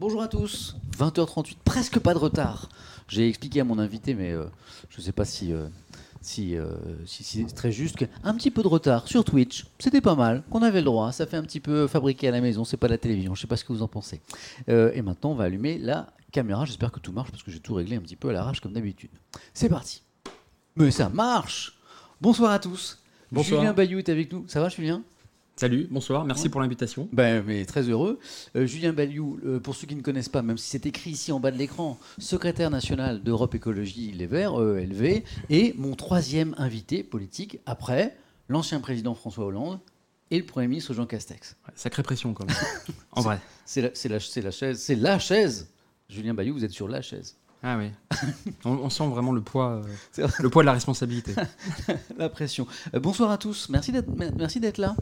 Bonjour à tous, 20h38, presque pas de retard. J'ai expliqué à mon invité, mais euh, je ne sais pas si, euh, si, euh, si, si c'est très juste, qu'un petit peu de retard sur Twitch, c'était pas mal, qu'on avait le droit, ça fait un petit peu fabriqué à la maison, c'est pas la télévision, je sais pas ce que vous en pensez. Et maintenant, on va allumer la caméra, j'espère que tout marche, parce que j'ai tout réglé un petit peu à l'arrache comme d'habitude. C'est parti. Mais ça marche Bonsoir à tous. Bonsoir. Julien Bayou est avec nous. Ça va, Julien? Salut, bonsoir, merci Ouais. pour l'invitation. Ben, mais très heureux. Euh, Julien Bayou, euh, pour ceux qui ne connaissent pas, même si c'est écrit ici en bas de l'écran, secrétaire national d'Europe Écologie Les Verts, ELV, et mon troisième invité politique après l'ancien président François Hollande et le Premier ministre Jean Castex. Ouais, Sacrée pression quand même. en vrai. C'est la, chaise. C'est la chaise. Julien Bayou, vous êtes sur la chaise. Ah oui. on, on sent vraiment le poids, euh, le poids de la responsabilité. la pression. Euh, bonsoir à tous. Merci d'être, mer- merci d'être là.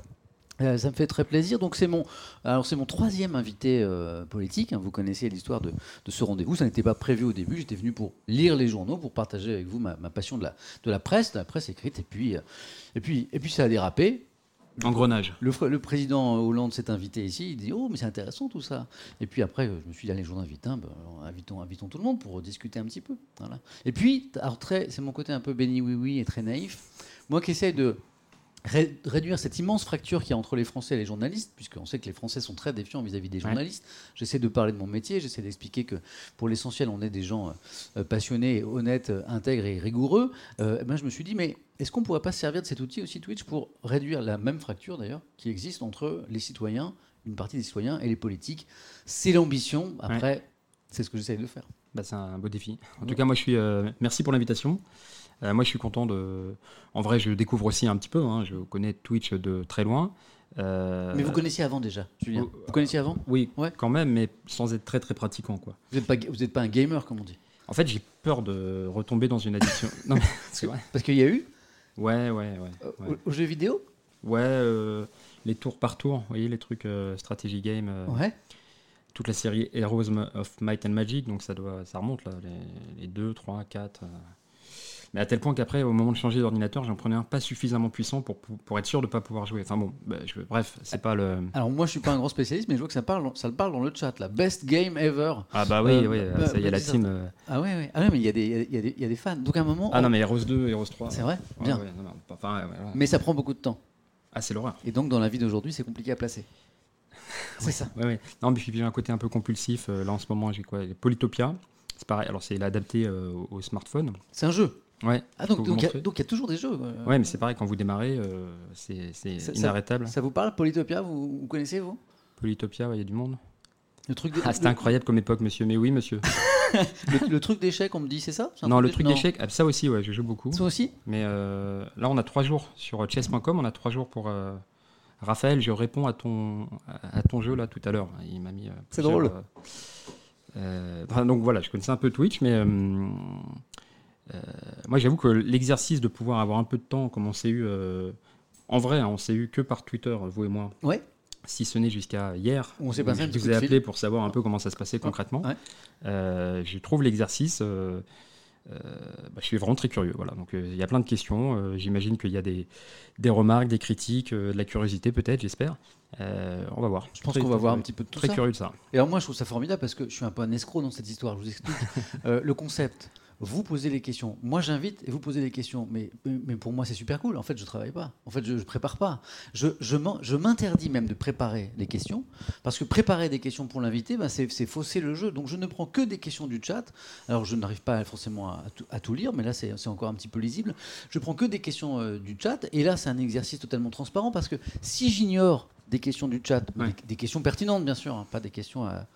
Euh, ça me fait très plaisir. Donc c'est mon, alors c'est mon troisième invité euh, politique. hein. Vous connaissez l'histoire de, de ce rendez-vous. Ça n'était pas prévu au début. J'étais venu pour lire les journaux, pour partager avec vous ma, ma passion de la, de la presse, de la presse écrite. Et puis, euh, et puis, et puis ça a dérapé. Engrenage. Le, le président Hollande s'est invité ici. Il dit Oh, mais c'est intéressant tout ça. Et puis après, je me suis dit Allez, j'en invite un. Ben, invitons, invitons tout le monde pour discuter un petit peu. Voilà. Et puis, alors, très, c'est mon côté un peu béni oui-oui et très naïf. Moi qui essaie de ré- réduire cette immense fracture qu'il y a entre les Français et les journalistes, puisqu'on sait que les Français sont très défiants vis-à-vis des Ouais. journalistes. J'essaie de parler de mon métier, j'essaie d'expliquer que pour l'essentiel, on est des gens euh, passionnés, honnêtes, euh, intègres et rigoureux. Euh, ben, je me suis dit, mais est-ce qu'on ne pourrait pas se servir de cet outil aussi Twitch pour réduire la même fracture d'ailleurs qui existe entre les citoyens, une partie des citoyens et les politiques? C'est l'ambition. Après, c'est ce que j'essaie de faire. Bah, c'est un beau défi. En tout cas, moi, je suis. euh, merci pour l'invitation. Euh, moi, je suis content de. En vrai, je découvre aussi un petit peu. hein, Je connais Twitch de très loin. Euh, Mais vous connaissiez avant déjà, Julien Vous connaissiez avant Oui, Ouais. quand même, mais sans être très très pratiquant, quoi. Vous n'êtes pas, vous êtes pas un gamer, comme on dit En fait, j'ai peur de retomber dans une addiction. non, mais. Parce qu'il y a eu, Ouais, ouais, ouais. euh, ouais. aux, aux jeux vidéo Ouais, euh, les tours par tour, vous voyez, les trucs strategy game, Ouais. toute la série Heroes of Might and Magic, donc ça, doit, ça remonte, là, les 2, 3, 4. Mais à tel point qu'après, au moment de changer d'ordinateur, j'en prenais un pas suffisamment puissant pour, pou- pour être sûr de ne pas pouvoir jouer. Enfin bon, bah, je- bref, c'est pas le. Alors moi, je suis pas un grand spécialiste, mais je vois que ça parle, ça le parle dans le chat. La best game ever. Ah bah oui, Euh, oui, bah, ça y bah, la team. euh, Ah ouais, ouais. Ah ouais, mais il y, a des- y, a des- y a des fans. Donc à un moment, Ah on- non, mais Heroes 2, Heroes 3. c'est vrai, Ouais, bien. ouais, non, non, pas- enfin, ouais, voilà. Mais ça prend beaucoup de temps. Ah, c'est l'horreur. Et donc dans la vie d'aujourd'hui, c'est compliqué à placer. C'est ça. Ouais, ouais. Non, mais puis j'ai un côté un peu compulsif. euh, là, en ce moment, j'ai quoi? Polytopia. C'est pareil. Alors, c'est adapté euh, au smartphone. C'est un jeu. Ouais. Ah donc il y donc il y, a toujours des jeux. euh. Ouais, mais c'est pareil, quand vous démarrez, euh, c'est c'est Ça- ça- inarrêtable. Ça vous parle, Polytopia vous, vous connaissez vous? Polytopia, ouais, il y a du monde. Le truc, de- Ah, c'était le- incroyable comme époque, monsieur. Mais oui, monsieur. le, le truc d'échec, on me dit, c'est ça? Non, le truc d'échec, ah, ça aussi, ouais, je joue beaucoup. Ça aussi? Mais euh, là, on a trois jours sur chess.com. On a trois jours pour. euh, Raphaël, je réponds à ton, à ton jeu là tout à l'heure. Il m'a mis. euh, C'est drôle. euh, euh, donc voilà, je connaissais un peu Twitch, mais euh, euh, moi j'avoue que l'exercice de pouvoir avoir un peu de temps, comme on s'est eu. euh, en vrai, hein, on s'est eu que par Twitter, vous et moi. Ouais. Si ce n'est jusqu'à hier. On s'est passé je vous ai appelé pour savoir un peu comment ça se passait concrètement. Ouais. Euh, je trouve l'exercice. euh, euh, bah, je suis vraiment très curieux. Voilà. Donc, euh, il y a plein de questions. Euh, J'imagine qu'il y a des, des remarques, des critiques, euh, de la curiosité peut-être, j'espère. Euh, on va voir. Je pense Très- qu'on va voir un très- petit peu de tout Très ça. curieux de ça. Et alors moi, je trouve ça formidable parce que je suis un peu un escroc dans cette histoire. Je vous explique. Euh, le concept, vous posez les questions. Moi, j'invite et vous posez les questions. Mais, mais pour moi, c'est super cool. En fait, je travaille pas. En fait, je, je prépare pas. Je, je m'interdis même de préparer les questions parce que préparer des questions pour l'invité, ben, c'est fausser le jeu. Donc, je ne prends que des questions du chat. Alors, je n'arrive pas forcément à, tout, lire, mais là, c'est c'est encore un petit peu lisible. Je prends que des questions euh, du chat. Et là, c'est un exercice totalement transparent parce que si j'ignore des questions du chat, Ouais. des, des questions pertinentes bien sûr, hein, pas des questions à,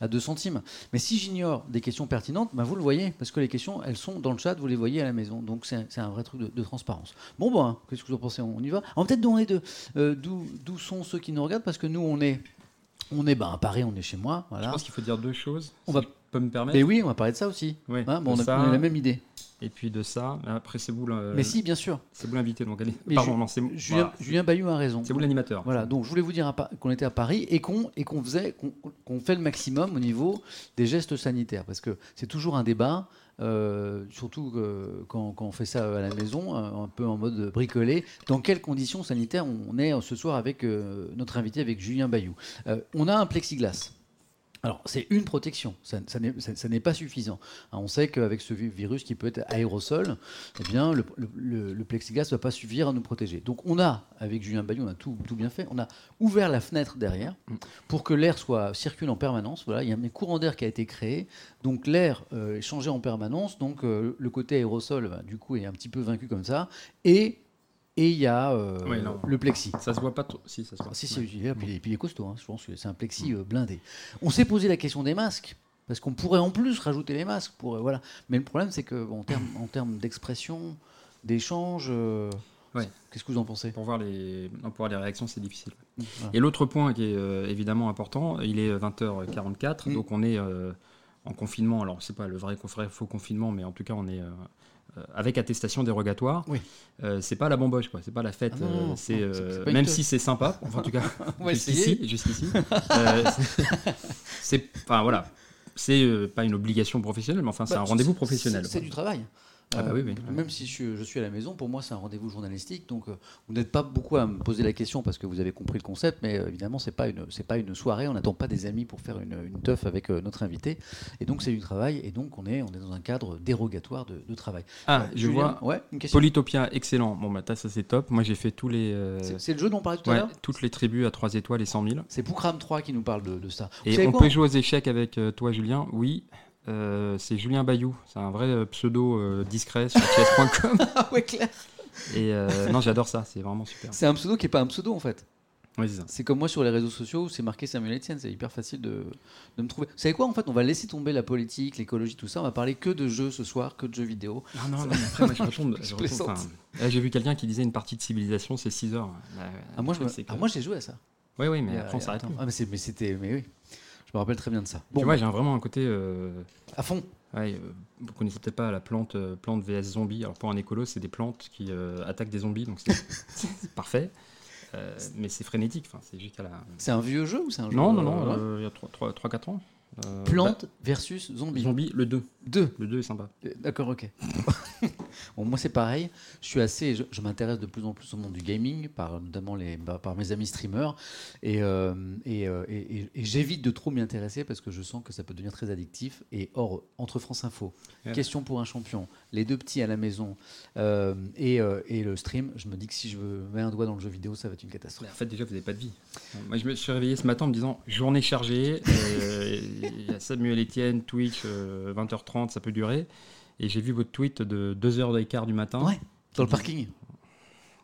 à 2 centimes. Mais si j'ignore des questions pertinentes, ben vous le voyez, parce que les questions, elles sont dans le chat, vous les voyez à la maison. Donc c'est un vrai truc de, de transparence. Bon, ben, qu'est-ce que vous en pensez? On y va? Va peut-être euh, d'où d'où sont ceux qui nous regardent, parce que nous, on est, on est ben, à Paris, on est chez moi. Je pense qu'il faut dire deux choses. On va- peux me permettre. Et oui, on va parler de ça aussi. Ouais, Hein, bon, on, a, ça, on a la même idée. Et puis de ça. Après, c'est vous le- Mais si, bien sûr. c'est vous l'invité. Donc allez. Mais Pardon, Ju- non, c'est Julien, voilà. Julien Bayou a raison. C'est vous l'animateur. Voilà, donc je voulais vous dire qu'on était à Paris et qu'on et qu'on faisait qu'on qu'on fait le maximum au niveau des gestes sanitaires parce que c'est toujours un débat, euh, surtout euh, quand, quand on fait ça à la maison, un, un peu en mode bricolé. Dans quelles conditions sanitaires on est euh, ce soir avec euh, notre invité, avec Julien Bayou Euh, On a un plexiglas. Alors, c'est une protection, ça, ça n'est- pas suffisant. Hein, on sait qu'avec ce vi- virus qui peut être aérosol, eh bien, le, le- le- le plexiglas ne va pas suffire à nous protéger. Donc, on a, avec Julien Bayou, on a tout, tout bien fait, on a ouvert la fenêtre derrière pour que l'air soit circule en permanence. Voilà, il y a un courant d'air qui a été créé, donc l'air euh, est changé en permanence, donc euh, le côté aérosol, bah, du coup, est un petit peu vaincu comme ça, et et il y a euh, Ouais, le plexi. Ça se voit pas trop. Si, ça se voit. Ah, si, Ouais. et puis, et puis il est costaud, hein, je pense que c'est un plexi euh, blindé. On s'est posé la question des masques, parce qu'on pourrait en plus rajouter les masques. Pour, euh, voilà. Mais le problème, c'est qu'en termes en termes d'expression, d'échange, Ouais. qu'est-ce que vous en pensez? Pour voir les, non, pour voir les réactions, c'est difficile. Voilà. Et l'autre point qui est évidemment important, il est 20h44, Mm. donc on est en confinement. Alors, c'est pas le vrai faux confinement, mais en tout cas, on est avec attestation dérogatoire. Oui. Euh, c'est pas la bamboche, quoi. C'est pas la fête. Ah euh, c'est euh, même si c'est sympa. Enfin, en tout cas, jusqu'ici, jusqu'ici. euh, c'est- enfin voilà, c'est euh, pas une obligation professionnelle, mais enfin c'est Bah, un rendez-vous professionnel. C'est du travail. Ah bah Euh, oui, oui, oui. Même si je, suis- je suis à la maison, pour moi, c'est un rendez-vous journalistique. Donc, euh, vous n'êtes pas beaucoup à me poser la question parce que vous avez compris le concept, mais euh, évidemment, c'est pas une, c'est pas une soirée. On n'attend pas des amis pour faire une, une teuf avec euh, notre invité. Et donc, c'est du travail. Et donc, on est, on est dans un cadre dérogatoire de, de travail. Ah, Euh, je Julien, vois. Ouais, une question. Polytopia, excellent. Bon, bah, ça c'est top. Moi, j'ai fait tous les. euh, C'est c'est le jeu dont on parlait tout à l'heure toutes les tribus à 3 étoiles et 100 000. C'est Poukram 3 qui nous parle de, de ça. Vous Et on quoi peut jouer aux échecs avec toi, Julien? Oui. Euh, c'est Julien Bayou. C'est un vrai euh, pseudo euh, discret sur chess.com. Ah ouais, clair. Et euh, non, j'adore ça. C'est vraiment super. C'est un pseudo qui est pas un pseudo en fait. Ouais, c'est ça. C'est comme moi sur les réseaux sociaux où c'est marqué Samuel Etienne, c'est hyper facile de, de me trouver. Vous savez quoi en fait On va laisser tomber la politique, l'écologie, tout ça. On va parler que de jeux ce soir, que de jeux vidéo. Non, non, non. Après, moi, je retourne. Je enfin, là, j'ai vu quelqu'un qui disait une partie de civilisation, c'est 6 heures. Ah moi, je me- ah, moi j'ai joué à ça. Oui, oui, mais après, on s'arrête. Ah mais c'est- mais c'était, mais oui. Je me rappelle très bien de ça. Bon, Tu vois, j'ai un- vraiment un côté. euh, à fond. Ouais, euh, vous connaissez peut-être pas la plante, euh, plante VS zombie. Alors pour un écolo, c'est des plantes qui euh, attaquent des zombies, donc c'est parfait. Euh, mais c'est frénétique, enfin, c'est jusqu'à la. C'est un vieux jeu ou c'est un jeu Non, non, non, il y a 3-4 ans. Plante versus bah, zombie. zombie, le 2. Deux. Le 2 est sympa. D'accord, ok. bon, moi c'est pareil. Je suis assez, je, je m'intéresse de plus en plus au monde du gaming, par notamment les, bah, par mes amis streamers, et, euh, et, euh, et- et- j'évite de trop m'y intéresser parce que je sens que ça peut devenir très addictif. Et or, entre France Info, Ouais. question pour un champion, les deux petits à la maison euh, et, le stream, je me dis que si je mets un doigt dans le jeu vidéo, ça va être une catastrophe. En fait, déjà, vous n'avez pas de vie. Moi, je me suis réveillé ce matin en me disant journée chargée, euh, il y a Samuel Etienne, Twitch, euh, 20h30, ça peut durer. Et j'ai vu votre tweet de 2h15 du matin. Ouais, dans le parking.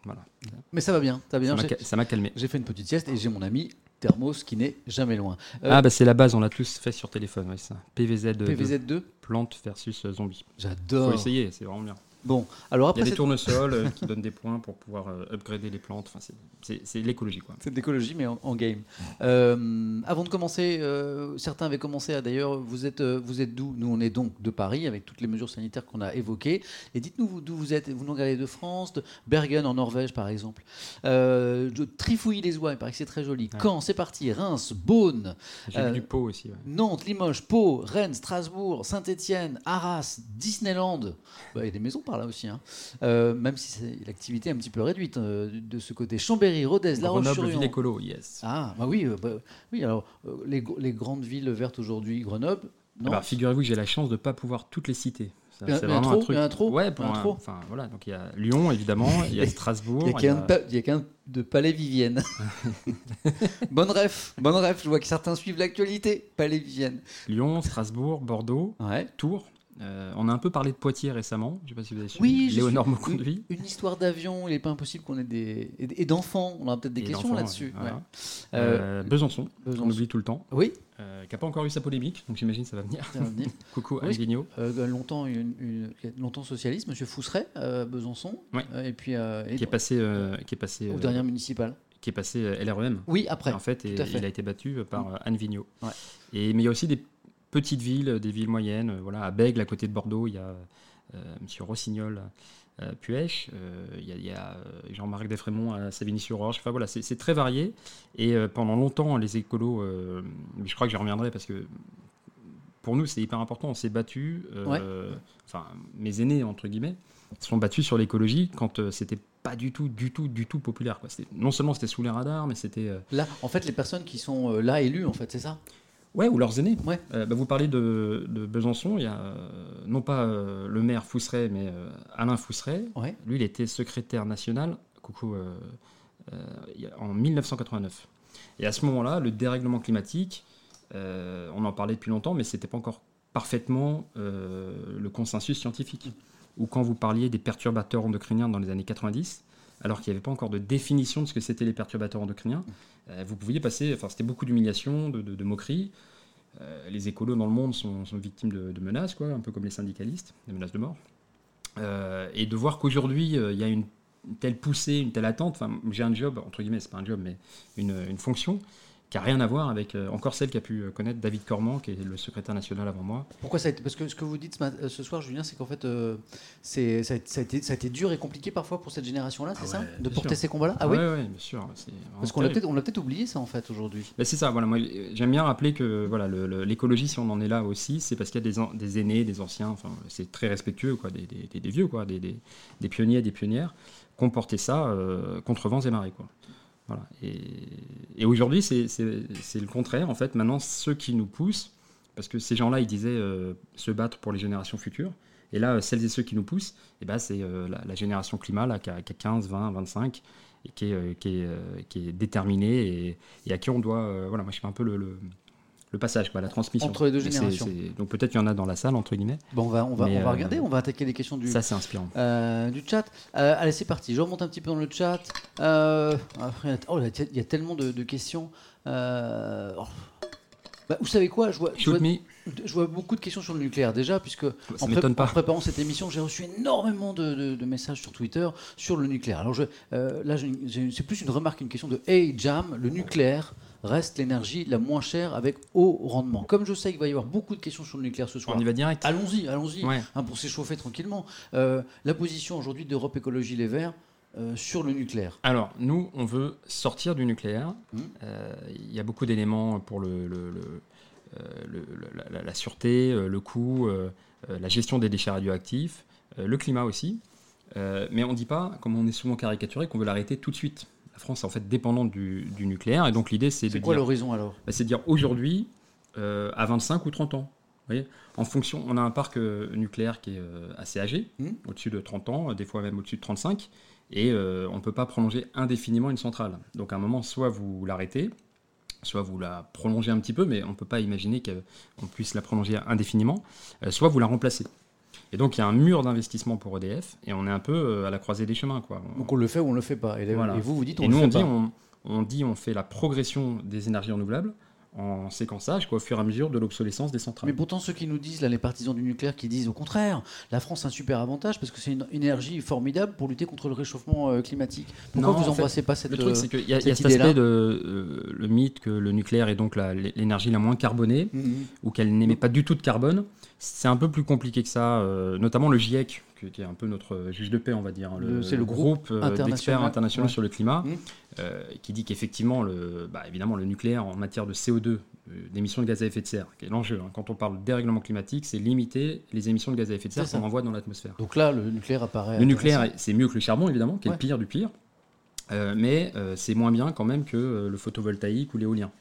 Voilà. Mais ça va bien, ça va bien. Ça m'a calmé. J'ai fait une petite sieste et j'ai mon ami Thermos qui n'est jamais loin. Euh, Ah, bah c'est la base, on l'a tous fait sur téléphone, c'est ça. PVZ, de PVZ2, plante versus zombie. Faut j'adore. essayer, c'est vraiment bien. Bon, alors Il y après a des tournesols euh, qui donnent des points pour pouvoir euh, upgrader les plantes. Enfin, c'est- c'est c'est l'écologie, quoi. cette écologie, mais en, en game. Euh, avant de commencer, certains avaient commencé à d'ailleurs, vous êtes, vous êtes d'où? Nous, on est donc de Paris, avec toutes les mesures sanitaires qu'on a évoquées. Et dites-nous d'où vous êtes? Vous nous regardez de France, de Bergen en Norvège, par exemple. De Trifouilly-les-Oies, il paraît que c'est très joli. Ouais. Caen, c'est parti. Reims, Beaune, J'ai vu du pot aussi. ouais. Nantes, Limoges, Pau, Rennes, Strasbourg, Saint-Étienne, Arras, Disneyland. Bah, il y a des maisons par là aussi. hein. Euh, même si l'activité est un petit peu réduite euh, de ce côté. Chambéry, Rodez, La Grenoble, Roche-sur-Yon. ville écolo, yes. Ah, bah oui, euh, bah, oui alors les, les grandes villes vertes aujourd'hui, Grenoble, non Alors, figurez-vous que j'ai la chance de ne pas pouvoir toutes les citer. C'est un vraiment trop, truc. y a un trop, Ouais, pour un un- trop. Enfin, voilà. Donc, il y a Lyon, évidemment. Il y a Strasbourg. Il n'y a qu'un pa- il y a qu'un de Palais Vivienne. bonne ref, bonne ref. Je vois que certains suivent l'actualité. Palais Vivienne. Lyon, Strasbourg, Bordeaux, Ouais. Tours. Euh, on a un peu parlé de Poitiers récemment. Je ne sais pas si vous avez suivi. Oui, Léonore su- Moconduit. Une, une histoire d'avion, il n'est pas impossible qu'on ait des. Et, d'enfants, on aura peut-être des Et questions là-dessus. voilà. ouais. Euh, Euh, Besançon, Besançon. on oublie tout le temps. oui, Euh, qui n'a pas encore eu sa polémique, donc j'imagine ça va venir. ça va venir. Coucou Oui. Anne longtemps, une, une- longtemps socialiste, Monsieur Fousseret, Besançon. Euh, et puis. et Qui est passé, qui est passé, aux euh, dernières municipales. qui est passé LREM. Oui, après. En fait, et fait. il a été battu par euh, Anne Vigneault. Ouais. Et, mais il y a aussi des petites villes, des villes moyennes. euh, Voilà, à Bègle, à côté de Bordeaux, il y a euh, Monsieur Rossignol, euh, Puech. il y a, Jean-Marc Defrémont à Savigny-sur-Orge. Enfin voilà, c'est très varié. Et pendant longtemps, les écolos, je crois que j'y reviendrai parce que pour nous, c'est hyper important. On s'est battu. euh, Enfin, mes aînés entre guillemets se sont battus sur l'écologie quand euh, c'était pas du tout, du tout, du tout populaire. Quoi. Non seulement c'était sous les radars, mais c'était euh, Là, en fait, les personnes qui sont là élues, en fait, c'est ça? Ouais, ou leurs aînés. Ouais. Euh, bah, vous parlez de, de Besançon, il y a euh, non pas euh, le maire Fousseret, mais Alain Fousseret. Ouais. Lui, il était secrétaire national, coucou, en 1989. Et à ce moment-là, le dérèglement climatique, on en parlait depuis longtemps, mais c'était pas encore parfaitement le consensus scientifique. Ou quand vous parliez des perturbateurs endocriniens dans les années 90, alors qu'il n'y avait pas encore de définition de ce que c'était les perturbateurs endocriniens, vous pouviez passer, enfin c'était beaucoup d'humiliation, de, de-. Euh, les écolos dans le monde sont, sont victimes de, menaces, quoi, un peu comme les syndicalistes, des menaces de mort. Euh, et de voir qu'aujourd'hui, euh, il y a une, une telle poussée, une telle attente, enfin, j'ai un job, entre guillemets, c'est pas un job, mais une, une fonction qui a rien à voir avec euh, encore celle qu'a pu euh, connaître David Cormand, qui est le secrétaire national avant moi. Pourquoi ça a été Parce que ce que vous dites ce, euh, soir, Julien, c'est qu'en fait, euh, c'est ça, a, été, ça a été dur et compliqué parfois pour cette génération-là, c'est Ah ça ouais, De porter sûr. ces combats-là? Ah oui? ouais, bien sûr. Parce qu'on l'a peut-être peut-être oublié ça en fait aujourd'hui. Ben, c'est ça, voilà. Moi, j'aime bien rappeler que voilà, l'écologie, si on en est là aussi, c'est parce qu'il y a des, des aînés, des anciens, enfin, c'est très respectueux, quoi, des, des- des- des vieux, quoi, des, pionniers, des pionnières, qui ont porté ça euh, contre vents et marées, quoi. Voilà. Et, aujourd'hui, c'est le contraire, en fait. Maintenant, ceux qui nous poussent, parce que ces gens-là, ils disaient euh, se battre pour les générations futures. Et là, celles et ceux qui nous poussent, eh ben, c'est euh, la, génération climat là, qui, a, qui a 15, 20, 25, et qui est, euh, déterminée et, à qui on doit. voilà, moi je fais un peu le, le, le passage, quoi, la transmission. Entre les deux générations. c'est- donc peut-être qu'il y en a dans la salle, entre guillemets. Bon, on va, on va, on va euh, regarder, on va attaquer les questions du, Ça, c'est inspirant. euh, du chat. Euh, allez, c'est parti. Je remonte un petit peu dans le chat. Euh, oh, il y a tellement de, de questions. Euh, oh. Bah, vous savez quoi je vois, je, Shoot vois, me. je vois beaucoup de questions sur le nucléaire déjà, puisque Ça en, m'étonne pré- pas. en préparant cette émission, j'ai reçu énormément de, de- de messages sur Twitter sur le nucléaire. Alors je, euh, là, j'ai- j'ai- c'est plus une remarque qu'une question de Hey Jam, le nucléaire reste l'énergie la moins chère avec haut rendement. Comme je sais qu'il va y avoir beaucoup de questions sur le nucléaire ce soir, On y va direct. allons-y, allons-y, Ouais. hein, pour s'échauffer tranquillement. Euh, la position aujourd'hui d'Europe Écologie Les Verts euh, sur le nucléaire. Alors, nous, on veut sortir du nucléaire. Mhm. Euh, Il y a beaucoup d'éléments pour le, le- le- le- le- la, sûreté, le coût, la gestion des déchets radioactifs, le climat aussi. Mais on ne dit pas, comme on est souvent caricaturé, qu'on veut l'arrêter tout de suite. La France est en fait dépendante du, du nucléaire. Et donc, l'idée, c'est de C'est quoi l'horizon alors? Bah, c'est de dire aujourd'hui, euh, à 25 ou 30 ans. Vous voyez? En fonction, on a un parc euh, nucléaire qui est euh, assez âgé, Mhm. au-dessus de 30 ans, des fois même au-dessus de 35, et on ne peut pas prolonger indéfiniment une centrale. Donc à un moment, soit vous l'arrêtez, soit vous la prolongez un petit peu, mais on ne peut pas imaginer qu'on puisse la prolonger indéfiniment, soit vous la remplacez. Et donc il y a un mur d'investissement pour EDF, et on est un peu euh, à la croisée des chemins. Quoi. On- Donc on le fait ou on le fait pas. Et, là- Voilà. et vous, vous dites on et le nous, fait on dit pas. on, on dit on fait la progression des énergies renouvelables en séquençage, quoi, au fur et à mesure de l'obsolescence des centrales. Mais pourtant, ceux qui nous disent, là, les partisans du nucléaire, qui disent au contraire, la France a un super avantage parce que c'est une énergie formidable pour lutter contre le réchauffement euh, climatique. Pourquoi Non, vous en fait, embrassez pas cette. Le truc, c'est qu'il y a, y a cet aspect de euh, le mythe que le nucléaire est donc l'énergie la moins carbonée Mhm. ou qu'elle n'émet pas du tout de carbone. C'est un peu plus compliqué que ça, euh, notamment le GIEC, qui est un peu notre juge de paix, on va dire. hein, Le- c'est le groupe euh, international, d'experts internationaux ouais. sur le climat, Mhm. euh, qui dit qu'effectivement, le, bah, évidemment, le nucléaire en matière de CO2, euh, d'émissions de gaz à effet de serre, qui est l'enjeu. hein. Quand on parle de dérèglement climatique, c'est limiter les émissions de gaz à effet de serre qu'on envoie dans l'atmosphère. Donc là, le nucléaire apparaît. Le nucléaire, c'est mieux que le charbon, évidemment, qui est Ouais. le pire du pire. Euh, mais c'est moins bien quand même que le photovoltaïque ou l'éolien.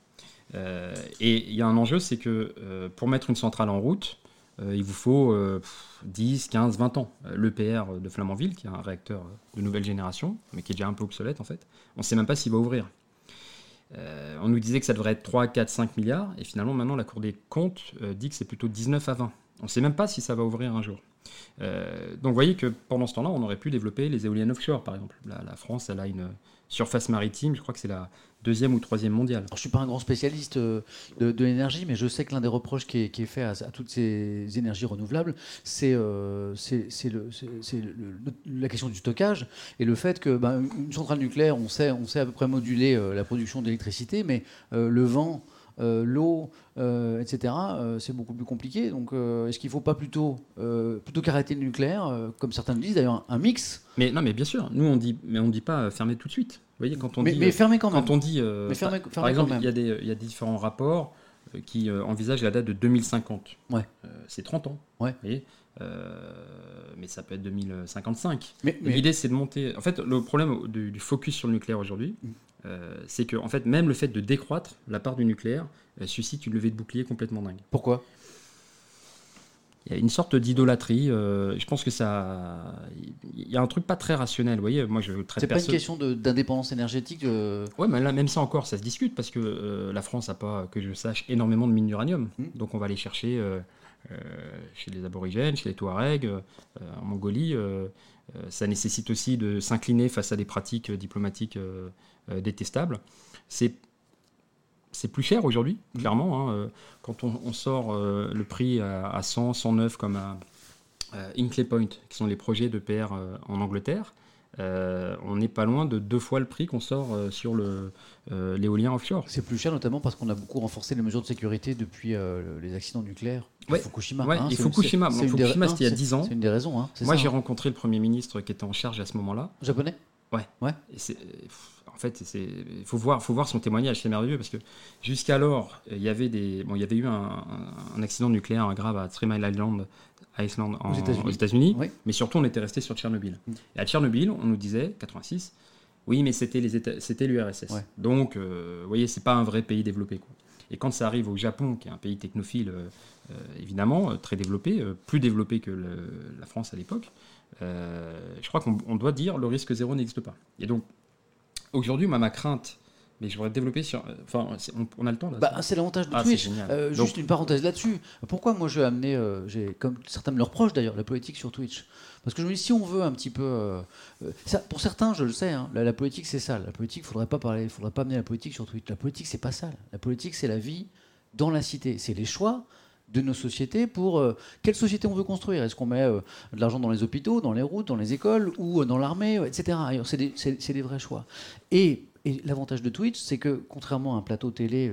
Et il y a un enjeu, c'est que pour mettre une centrale en route, il vous faut euh, pff, 10, 15, 20 ans. Euh, L'EPR de Flamanville, qui est un réacteur de nouvelle génération, mais qui est déjà un peu obsolète en fait, on ne sait même pas s'il va ouvrir. Euh, on nous disait que ça devrait être 3, 4, 5 milliards, et finalement maintenant la Cour des comptes euh, dit que c'est plutôt 19 à 20. On ne sait même pas si ça va ouvrir un jour. Euh, donc vous voyez que pendant ce temps-là, on aurait pu développer les éoliennes offshore, par exemple. La, la France, elle a une surface maritime, je crois que c'est la deuxième ou troisième mondiale. Je suis pas un grand spécialiste euh, de, l'énergie, mais je sais que l'un des reproches qui est, fait à, toutes ces énergies renouvelables, c'est euh, la question du stockage et le fait que ben, une centrale nucléaire, on sait, on sait à peu près moduler euh, la production d'électricité, mais le vent, euh, l'eau, euh, etc., euh, c'est beaucoup plus compliqué. Donc, est-ce qu'il ne faut pas plutôt, plutôt qu'arrêter le nucléaire, comme certains le disent d'ailleurs, un mix, Mais non, mais bien sûr, nous on dit, mais on dit pas fermer tout de suite. Vous voyez, quand on mais, dit, mais fermé quand même quand on dit, Mais par- exemple, il y a des, il y a différents rapports qui envisagent la date de 2050. Ouais. C'est 30 ans. Ouais. Vous voyez mais ça peut être 2055. Mais- mais- L'idée, c'est de monter. En fait, le problème du, du focus sur le nucléaire aujourd'hui, Mm. c'est que en fait, même le fait de décroître la part du nucléaire suscite une levée de bouclier complètement dingue. Pourquoi? Il y a une sorte d'idolâtrie. je pense que ça, il y a un truc pas très rationnel. Vous voyez, moi je C'est pas une question d'indépendance énergétique. Ouais, mais là même ça encore, ça se discute parce que la France n'a pas, que je sache, énormément de mines d'uranium. Mmh. Donc on va aller chercher chez les aborigènes, chez les Touaregs, en Mongolie. ça nécessite aussi de s'incliner face à des pratiques diplomatiques détestables. C'est c'est plus cher aujourd'hui, mmh. clairement. Hein. Quand on, sort le prix à, 100, 109 comme à, Inclay Point, qui sont les projets de PR en Angleterre, on n'est pas loin de deux fois le prix qu'on sort sur l'éolien offshore. C'est plus cher notamment parce qu'on a beaucoup renforcé les mesures de sécurité depuis les accidents nucléaires. Fukushima. et Fukushima, Fukushima c'était il y a 10 ans. C'est une des raisons. Hein, Moi j'ai rencontré le Premier ministre qui était en charge à ce moment-là. Japonais? Ouais. ouais. En fait, il faut voir, faut voir son témoignage, c'est merveilleux parce que jusqu'alors, il y avait des, bon, il y avait eu un, accident nucléaire grave à Three Mile Island, Iceland, aux États-Unis, mais surtout on était resté sur Tchernobyl. Mm. Et à Tchernobyl, on nous disait, 86, oui, mais c'était les c'était l'URSS. Donc, euh, vous voyez, c'est pas un vrai pays développé. Quoi. Et quand ça arrive au Japon, qui est un pays technophile, euh, euh, évidemment, très développé, plus développé que la France à l'époque, je crois qu'on doit dire le risque zéro n'existe pas. Et donc, aujourd'hui, ma crainte, mais je voudrais développer sur. Enfin, on, a le temps là. Bah, c'est l'avantage de ah, Twitch. juste une parenthèse là-dessus. Pourquoi moi je vais amener, j'ai comme certains me le reprochent d'ailleurs, la politique sur Twitch? Parce que je me dis, si on veut un petit peu. Euh, euh, ça, pour certains, je le sais, hein, la, politique c'est sale. La politique, il faudrait pas parler, faudrait pas amener la politique sur Twitter. La politique, c'est pas sale. La politique, c'est la vie dans la cité. C'est les choix de nos sociétés pour euh, quelle société on veut construire. Est-ce qu'on met de l'argent dans les hôpitaux, dans les routes, dans les écoles ou dans l'armée, etc. C'est des, des, vrais choix. Et, l'avantage de Twitch, c'est que contrairement à un plateau télé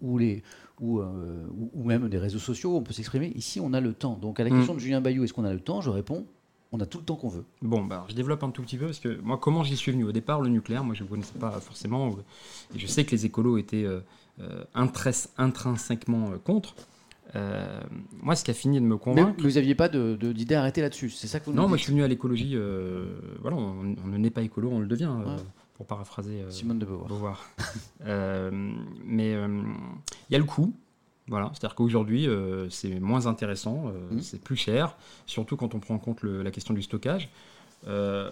où, les, ou, ou, même des réseaux sociaux, on peut s'exprimer. Ici, on a le temps. Donc, à la mm. question de Julien Bayou, est-ce qu'on a le temps? Je réponds on a tout le temps qu'on veut. Bon, bah, je développe un tout petit peu parce que moi, comment j'y suis venu? Au départ, le nucléaire, moi, je ne connaissais pas forcément. Et je sais que les écolos étaient euh, euh, intrinsèquement euh, moi, ce qui a fini de me convaincre. Mais vous n'aviez pas d'idée de, arrêtée là-dessus, c'est ça que vous Non, moi, je suis venu à l'écologie. voilà, on, ne naît pas écolo, on le devient. pour paraphraser Simone de Beauvoir. Beauvoir. mais il y a le coût. Voilà, c'est-à-dire qu'aujourd'hui, euh, c'est moins intéressant, euh, mmh. c'est plus cher, surtout quand on prend en compte la question du stockage. Euh,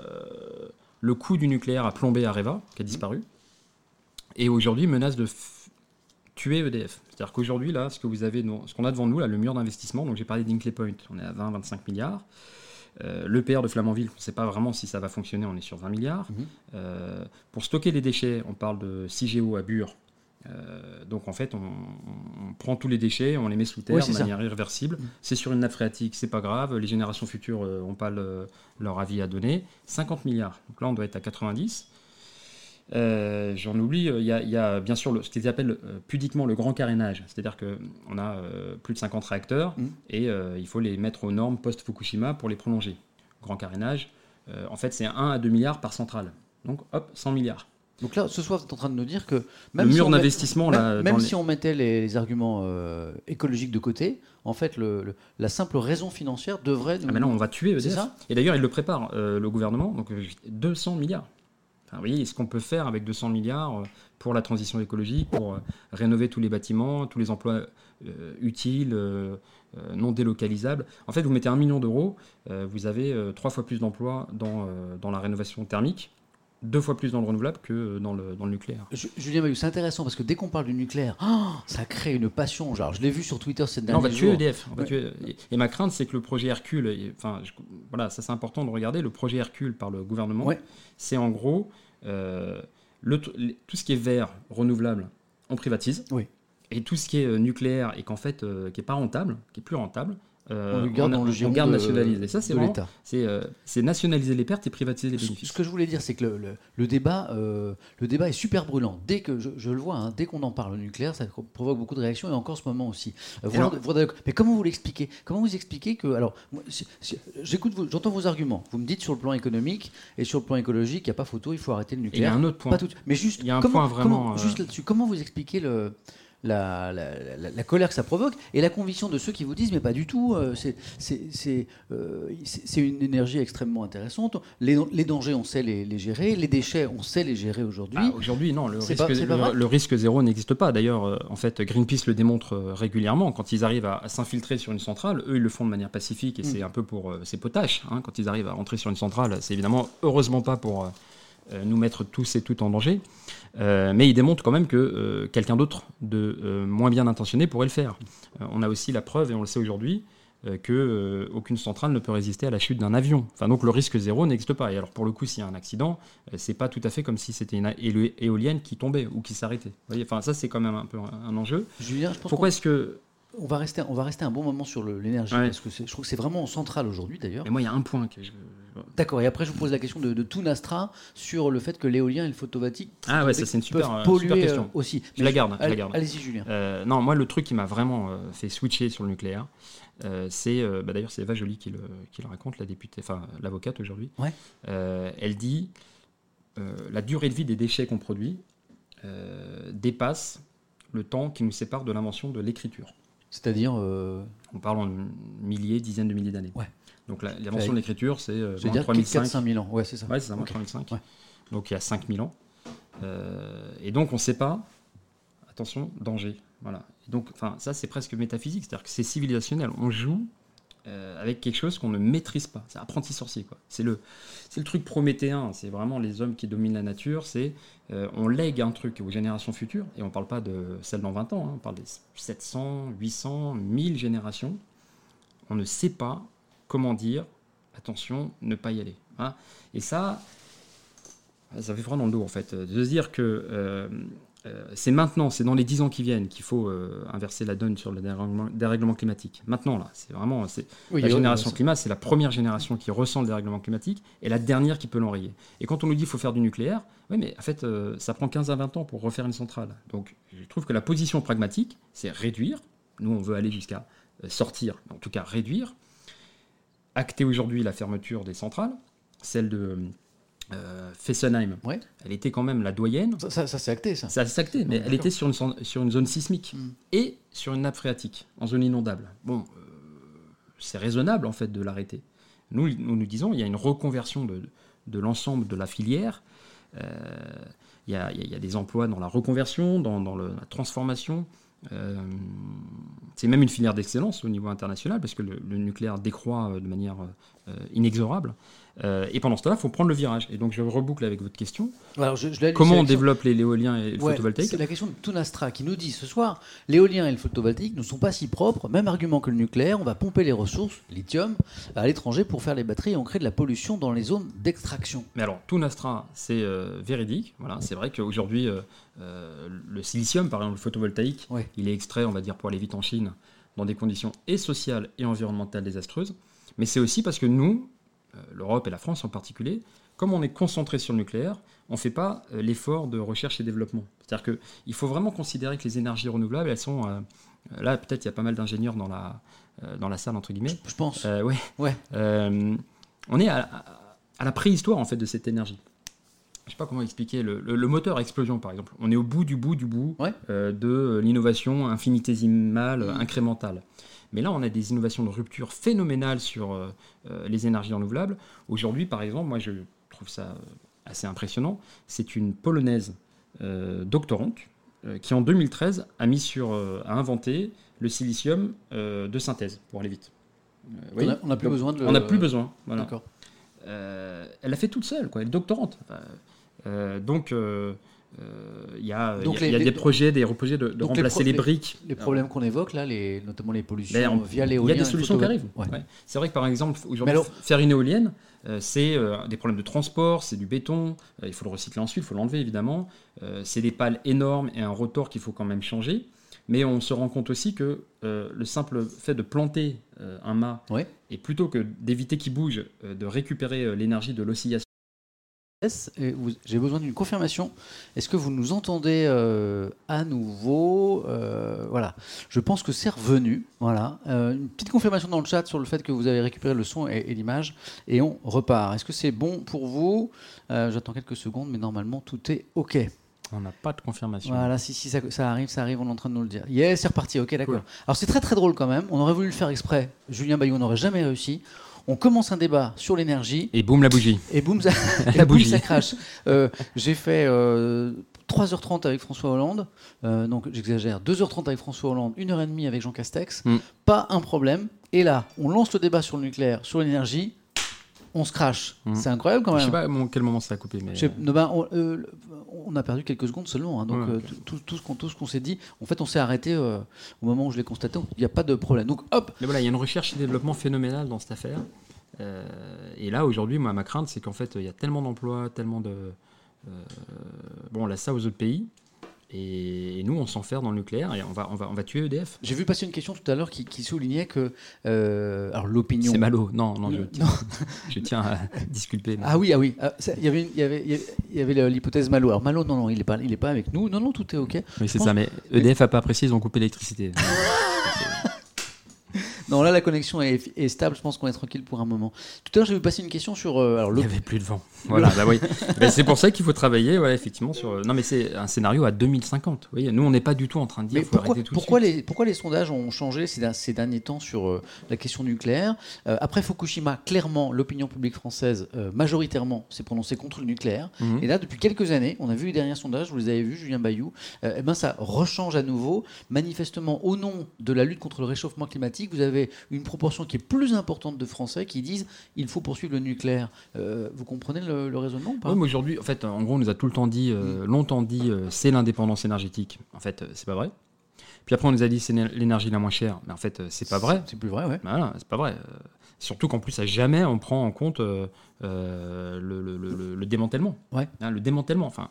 le coût du nucléaire a plombé Areva, qui a mmh. disparu, et aujourd'hui menace de tuer EDF. C'est-à-dire qu'aujourd'hui, là, ce que vous avez, ce qu'on a devant nous, là, le mur d'investissement, donc j'ai parlé d'Inkley Point, on est à 20-25 milliards. le PR de Flamanville, on ne sait pas vraiment si ça va fonctionner, on est sur 20 milliards. Mmh. pour stocker les déchets, on parle de 6 GO à Bure, euh, donc en fait, on, prend tous les déchets, on les met sous terre de manière irréversible. Mm. C'est sur une nappe phréatique, c'est pas grave. Les générations futures n'ont euh, pas leur avis à donner. 50 milliards. Donc là, on doit être à 90. Euh, j'en oublie, il y, a bien sûr ce qu'ils appellent pudiquement le grand carénage, c'est-à-dire qu'on a plus de 50 réacteurs mm. et il faut les mettre aux normes post-Fukushima pour les prolonger. Grand carénage, en fait c'est 1 à 2 milliards par centrale. Donc hop, 100 milliards. Donc là, ce soir, vous êtes en train de nous dire que même le mur si d'investissement, même, même si on mettait les, arguments euh, écologiques de côté, en fait, le, la simple raison financière devrait. Nous... Ah mais non, on va tuer EDF. Ça? Et d'ailleurs, il le prépare, euh, le gouvernement. Donc 200 euh, milliards. Enfin, vous voyez, ce qu'on peut faire avec 200 milliards pour la transition écologique, pour rénover tous les bâtiments, tous les emplois utiles, non délocalisables. En fait, vous mettez un million d'euros, vous avez trois fois plus d'emplois dans la rénovation thermique deux fois plus dans le renouvelable que dans le, dans le nucléaire. Julien c'est intéressant parce que dès qu'on parle du nucléaire, oh, ça crée une passion. Genre, je l'ai vu sur Twitter cette dernière on va tuer EDF. Et ma crainte, c'est que le projet Hercule, enfin, voilà, ça c'est important de regarder. Le projet Hercule par le gouvernement, c'est en gros euh, le, tout ce qui est vert, renouvelable, on privatise. Oui. Et tout ce qui est euh, nucléaire et qu'en fait, euh, qui est pas rentable, qui est plus rentable, euh, on garde dans le on garde nationalisé. Ça, c'est l'État. Euh, c'est nationaliser les pertes et privatiser les bénéfices. Ce que je voulais dire, c'est que le, débat, euh, le débat est super brûlant. Dès que je, le vois, hein, dès qu'on en parle au nucléaire, ça provoque beaucoup de réactions et encore ce moment aussi. mais comment vous l'expliquez? Comment vous expliquez que alors j'écoute, j'entends vos arguments. Vous me dites sur le plan économique et sur le plan écologique, il n'y a pas photo, il faut arrêter le nucléaire. Il y a un autre point. mais juste, il y a un comment, point vraiment. juste là-dessus, comment vous expliquez le la, la, colère que ça provoque et la conviction de ceux qui vous disent mais pas du tout, euh, euh, c'est une énergie extrêmement intéressante. Les, les, dangers, on sait les, gérer, les déchets, on sait les gérer aujourd'hui. Ah, aujourd'hui, non, le risque, le, risque, zéro n'existe pas. D'ailleurs, euh, en fait, Greenpeace le démontre régulièrement. Quand ils arrivent à, s'infiltrer sur une centrale, eux, ils le font de manière pacifique et mm. c'est un peu pour ces potaches. Hein, quand ils arrivent à rentrer sur une centrale, c'est évidemment heureusement pas pour nous mettre tous et toutes en danger. Euh, mais il démontre quand même que euh, quelqu'un d'autre, de euh, moins bien intentionné, pourrait le faire. on a aussi la preuve, et on le sait aujourd'hui, que aucune centrale ne peut résister à la chute d'un avion. Enfin, donc le risque zéro n'existe pas. Et alors pour le coup, s'il y a un accident, c'est pas tout à fait comme si c'était une éolienne qui tombait ou qui s'arrêtait. Enfin, ça c'est quand même un peu un enjeu. Julien, je pense Pourquoi est-ce que on va, rester, on va rester un bon moment sur l'énergie, parce que je trouve que c'est vraiment central aujourd'hui d'ailleurs. Et moi, il y a un point que je. D'accord, et après, je vous pose la question de, de Tunastra sur le fait que l'éolien et le photovoltaïque ah ouais, ça c'est une super, euh, super euh, question. aussi. Je la garde. Allez, Allez-y, Julien. Euh, non, moi, le truc qui m'a vraiment fait switcher sur le nucléaire, c'est. Bah, D'ailleurs, c'est Eva Joly qui le, qui le, raconte, la députée, enfin, l'avocate aujourd'hui. Ouais. elle dit la durée de vie des déchets qu'on produit dépasse le temps qui nous sépare de l'invention de l'écriture. C'est-à-dire euh, On parle en milliers, dizaines de milliers d'années. Ouais. Donc l'invention de l'écriture, c'est euh, moins 3005. 000 ans, ouais, c'est ça. Ouais, c'est ça, moins 3005. Donc il y a 5000 ans. Euh, et donc on ne sait pas, attention, danger. Voilà. donc, enfin, ça c'est presque métaphysique, c'est-à-dire que c'est civilisationnel. On joue euh, avec quelque chose qu'on ne maîtrise pas. C'est apprenti sorcier, quoi. C'est le, le truc prométhéen. C'est vraiment les hommes qui dominent la nature. C'est euh, on lègue un truc aux générations futures, et on ne parle pas de celles dans 20 ans, hein. on parle des 700, 800, 1000 générations. On ne sait pas comment dire, attention, ne pas y aller. Hein. Et ça, ça fait froid dans le dos, en fait, de se dire que euh, c'est maintenant, c'est dans les 10 ans qui viennent qu'il faut euh, inverser la donne sur le dérèglement, climatique. Maintenant, là, c'est vraiment la génération climat, c'est la première génération qui ressent le dérèglement climatique et la dernière qui peut l'enrayer. Et quand on nous dit qu'il faut faire du nucléaire, oui, mais en fait, euh, ça prend 15 à 20 ans pour refaire une centrale. Donc, je trouve que la position pragmatique, c'est réduire. Nous, on veut aller jusqu'à sortir, en tout cas réduire. Acter aujourd'hui la fermeture des centrales, celle de euh, Fessenheim, elle était quand même la doyenne. Ça, ça, s'est acté, ça. Ça s'est acté, mais elle était sur une, sur une zone sismique mm. et sur une nappe phréatique, en zone inondable. Bon, euh, c'est raisonnable en fait de l'arrêter. Nous, nous, nous disons, il y a une reconversion de, de l'ensemble de la filière. Euh, il, y a, il, y a, des emplois dans la reconversion, dans, dans le, la transformation. C'est même une filière d'excellence au niveau international parce que le, le nucléaire décroît de manière inexorable. Euh, et pendant ce temps-là, il faut prendre le virage. Et donc, je reboucle avec votre question. Comment on développe l'éolien et le photovoltaïque C'est la question de Tunastra qui nous dit ce soir l'éolien et le photovoltaïque ne sont pas si propres. Même argument que le nucléaire, on va pomper les ressources, lithium, à l'étranger pour faire les batteries et on crée de la pollution dans les zones d'extraction. Mais alors, Tunastra, c'est euh, véridique. Voilà, c'est vrai qu'aujourd'hui, euh, le silicium, par exemple, le photovoltaïque, il est extrait, on va dire, pour aller vite en Chine, dans des conditions et sociales et environnementales désastreuses. Mais c'est aussi parce que nous, l'Europe et la France en particulier, comme on est concentré sur le nucléaire, on ne fait pas euh, l'effort de recherche et développement. C'est-à-dire qu'il faut vraiment considérer que les énergies renouvelables, elles sont... Euh, là, peut-être il y a pas mal d'ingénieurs dans la, dans la salle, entre guillemets. Je, pense. ouais. ouais. on est à, la préhistoire, en fait, de cette énergie. Je ne sais pas comment expliquer. Le, moteur à explosion, par exemple. On est au bout du bout du bout de l'innovation infinitésimale, mmh. incrémentale. Mais là, on a des innovations de rupture phénoménales sur euh, euh, les énergies renouvelables. Aujourd'hui, par exemple, moi, je trouve ça assez impressionnant. C'est une polonaise euh, doctorante qui, en 2013, a mis sur, a inventé le silicium de synthèse pour aller vite. on n'a plus besoin de. On n'a plus besoin. Voilà. D'accord. elle l'a fait toute seule, quoi. Elle est doctorante. donc il y a, des projets, des projets de, remplacer les, briques. Les problèmes qu'on évoque là, les, notamment les pollutions via l'éolien. Il y a des solutions qui arrivent. C'est vrai que par exemple, aujourd'hui, faire une éolienne, euh, c'est euh, des problèmes de transport, c'est du béton, euh, il faut le recycler ensuite, il faut l'enlever évidemment. c'est des pales énormes et un rotor qu'il faut quand même changer. Mais on se rend compte aussi que le simple fait de planter un mât, et plutôt que d'éviter qu'il bouge, de récupérer l'énergie de l'oscillation, j'ai besoin d'une confirmation. Est-ce que vous nous entendez euh, à nouveau euh, Voilà. Je pense que c'est revenu. Voilà. Euh, une petite confirmation dans le chat sur le fait que vous avez récupéré le son et, l'image. Et on repart. Est-ce que c'est bon pour vous? J'attends quelques secondes, mais normalement tout est OK. On n'a pas de confirmation. Voilà, si, si, ça, ça arrive, ça arrive, on est en train de nous le dire. Yes, c'est reparti, ok, d'accord. Alors c'est très très drôle quand même, on aurait voulu le faire exprès, Julien Bayou n'aurait jamais réussi. On commence un débat sur l'énergie. Et boum, la bougie. Et boum, ça, La bougie. ça crache. Euh, J'ai fait euh, 3h30 avec François Hollande, euh, donc j'exagère, 2h30 avec François Hollande, 1h30 avec Jean Castex. Mm. Pas un problème. Et là, on lance le débat sur le nucléaire, sur l'énergie, on se crache. Mm. C'est incroyable quand Je même. sais pas à quel moment ça a coupé, mais. Sais- ben, on, euh, on a perdu quelques secondes seulement. hein, donc Ouais, euh, tout, tout ce qu'on tout ce qu'on s'est dit, en fait, on s'est arrêté euh, au moment où je l'ai constaté. Il n'y a pas de problème. Donc hop, Mais voilà, il y a une recherche et développement phénoménal dans cette affaire. Euh, et là, aujourd'hui, moi, ma crainte, c'est qu'en fait, il y a tellement d'emplois, tellement de. bon, on laisse ça aux autres pays. Et, nous, on s'enferme dans le nucléaire et on va, on va, on va tuer EDF. j'ai vu passer une question tout à l'heure qui, qui soulignait que euh, alors l'opinion. C'est Malo. Non, non, je, Non. tiens, je tiens à disculper. Ah oui, ah oui. ah, Il y avait, il y avait, il y avait- l'hypothèse Malo. Alors Malo, non, non, il n'est pas, il est pas avec nous. Non, non, tout est ok. Oui, c'est ça. Mais EDF a pas apprécié, ils ont coupé l'électricité. Non, là, la connexion est, est stable. Je pense qu'on est tranquille pour un moment. Tout à l'heure, j'ai vu passer une question sur euh, alors Il n'y avait plus de vent. Voilà, bah oui. C'est pour ça qu'il faut travailler, ouais, effectivement, sur. euh, Non, mais c'est un scénario à 2050. Vous voyez, nous, on n'est pas du tout en train de dire Mais qu'il faut pourquoi, tout les, pourquoi les sondages ont changé ces, ces derniers temps sur euh, la question nucléaire? Euh, Après Fukushima, clairement, l'opinion publique française, majoritairement, s'est prononcée contre le nucléaire. Mhm. Et là, depuis quelques années, on a vu les derniers sondages, vous les avez vus, Julien Bayou, euh, eh ben, ça rechange à nouveau. Manifestement, au nom de la lutte contre le réchauffement climatique, vous avez une proportion qui est plus importante de Français qui disent il faut poursuivre le nucléaire. Euh, vous comprenez le, le raisonnement ou pas? Oui, mais aujourd'hui, en fait, en gros, on nous a tout le temps dit, euh, longtemps dit, euh, c'est l'indépendance énergétique. En fait, c'est pas vrai. Puis après, on nous a dit c'est l'éner- l'énergie la moins chère. Mais en fait, c'est pas vrai. C'est plus vrai, ouais. Voilà, c'est pas vrai. Surtout qu'en plus, à jamais on prend en compte euh, le, le- le- le- le démantèlement. Ouais. Hein, le démantèlement. Enfin,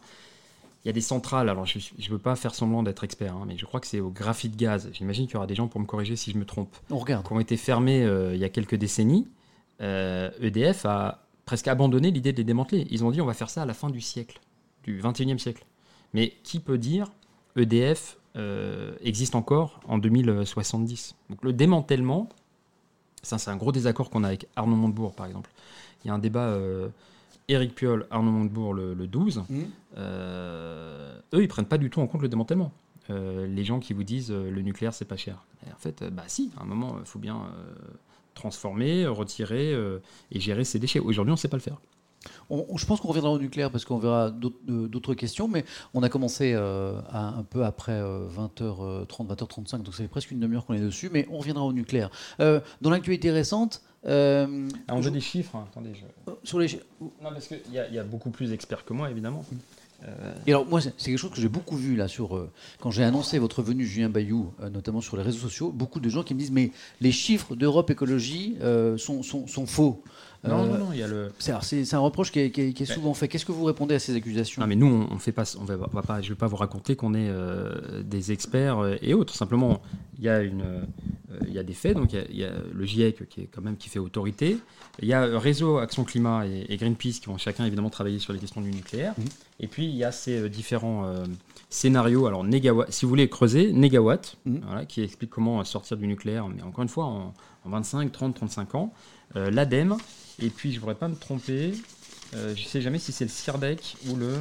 il y a des centrales. Alors, je ne veux pas faire semblant d'être expert, hein, mais je crois que c'est au graphite gaz. J'imagine qu'il y aura des gens pour me corriger si je me trompe. On regarde. Qui ont été fermées euh, il y a quelques décennies. Euh, EDF a presque abandonné l'idée de les démanteler. Ils ont dit on va faire ça à la fin du siècle, du 21e siècle. Mais qui peut dire EDF euh, existe encore en 2070 Donc le démantèlement, ça c'est un gros désaccord qu'on a avec Arnaud Montebourg par exemple. Il y a un débat Éric Piolle, Arnaud Montebourg le, le 12. Mhm. Euh, eux ils prennent pas du tout en compte le démantèlement. Euh, les gens qui vous disent euh, le nucléaire c'est pas cher. Et en fait, bah si, à un moment il faut bien transformer, retirer et gérer ses déchets. Aujourd'hui on sait pas le faire. On- on- je pense qu'on reviendra au nucléaire parce qu'on verra d'autres euh, questions, mais on a commencé euh, à- un peu après euh, 20h30, 20h35, donc ça fait presque une demi-heure qu'on est dessus, mais on reviendra au nucléaire. Euh, dans l'actualité récente, euh, Ah, on je- veut des chiffres, hein. attendez. je- sur les... Non, parce qu'il y, a- il y a beaucoup plus d'experts que moi, évidemment. Euh, Et alors moi, c'est quelque chose que j'ai beaucoup vu là sur euh, quand j'ai annoncé votre venue, Julien Bayou, euh, notamment sur les réseaux sociaux, beaucoup de gens qui me disent mais les chiffres d'Europe Écologie euh, sont, sont, sont faux. Non, Euh, non, non, il y a le. c'est un reproche qui est, qui est- qui est Ouais. souvent fait. Qu'est-ce que vous répondez à ces accusations? Non, mais nous, on, on fait pas, on va, on va pas, je vais pas vous raconter qu'on est euh, des experts euh, et autres. Simplement, il y a une, euh, il y a des faits. Donc, il y a- il y, a le GIEC qui est quand même qui fait autorité. Il y a Réseau Action Climat et, et Greenpeace qui vont chacun évidemment travailler sur les questions du nucléaire. Mhm. Et puis, il y a ces euh, différents euh, scénarios. Alors, négawatt, si vous voulez creuser, négawatt, Mhm. voilà, qui explique comment sortir du nucléaire, mais encore une fois, en, en 25, 30, 35 ans. Euh, L'ADEME, et puis je ne voudrais pas me tromper, euh, je ne sais jamais si c'est le CIRDEC ou le. Euh,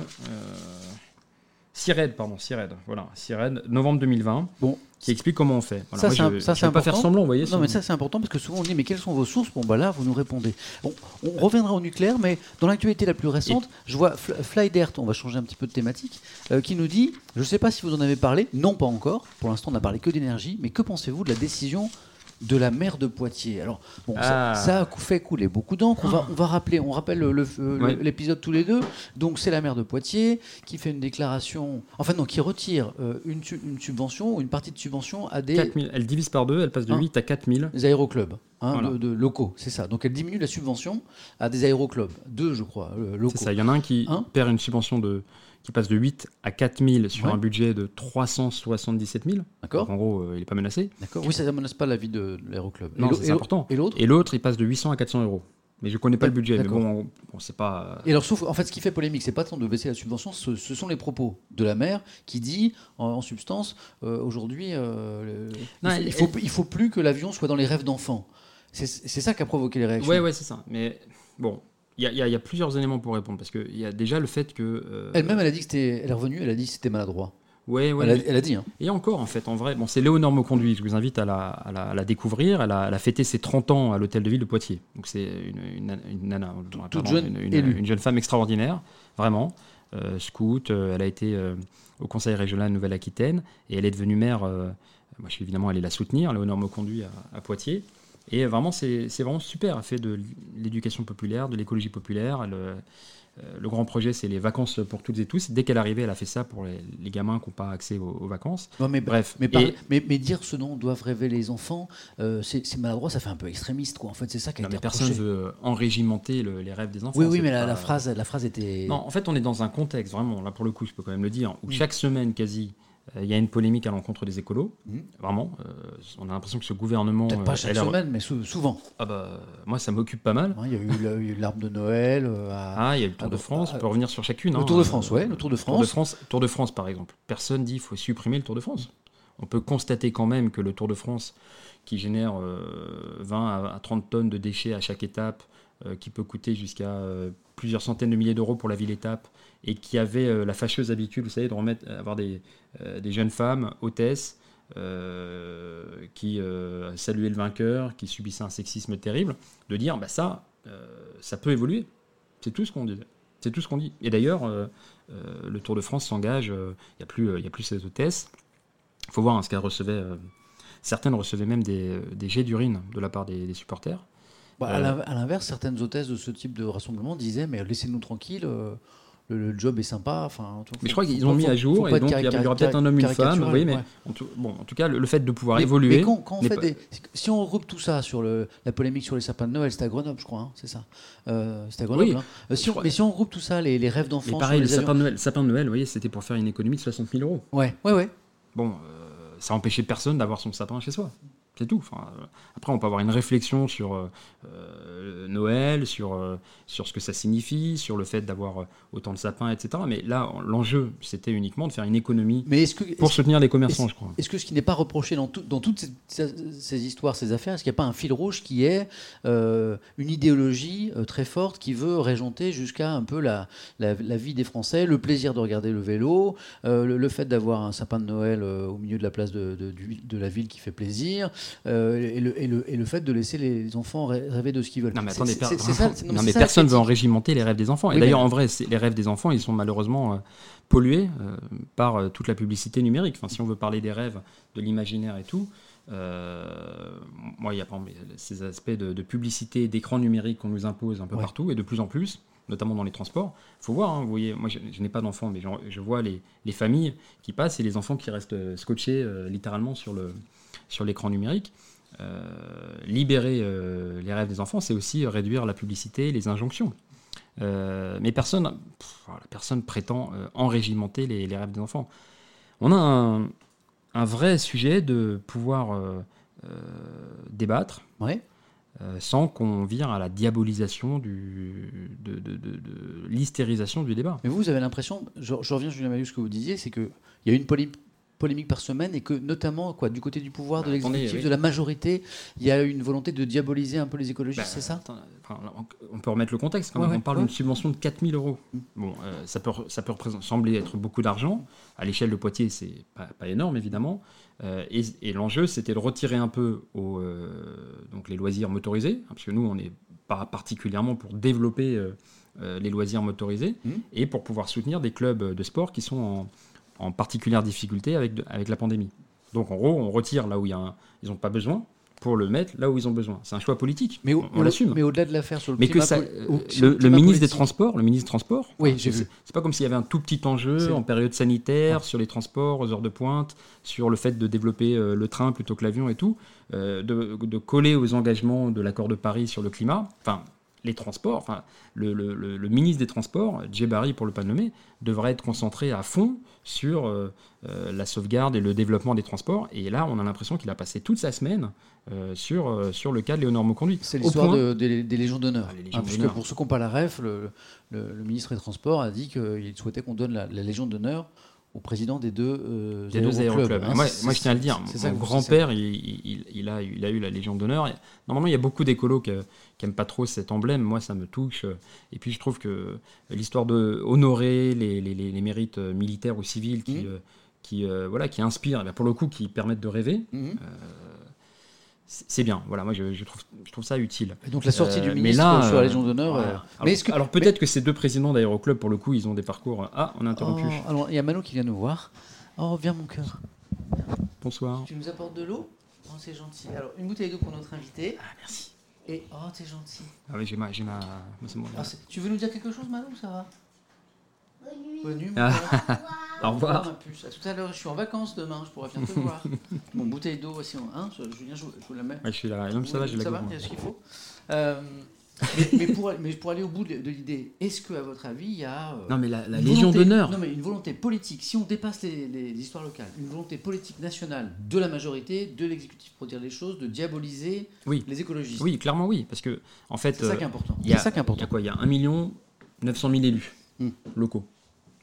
CIRED, pardon, CIRED, voilà, CIRED, novembre 2020, Bon, qui explique comment on fait. Voilà, Ça, moi, c'est je ça, je pas faire semblant, vous voyez. Non, mais ça c'est important parce que souvent on dit mais quelles sont vos sources? Bon bah là vous nous répondez. Bon, on reviendra au nucléaire, mais dans l'actualité la plus récente, je vois Fl- Flydert, on va changer un petit peu de thématique, euh, qui nous dit, je ne sais pas si vous en avez parlé, non pas encore, pour l'instant on n'a parlé que d'énergie, mais que pensez-vous de la décision de la maire de Poitiers Alors bon, Ah. ça a fait couler beaucoup d'encre. On va, on va rappeler, on rappelle le- le- Ouais. l'épisode tous les deux. Donc c'est la maire de Poitiers qui fait une déclaration, enfin non, qui retire euh, une, su- une subvention ou une partie de subvention à des 4000, elle divise par deux, elle passe de Hein 8 à 4000. des aéroclubs hein, Voilà. de, de locaux, c'est ça. Donc elle diminue la subvention à des aéroclubs, deux je crois, euh, locaux. C'est ça, il y en a un qui Hein perd une subvention de, qui passe de 8 à 4000 sur Ouais. un budget de 377 000. D'accord En gros, euh, il n'est pas menacé. D'accord. Oui, ça ne menace pas la vie de, l'aéroclub. Non, c'est important. Et l'autre Et l'autre, il passe de 800 à 400 euros. Mais je connais pas le budget. Mais bon, c'est pas. Et alors, sauf, en fait, ce qui fait polémique, c'est pas tant de baisser la subvention, ce, ce sont les propos de la maire qui dit, en, en substance, euh, aujourd'hui, euh, il, il, faut, il faut plus que l'avion soit dans les rêves d'enfants. C'est ça qui a provoqué les réactions. Ouais, ouais, c'est ça. Mais bon, Il y, a- il y a plusieurs éléments pour répondre. Parce qu'il y a déjà le fait que. euh, Elle-même, elle a dit que c'était. Elle est revenue, elle a dit que c'était maladroit. Ouais, ouais. elle, a, mais- elle a dit. Hein. Et encore, en fait, en vrai, bon, c'est Léonore Moconduit. Je vous invite à la, à la- à la découvrir. Elle a, elle a fêté ses 30 ans à l'hôtel de ville de Poitiers. Donc, c'est une, une, une nana, toute jeune une, une- jeune femme extraordinaire, vraiment. Euh, scout, euh, elle a été euh, au conseil régional Nouvelle-Aquitaine et elle est devenue maire. euh, moi, je suis évidemment allé la soutenir, Léonore Moconduit à, à Poitiers. Et vraiment, c'est vraiment super. Elle fait de l'éducation populaire, de l'écologie populaire. Elle, euh, le grand projet, c'est les vacances pour toutes et tous. Dès qu'elle est arrivée, elle a fait ça pour les, les gamins qui n'ont pas accès aux, aux vacances. Non, mais, Bref. Mais, par- Et- mais, mais dire ce dont doivent rêver les enfants, euh, c'est maladroit, ça fait un peu extrémiste, quoi. En fait, c'est ça qui a Non, été mais personne reproché. veut enrégimenter le- les rêves des enfants. Oui, oui, mais la, pas- la phrase, la phrase était. Non, en fait, on est dans un contexte, vraiment, là pour le coup, je peux quand même le dire, où Mm. chaque semaine quasi, il y a une polémique à l'encontre des écolos. Mm. Vraiment. euh, on a l'impression que ce gouvernement. Peut-être euh, pas chaque elle a- semaine, mais sou- souvent. Ah bah, moi, ça m'occupe pas mal. Il y a eu eu l'arbre de Noël. euh, à- Ah, il y a le Tour de France, on peut revenir sur chacune. le hein, Tour de euh, France, ouais, le Tour de Tour de France. France, Tour de France, par exemple. Personne dit qu'il faut supprimer le Tour de France. On peut constater quand même que le Tour de France, qui génère euh, 20 à à 30 tonnes de déchets à chaque étape, euh, qui peut coûter jusqu'à euh, plusieurs centaines de milliers d'euros pour la ville-étape, et qui avait euh, la fâcheuse habitude, vous savez, de remettre, avoir des, euh, des jeunes femmes hôtesses euh, qui euh, saluaient le vainqueur, qui subissaient un sexisme terrible, de dire bah ça, euh, ça peut évoluer. C'est tout ce qu'on disait. C'est tout ce qu'on dit. Et d'ailleurs, euh, euh, le Tour de France s'engage. euh, Il n'y a plus, euh, y a plus ces hôtesses. Il faut voir hein, ce qu'elles recevaient. euh, certaines recevaient même des, euh, des jets d'urine de la part des, des supporters. Bah, à l'in- à l'inverse, certaines hôtesses de ce type de rassemblement disaient Mais laissez-nous tranquilles, euh, le, le job est sympa. Enfin, faut- Mais je crois qu'ils ont mis à jour, et donc il y aura peut-être un homme, une femme. Vous voyez, mais ouais. en tout, bon, en tout cas, le, le fait de pouvoir Mais- évoluer. Mais quand, quand on fait pas- des, si on regroupe tout ça sur le, la polémique sur les sapins de Noël, c'était à Grenoble, je crois, hein, c'est ça. Euh, c'était à Grenoble. Oui. hein. Euh, si on- crois- mais si on regroupe tout ça, les, les rêves d'enfants, pareil, le sapin de Noël, sapin de Noël, vous voyez, c'était pour faire une économie de 60 000 euros. Ouais, ouais, ouais. Bon, euh, ça empêchait personne d'avoir son sapin chez soi. C'est tout. Enfin, euh, après, on peut avoir une réflexion sur euh, euh, Noël, sur, euh, sur ce que ça signifie, sur le fait d'avoir autant de sapins, etc. Mais là, l'enjeu, c'était uniquement de faire une économie Mais est-ce que, pour est-ce, soutenir les commerçants, je crois. est-ce que ce qui n'est pas reproché dans, tout- dans toutes ces, histoires, ces affaires, est-ce qu'il n'y a pas un fil rouge qui est euh, une idéologie très forte qui veut régenter jusqu'à un peu la, la, la vie des Français, le plaisir de regarder le vélo, le, le fait d'avoir un sapin de Noël au milieu de la place de, de- du- de la ville qui fait plaisir, euh, et, le, et, le, et le fait de laisser les enfants rê- rêver de ce qu'ils veulent. Non mais attendez, per- ça- non, mais ça personne veut critique. enrégimenter les rêves des enfants. Et Oui, d'ailleurs, mais- en vrai, les rêves des enfants, ils sont malheureusement euh, pollués euh, par toute la publicité numérique. Enfin, si on veut parler des rêves, de l'imaginaire et tout, euh, moi, il y a exemple, ces aspects de, de publicité, d'écran numérique qu'on nous impose un peu Ouais. partout et de plus en plus, notamment dans les transports. Il faut voir, hein, vous voyez, moi, je, je n'ai pas d'enfants, mais je, je vois les, les familles qui passent et les enfants qui restent scotchés euh, littéralement sur le sur l'écran numérique. Euh, libérer euh, les rêves des enfants, c'est aussi réduire la publicité, les injonctions. Euh, mais personne, pff, personne prétend enrégimenter les, les rêves des enfants. On a un, un vrai sujet de pouvoir débattre Ouais. euh, sans qu'on vire à la diabolisation, du, de, de, de- de l'hystérisation du débat. Mais vous, vous avez l'impression, je, je reviens Julien ce que vous disiez, c'est qu'il y a une polé- polémique par semaine et que notamment quoi, du côté du pouvoir, de Bah, l'exécutif, oui. de la majorité, il y a une volonté de diaboliser un peu les écologistes, Bah, c'est ça? attends, on- peut remettre le contexte quand Ouais, même. ouais, on parle ouais. d'une subvention de 4000 euros. Mm. Bon, euh, ça peut, ça peut sembler être beaucoup d'argent. À l'échelle de Poitiers, c'est pas, pas énorme évidemment. Euh, et et l'enjeu, c'était de retirer un peu aux, euh, donc les loisirs motorisés, hein, parce que nous, on n'est pas particulièrement pour développer les loisirs motorisés Mm. et pour pouvoir soutenir des clubs de sport qui sont en, en particulière difficulté avec, de- avec la pandémie. Donc en gros, on retire là où il y a un- ils n'ont pas besoin pour le mettre là où ils ont besoin. C'est un choix politique. Mais, au- on, on l'assume. Mais au-delà de l'affaire sur le Mais que climat ça, poli- euh, sur le, le climat ministre des Transports, le ministre des Transports, Oui, j'ai c'est- vu. C'est pas comme s'il y avait un tout petit enjeu en période sanitaire Ouais. sur les transports aux heures de pointe, sur le fait de développer euh, le train plutôt que l'avion et tout, euh, de, de coller aux engagements de l'accord de Paris sur le climat. Enfin, les transports, enfin, le, le- le- le ministre des Transports, Djebari pour le pas nommer, devrait être concentré à fond sur euh, euh, la sauvegarde et le développement des transports. Et là, on a l'impression qu'il a passé toute sa semaine euh, sur, sur le cas de Léonore Moconduit. C'est l'histoire point- de- des, des Légions d'honneur. Ah, puisque d'honneur. pour ceux qui n'ont pas la ref, le, ministre des Transports a dit qu'il souhaitait qu'on donne la, la Légion d'honneur au président des deux, euh, des deux aéroclubs. hein. moi, je tiens à le dire, mon grand-père, il, il- il a, eu- il a eu la Légion d'honneur. Et Normalement, il y a beaucoup d'écolos qui n'aiment pas trop cet emblème. Moi, ça me touche. Et puis, je trouve que l'histoire de honorer les, les- les- les mérites militaires ou civils qui, Mhm. euh, qui, euh, voilà, qui inspirent, eh bien, pour le coup, qui permettent de rêver, Mhm. C'est bien. Voilà, moi, je, je trouve, je trouve ça utile. Et donc la sortie Euh, du mais ministre là, sur la euh, Légion d'honneur. voilà. euh, Alors, mais est-ce que alors peut-être que ces deux présidents d'aéroclub, pour le coup, ils ont des parcours. euh, Ah, on a interrompu. Oh, alors, il y a Manon qui vient nous voir. Oh, viens mon cœur. Bonsoir. Tu nous apportes de l'eau? Oh, c'est gentil. Alors, une bouteille d'eau pour notre invité. Ah, merci. Et oh, t'es gentil. Ah oui, j'ai ma, Ah, tu veux nous dire quelque chose, Manon, ou ça va? Bonne nuit. Ah. Au revoir. À tout à l'heure, je suis en vacances demain, je pourrais venir te voir. Mon bouteille d'eau aussi, hein, Julien, je, je vous la mets. Ouais, je suis là. Non, mais ça va, j'ai la Ça va, il y a ce qu'il faut. Euh, mais, mais pour, mais pour aller au bout de, de l'idée, est-ce que, à votre avis, il y a. euh, Non, mais la, Légion d'honneur. Non, mais une volonté politique, si on dépasse les, les- les histoires locales, une volonté politique nationale de la majorité, de l'exécutif pour dire les choses, de diaboliser Oui. les écologistes. Oui, clairement, oui. Parce que, en fait, C'est ça euh, qui est important. il y a- C'est ça qui est il y important. a quoi? Il y a 1 million 900 000 élus Hmm. locaux.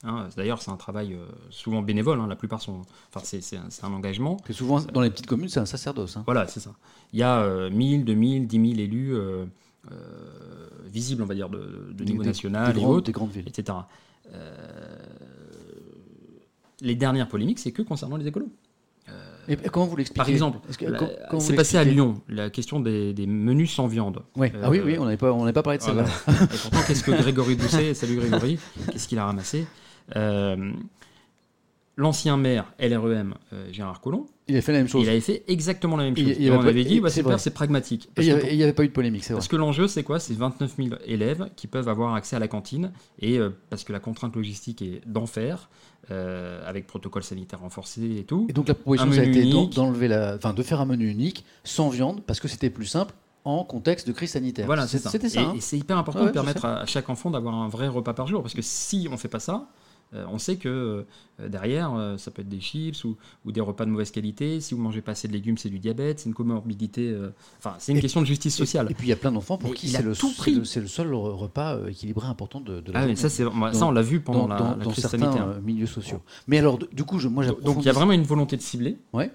Hein, D'ailleurs, c'est un travail euh, souvent bénévole. hein, la plupart sont. Enfin, c'est un, engagement. Que souvent, dans les petites communes, c'est un sacerdoce. hein. Voilà, c'est ça. Il y a euh, 1000, 2000, 10 000 élus euh, euh, visibles, on va dire, de, de niveau Des- national des et grandes- autres, des grandes villes. etc. Les dernières polémiques, c'est que concernant les écolos. Et comment vous l'expliquez? Par exemple, c'est passé à Lyon, la question des, des menus sans viande. Euh, ah oui, oui, on n'avait pas, on pas parlé de ça. Voilà. Et pourtant, qu'est-ce que Grégory Doucet, salut Grégory, qu'est-ce qu'il a ramassé? L'ancien maire LREM, euh, Gérard Collomb, Il a fait la même chose. il avait fait exactement la même chose. il Et avait on pas- avait dit, ouais, c'est c'est pragmatique. Et il n'y avait, avait pas eu de polémique, c'est vrai. parce que l'enjeu, c'est quoi? C'est 29 000 élèves qui peuvent avoir accès à la cantine. Et euh, parce que la contrainte logistique est d'enfer, euh, avec protocole sanitaire renforcé et tout. Et donc la proposition, ça a été d'enlever la, enfin, de faire un menu unique sans viande parce que c'était plus simple en contexte de crise sanitaire. Voilà, c'est ça. C'était ça. Et, hein. et c'est hyper important Ouais, de permettre à, à chaque enfant d'avoir un vrai repas par jour. Parce que si on fait pas ça, euh, on sait que euh, derrière, euh, ça peut être des chips ou, ou des repas de mauvaise qualité. Si vous mangez pas assez de légumes, c'est du diabète, c'est une comorbidité. Enfin, c'est une Et- question de justice sociale. Et puis il y a plein d'enfants pour Mais qui c'est le, le- seul re- repas équilibré important de, de la Ah, mais ça, ça, on l'a vu pendant dans, la, dans- la dans certains sanitaire. milieux sociaux. Mais alors, du coup, je, moi, Donc, il y a vraiment une volonté de cibler. Ouais.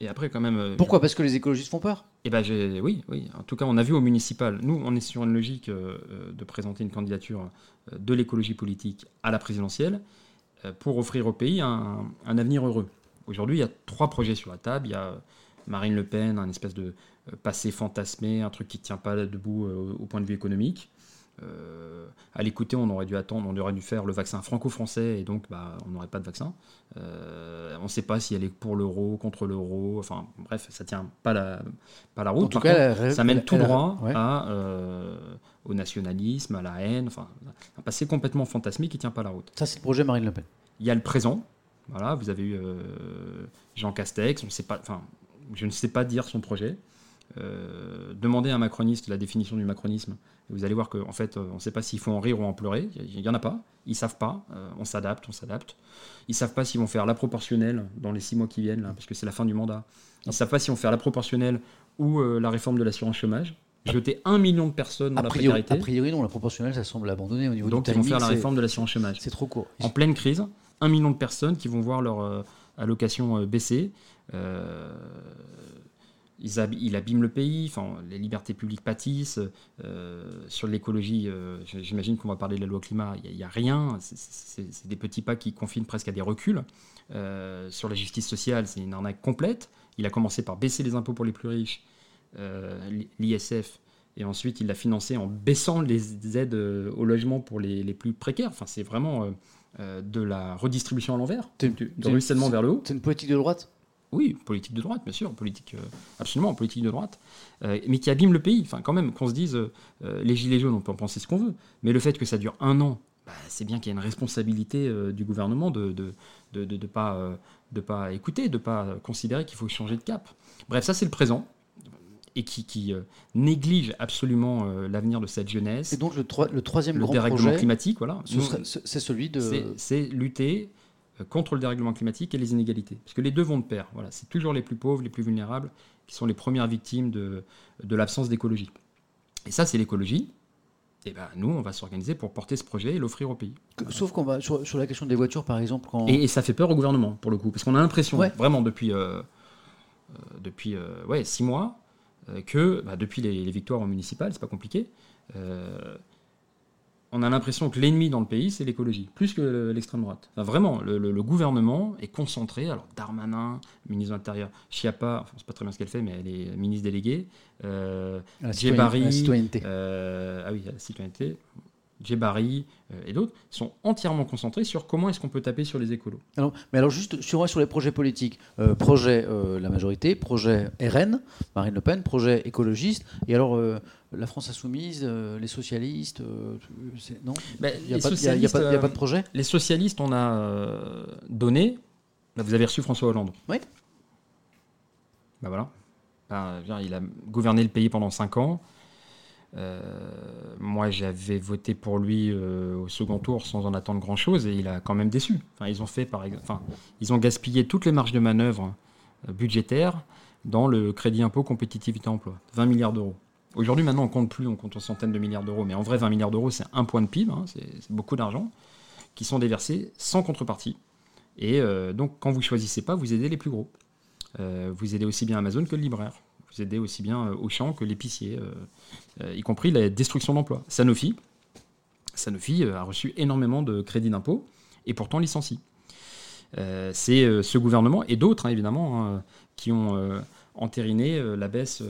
Et après, quand même. euh, Pourquoi Parce que les écologistes font peur. Eh ben, oui, oui. En tout cas, on a vu au municipal. Nous, on est sur une logique euh, euh, de présenter une candidature de l'écologie politique à la présidentielle pour offrir au pays un, un avenir heureux. Aujourd'hui, il y a trois projets sur la table. Il y a Marine Le Pen, un espèce de passé fantasmé, un truc qui ne tient pas debout au point de vue économique. Euh, à l'écouter, on aurait dû attendre, on aurait dû faire le vaccin franco-français et donc bah, on n'aurait pas de vaccin. Euh, on ne sait pas si elle est pour l'euro, contre l'euro. Enfin, bref, ça tient pas la, pas la route. En tout Par cas, contre, elle- ça mène elle- tout elle- droit ouais. à, euh, au nationalisme, à la haine. Enfin, un passé complètement fantasmé qui tient pas la route. Ça, c'est le projet Marine Le Pen. Il y a le présent. Voilà, vous avez eu Jean Castex. On sait pas. Enfin, je ne sais pas dire son projet. Demandez à un macroniste la définition du macronisme. Vous allez voir qu'en en fait, euh, on ne sait pas s'il faut en rire ou en pleurer. Il n'y en a pas. Ils savent pas. Euh, on s'adapte, on s'adapte. Ils savent pas s'ils vont faire la proportionnelle dans les six mois qui viennent, là, parce que c'est la fin du mandat. Ils savent pas s'ils vont faire la proportionnelle ou euh, la réforme de l'assurance chômage. Jeter un million de personnes dans A la précarité. a priori, non, la proportionnelle, ça semble abandonné au niveau Donc du ils vont timing, faire la réforme de l'assurance chômage. C'est trop court. En pleine crise, un million de personnes qui vont voir leur euh, allocation baisser. Ils ab- il abîme le pays, enfin, les libertés publiques pâtissent. euh, sur l'écologie, euh, j'imagine qu'on va parler de la loi climat, il n'y a, rien. C'est- des petits pas qui confinent presque à des reculs. Euh, sur la justice sociale, c'est une arnaque complète. Il a commencé par baisser les impôts pour les plus riches, l'ISF, et ensuite il l'a financé en baissant les aides au logement pour les, les plus précaires. Enfin, c'est vraiment de la redistribution à l'envers, du, ruissellement vers le haut. C'est une politique de droite? Oui, politique de droite, bien sûr, politique, euh, absolument, politique de droite, euh, mais qui abîme le pays. Enfin, quand même, qu'on se dise, euh, les gilets jaunes, on peut en penser ce qu'on veut, mais le fait que ça dure un an, bah, c'est bien qu'il y a une responsabilité du gouvernement de ne de, de, de- de pas, de pas écouter, de pas euh, considérer qu'il faut changer de cap. Bref, ça c'est le présent, et qui, qui, euh, néglige absolument euh, l'avenir de cette jeunesse, Et donc le, troi- le troisième le grand projet, climatique, voilà. c'est celui de... c'est- lutter contre le dérèglement climatique et les inégalités. Parce que les deux vont de pair. Voilà, c'est toujours les plus pauvres, les plus vulnérables, qui sont les premières victimes de, de l'absence d'écologie. Et ça, c'est l'écologie. et ben, nous, on va s'organiser pour porter ce projet et l'offrir au pays. Sauf qu'on va sur, sur, la question des voitures, par exemple. Quand... Et, ça fait peur au gouvernement, pour le coup, parce qu'on a l'impression, vraiment, depuis, euh, euh, depuis euh, ouais, six mois, que bah, depuis les, les, victoires en municipal, c'est pas compliqué, on a l'impression que l'ennemi dans le pays, c'est l'écologie, plus que l'extrême droite. vraiment, le, gouvernement est concentré. Alors, Darmanin, ministre de l'Intérieur, Chiappa, enfin, c'est pas très bien ce qu'elle fait, mais elle est ministre déléguée. Euh, la, citoyenneté. Euh, ah oui, la citoyenneté. Djebari euh, et d'autres sont entièrement concentrés sur comment est-ce qu'on peut taper sur les écolos. Alors, mais alors juste sur, sur les projets politiques, euh, projet euh, la majorité, projet RN, Marine Le Pen, projet écologiste, et alors la France insoumise, les socialistes, non ben, Il n'y a, a, pas de projet Les socialistes, on a donné, vous avez reçu François Hollande. Oui. Ben voilà. Ben, il a gouverné le pays pendant 5 ans. Euh, moi, j'avais voté pour lui euh, au second tour sans en attendre grand-chose et il a quand même déçu. Enfin, ils ont fait, par exemple, enfin, ils ont gaspillé toutes les marges de manœuvre euh, budgétaires dans le crédit impôt compétitivité emploi, 20 milliards d'euros. Aujourd'hui, maintenant, on compte plus, on compte en centaines de milliards d'euros, mais en vrai, 20 milliards d'euros, c'est un point de PIB, hein, c'est beaucoup d'argent, qui sont déversés sans contrepartie. Et donc, quand vous choisissez pas, vous aidez les plus gros. vous aidez aussi bien Amazon que le libraire vous aider aussi bien euh, champ que l'épicier, euh, euh, y compris la destruction d'emplois. Sanofi, Sanofi a reçu énormément de crédits d'impôt et pourtant licencie. c'est ce gouvernement et d'autres, hein, évidemment, hein, qui ont entériné la baisse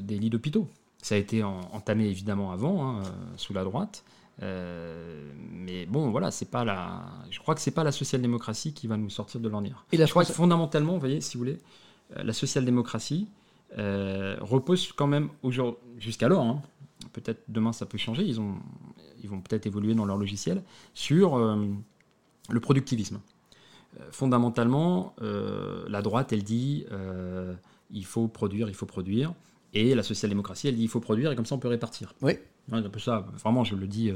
des lits d'hôpitaux. Ça a été entamé évidemment avant, hein, sous la droite. mais bon, voilà, c'est pas la. Je crois que c'est pas la social-démocratie qui va nous sortir de l'ornière. Et je crois que fondamentalement, vous voyez, si vous voulez, la social-démocratie, euh, repose quand même jusqu'alors, hein, peut-être demain ça peut changer, ils, ont, ils vont peut-être évoluer dans leur logiciel, sur euh, le productivisme. Euh, fondamentalement, la droite, elle dit il faut produire, il faut produire, et la social-démocratie, elle dit il faut produire, et comme ça on peut répartir. Oui. un peu ça, vraiment, je le dis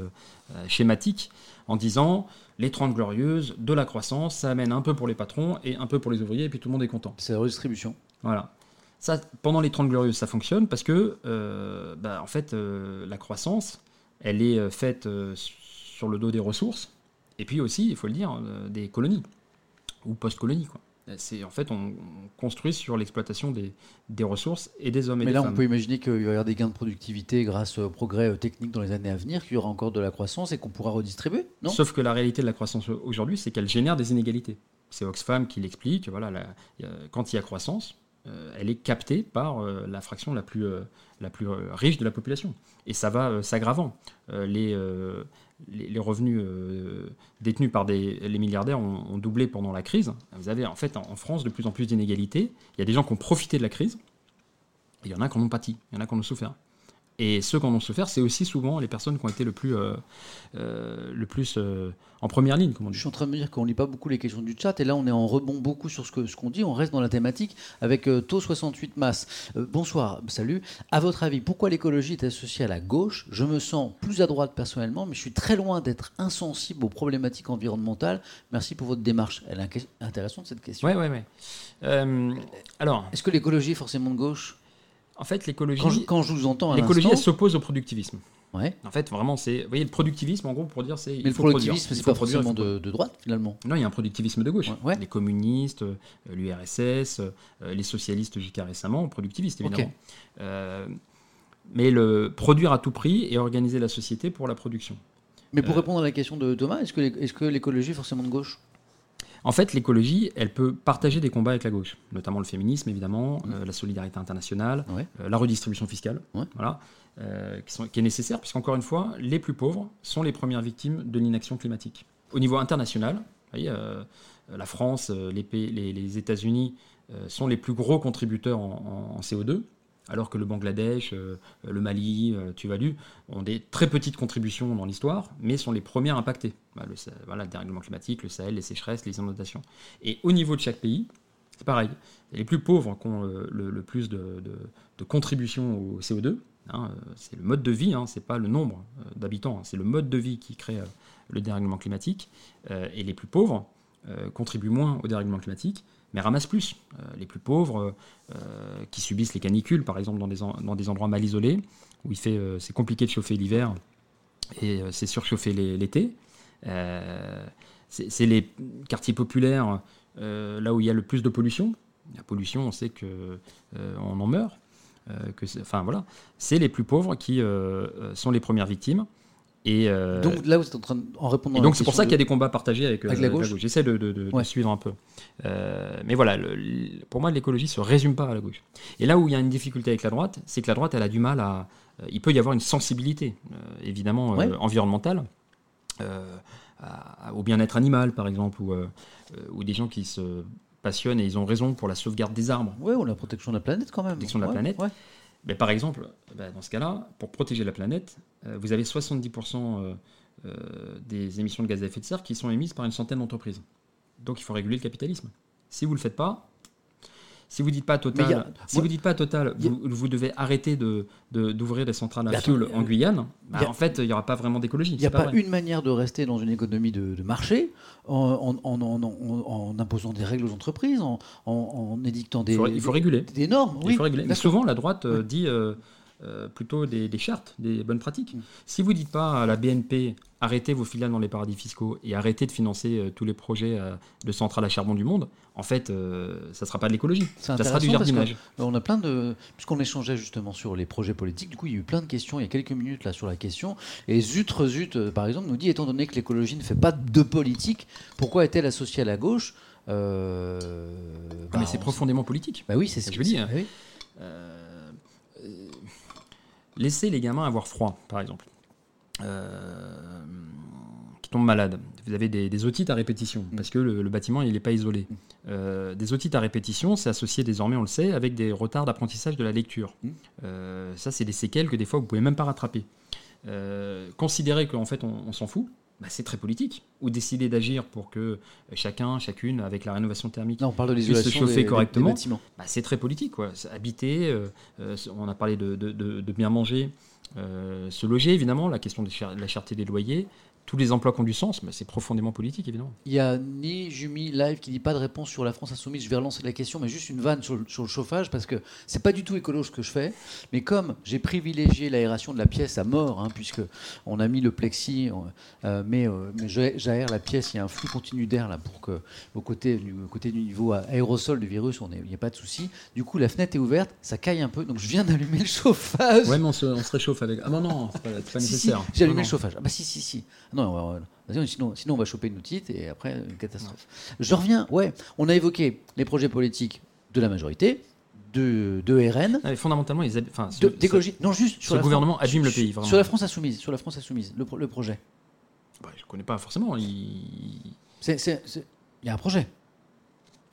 schématique, en disant les 30 glorieuses, de la croissance, ça amène un peu pour les patrons et un peu pour les ouvriers, et puis tout le monde est content. C'est la redistribution. Voilà. Ça, pendant les 30 glorieuses, ça fonctionne parce que, euh, bah, en fait, euh, la croissance, elle est euh, faite sur le dos des ressources, et puis aussi, il faut le dire, des colonies, ou post-colonies. C'est, en fait, on, construit sur l'exploitation des, des, ressources et des hommes et des femmes. Mais là, on peut imaginer qu'il va y avoir des gains de productivité grâce au progrès technique dans les années à venir, qu'il y aura encore de la croissance et qu'on pourra redistribuer, non? Sauf que la réalité de la croissance aujourd'hui, c'est qu'elle génère des inégalités. C'est Oxfam qui l'explique. Voilà, quand il y a croissance, euh, elle est captée par euh, la fraction la plus, euh, la plus riche de la population. Et ça va s'aggravant. Les, les, revenus détenus par les milliardaires ont, doublé pendant la crise. Vous avez en fait en, France de plus en plus d'inégalités. Il y a des gens qui ont profité de la crise, et il y en a qui en ont pâti, il y en a qui en ont souffert. Et ceux qui en ont souffert, c'est aussi souvent les personnes qui ont été le plus, euh, euh, le plus euh, en première ligne. Je suis en train de me dire qu'on ne lit pas beaucoup les questions du chat, et là on est en rebond beaucoup sur ce qu'on ce qu'on dit, on reste dans la thématique avec Taux 68 Masse. bonsoir, salut. À votre avis, pourquoi l'écologie est associée à la gauche? Je me sens plus à droite personnellement, mais je suis très loin d'être insensible aux problématiques environnementales. Merci pour votre démarche. Elle est intéressante cette question. Oui, oui, oui. alors... Est-ce que l'écologie est forcément de gauche? En fait, l'écologie. Quand, je, vous entends. L'écologie, elle s'oppose au productivisme. Ouais. En fait, vraiment, c'est. Vous voyez, le productivisme, en gros, pour dire, c'est. Mais le productivisme, c'est pas forcément de, droite, finalement. Non, il y a un productivisme de gauche. Les communistes, euh, l'URSS, euh, les socialistes jusqu'à récemment, productivistes, évidemment. Euh, mais le produire à tout prix et organiser la société pour la production. Mais pour répondre à la question de Thomas, est-ce que l'écologie est forcément de gauche? En fait, l'écologie, elle peut partager des combats avec la gauche, notamment le féminisme, évidemment, mmh. euh, la solidarité internationale, euh, la redistribution fiscale, voilà, euh, qui, est nécessaire, puisqu'encore une fois, les plus pauvres sont les premières victimes de l'inaction climatique. Au niveau international, la France, les, États-Unis sont les plus gros contributeurs en CO2 alors que le Bangladesh, euh, le Mali, euh, Tuvalu ont des très petites contributions dans l'histoire, mais sont les premiers impactés. Bah, le, voilà, dérèglement climatique, le Sahel, les sécheresses, les inondations. Et au niveau de chaque pays, c'est pareil. Les plus pauvres qui ont le, plus de, contributions au CO2, hein, c'est le mode de vie, hein, c'est pas le nombre euh, d'habitants, hein, c'est le mode de vie qui crée le dérèglement climatique. et les plus pauvres contribuent moins au dérèglement climatique, mais ramassent plus. Euh, les plus pauvres, euh, qui subissent les canicules, par exemple, dans des, dans des endroits mal isolés, où il fait, euh, c'est compliqué de chauffer l'hiver, et c'est surchauffé l'é- l'été. C'est les quartiers populaires là où il y a le plus de pollution. La pollution, on sait que on en meurt. enfin voilà, c'est les plus pauvres qui sont les premières victimes. Et, euh, Donc là, vous êtes en train de, en répondant et donc la c'est pour ça qu'il y a de- des combats partagés avec, euh, Avec la gauche. J'essaie de, de- Ouais. suivre un peu. Euh, mais voilà, le- le- pour moi, l'écologie se résume pas à la gauche. Et là où il y a une difficulté avec la droite, c'est que la droite, elle a du mal à. il peut y avoir une sensibilité, euh, évidemment, Ouais. environnementale, à- au bien-être animal, par exemple, ou, ou des gens qui se passionnent et ils ont raison pour la sauvegarde des arbres. Ouais, ou la protection de la planète quand même. Protection de la Ouais, planète. Par exemple, bah, dans ce cas-là, pour protéger la planète, euh, vous avez 70% euh, euh, des émissions de gaz à effet de serre qui sont émises par une centaine d'entreprises. Donc il faut réguler le capitalisme. Si vous ne le faites pas, si vous dites pas Total, il a- si moi- vous dites pas Total, il a- vous, vous devez arrêter de, de- d'ouvrir des centrales à fioul attends, en Guyane, bah, il a- en fait, il n'y aura pas vraiment d'écologie. Il n'y a pas, une manière de rester dans une économie de, de marché en, en- imposant des règles aux entreprises, en, édictant des, Il faut, il faut réguler. des- normes. Il oui, faut réguler. Mais d'accord. souvent, la droite euh, dit euh, euh, plutôt des, des chartes, des bonnes pratiques. Mm. Si vous dites pas à la BNP, arrêtez vos filiales dans les paradis fiscaux et arrêtez de financer euh, tous les projets euh, de centrales à charbon du monde, en fait, ça ne sera pas de l'écologie. C'est Ça sera du jardinage. On a plein de. Puisqu'on échangeait justement sur les projets politiques, du coup, il y a eu plein de questions il y a quelques minutes là sur la question. Et Zut, Zut, par exemple, nous dit étant donné que l'écologie ne fait pas de politique, pourquoi est-elle associée à la gauche Ah, bah, mais c'est on- profondément politique. Bah oui, c'est ce Je que veux c'est- dire. bah oui. Euh, laissez les gamins avoir froid, par exemple. Euh, qui tombent malades. Vous avez des, des otites à répétition, Mm. parce que le, le bâtiment il n'est pas isolé. Mm. Euh, des otites à répétition, c'est associé désormais, on le sait, avec des retards d'apprentissage de la lecture. Mm. Euh, ça, c'est des séquelles que des fois vous pouvez même pas rattraper. Considérer qu'en fait on, on s'en fout, bah, c'est très politique. Ou décider d'agir pour que chacun, chacune, avec la rénovation thermique, Là, on parle de Puisse se chauffer des, correctement. bah, c'est très politique. Quoi. Habiter, euh, euh, on a parlé de, de- de- de bien manger, euh, se loger, évidemment, la question de cher- de la cherté des loyers. Tous les emplois qui ont du sens, mais c'est profondément politique, évidemment. Il y a ni Jumi Live qui dit pas de réponse sur la France Insoumise. Je vais relancer la question, mais juste une vanne sur, le- sur le chauffage parce que c'est pas du tout écolo ce que je fais. Mais comme j'ai privilégié l'aération de la pièce à mort, hein, puisque on a mis le plexi, euh, mais, euh, mais j'aère la pièce, il y a un flux continu d'air là pour que au côté du, au côté du niveau aérosol du virus, on il n'y a pas de souci. Du coup, la fenêtre est ouverte, ça caille un peu, donc je viens d'allumer le chauffage. Ouais, mais on se, on se réchauffe avec. Ah non, non, c'est pas, pas Si, si, nécessaire. j'ai allumé Non, le chauffage. Ah bah si, si, si. Non, sinon, sinon on va choper une otite et après une catastrophe. Je reviens, ouais, on a évoqué les projets politiques de la majorité, de, de RN. Ah, fondamentalement, ils enfin, de- d'écologie. Non, juste sur la gouvernement Fran- abîme le pays, vraiment. Sur la France insoumise, sur la France insoumise, le, pro- le projet. bah, je connais pas forcément. il- C'est- c'est- c'est- Il y a un projet.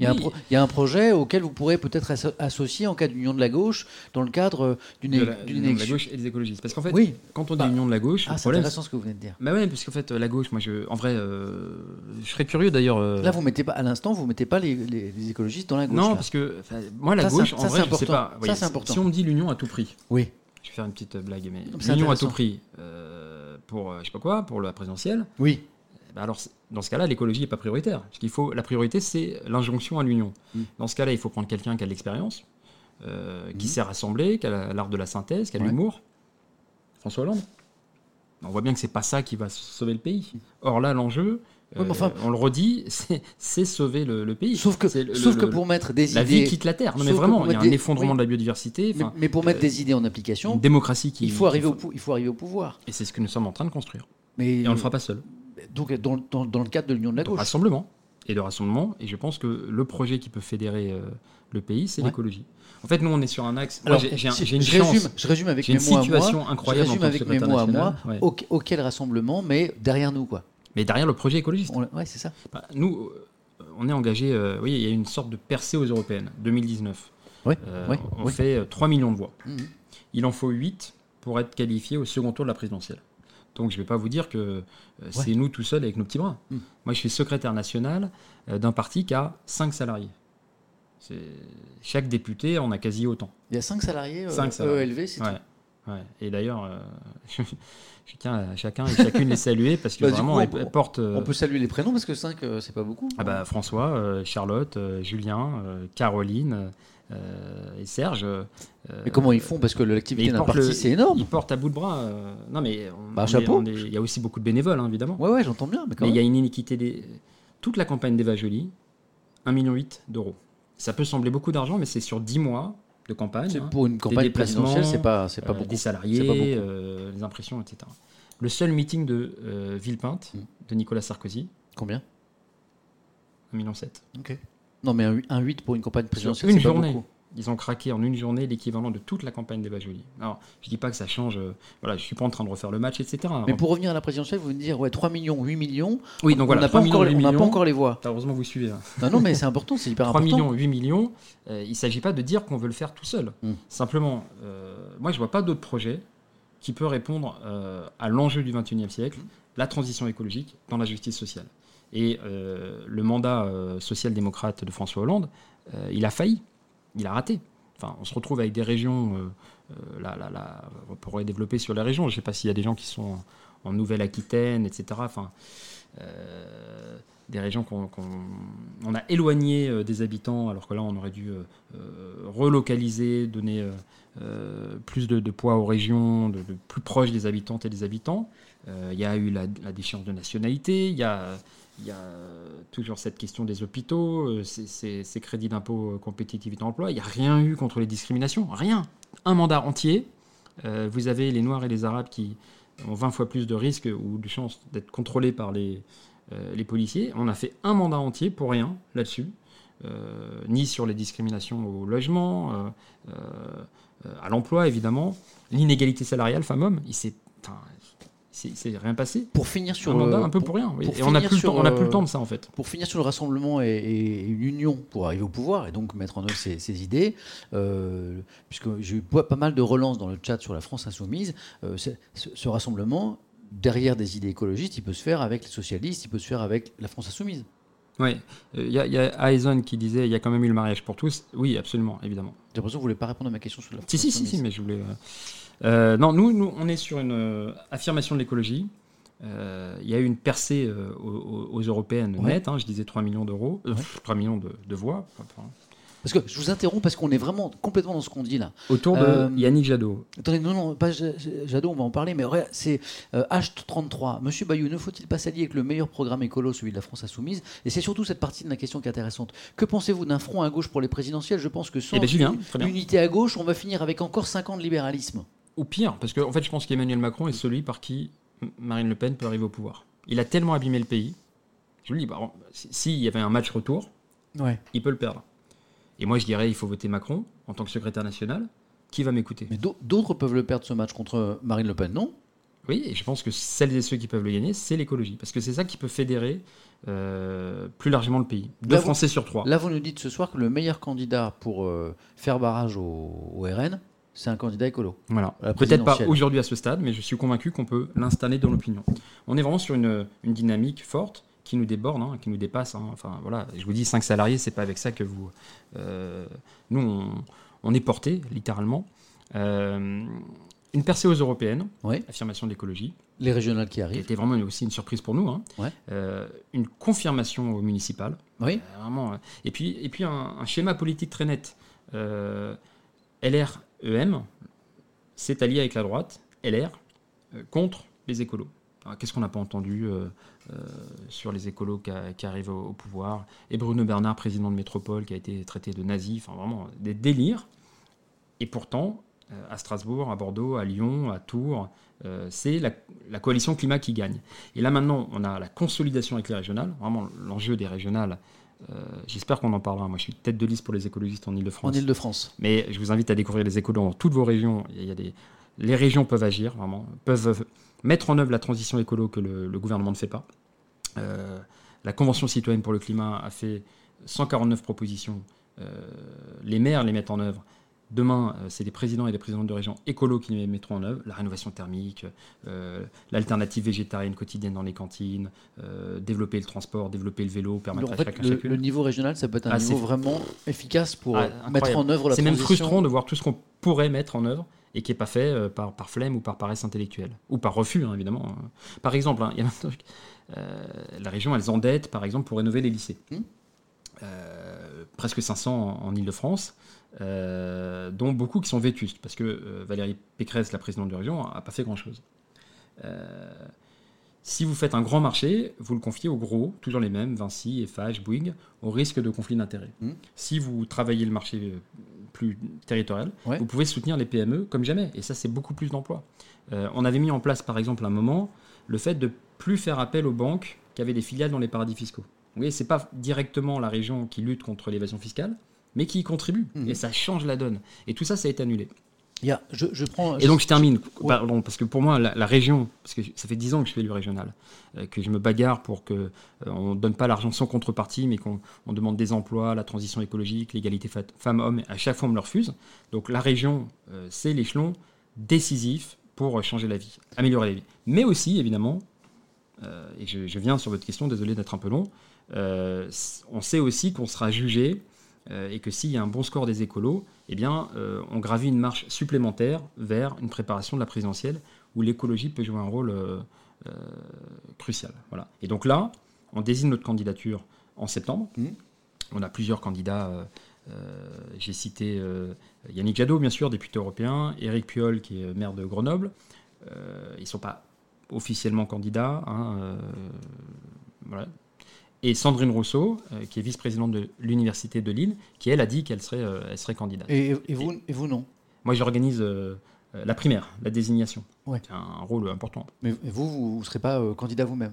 Il y, a un Oui. pro- il y a un projet auquel vous pourrez peut-être asso- associer en cas d'union de la gauche dans le cadre euh, d'une de é- la, d'une de la élection. gauche et des écologistes. Parce qu'en fait, Oui, quand on dit Bah, union de la gauche, ah, c'est intéressant ce que vous venez de dire. Bah ouais, parce qu'en fait, la gauche, moi, je, en vrai, euh, je serais curieux d'ailleurs. euh, Là, vous mettez pas, à l'instant, vous mettez pas les, les- les écologistes dans la gauche. non, là. parce que moi, la Ça, gauche, ça, en c'est vrai, je sais important. pas. Ça, voyez, c'est important. Si on me dit l'union à tout prix, Oui. je vais faire une petite blague, mais l'union à tout prix euh, pour, euh, je sais pas quoi, pour la présidentielle, Oui. Ben alors dans ce cas-là, l'écologie n'est pas prioritaire. Parce qu'il faut, la priorité, c'est l'injonction à l'union. Mm. Dans ce cas-là, il faut prendre quelqu'un qui a de l'expérience, euh, qui Mm. sait rassembler, qui a la- l'art de la synthèse, qui a Ouais. l'humour. François Hollande. On voit bien que c'est pas ça qui va sauver le pays. Or là, l'enjeu, enfin- euh, on le redit, c'est sauver le, le pays. Sauf que, le- sauf le- que pour mettre des la vie idées, quitte la terre. Non mais vraiment, il y a un des- effondrement oui. de la biodiversité. mais, pour mettre euh, des idées en application, une démocratie qui. il faut arriver qui- au pou- il faut arriver au pouvoir. Et c'est ce que nous sommes en train de construire. Mais Et on le fera pas seul. Donc dans, dans- dans le cadre de l'union de la de gauche. rassemblement et de rassemblement. Et je pense que le projet qui peut fédérer euh, le pays, c'est Ouais. l'écologie. En fait, nous, on est sur un axe. Moi, Alors, j'ai- j'ai un- si- j'ai une je chance. résume, je résume avec J'ai mes mots à situation moi. incroyable Je résume avec mes mots à moi. Ouais. Au- auquel rassemblement, mais derrière nous quoi. Mais derrière le projet écologiste, On- ouais, c'est ça. bah, nous, euh, on est engagé. euh, oui, il y a une sorte de percée aux européennes. 2019. Ouais, Euh, on fait euh, 3 millions de voix. Mhm. Il en faut 8 pour être qualifié au second tour de la présidentielle. Donc je ne vais pas vous dire que euh, c'est nous tout seuls avec nos petits bras. Mm. Moi, je suis secrétaire national euh, d'un parti qui a 5 salariés. Chaque député en a quasi autant. Il y a 5 salariés, euh, Cinq salariés. ELV, c'est Ouais. tout. Ouais. Et d'ailleurs, euh, je tiens à chacun et chacune les saluer parce que Bah, vraiment, coup, on- elles portent. euh, On peut saluer les prénoms parce que 5 c'est pas beaucoup. ah bah, François, euh, Charlotte, euh, Julien, euh, Caroline, et Serge. mais comment ils font Parce que l'activité d'un parti, c'est énorme. Ils portent à bout de bras. non, mais bah, chapeau. il y a aussi beaucoup de bénévoles, hein, évidemment. Ouais, ouais, j'entends bien. Mais il y a une iniquité. Des... Toute la campagne d'Eva Jolie, 1,8 million d'euros. Ça peut sembler beaucoup d'argent, mais c'est sur 10 mois de campagne. Hein. pour une campagne présidentielle, c'est pas, c'est pas beaucoup. Des salariés, les impressions, etc. Le seul meeting de Villepinte, mm. de Nicolas Sarkozy. Combien? 1,7 million. Ok. Non, mais un 8 pour une campagne présidentielle, une journée. Ils ont craqué en une journée l'équivalent de toute la campagne d'Eva Jolie. Alors, je dis pas que ça change. Euh, voilà, je suis pas en train de refaire le match, etc. Mais pour revenir à la présidentielle, vous me dire ouais, 3 millions, 8 millions. Oui, donc on n'a pas, encore, pas encore les voix. Heureusement, vous suivez. Hein. Non, non, mais c'est important, c'est hyper 3 important. 3 millions, 8 millions. Euh, il ne s'agit pas de dire qu'on veut le faire tout seul. Hmm. Simplement, euh, moi, je vois pas d'autre projet qui peut répondre à l'enjeu du 21e siècle, la transition écologique dans la justice sociale. Et euh, le mandat euh, social-démocrate de François Hollande, euh, il a failli, il a raté. Enfin, on se retrouve avec des régions, là, là, là, on pourrait développer sur les régions. Je ne sais pas s'il y a des gens qui sont en, Nouvelle-Aquitaine, etc. Enfin, des régions qu'on on a éloignées des habitants, alors que là, on aurait dû relocaliser, donner plus de, poids aux régions, plus proches des habitantes et des habitants. Il y a eu la, la déchéance de nationalité, il y a il y a toujours cette question des hôpitaux, euh, ces, crédits d'impôt euh, compétitivité emploi. Il n'y a rien eu contre les discriminations, rien. Un mandat entier. Euh, vous avez les Noirs et les Arabes qui ont 20 fois plus de risques ou de chances d'être contrôlés par les, les policiers. On a fait un mandat entier pour rien là-dessus. ni sur les discriminations au logement, à l'emploi évidemment, l'inégalité salariale femmes-hommes. Il s'est, c'est rien passé. Pour finir sur un mandat un peu pour, rien. Et on n'a plus, on plus, le temps de ça en fait. Pour finir sur le rassemblement et, une union pour arriver au pouvoir et donc mettre en œuvre ces, idées, euh, puisque j'ai eu pas mal de relances dans le chat sur la France insoumise, euh, ce, rassemblement derrière des idées écologistes, il peut se faire avec les socialistes, il peut se faire avec la France insoumise. Oui, il y, a Aizen qui disait il y a quand même eu le mariage pour tous. Oui, absolument, évidemment. J'ai l'impression que vous ne voulez pas répondre à ma question sur la France Si, si, si, mais je voulais. Euh, non, nous, nous, on est sur une euh, affirmation de l'écologie. Euh, il y a eu une percée aux, européennes nette, hein, je disais 3 millions d'euros, 3 millions de, voix. Parce que je vous interromps parce qu'on est vraiment complètement dans ce qu'on dit là. Autour de Yannick Jadot. Attendez, non, non, pas Jadot, on va en parler, mais c'est H33. Monsieur Bayou, ne faut-il pas s'allier avec le meilleur programme écolo, celui de la France Insoumise? Et c'est surtout cette partie de la question qui est intéressante. Que pensez-vous d'un front à gauche pour les présidentielles? Je pense que sans eh ben, unité à gauche, on va finir avec encore 5 ans de libéralisme ou pire, parce qu'en en fait, je pense qu'Emmanuel Macron est celui par qui Marine Le Pen peut arriver au pouvoir. Il a tellement abîmé le pays. Je le dis, bah, s'il y avait un match retour, il peut le perdre. Et moi, je dirais, il faut voter Macron en tant que secrétaire national. Qui va m'écouter? Mais d'autres peuvent le perdre ce match contre Marine Le Pen, non? Oui, et je pense que celles et ceux qui peuvent le gagner, c'est l'écologie. Parce que c'est ça qui peut fédérer euh, plus largement le pays. Deux Français sur trois. Là, vous nous dites ce soir que le meilleur candidat pour euh, faire barrage au RN, c'est un candidat écolo. Voilà. Peut-être pas aujourd'hui à ce stade, mais je suis convaincu qu'on peut l'installer dans l'opinion. On est vraiment sur une, dynamique forte qui nous déborde, hein, qui nous dépasse. Hein. Enfin voilà, je vous dis 5 salariés, c'est pas avec ça que vous. Euh, nous, on, est porté littéralement. Euh, une percée aux européennes, affirmation de l'écologie. Les régionales qui arrivent. C'était vraiment aussi une surprise pour nous. Hein. Euh, une confirmation au municipal. Oui. vraiment. Et puis, et puis un, un, schéma politique très net. LR EM s'est allié avec la droite, LR, euh, contre les écolos. Qu'est-ce qu'on n'a pas entendu euh, euh, sur les écolos qui, arrivent au, pouvoir? Et Bruno Bernard, président de Métropole, qui a été traité de nazi, enfin vraiment des délires. Et pourtant, à Strasbourg, à Bordeaux, à Lyon, à Tours, c'est la, la, coalition climat qui gagne. Et là maintenant, on a la consolidation avec les régionales. Vraiment, l'enjeu des régionales, euh, j'espère qu'on en parlera. Moi, je suis tête de liste pour les écologistes en Ile-de-France. En Ile-de-France. Mais je vous invite à découvrir les écolos dans toutes vos régions. Il y a des... Les régions peuvent agir, vraiment, peuvent mettre en œuvre la transition écolo que le, gouvernement ne fait pas. Euh, la Convention citoyenne pour le climat a fait 149 propositions. Euh, les maires les mettent en œuvre. Demain, euh, c'est des présidents et des présidentes de régions écolos qui les mettront en œuvre. La rénovation thermique, euh, l'alternative végétarienne quotidienne dans les cantines, euh, développer le transport, développer le vélo, permettre à chacun le, le, niveau régional, ça peut être un ah, niveau vraiment efficace pour ah, mettre en œuvre la C'est même frustrant de voir tout ce qu'on pourrait mettre en œuvre et qui n'est pas fait par, par, flemme ou par paresse intellectuelle. Ou par refus, hein, évidemment. Par exemple, hein, il y a la région, elle s'endette, par exemple, pour rénover les lycées. Hmm. presque 500 en, en Ile-de-France. Euh, dont beaucoup qui sont vétustes, parce que euh, Valérie Pécresse, la présidente de région, n'a pas fait grand-chose. Euh, si vous faites un grand marché, vous le confiez aux gros, toujours les mêmes, Vinci, FH, Bouygues, au risque de conflit d'intérêts. Mmh. Si vous travaillez le marché plus territorial, Ouais. vous pouvez soutenir les PME comme jamais, et ça c'est beaucoup plus d'emplois. On avait mis en place par exemple à un moment le fait de plus faire appel aux banques qui avaient des filiales dans les paradis fiscaux. Vous voyez, c'est pas directement la région qui lutte contre l'évasion fiscale, mais qui y contribue, Mhm. et ça change la donne. Et tout ça, ça a été annulé. Je, je prends. Et donc je termine, pardon, parce que pour moi la, la région, parce que ça fait 10 ans que je fais du régional, euh, que je me bagarre pour que euh, on donne pas l'argent sans contrepartie, mais qu'on on demande des emplois, la transition écologique, l'égalité femmes-hommes, à chaque fois on me le refuse. Donc la région, euh, c'est l'échelon décisif pour changer la vie, améliorer la vie. Mais aussi évidemment, et je, je viens sur votre question, désolé d'être un peu long, on sait aussi qu'on sera jugé et que s'il y a un bon score des écolos, eh bien, euh, on gravit une marche supplémentaire vers une préparation de la présidentielle où l'écologie peut jouer un rôle euh, euh, crucial. Voilà. Et donc là, on désigne notre candidature en septembre. Mhm. On a plusieurs candidats. euh, euh, J'ai cité euh, Yannick Jadot, bien sûr, député européen, Éric Piolle, qui est maire de Grenoble. Euh, ils ne sont pas officiellement candidats. hein, euh, voilà. Et Sandrine Rousseau, euh, qui est vice-présidente de l'Université de Lille, qui elle a dit qu'elle serait, euh, elle serait candidate. Et, et vous, et vous non? Moi, j'organise euh, euh, la primaire, la désignation. Ouais. C'est un rôle important. Mais et vous, vous ne serez pas candidat vous-même?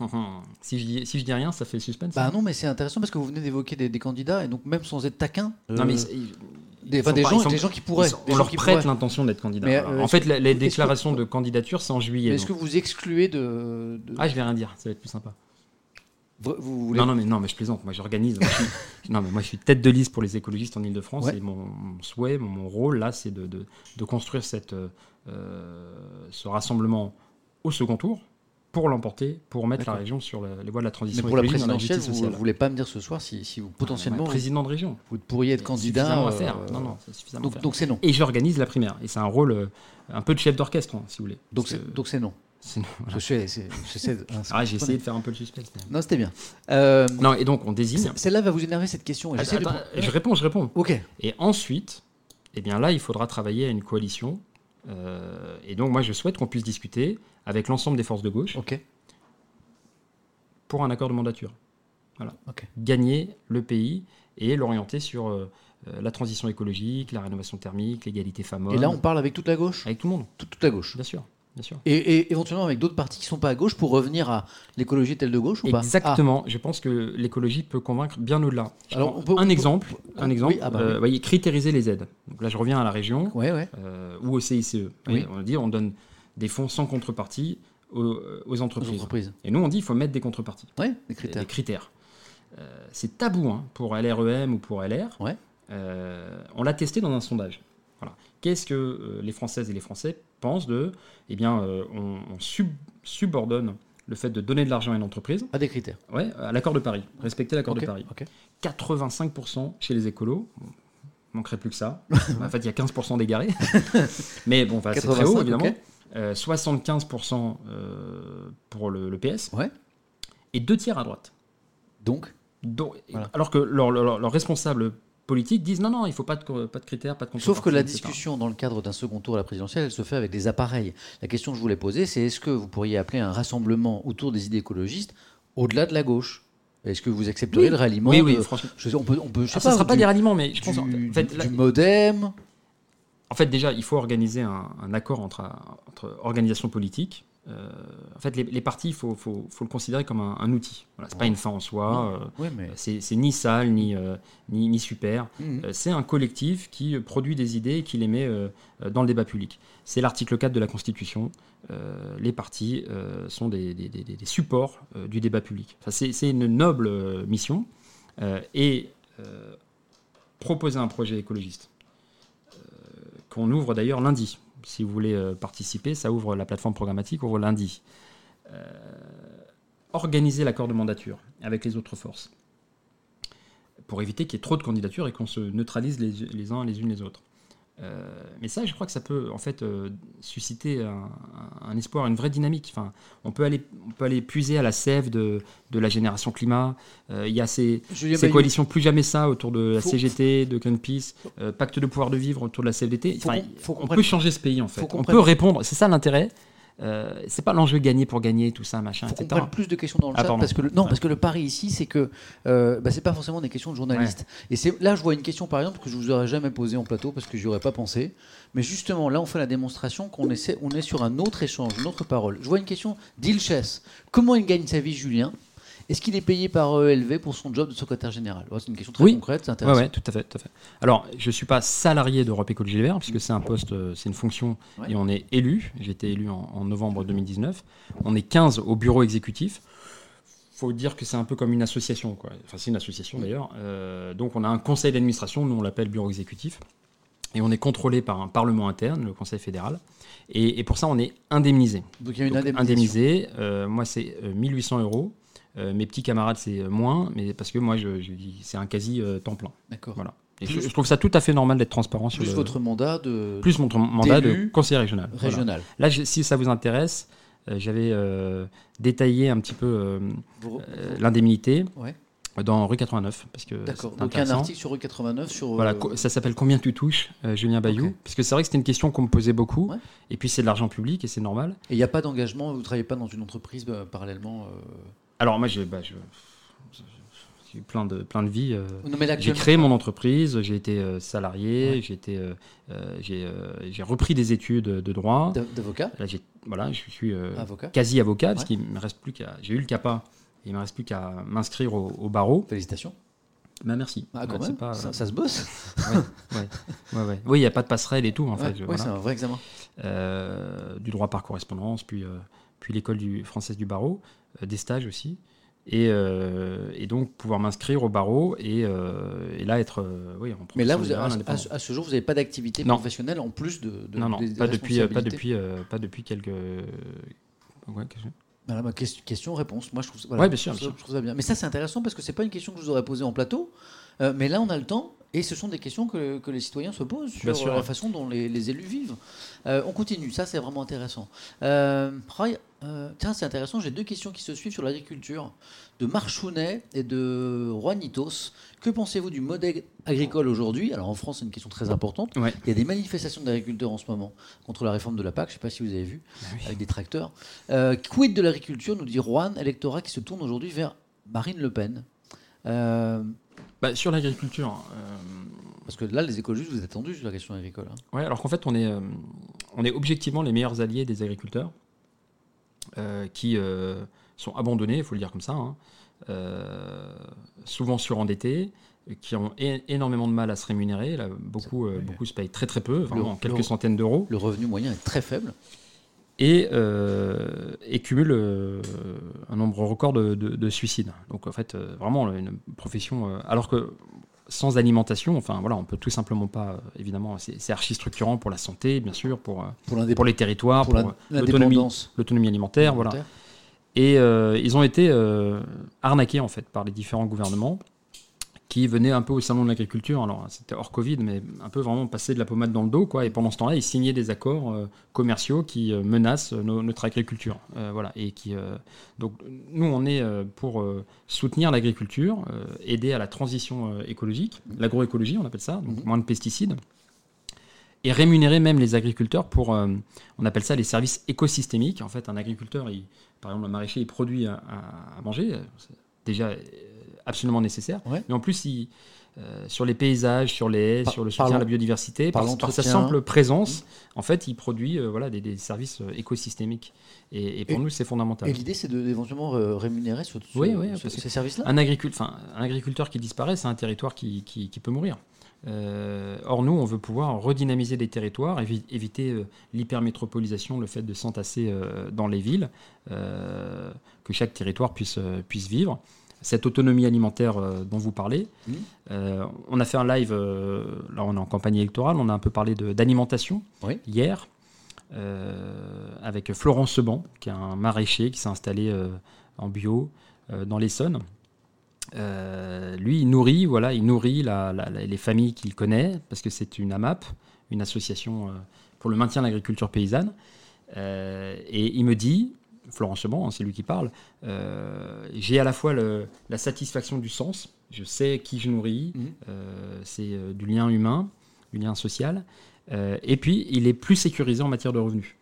si, je dis, si je dis rien, ça fait suspense. Bah hein. non, mais c'est intéressant parce que vous venez d'évoquer des, des candidats et donc même sans être taquin. Non, mais des, enfin, des pas- gens, sont- des gens qui pourraient. sont- des on gens leur qui prête l'intention d'être candidat. Mais, euh, en fait, les que- déclarations de candidature, c'est en juillet. Mais est-ce que vous excluez de. de- Ah, je vais rien dire, ça va être plus sympa. Vous, vous voulez- Non, non, mais, non, mais je plaisante. Moi, j'organise. Moi, je suis- non, mais moi, je suis tête de liste pour les écologistes en Ile-de-France. Ouais. Et mon, mon souhait, mon, mon rôle, là, c'est de, de- de construire cette, euh, euh, ce rassemblement au second tour pour l'emporter, pour mettre la région sur la- les voies de la Mais transition pour la présidentielle, vous ne voulez pas me dire ce soir si, si vous potentiellement Ouais, président de région. vous, pourriez être candidat. Suffisamment à euh, faire. Non, non, c'est suffisamment à Donc faire. donc c'est non. Et j'organise la primaire. Et c'est un rôle euh, un peu de chef d'orchestre, hein, si vous voulez. Donc c'est non. Sinon, voilà. Je sais, c'est- je sais- hein, Ah, j'ai essayé de faire un peu le suspense. mais- Non, c'était bien. Euh, Non, et donc on désigne. Celle-là va vous énerver cette question. j'essaie de- je réponds, je réponds. Ok. Et ensuite, eh bien là, il faudra travailler à une coalition. Euh, et donc, moi, je souhaite qu'on puisse discuter avec l'ensemble des forces de gauche Ok. pour un accord de mandature. Ok. Gagner le pays et l'orienter sur euh, euh, la transition écologique, la rénovation thermique, l'égalité femmes-hommes. Et là, on parle avec toute la gauche, Avec tout le monde, toute, toute la gauche. bien sûr. Bien sûr. Et, et éventuellement avec d'autres partis qui sont pas à gauche pour revenir à l'écologie telle de gauche ou pas Exactement. Je pense que l'écologie peut convaincre bien au-delà. Alors, on peut- un peut- exemple. on- Un exemple. oui, ah bah euh, oui. voyez, critériser les aides. Donc là, je reviens à la région. Ah, Ouais, ouais. euh, ou au CICE. Oui. On dit on donne des fonds sans contrepartie aux, aux Aux entreprises. Et nous, on dit il faut mettre des contreparties, Ouais, des des critères. critères. Euh, c'est tabou hein, pour LREM ou pour LR. Euh, on l'a testé dans un sondage. Voilà. Qu'est-ce que euh, les Françaises et les Français pensent de Eh bien, euh, on, on sub- subordonne le fait de donner de l'argent à une entreprise Pas des critères. ouais, à l'accord de Paris, respecter l'accord de Paris. ok. 85% chez les écolos. Manquerait plus que ça. en fait, il y a 15% d'égarés. Mais bon, enfin, c'est très 85, haut, évidemment. ok. Euh, 75% euh, pour le, le PS. Ouais. Et deux tiers à droite. Donc, Donc, Voilà. Alors que leurs leur, leurs responsables politiques disent non, non, il ne faut pas de, pas de critères, pas de sauf que la etc. discussion dans le cadre d'un second tour à la présidentielle, elle se fait avec des appareils. La question que je voulais poser, c'est est-ce que vous pourriez appeler un rassemblement autour des idées écologistes au-delà de la gauche? Est-ce que vous accepteriez Oui. le ralliement Oui, oui, de- franchement. je on peut, on peut, je sais ça ne sera pas du- des ralliements, mais je du, pense. En du- fait, là- du modem. En fait, déjà, il faut organiser un, un accord entre, entre organisations politiques. Euh, en fait, les, les partis, il faut, faut- faut le considérer comme un, un outil. Voilà, c'est pas une fin en soi. euh, Oui, mais. c'est ni sale, ni, euh, ni, ni super. Mhm. Euh, c'est un collectif qui euh, produit des idées et qui les met euh, euh, dans le débat public. C'est l'article 4 de la Constitution. Euh, les partis euh, sont des, des- des- des supports euh, du débat public. Enfin, c'est une noble euh, mission. Euh, et euh, proposer un projet écologiste euh, qu'on ouvre d'ailleurs lundi. Si vous voulez euh, participer, ça ouvre la plateforme programmatique, ouvre lundi. Euh, organiser l'accord de mandature avec les autres forces pour éviter qu'il y ait trop de candidatures et qu'on se neutralise les, les uns les unes les autres. Euh, mais ça, je crois que ça peut en fait euh, susciter un, un, espoir, une vraie dynamique. Enfin, on peut aller, on peut aller puiser à la sève de, de la génération climat. Euh, il y a ces, ces coalitions plus jamais ça autour de la CGT, de Greenpeace, pacte de pouvoir de vivre autour de la CFDT. Enfin, on peut changer ce pays en fait. On peut répondre. C'est ça l'intérêt. Euh, c'est pas l'enjeu gagner pour gagner, tout ça, machin, faut etc. plus de questions dans le ah, chat parce que le, non, parce que le pari ici, c'est que euh, bah, c'est pas forcément des questions de journalistes. Et c'est là, je vois une question par exemple que je vous aurais jamais posée en plateau parce que j'y aurais pas pensé. Mais justement, là, on fait la démonstration qu'on essaie, on est sur un autre échange, une autre parole. Je vois une question d'Ilches. Comment il gagne sa vie, Julien? Est-ce qu'il est payé par ELV pour son job de secrétaire général? C'est une question très concrète, c'est intéressant. Oui, tout à fait, tout à fait. Alors, je ne suis pas salarié d'Europe Écologie Les Verts, puisque c'est un poste, euh, c'est une fonction, et on est élu. J'ai été élu en, novembre 2019. On est 15 au bureau exécutif faut dire que c'est un peu comme une association. Quoi. Enfin, c'est une association d'ailleurs. Euh, donc, on a un conseil d'administration, nous on l'appelle bureau exécutif. Et on est contrôlé par un parlement interne, le conseil fédéral. Et, pour ça, on est indemnisé. Donc, il y a une indemnisation. Indemnisé. Euh, moi, c'est 1800 euros. Euh, mes petits camarades, c'est moins, mais parce que moi, je, je c'est un quasi euh, temps plein. D'accord. Voilà. Et je, trouve ça tout à fait normal d'être transparent sur plus votre mandat de plus mon mandat de conseiller régional. Régional. Là, si ça vous intéresse, euh, j'avais détaillé un petit peu l'indemnité. Dans rue 89, parce que D'accord. Donc un article sur rue 89 sur. Voilà, ça s'appelle Combien tu touches, Julien Bayou, parce que c'est vrai que c'était une question qu'on me posait beaucoup. Et puis c'est de l'argent public et c'est normal. Et il n'y a pas d'engagement, vous ne travaillez pas dans une entreprise parallèlement. Alors moi, j'ai bah, eu plein de, plein de vies. Euh. j'ai créé mon entreprise, j'ai été euh, salarié, j'ai été, euh, j'ai repris des études de droit. D'avocat. Là, voilà, je suis quasi avocat parce qu'il me reste plus qu'à. J'ai eu le CAPA. Il me reste plus qu'à m'inscrire au, barreau. Félicitations. Bah merci. Ah, quand même, pas, ça, se bosse. ouais, ouais, Oui, il n'y a pas de passerelle et tout, en fait. Oui, c'est un vrai examen. du droit par correspondance, puis, puis l'école française du barreau. Euh, des stages aussi. Euh, et, donc pouvoir m'inscrire au barreau et, euh, là être oui, en Mais là, vous à, ce jour, vous n'avez pas d'activité professionnelle en plus de, non, non, pas, depuis, pas, depuis, pas depuis quelques. Ouais, ma question, réponse. Moi, je trouve, bien sûr, je, trouve ça bien. Mais ça, c'est intéressant parce que c'est pas une question que je vous aurais posée en plateau. mais là, on a le temps et ce sont des questions que, que les citoyens se posent sur la façon dont les, les élus vivent. on continue. Ça, c'est vraiment intéressant. Euh, tiens, c'est intéressant, j'ai deux questions qui se suivent sur l'agriculture, de Marchounet et de Juanitos. Que pensez-vous du modèle agricole aujourd'hui? Alors en France, c'est une question très importante. Il y a des manifestations d'agriculteurs en ce moment contre la réforme de la PAC, je ne sais pas si vous avez vu, bah avec des tracteurs. Euh, quid de l'agriculture, nous dit Juan, électorat qui se tourne aujourd'hui vers Marine Le Pen? Euh, bah, Sur l'agriculture... Parce que là, les écologistes, vous êtes attendus sur la question agricole. Hein. Oui, alors qu'en fait, on est, on est objectivement les meilleurs alliés des agriculteurs. Euh, qui euh, sont abandonnés, il faut le dire comme ça, hein. euh, souvent surendettés, qui ont énormément de mal à se rémunérer. Là, beaucoup, beaucoup se payent très très peu, vraiment quelques centaines d'euros. Le revenu moyen est très faible. Et, et cumulent un nombre record de, de, suicides. Donc en fait, vraiment une profession. alors que sans alimentation, enfin voilà, on peut tout simplement pas, évidemment, c'est archi structurant pour la santé, bien sûr, pour, pour, pour les territoires, pour, l'autonomie alimentaire, voilà. Et euh, ils ont été euh, arnaqués en fait par les différents gouvernements qui venaient un peu au salon de l'agriculture. Alors c'était hors Covid, mais un peu vraiment passer de la pommade dans le dos, quoi. Et pendant ce temps-là, ils signaient des accords euh, commerciaux qui euh, menacent notre agriculture, euh, voilà. Et qui donc nous on est pour soutenir l'agriculture, aider à la transition écologique, l'agroécologie, on appelle ça, donc mhm. moins de pesticides. Et rémunérer même les agriculteurs pour, on appelle ça les services écosystémiques. En fait, un agriculteur, il, par exemple, un maraîcher, il produit à, à manger. Déjà, absolument nécessaire. Mais en plus, il, euh, sur les paysages, sur les haies, sur le soutien à la biodiversité, par, sa simple présence, en fait, il produit euh, voilà, des, services euh, écosystémiques. Et, pour nous, c'est fondamental. Et l'idée, c'est d'éventuellement rémunérer sur, ces services-là un, un, agriculteur qui disparaît, c'est un territoire qui, qui, peut mourir. or, nous, on veut pouvoir redynamiser des territoires, éviter l'hypermétropolisation, le fait de s'entasser dans les villes, que chaque territoire puisse, puisse vivre cette autonomie alimentaire euh, dont vous parlez. Mmh. Euh, on a fait un live, euh, là on est en campagne électorale, on a un peu parlé d'alimentation hier, avec Florent Seban, qui est un maraîcher qui s'est installé en bio dans l'Essonne. lui, il nourrit, voilà, il nourrit les familles qu'il connaît, parce que c'est une AMAP, une association pour le maintien de l'agriculture paysanne. et il me dit, Florent Cheban, hein, c'est lui qui parle, j'ai à la fois la satisfaction du sens, je sais qui je nourris, mmh. c'est du lien humain, du lien social, et puis il est plus sécurisé en matière de revenus.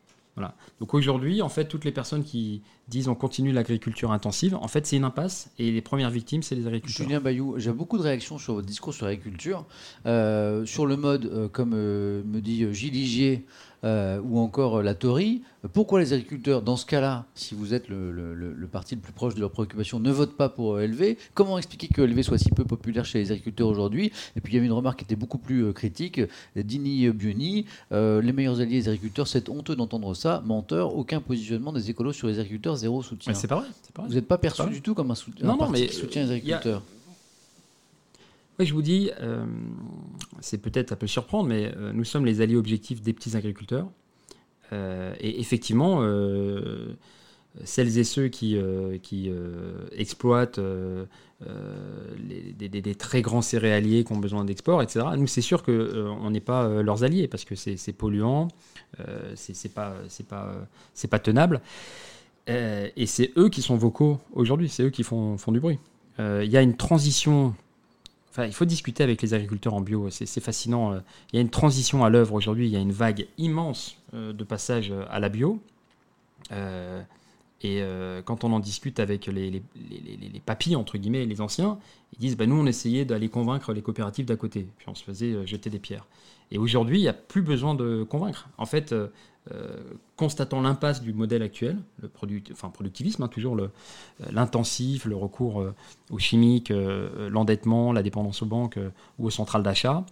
Donc aujourd'hui, en fait, toutes les personnes qui disent on continue l'agriculture intensive, en fait, c'est une impasse et les premières victimes, c'est les agriculteurs. Julien Bayou, j'ai beaucoup de réactions sur votre discours sur l'agriculture. Euh, sur le mode, euh, comme euh, me dit Gilles Ligier, euh, ou encore la Tory. Pourquoi les agriculteurs, dans ce cas-là, si vous êtes le, parti le plus proche de leurs préoccupations, ne votent pas pour LV Comment expliquer que LV soit si peu populaire chez les agriculteurs aujourd'hui? Et puis il y avait une remarque qui était beaucoup plus euh, critique. Dini Bioni, euh, les meilleurs alliés des agriculteurs, c'est honteux d'entendre ça. Menteur, aucun positionnement des écolos sur les agriculteurs, zéro soutien. c'est pas, pas, vrai. Vous n'êtes pas perçu du tout comme un, soutien, non, non, mais qui soutient les agriculteurs. Oui, je vous dis, euh, c'est peut-être un peu surprendre, mais euh, nous sommes les alliés objectifs des petits agriculteurs. Euh, et effectivement, celles et ceux qui, exploitent des, très grands céréaliers qui ont besoin d'export, etc., nous, c'est sûr qu'on n'est pas leurs alliés parce que c'est polluant, c'est pas, pas, tenable. et c'est eux qui sont vocaux aujourd'hui, c'est eux qui font du bruit. Il y a une transition il faut discuter avec les agriculteurs en bio, c'est fascinant. Euh. Il y a une transition à l'œuvre aujourd'hui, il y a une vague immense euh, de passage euh, à la bio. et quand on en discute avec les, les, papis, entre guillemets, les anciens, ils disent bah, nous, on essayait d'aller convaincre les coopératives d'à côté, puis on se faisait jeter des pierres. Et aujourd'hui, il n'y a plus besoin de convaincre. En fait, constatant l'impasse du modèle actuel, le enfin, productivisme, hein, toujours euh, l'intensif, le, recours euh, aux chimiques, l'endettement, la dépendance aux banques ou aux centrales d'achat,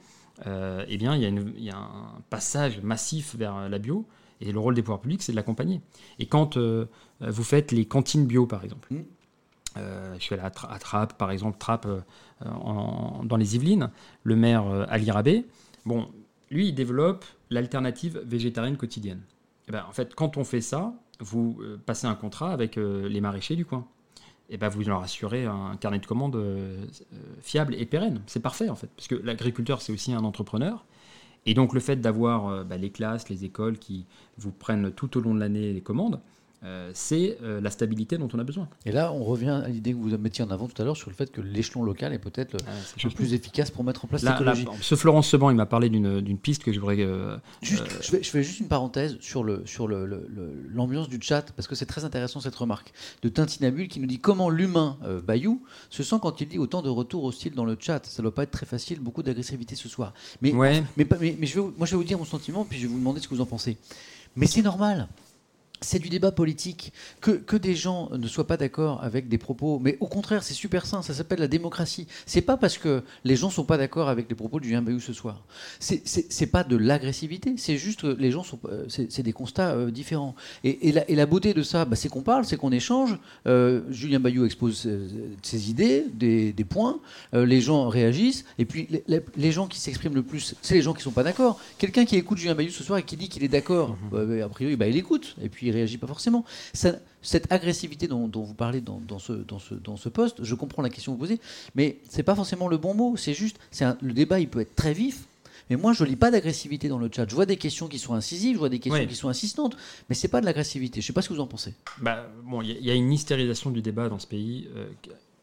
eh bien, il y, a un passage massif vers la bio. Et le rôle des pouvoirs publics, c'est de l'accompagner. Et quand vous faites les cantines bio, par exemple, mmh. je suis allé à, Trappes, par exemple, Trappes dans les Yvelines, le maire Ali Rabé, bon, lui, il développe l'alternative végétarienne quotidienne. Eh ben, en fait, quand on fait ça, vous euh, passez un contrat avec euh, les maraîchers du coin. Et eh ben, vous leur assurez un carnet de commandes euh, fiable et pérenne. C'est parfait, en fait, parce que l'agriculteur, c'est aussi un entrepreneur. Et donc, le fait d'avoir bah, les classes, les écoles qui vous prennent tout au long de l'année les commandes, euh, c'est euh, la stabilité dont on a besoin. Et là, on revient à l'idée que vous mettiez en avant tout à l'heure sur le fait que l'échelon local est peut-être le, ah, plus efficace pour mettre en place l'écologie. Ce Florence Seban, il m'a parlé d'une piste que je voudrais. Euh, je, fais, je, fais, juste une parenthèse sur l'ambiance sur le, du chat, parce que c'est très intéressant cette remarque de Tintinabule qui nous dit comment l'humain Bayou se sent quand il dit autant de retours hostiles dans le chat. Ça ne doit pas être très facile, beaucoup d'agressivité ce soir. Mais, mais, mais, mais, je vais, moi, je vais vous dire mon sentiment, puis je vais vous demander ce que vous en pensez. Mais c'est normal c'est du débat politique. Que, que, des gens ne soient pas d'accord avec des propos, mais au contraire, c'est super sain, ça s'appelle la démocratie. C'est pas parce que les gens sont pas d'accord avec les propos de Julien Bayou ce soir. C'est pas de l'agressivité, c'est juste que les gens sont. Euh, c'est des constats euh, différents. Et, et, la, et, la, beauté de ça, bah, c'est qu'on parle, c'est qu'on échange. Euh, Julien Bayou expose ses idées, des, des points, les gens réagissent, et puis les, les gens qui s'expriment le plus, c'est les gens qui sont pas d'accord. Quelqu'un qui écoute Julien Bayou ce soir et qui dit qu'il est d'accord, mmh. bah, a priori, bah, il écoute. Et puis il réagit pas forcément. cette agressivité dont, vous parlez dans, ce, dans, ce, dans ce poste, je comprends la question que vous posez, mais c'est pas forcément le bon mot. C'est juste, le débat, il peut être très vif. Mais moi, je lis pas d'agressivité dans le chat. Je vois des questions qui sont incisives, je vois des questions qui sont insistantes, mais c'est pas de l'agressivité. Je sais pas ce que vous en pensez. Bah, bon, il y, a une hystérisation du débat dans ce pays. Euh,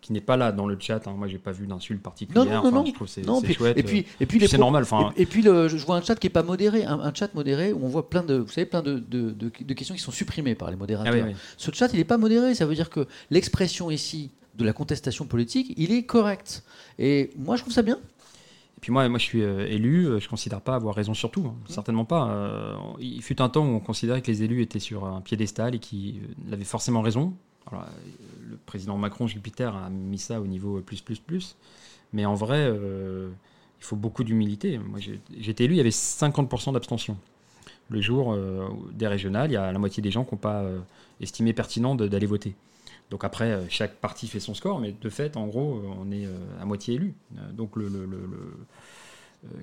qui n'est pas là dans le chat. Hein. Moi, j'ai pas vu d'insulte particulière. Non, non, non, je trouve c'est chouette. Et puis, et puis c'est normal. Et, puis, le, je vois un chat qui est pas modéré, un, chat modéré où on voit plein de, vous savez, plein de, de, de questions qui sont supprimées par les modérateurs. Ah Ce chat, il n'est pas modéré. Ça veut dire que l'expression ici de la contestation politique, il est correct. Et moi, je trouve ça bien. Et puis moi, moi je suis euh, élu, euh, je ne considère pas avoir raison sur tout, hein. mmh. certainement pas. Euh, il fut un temps où on considérait que les élus étaient sur un piédestal et qu'ils avaient forcément raison. Alors, le président Macron, Jupiter, a mis ça au niveau plus, plus, plus. Mais en vrai, euh, il faut beaucoup d'humilité. Moi, été élu, il y avait 50% d'abstention. Le jour euh, des régionales, il y a la moitié des gens qui n'ont pas euh, estimé pertinent d'aller voter. Donc après, chaque parti fait son score, mais de fait, en gros, on est à moitié élu. Donc le, euh,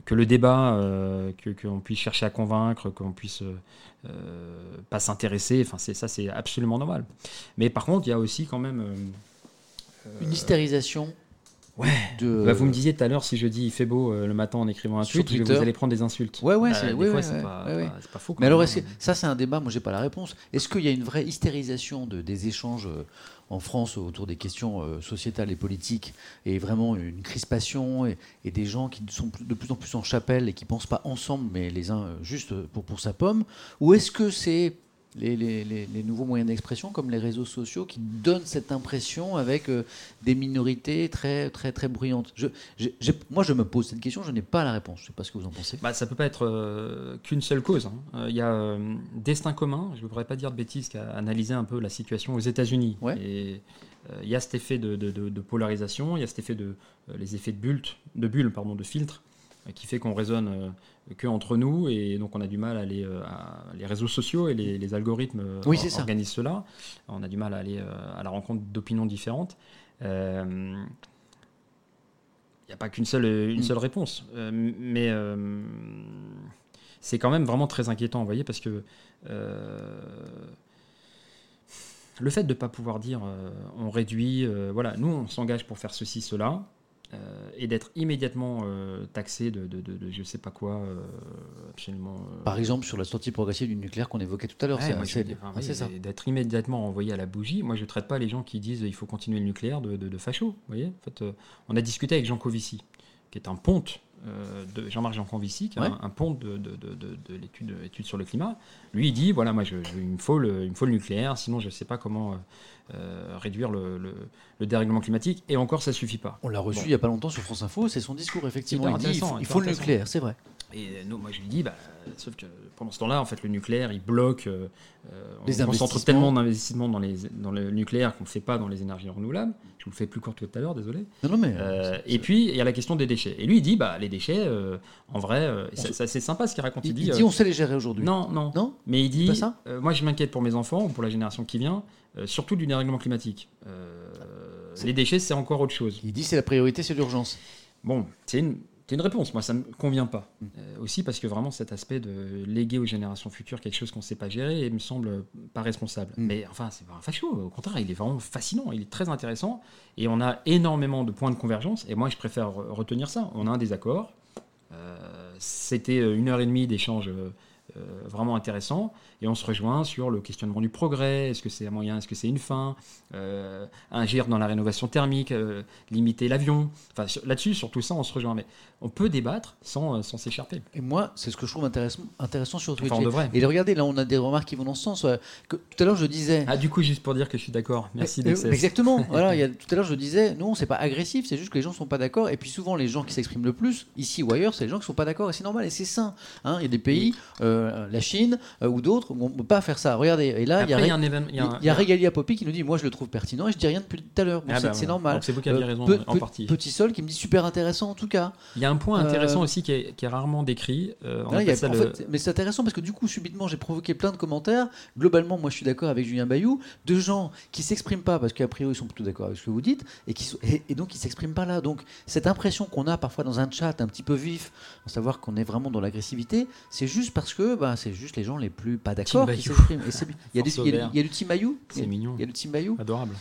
que le débat, euh, qu'on puisse chercher à convaincre, qu'on puisse euh, pas s'intéresser, enfin c'est ça c'est absolument normal. Mais par contre, il y a aussi quand même une hystérisation Ouais. Bah, vous me disiez tout à l'heure, si je dis il fait beau euh, le matin en écrivant un tweet, vous allez prendre des insultes. Ouais, ouais, bah, c'est ouais, pas, pas, faux. Mais alors, ça, c'est un débat, moi, j'ai pas la réponse. Est-ce qu'il y a une vraie hystérisation de, des échanges euh, en France autour des questions euh, sociétales et politiques et vraiment une crispation et, des gens qui sont de plus en plus en chapelle et qui pensent pas ensemble, mais les uns juste pour, pour sa pomme. Ou est-ce que c'est les, nouveaux moyens d'expression comme les réseaux sociaux qui donnent cette impression avec euh, des minorités très très très bruyantes. Je, moi, je me pose cette question, je n'ai pas la réponse. Je ne sais pas ce que vous en pensez. Bah, ça peut pas être euh, qu'une seule cause. Hein. Euh, il y a destin commun. Je ne voudrais pas dire de bêtises, qui a analysé un peu la situation aux États-Unis. Et il y a cet effet de, polarisation, il y a cet effet de les effets de bulle, de bulle pardon, de filtre qui fait qu'on raisonne que entre nous et donc on a du mal à aller euh, les réseaux sociaux et les, algorithmes euh, organisent cela. On a du mal à aller euh, à la rencontre d'opinions différentes. Il n'y a pas qu'une seule, une mm. seule réponse, mais c'est quand même vraiment très inquiétant, vous voyez, parce que le fait de ne pas pouvoir dire on réduit, voilà, nous on s'engage pour faire ceci, cela, euh, et d'être immédiatement euh, taxé de, de, de, je sais pas quoi, euh, absolument. Par exemple, sur la sortie progressive du nucléaire qu'on évoquait tout à l'heure, c'est ça. D'être immédiatement envoyé à la bougie. Moi, je ne traite pas les gens qui disent il faut continuer le nucléaire de, de, fachos. Vous voyez en fait, on a discuté avec Jean Covici, qui est un ponte de Jean-Marc Jancovici, qui est un, ponte de, de, de, l'étude sur le climat. Lui, il dit voilà, moi, je, il, me faut le, il me faut le nucléaire, sinon je ne sais pas comment euh, réduire le, le, dérèglement climatique. Et encore, ça suffit pas. On l'a reçu il n'y a pas longtemps sur France Info, c'est son discours, effectivement. Il, dit, il faut, le nucléaire, c'est vrai. Et nous, moi, je lui dis, bah, sauf que pendant ce temps-là, en fait, le nucléaire, il bloque. Euh, on concentre tellement d'investissements dans, les, dans le nucléaire qu'on ne fait pas dans les énergies renouvelables. Je vous le fais plus court tout à l'heure, désolé. Non, non, mais, euh, et puis, il y a la question des déchets. Et lui, il dit, bah, les déchets, en vrai, c'est sympa ce qu'il raconte. Il, dit, on sait les gérer aujourd'hui. Non, non. Non? Mais il dit, moi, je m'inquiète pour mes enfants ou pour la génération qui vient. Euh, surtout du dérèglement climatique. Euh, les déchets, c'est encore autre chose. Il dit c'est la priorité, c'est l'urgence. Bon, c'est une, une, réponse. Moi, ça me convient pas. Mm. Euh, aussi parce que vraiment, cet aspect de léguer aux générations futures quelque chose qu'on ne sait pas gérer et me semble pas responsable. Mm. Mais enfin, c'est pas un facho. Au contraire, il est vraiment fascinant. Il est très intéressant. Et on a énormément de points de convergence. Et moi, je préfère retenir ça. On a un désaccord. C'était une heure et demie d'échange vraiment intéressant et on se rejoint sur le questionnement du progrès, est-ce que c'est un moyen, est-ce que c'est une fin, euh, agir dans la rénovation thermique, euh, limiter l'avion. Enfin, là-dessus, sur tout ça, on se rejoint. Mais on peut débattre sans euh, sans s'écharper. Et moi, c'est ce que je trouve intéressant, intéressant sur Twitter. Enfin, et regardez, là, on a des remarques qui vont dans ce sens. Que, tout à l'heure, je disais. Ah, du coup, juste pour dire que je suis d'accord. Merci Exactement. voilà, y a, tout à l'heure, je disais, non, c'est pas agressif, c'est juste que les gens sont pas d'accord. Et puis souvent, les gens qui s'expriment le plus, ici ou ailleurs, c'est les gens qui sont pas d'accord. Et c'est normal et c'est sain. Hein. Il y a des pays, la Chine ou d'autres, on ne peut pas faire ça. Regardez, et là, il y a, Regalia Poppy qui nous dit Moi, je le trouve pertinent et je dis rien depuis tout à l'heure. Ah bah c'est normal. C'est vous qui avez euh, raison en partie. Petit Sol qui me dit super intéressant en tout cas. Il y a un point intéressant euh, aussi qui est, rarement décrit. Euh, mais c'est intéressant parce que du coup, subitement, j'ai provoqué plein de commentaires. Globalement, moi, je suis d'accord avec Julien Bayou, de gens qui s'expriment pas parce qu'a priori, ils sont plutôt d'accord avec ce que vous dites et, qui, et, donc ils s'expriment pas là. Donc, cette impression qu'on a parfois dans un chat un petit peu vif, à savoir qu'on est vraiment dans l'agressivité, c'est juste parce que bah, c'est juste les gens les plus pas d'accord qui. Il y a, du, il y a du Team C'est mignon. Il y a du Team Bayou. Adorable.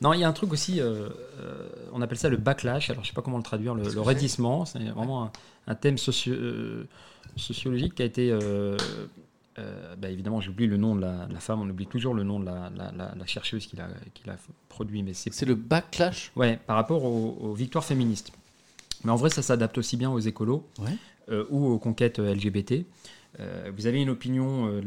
Non, il y a un truc aussi, euh, euh, on appelle ça le backlash. Alors, je sais pas comment le traduire, le, le raidissement. C'est vraiment un, thème socio, euh, sociologique qui a été. Bah, évidemment, j'oublie le nom de la, femme, on oublie toujours le nom de la, la, chercheuse qui l'a produit. mais C'est le backlash Ouais, par rapport aux, victoires féministes. Mais en vrai, ça s'adapte aussi bien aux écolos ou aux conquêtes LGBT. Vous avez une opinion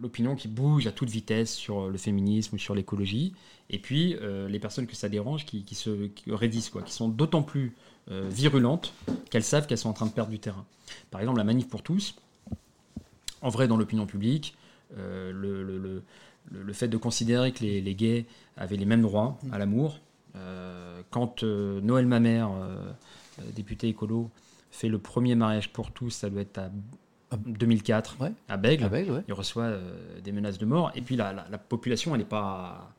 l'opinion qui bouge à toute vitesse sur le féminisme ou sur l'écologie, et puis euh, les personnes que ça dérange qui, se qui quoi, qui sont d'autant plus euh, virulentes qu'elles savent qu'elles sont en train de perdre du terrain. Par exemple, la manif pour tous, en vrai, dans l'opinion publique, euh, le, fait de considérer que les, les, gays avaient les mêmes droits à l'amour, quand Noël Mamère, député écolo, fait le premier mariage pour tous, ça doit être à 2004 à Bègle. Il reçoit euh, des menaces de mort. Et puis la, population, elle n'avait pas,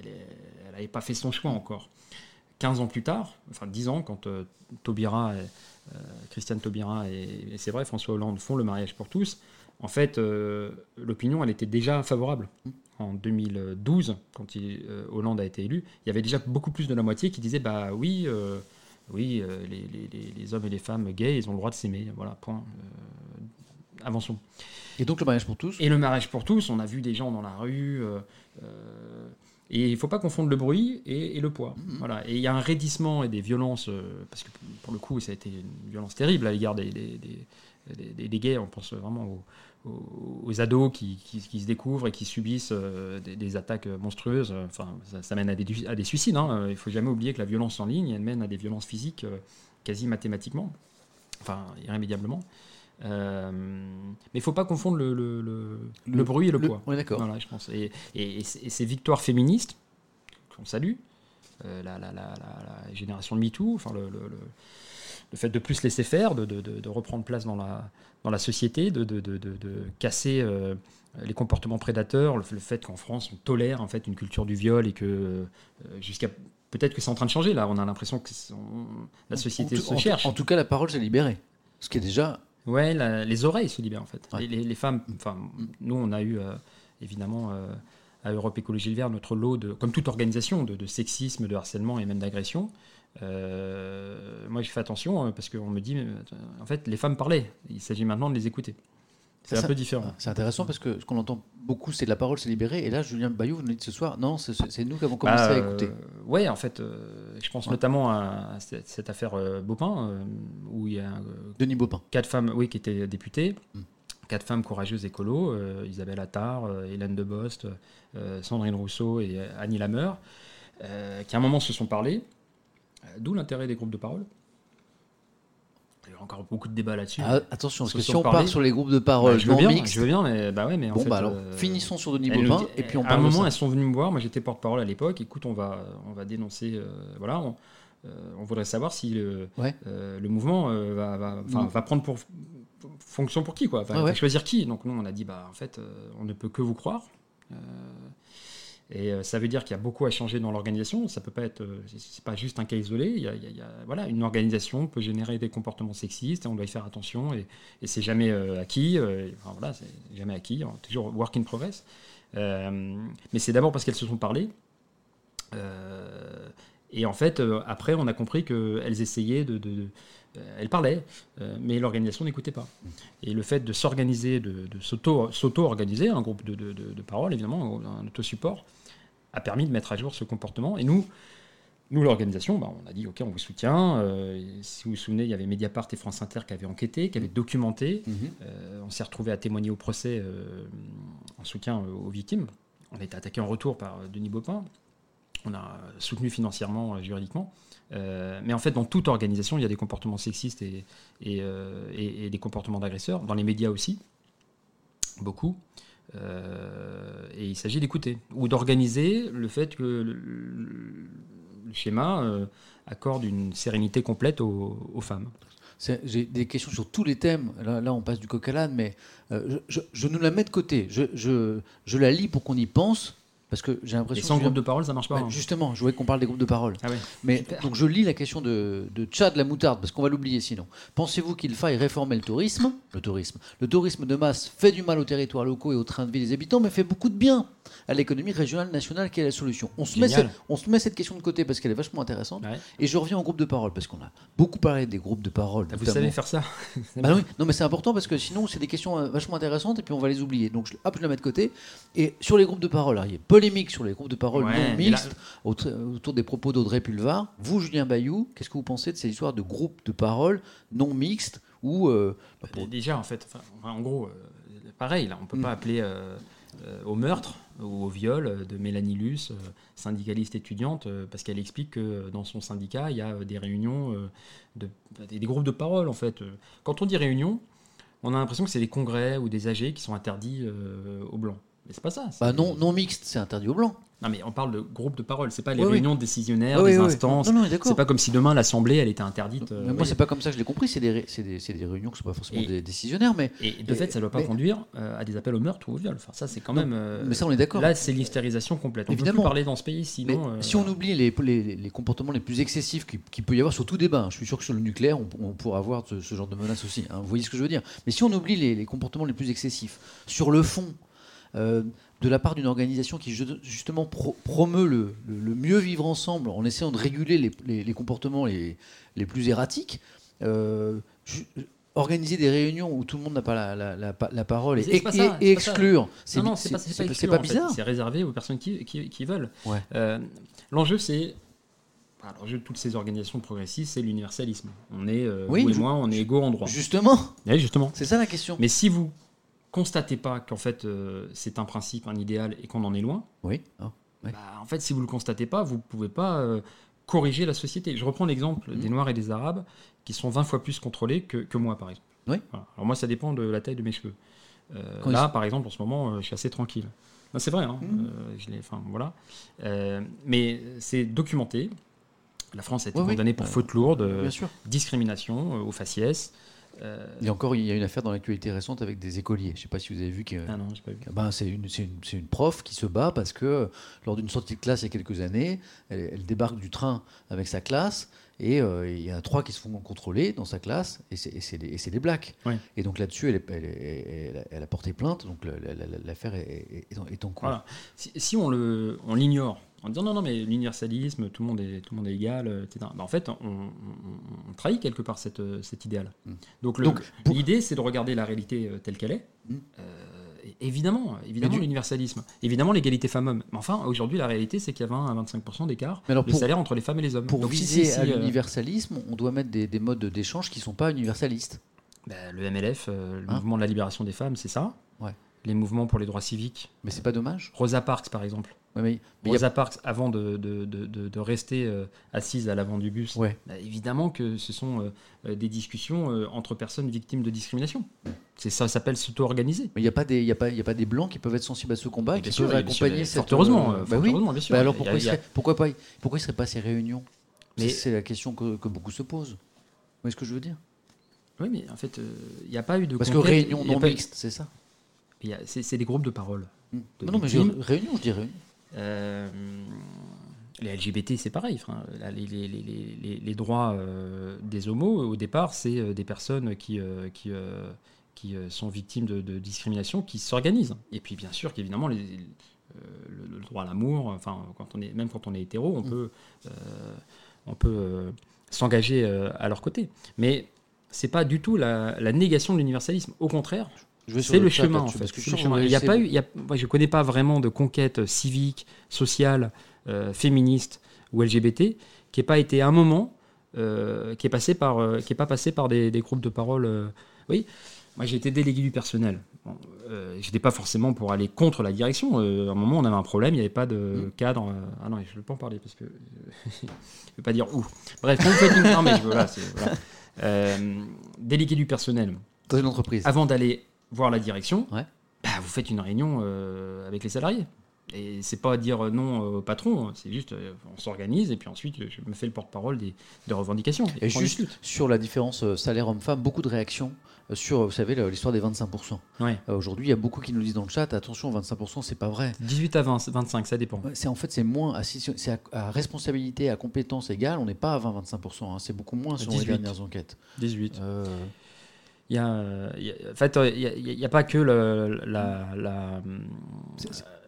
elle, pas fait son choix encore. 15 ans plus tard, enfin 10 ans, quand euh, Taubira, et, euh, Christiane Taubira et, c'est vrai François Hollande font le mariage pour tous, en fait, l'opinion, elle était déjà favorable. en 2012, quand il, Hollande a été élu, il y avait déjà beaucoup plus de la moitié qui disaient bah oui, oui, les, les, les, hommes et les femmes gays, ils ont le droit de s'aimer. Voilà, point. avançons. Et donc le mariage pour tous Et le mariage pour tous, on a vu des gens dans la rue. Et il ne faut pas confondre le bruit et, le poids. Mmh. Voilà. Et il y a un raidissement et des violences, parce que pour le coup, ça a été une violence terrible à l'égard des, des, des, gays. On pense vraiment aux, ados qui, qui, se découvrent et qui subissent euh, des, attaques monstrueuses. Enfin, ça, mène à des, à des suicides. Hein. Il ne faut jamais oublier que la violence en ligne, elle mène à des violences physiques euh, quasi mathématiquement, enfin irrémédiablement. Euh, mais il ne faut pas confondre le, le, le, bruit et le, poids. On est d'accord. Voilà, je pense. Et, et, ces victoires féministes, qu'on salue, la, la, la, la, génération de MeToo, enfin le, le fait de plus laisser faire, de, de, de, reprendre place dans la, dans la société, de, casser euh, les comportements prédateurs, le, fait qu'en France on tolère en fait une culture du viol et que euh, jusqu'à peut-être que c'est en train de changer là, on a l'impression que la société se cherche. En, tout cas, la parole s'est libérée, ce qui est déjà. Ouais, les oreilles se libèrent en fait. Les, femmes, enfin, nous on a eu euh, évidemment à Europe Écologie Le Vert notre lot de, comme toute organisation, de, de sexisme, de harcèlement et même d'agression. Euh, moi, je fais attention hein, parce qu'on me dit, euh, en fait, les femmes parlaient. Il s'agit maintenant de les écouter. C'est un peu différent. C'est intéressant parce que ce qu'on entend beaucoup, c'est la parole s'est libérée. Et là, Julien Bayou, vous nous dites ce soir, non, c'est nous qui avons commencé à bah, écouter. Euh, oui, en fait, je pense notamment à, cette, affaire Baupin, où il y a. Denis Baupin. Quatre femmes, oui, qui étaient députées. Hmm. Quatre femmes courageuses écolo, Isabelle Attard, Hélène Debost, Sandrine Rousseau et Annie Lameur, qui à un moment se sont parlé. D'où l'intérêt des groupes de parole. Il y a encore beaucoup de débats là-dessus. Ah, attention, parce que si on part sur les groupes de parole bah, je veux bien, je veux bien, mais bah ouais, mais bon, bah alors, euh, finissons sur Denis Baupin et puis on. À un moment, elles sont venues me voir. Moi, j'étais porte-parole à l'époque. Écoute, on va, on va dénoncer. Euh, voilà, on, euh, on, voudrait savoir si le, le mouvement va, va, mm. va, prendre pour fonction pour qui, quoi. va choisir qui. Donc nous, on a dit, bah en fait, on ne peut que vous croire. Et euh, ça veut dire qu'il y a beaucoup à changer dans l'organisation. Ça peut pas être, euh, c'est pas juste un cas isolé. Il y, a, voilà, une organisation peut générer des comportements sexistes et on doit y faire attention. Et, et c'est jamais euh, acquis. voilà, c'est jamais acquis. Toujours work in progress. mais c'est d'abord parce qu'elles se sont parlé. et en fait, après, on a compris qu'elles essayaient de, elles parlaient, mais l'organisation n'écoutait pas. Et le fait de s'organiser, de, de s'auto-organiser, un groupe de, de, parole, évidemment, un autosupport, a permis de mettre à jour ce comportement. Et nous, nous l'organisation, bah, on a dit, OK, on vous soutient. Euh, si vous vous souvenez, il y avait Mediapart et France Inter qui avaient enquêté, qui avaient documenté. Mhm. Euh, on s'est retrouvé à témoigner au procès euh, en soutien aux victimes. On a été attaqué en retour par Denis Baupin. On a soutenu financièrement, juridiquement. Mais en fait, dans toute organisation, il y a des comportements sexistes et, et des comportements d'agresseurs. Dans les médias aussi, beaucoup. Euh, et il s'agit d'écouter ou d'organiser le fait que le, schéma euh, accorde une sérénité complète aux, femmes. J'ai des questions sur tous les thèmes. Là, on passe du coq à l'âne, mais euh, je, je, nous la mets de côté. Je la lis pour qu'on y pense. Parce que j'ai l'impression. Et sans groupe de parole, ça marche pas. Bah, hein. Justement, je voulais qu'on parle des groupes de parole. Ah Mais donc je lis la question de, de Tchad la moutarde, parce qu'on va l'oublier sinon. Pensez-vous qu'il faille réformer le tourisme? Le tourisme. Le tourisme de masse fait du mal aux territoires locaux et aux trains de vie des habitants, mais fait beaucoup de bien à l'économie régionale, nationale. Quelle est la solution on se, met cette, on se met cette question de côté parce qu'elle est vachement intéressante. Et je reviens au groupe de parole, parce qu'on a beaucoup parlé des groupes de parole. Ah, vous savez faire ça bah non, mais c'est important parce que sinon, c'est des questions euh, vachement intéressantes et puis on va les oublier. Donc, je, hop, je la mets de côté. Et sur les groupes de parole, il y a polémique sur les groupes de parole non mixtes autour des propos d'Audrey Pulvar. Vous, Julien Bayou, qu'est-ce que vous pensez de ces histoires de groupes de parole non mixtes ou euh, bah, Déjà, en fait, en gros, euh, pareil, là, on ne peut pas mm. appeler au meurtre ou au viol de Mélanie Luce, syndicaliste étudiante, parce qu'elle explique que dans son syndicat, il y a des réunions, de, des groupes de parole, en fait. Quand on dit réunion, on a l'impression que c'est des congrès ou des AG qui sont interdits aux Blancs. Mais c'est pas ça. Bah non, non mixte, c'est interdit aux blancs. Non, mais on parle de groupe de parole, c'est pas les réunions décisionnaires, des instances. C'est pas comme si demain l'Assemblée, elle était interdite. Euh, moi, c'est pas comme ça que je l'ai compris, c'est des, des, des, réunions qui sont pas forcément des décisionnaires. Mais, et de fait, ça ne doit pas conduire euh, à des appels au meurtre ou au viol. Enfin, ça, c'est quand même. Euh, mais ça, on est d'accord. Là, c'est l'hystérisation complète. On Évidemment. peut plus parler dans ce pays, sinon. Si on oublie les, les, les, comportements les plus excessifs qu'il qui peut y avoir sur tout débat, hein, je suis sûr que sur le nucléaire, on, on pourra avoir ce, genre de menace aussi. Hein, vous voyez ce que je veux dire Mais si on oublie les comportements les plus excessifs, sur le fond, euh, de la part d'une organisation qui ju- justement pro- promeut le, le- le mieux vivre ensemble en essayant de réguler les, les- les comportements les, les plus erratiques, euh, organiser des réunions où tout le monde n'a pas la, la- la pa- la parole et, pas et- ça, et exclure, c'est pas, pas, bizarre C'est réservé aux personnes qui, qui, qui veulent. Ouais. Euh, L'enjeu, c'est. L'enjeu de toutes ces organisations progressistes, c'est l'universalisme. On est, euh, Oui, vous et moi, on est égaux en droit. Justement, Oui, justement. c'est ça la question. Mais si vous constatez pas qu'en fait euh, c'est un principe, un idéal et qu'on en est loin, Oui. Ouais. bah, en fait, si vous le constatez pas, vous pouvez pas euh, corriger la société. Je reprends l'exemple des Noirs et des Arabes qui sont 20 fois plus contrôlés que, que moi, par exemple. Oui. Voilà. Alors moi, ça dépend de la taille de mes cheveux. Euh, là, par exemple, en ce moment, je suis assez tranquille. C'est vrai, hein, je l'ai- enfin, voilà. Mais c'est documenté. La France a été condamnée pour faute lourde, Bien sûr. discrimination au faciès. Euh, Et encore, il y a une affaire dans l'actualité récente avec des écoliers. Je ne sais pas si vous avez vu que. ah non, pas vu. Ben, c'est une, une- une prof qui se bat parce que lors d'une sortie de classe il y a quelques années, elle, elle débarque du train avec sa classe et euh, il y en a trois qui se font contrôler dans sa classe et c'est des, blacks. Ouais. Et donc là-dessus, elle, elle, elle a- porté plainte, donc l'affaire est, est- est en, cours. Voilà. Si, si on l'ignore en disant non non mais l'universalisme, tout le monde est tout le monde est égal, euh, etc. Ben, en fait, on, on- on trahit quelque part cette, euh, cet idéal. Mm. Donc, pour- l'idée c'est de regarder la réalité euh, telle qu'elle est. Mm. Euh, évidemment, évidemment du- l'universalisme, évidemment l'égalité femmes-hommes. Mais enfin, aujourd'hui, la réalité, c'est qu'il y a 20 à 25 d'écart Mais alors, de pour- salaire entre les femmes et les hommes. Pour Donc, viser si- si, à euh, l'universalisme, on doit mettre des, des modes d'échange qui ne sont pas universalistes. ben, le MLF, euh, le Hein mouvement de la libération des femmes, c'est ça. Ouais. Les mouvements pour les droits civiques. Mais c'est pas dommage Rosa Parks, par exemple. Ouais, mais- a- Rosa Parks, avant de, de, de- de- de rester euh, assise à l'avant du bus, Ouais. bah, évidemment que ce sont euh, euh, des discussions euh, entre personnes victimes de discrimination. C'est ça s'appelle s'auto-organiser. Mais il n'y a, pas des- il y a, pas- il y a pas des blancs qui peuvent être sensibles à ce combat, Mais qui sûr, peuvent sûr, accompagner et cette... fort heureusement, bah fort oui. heureusement, bien sûr. Bah alors a- pourquoi il serait, pourquoi pas, pourquoi il serait pas ces réunions? Mais- C'est- la question que, que beaucoup se posent. Vous voyez ce que je veux dire? Oui, mais en fait, il n'y a pas eu de Parce que réunion non mixte, c'est ça? C'est des groupes de parole. De Non, mais réunion, je dis réunion. Euh, les LGBT, c'est pareil. enfin, les, les- les- les- les- les droits euh, des homos, au départ, c'est euh, des personnes qui, euh, qui, qui sont victimes de, de discrimination, qui s'organisent. Et puis, bien sûr, qu'évidemment, le, le droit à l'amour, enfin, quand on est, même quand on est hétéro, on Mm. peut, on peut s'engager à leur côté. Mais c'est pas du tout la, la négation de l'universalisme. Au contraire, c'est le chemin, en là-dessus, fait. parce que C'est je chemin. qu'on Il y a va pas eu, laisser- il y a- moi, je connais pas vraiment de conquête civique, sociale, euh, féministe ou LGBT qui n'ait pas été à un moment, euh, qui est passé par, euh, qui est pas passé par des, des groupes de parole. euh, oui, moi j'ai été délégué du personnel. Bon, euh, J'étais pas forcément pour aller contre la direction. Euh, à un moment, on avait un problème, il n'y avait pas de Mm. cadre. euh, ah non, je ne veux pas en parler parce que je ne veux pas dire où. Bref, quand vous faites une, je- voilà. Euh, délégué du personnel Dans une entreprise. avant d'aller voir la direction, Ouais. bah, vous faites une réunion euh, avec les salariés. Et c'est pas dire non au patron, c'est juste euh, on s'organise et puis ensuite je me fais le porte-parole des, des revendications. Et juste sur la différence euh, salaire homme-femme, beaucoup de réactions euh, sur, vous savez, l'histoire des 25%. Ouais. Euh, Aujourd'hui, il y a beaucoup qui nous disent dans le chat, attention, 25%, c'est pas vrai. 18 à 20, 25, ça dépend. C'est en fait c'est moins à, c'est à, à responsabilité, à compétence égale, on n'est pas à 20-25%, hein, c'est beaucoup moins selon les 18. dernières enquêtes. 18. Euh, Il y a, euh, il y a- en fait, euh, il n'y a, a pas que le- la, la-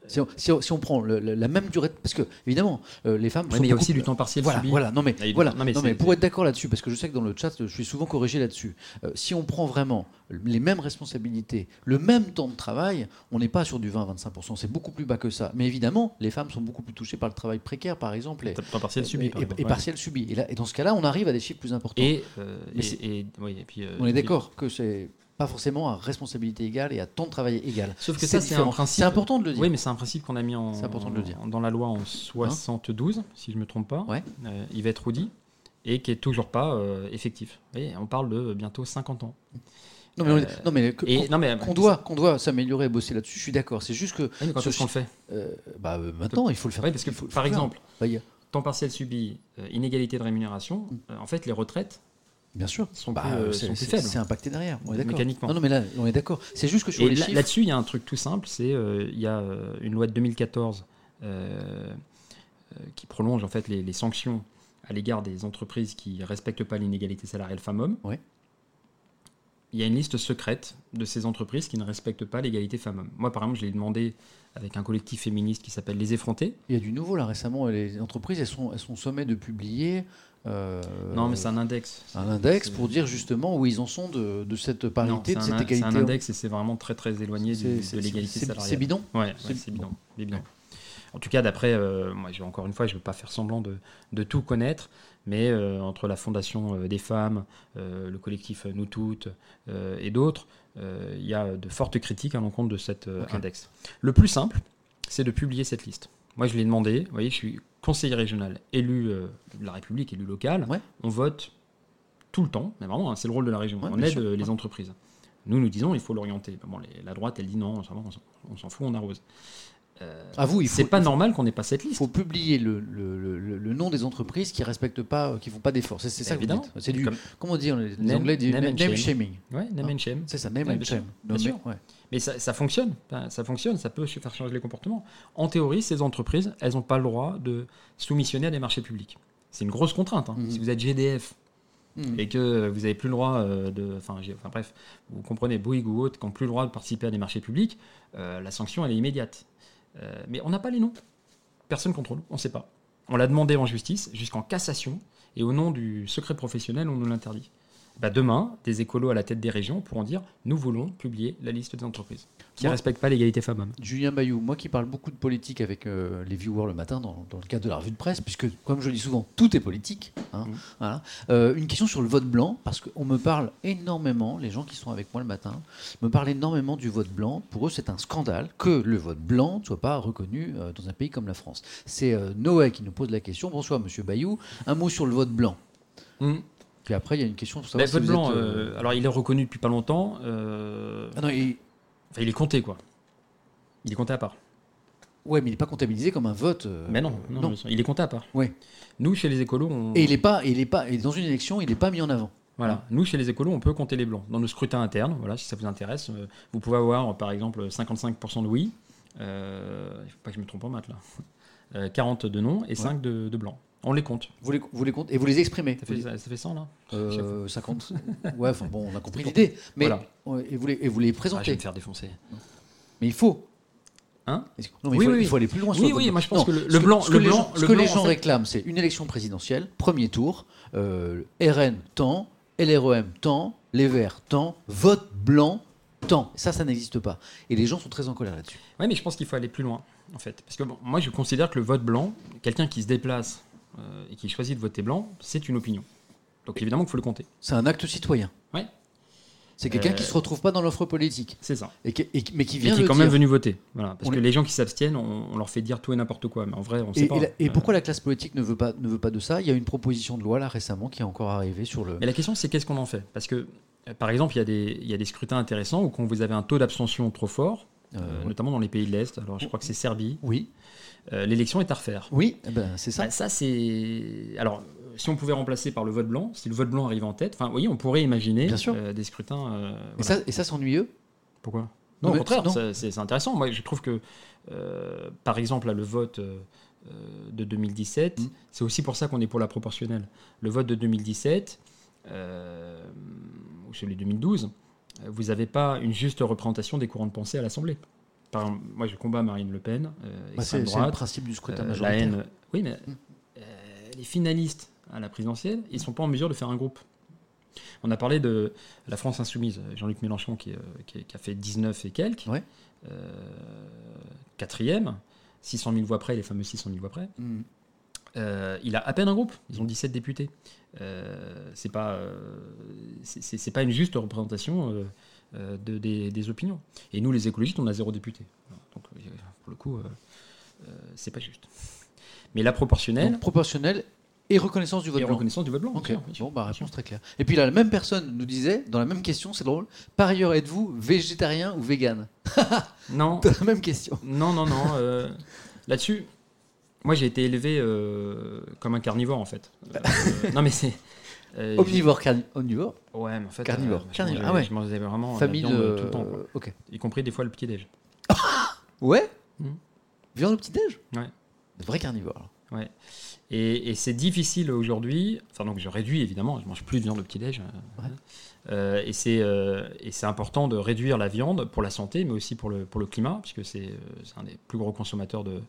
si, on, si on- si on prend le- le- la même durée, de- parce que évidemment euh, les femmes, Ouais, sont mais il y a aussi du temps partiel Voilà, subi. voilà, non mais, Ah, il- voilà, non, mais non, mais pour être d'accord là-dessus, parce que je sais que dans le chat, je suis souvent corrigé là-dessus. Euh, si on prend vraiment les mêmes responsabilités, le même temps de travail, on n'est pas sur du 20-25%, c'est beaucoup plus bas que ça. Mais évidemment, les femmes sont beaucoup plus touchées par le travail précaire, par exemple, et, Temps partiel subi. et, par et- exemple, et ouais. partiel subi. Et, là, et dans ce cas-là, on arrive à des chiffres plus importants. Et, euh, Mais et- oui, et puis, euh, on est d'accord que c'est pas forcément à responsabilité égale et à temps de travail égal. Sauf que ça, c'est un principe. C'est important de le dire. Oui, mais c'est un principe qu'on a mis en, important de le dire. Hein en- dans la loi en 72, si je ne me trompe pas, Ouais. euh, Yvette Roudy, et qui est toujours pas euh, effectif. Vous voyez, on parle de bientôt 50 ans. Non mais, on Euh, non, mais que- Et, qu'on non, mais, qu'on doit, qu'on doit s'améliorer et bosser là-dessus, je suis d'accord. C'est juste que Oui, quand ce qu'on le fait? Euh, bah, maintenant, il faut le faire. Oui, parce que, faut- par exemple, Bah, a- temps partiel subi, inégalité de rémunération, Mm. en fait, les retraites Bien sûr. sont Bah, plus, euh, c'est- sont plus c'est faibles. c'est impacté derrière. On est d'accord. Mécaniquement. Non, non, mais là, on est d'accord. C'est juste que sur Et les là-dessus, il y a un truc tout simple, c'est euh, il y a euh, une loi de 2014 euh, euh, qui prolonge en fait les, les sanctions à l'égard des entreprises qui respectent pas l'inégalité salariale femmes-hommes. Ouais. il y a une liste secrète de ces entreprises qui ne respectent pas l'égalité femmes-hommes. Moi, par exemple, je l'ai demandé avec un collectif féministe qui s'appelle Les Effrontés. Il y a du nouveau là récemment. Les entreprises, elles sont, elles sont sommées de publier. Euh, non, mais c'est un index. un index C'est- pour dire justement où ils en sont de, de cette parité, Non, c'est de un, cette c'est égalité. un index et c'est vraiment très très éloigné du- C'est- c'est- de l'égalité c'est- salariale. C'est bidon. Ouais, C'est- c'est bidon. c'est bidon. En tout cas, d'après, euh, moi, je, encore une fois, je ne veux pas faire semblant de, de tout connaître, mais euh, entre la Fondation des femmes, le collectif Nous Toutes et d'autres, il y a de fortes critiques à l'encontre de cet index. Le plus simple, c'est de publier cette liste. Moi, je l'ai demandé. Vous voyez, je suis conseiller régional, élu euh, de la République, élu local. Ouais. On vote tout le temps, mais vraiment, hein, c'est le rôle de la région. Ouais, on aide sûr. euh, les Ouais. entreprises. Nous, nous disons, il faut l'orienter. Bon, les- la droite, elle dit non, on s'en fout, on arrose. Euh, vous, il faut. c'est pas il normal qu'on n'ait pas cette Il liste. faut publier le, le- le- le nom des entreprises qui respectent pas, euh, qui font pas d'efforts. C'est ça que vous Évidemment. dites. C'est du, Comme- comment dire les, Name- Anglais disent name shaming. Ouais, name Ah. and shame. C'est ça, name and shame. bien mais- sûr. ouais. Mais ça, ça fonctionne. Ça fonctionne, ça peut faire changer les comportements. En théorie, ces entreprises, elles n'ont pas le droit de soumissionner à des marchés publics. C'est une grosse contrainte. hein. Mhm. Si vous êtes GDF Mhm. et que vous n'avez plus le droit euh, de. Enfin, bref, vous comprenez, Bouygues ou autres qui n'ont plus le droit de participer à des marchés publics, euh, la sanction, elle est immédiate. Euh, mais on n'a pas les noms. Personne ne contrôle, on ne sait pas. On l'a demandé en justice, jusqu'en cassation, et au nom du secret professionnel, on nous l'interdit. Bah, demain, des écolos à la tête des régions pourront dire nous voulons publier la liste des entreprises qui ne respectent pas l'égalité femmes-hommes. Julien Bayou, moi qui parle beaucoup de politique avec euh, les viewers le matin dans, dans le cadre de la revue de presse, puisque comme je le dis souvent, tout est politique. hein, voilà. Euh, une question sur le vote blanc, parce qu'on me parle énormément, les gens qui sont avec moi le matin, me parlent énormément du vote blanc. Pour eux, c'est un scandale que le vote blanc ne soit pas reconnu euh, dans un pays comme la France. C'est Noé qui nous pose la question. Bonsoir, monsieur Bayou. Un mot sur le vote blanc. Puis après, il y a une question pour savoir si vous blanc, êtes, euh, euh, alors il est reconnu depuis pas longtemps. euh, Ah non, il- Enfin, il est compté, quoi. Il est compté à part. Ouais, mais il n'est pas comptabilisé comme un vote. euh, Mais non, non, il est compté à part. Ouais. Nous, chez les écolos, on... Et il est pas, il est pas, et dans une élection, il n'est pas mis en avant. Voilà. Nous, chez les écolos, on peut compter les blancs. Dans nos scrutins internes, voilà, si ça vous intéresse, euh, vous pouvez avoir, par exemple, 55% de oui. Euh, il ne faut pas que je me trompe en maths, là. Euh, 40 de non et 5 de, de blancs. On les compte. Vous les, vous les comptez et vous les exprimez. Ça fait, ça, ça fait 100, là Euh, 50. Ouais, enfin bon, on a compris l'idée. Mais Voilà. et, vous les, et vous les Ah, je présentez. vais me faire défoncer. mais il faut. Hein non, mais Oui, il, faut, oui, il faut aller plus loin. sur Oui, oui, moi, je pense Non, que le- blanc- ce le que les blanc- gens- ce le que blanc, les en gens fait- réclament, c'est une élection présidentielle, premier tour, euh, RN tant, LREM tant, les Verts tant, vote blanc tant. Ça, ça n'existe pas. Et les gens sont très en colère là-dessus. Oui, mais je pense qu'il faut aller plus loin, en fait. Parce que bon, moi, je considère que le vote blanc, quelqu'un qui se déplace et qui choisit de voter blanc, c'est une opinion. Donc évidemment qu'il faut le compter. C'est un acte citoyen. Ouais. C'est quelqu'un Euh, qui se retrouve pas dans l'offre politique, C'est ça. et qui- et mais qui vient qui est quand dire. même venu voter. Voilà. Parce On que est- les gens qui s'abstiennent, on, on leur fait dire tout et n'importe quoi. Mais en vrai, on sait Et, pas. et la- et Euh, pourquoi la classe politique ne veut pas, ne veut pas de ça? Il y a une proposition de loi là récemment qui est encore arrivée sur le. Mais la question, c'est qu'est-ce qu'on en fait? Parce que, euh, par exemple, il y, a des- il y a des scrutins intéressants où quand vous avez un taux d'abstention trop fort, Euh, euh, notamment dans les pays de l'Est, alors je crois que c'est Serbie, Oui, euh, l'élection est à refaire. oui, eh ben, c'est ça. Bah, ça, c'est. Alors, si on pouvait remplacer par le vote blanc, si le vote blanc arrive en tête, enfin, voyez, on pourrait imaginer euh, des scrutins. euh, et, voilà. ça, et ça, c'est ennuyeux Pourquoi? Non, Non, au contraire, c'est intéressant. Moi, je trouve que, par exemple, là, le vote de 2017, Mm. c'est aussi pour ça qu'on est pour la proportionnelle. Le vote de 2017, euh, ou celui de 2012, euh, vous n'avez pas une juste représentation des courants de pensée à l'Assemblée. Par moi, je combats Marine Le Pen, euh, Bah, C'est le principe du scrutin euh, la majoritaire. haine. Oui, mais Mm. euh, les finalistes à la présidentielle, ils sont pas en mesure de faire un groupe. On a parlé de la France insoumise, Jean-Luc Mélenchon qui, qui- qui a fait 19 et quelques, Ouais. euh, quatrième, 600 000 voix près, les fameux 600 000 voix près. Mm. Euh, il a à peine un groupe, ils ont 17 députés. Euh, c'est pas, c'est- pas une juste représentation de, des, des opinions. Et nous, les écologistes, on a zéro député. Donc, euh, pour le coup, euh, euh, c'est pas juste. Mais la proportionnelle Donc, proportionnel et reconnaissance du vote et blanc. reconnaissance du vote blanc. bien Ok, sûr, bien sûr. bon, bah, réponse très claire. Et puis là, la même personne nous disait, dans la même question, c'est drôle, par ailleurs, êtes-vous végétarien ou vegan Non, Dans la même question. non, non, non. euh, Là-dessus, moi, j'ai été élevé euh, comme un carnivore, en fait. Euh, non, mais c'est. Euh, Omnivore, carni- omnivore, Ouais, mais en fait. Carnivore. je Carnivore, ah ouais. Je mangeais vraiment de famille la de. tout le temps, quoi. ok. y compris des fois le petit-déj. Ouais Mhm. Viande au petit-déj Ouais. Vrai carnivore. Ouais. Et, et c'est difficile aujourd'hui. Enfin, donc je réduis évidemment, je mange plus de viande au petit-déj. euh, Ouais. euh, et c'est euh, et c'est important de réduire la viande pour la santé, mais aussi pour le, pour le climat, puisque c'est euh, un des plus gros consommateurs de,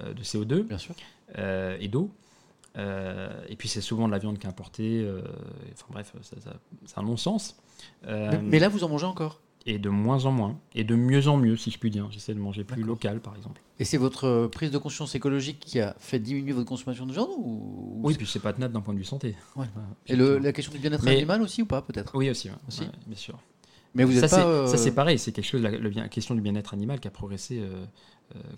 euh, de CO2 Bien sûr. euh, et d'eau. Euh, et puis c'est souvent de la viande qui est importée. euh, enfin bref, ça- ça- c'est un non-sens. Euh, Mais, là, vous en mangez encore? et de moins en moins. Et de mieux en mieux, si je puis dire. J'essaie de manger plus D'accord. local, par exemple. Et c'est votre prise de conscience écologique qui a fait diminuer votre consommation de viande ou... Oui, puis c'est pas tenable d'un point de vue santé. Ouais. Et le- la question du bien-être Mais- animal aussi ou pas, peut-être? Oui, aussi. ouais. Aussi Ouais, bien sûr. Mais vous ça, c'est, pas. euh, ça, c'est pareil. C'est quelque chose, la, question du bien-être animal qui a progressé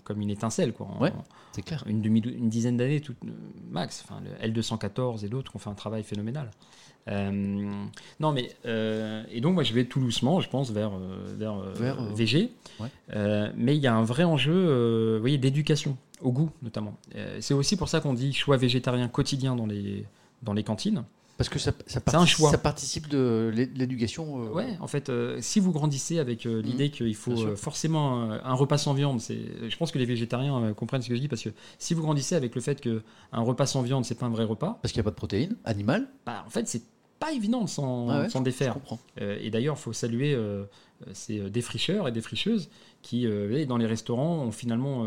comme une étincelle. Quoi, en- Ouais. C'est clair. une, demi, une dizaine d'années tout, euh, max. Enfin, le L214 et d'autres ont fait un travail phénoménal. Euh, non, mais euh, et donc moi je vais tout doucement, je pense, vers euh, vers, euh, Vers, euh, VG. ouais. Euh, mais il y a un vrai enjeu, euh, vous voyez, d'éducation au goût notamment. Euh, c'est aussi pour ça qu'on dit choix végétarien quotidien dans les dans les cantines. Parce que ça, ça, C'est un partici- choix. ça participe de l'é- l'éducation. euh, Ouais, en fait, euh, si vous grandissez avec euh, l'idée qu'il faut forcément un repas sans viande, c'est, je pense que les végétariens comprennent ce que je dis parce que si vous grandissez avec le fait que un repas sans viande, c'est pas un vrai repas, Parce qu'il n'y a pas de protéines animales. bah, en fait, c'est pas évident de s'en, ouais, s'en défaire. comprends. Et d'ailleurs, il faut saluer ces défricheurs et défricheuses qui, dans les restaurants, ont finalement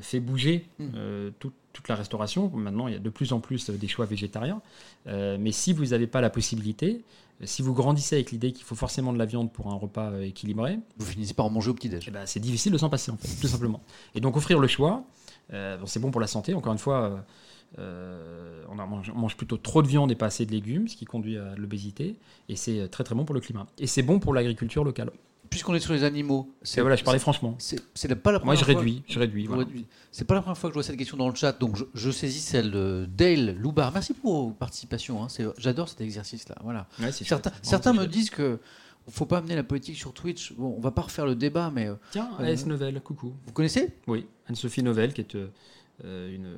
fait bouger Mm. euh, tout- toute la restauration. Maintenant, il y a de plus en plus euh, des choix végétariens. Euh, mais si vous n'avez pas la possibilité, euh, si vous grandissez avec l'idée qu'il faut forcément de la viande pour un repas euh, équilibré, Vous finissez par en manger au petit-déj. eh ben, c'est difficile de s'en passer, en fait, tout simplement. Et donc, offrir le choix, euh, bon, c'est bon pour la santé. Encore une fois, euh, euh, on, mange, on mange plutôt trop de viande et pas assez de légumes, ce qui conduit à l'obésité. Et c'est euh, très très bon pour le climat. Et c'est bon pour l'agriculture locale. Puisqu'on est sur les animaux, voilà, je parlais franchement. C'est pas la Moi, première je fois- réduis, je réduis. Voilà. C'est pas la première fois que je vois cette question dans le chat, donc je, je saisis celle de Dale Loubar. Merci pour votre participation. hein. J'adore cet exercice-là. Voilà. Ouais, Certains, chouette. certains Vraiment, me disent que faut pas amener la politique sur Twitch. Bon, on va pas refaire le débat, mais. Tiens, Euh, AS Novel, coucou. vous connaissez? Oui, Anne-Sophie Novel, qui est euh, euh, une euh,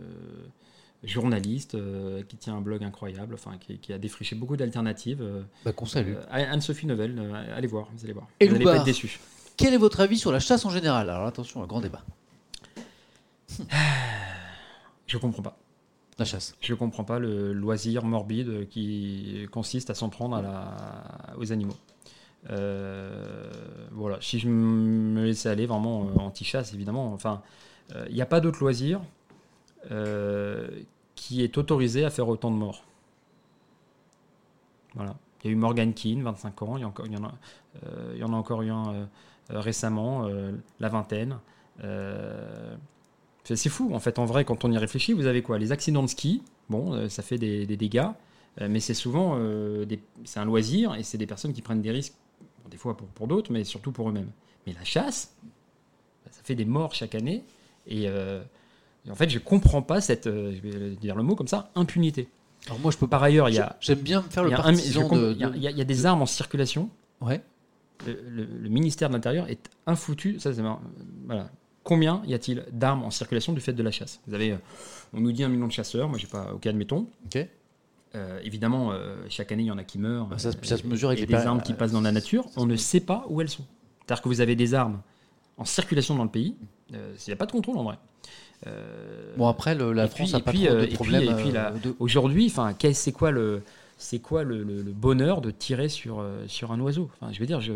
journaliste euh, qui tient un blog incroyable, enfin, qui, qui a défriché beaucoup d'alternatives. euh, bah, Qu'on salue. euh, Anne-Sophie Novel, euh, allez voir, vous allez voir. Et vous n'allez pas être déçus. Quel est votre avis sur la chasse en général? Alors attention, un grand débat. Je comprends pas. La chasse. Je comprends pas le loisir morbide qui consiste à s'en prendre à la- aux animaux. Voilà, si je me laissais aller vraiment anti-chasse, évidemment, enfin, il n'y a pas d'autre loisir euh, qui est autorisé à faire autant de morts. Voilà. Il y a eu Morgan Keane, 25 ans, euh, il y en a encore eu un euh, récemment, la vingtaine. C'est fou, en fait, en vrai, quand on y réfléchit, vous avez quoi? Les accidents de ski, bon, ça fait des, dégâts, mais c'est souvent c'est un loisir et c'est des personnes qui prennent des risques, des fois pour, pour d'autres, mais surtout pour eux-mêmes. Mais la chasse, ça fait des morts chaque année et, et en fait, je comprends pas cette, euh, je vais dire le mot comme ça, impunité. Alors moi, je peux. Par ailleurs, il y a, J'aime bien me faire le partisan de. il y a- y y des armes en circulation Ouais. le, le- le ministère de l'Intérieur est infoutu. Ça, c'est. Voilà. Combien y a-t-il d'armes en circulation du fait de la chasse? Vous avez, euh, on nous dit un million de chasseurs. Moi, j'ai pas. Ok, admettons. Ok. Euh, évidemment, euh, chaque année, il y en a qui meurent. Bah, ça se- ça se mesure avec et les des armes qui passent dans la nature. On ne sait pas où elles sont. C'est-à-dire que vous avez des armes en circulation dans le pays. Euh, Il n'y a pas de contrôle en vrai. Euh, Bon après, le- la France n'a pas trop euh, de et puis- et euh, de- Aujourd'hui, c'est quoi le, c'est quoi le, le- le bonheur de tirer sur sur un oiseau? Enfin, je veux dire, je,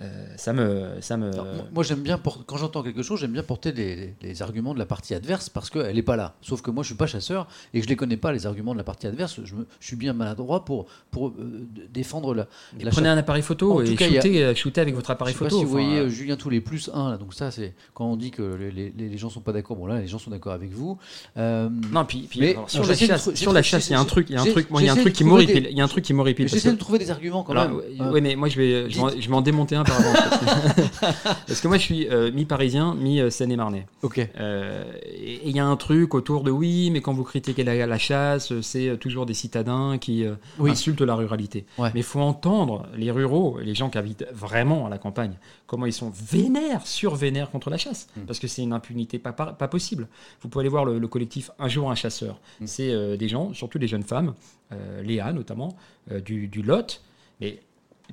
euh, ça me, ça me. Alors, moi- j'aime bien, quand j'entends quelque chose, j'aime bien porter les, arguments de la partie adverse parce qu'elle n'est pas là. Sauf que moi, je suis pas chasseur et que je les connais pas, les arguments de la partie adverse. Je, me- je suis bien maladroit pour, pour euh, défendre la, la prenez un appareil photo En tout et a- shootez, euh, shootez avec votre Je appareil sais pas photo. si vous voyez euh, Julien tous les plus 1, là, donc ça, c'est quand on dit que les, les- les- gens sont pas d'accord. Bon, là, les gens sont d'accord avec vous. Euh, Non, puis, puis Mais- alors, sur non, la de chasse, trou- sur la j'essaie- chasse, il y a un truc, il y a un truc, moi, il y a un truc qui m'horripile. Il y a un truc qui m'horripile. J'essaie de trouver des arguments quand même. ouais, mais moi je vais, je vais, en- je vais en démonter un par parce que- moi je suis euh, mi-parisien, mi-Seine-et-Marnais. ok. Euh, et il y a un truc autour de oui, mais quand vous critiquez la, la chasse, c'est euh, toujours des citadins qui euh, Oui. insultent la ruralité. Ouais. Mais il faut entendre les ruraux, les gens qui habitent vraiment à la campagne, comment ils sont vénères, survénères contre la chasse. Mm. Parce que c'est une impunité pas, possible. Vous pouvez aller voir le, le collectif Un jour un chasseur. Mm. C'est euh, des gens, surtout des jeunes femmes, euh, Léa notamment, euh, du, du Lot. Mais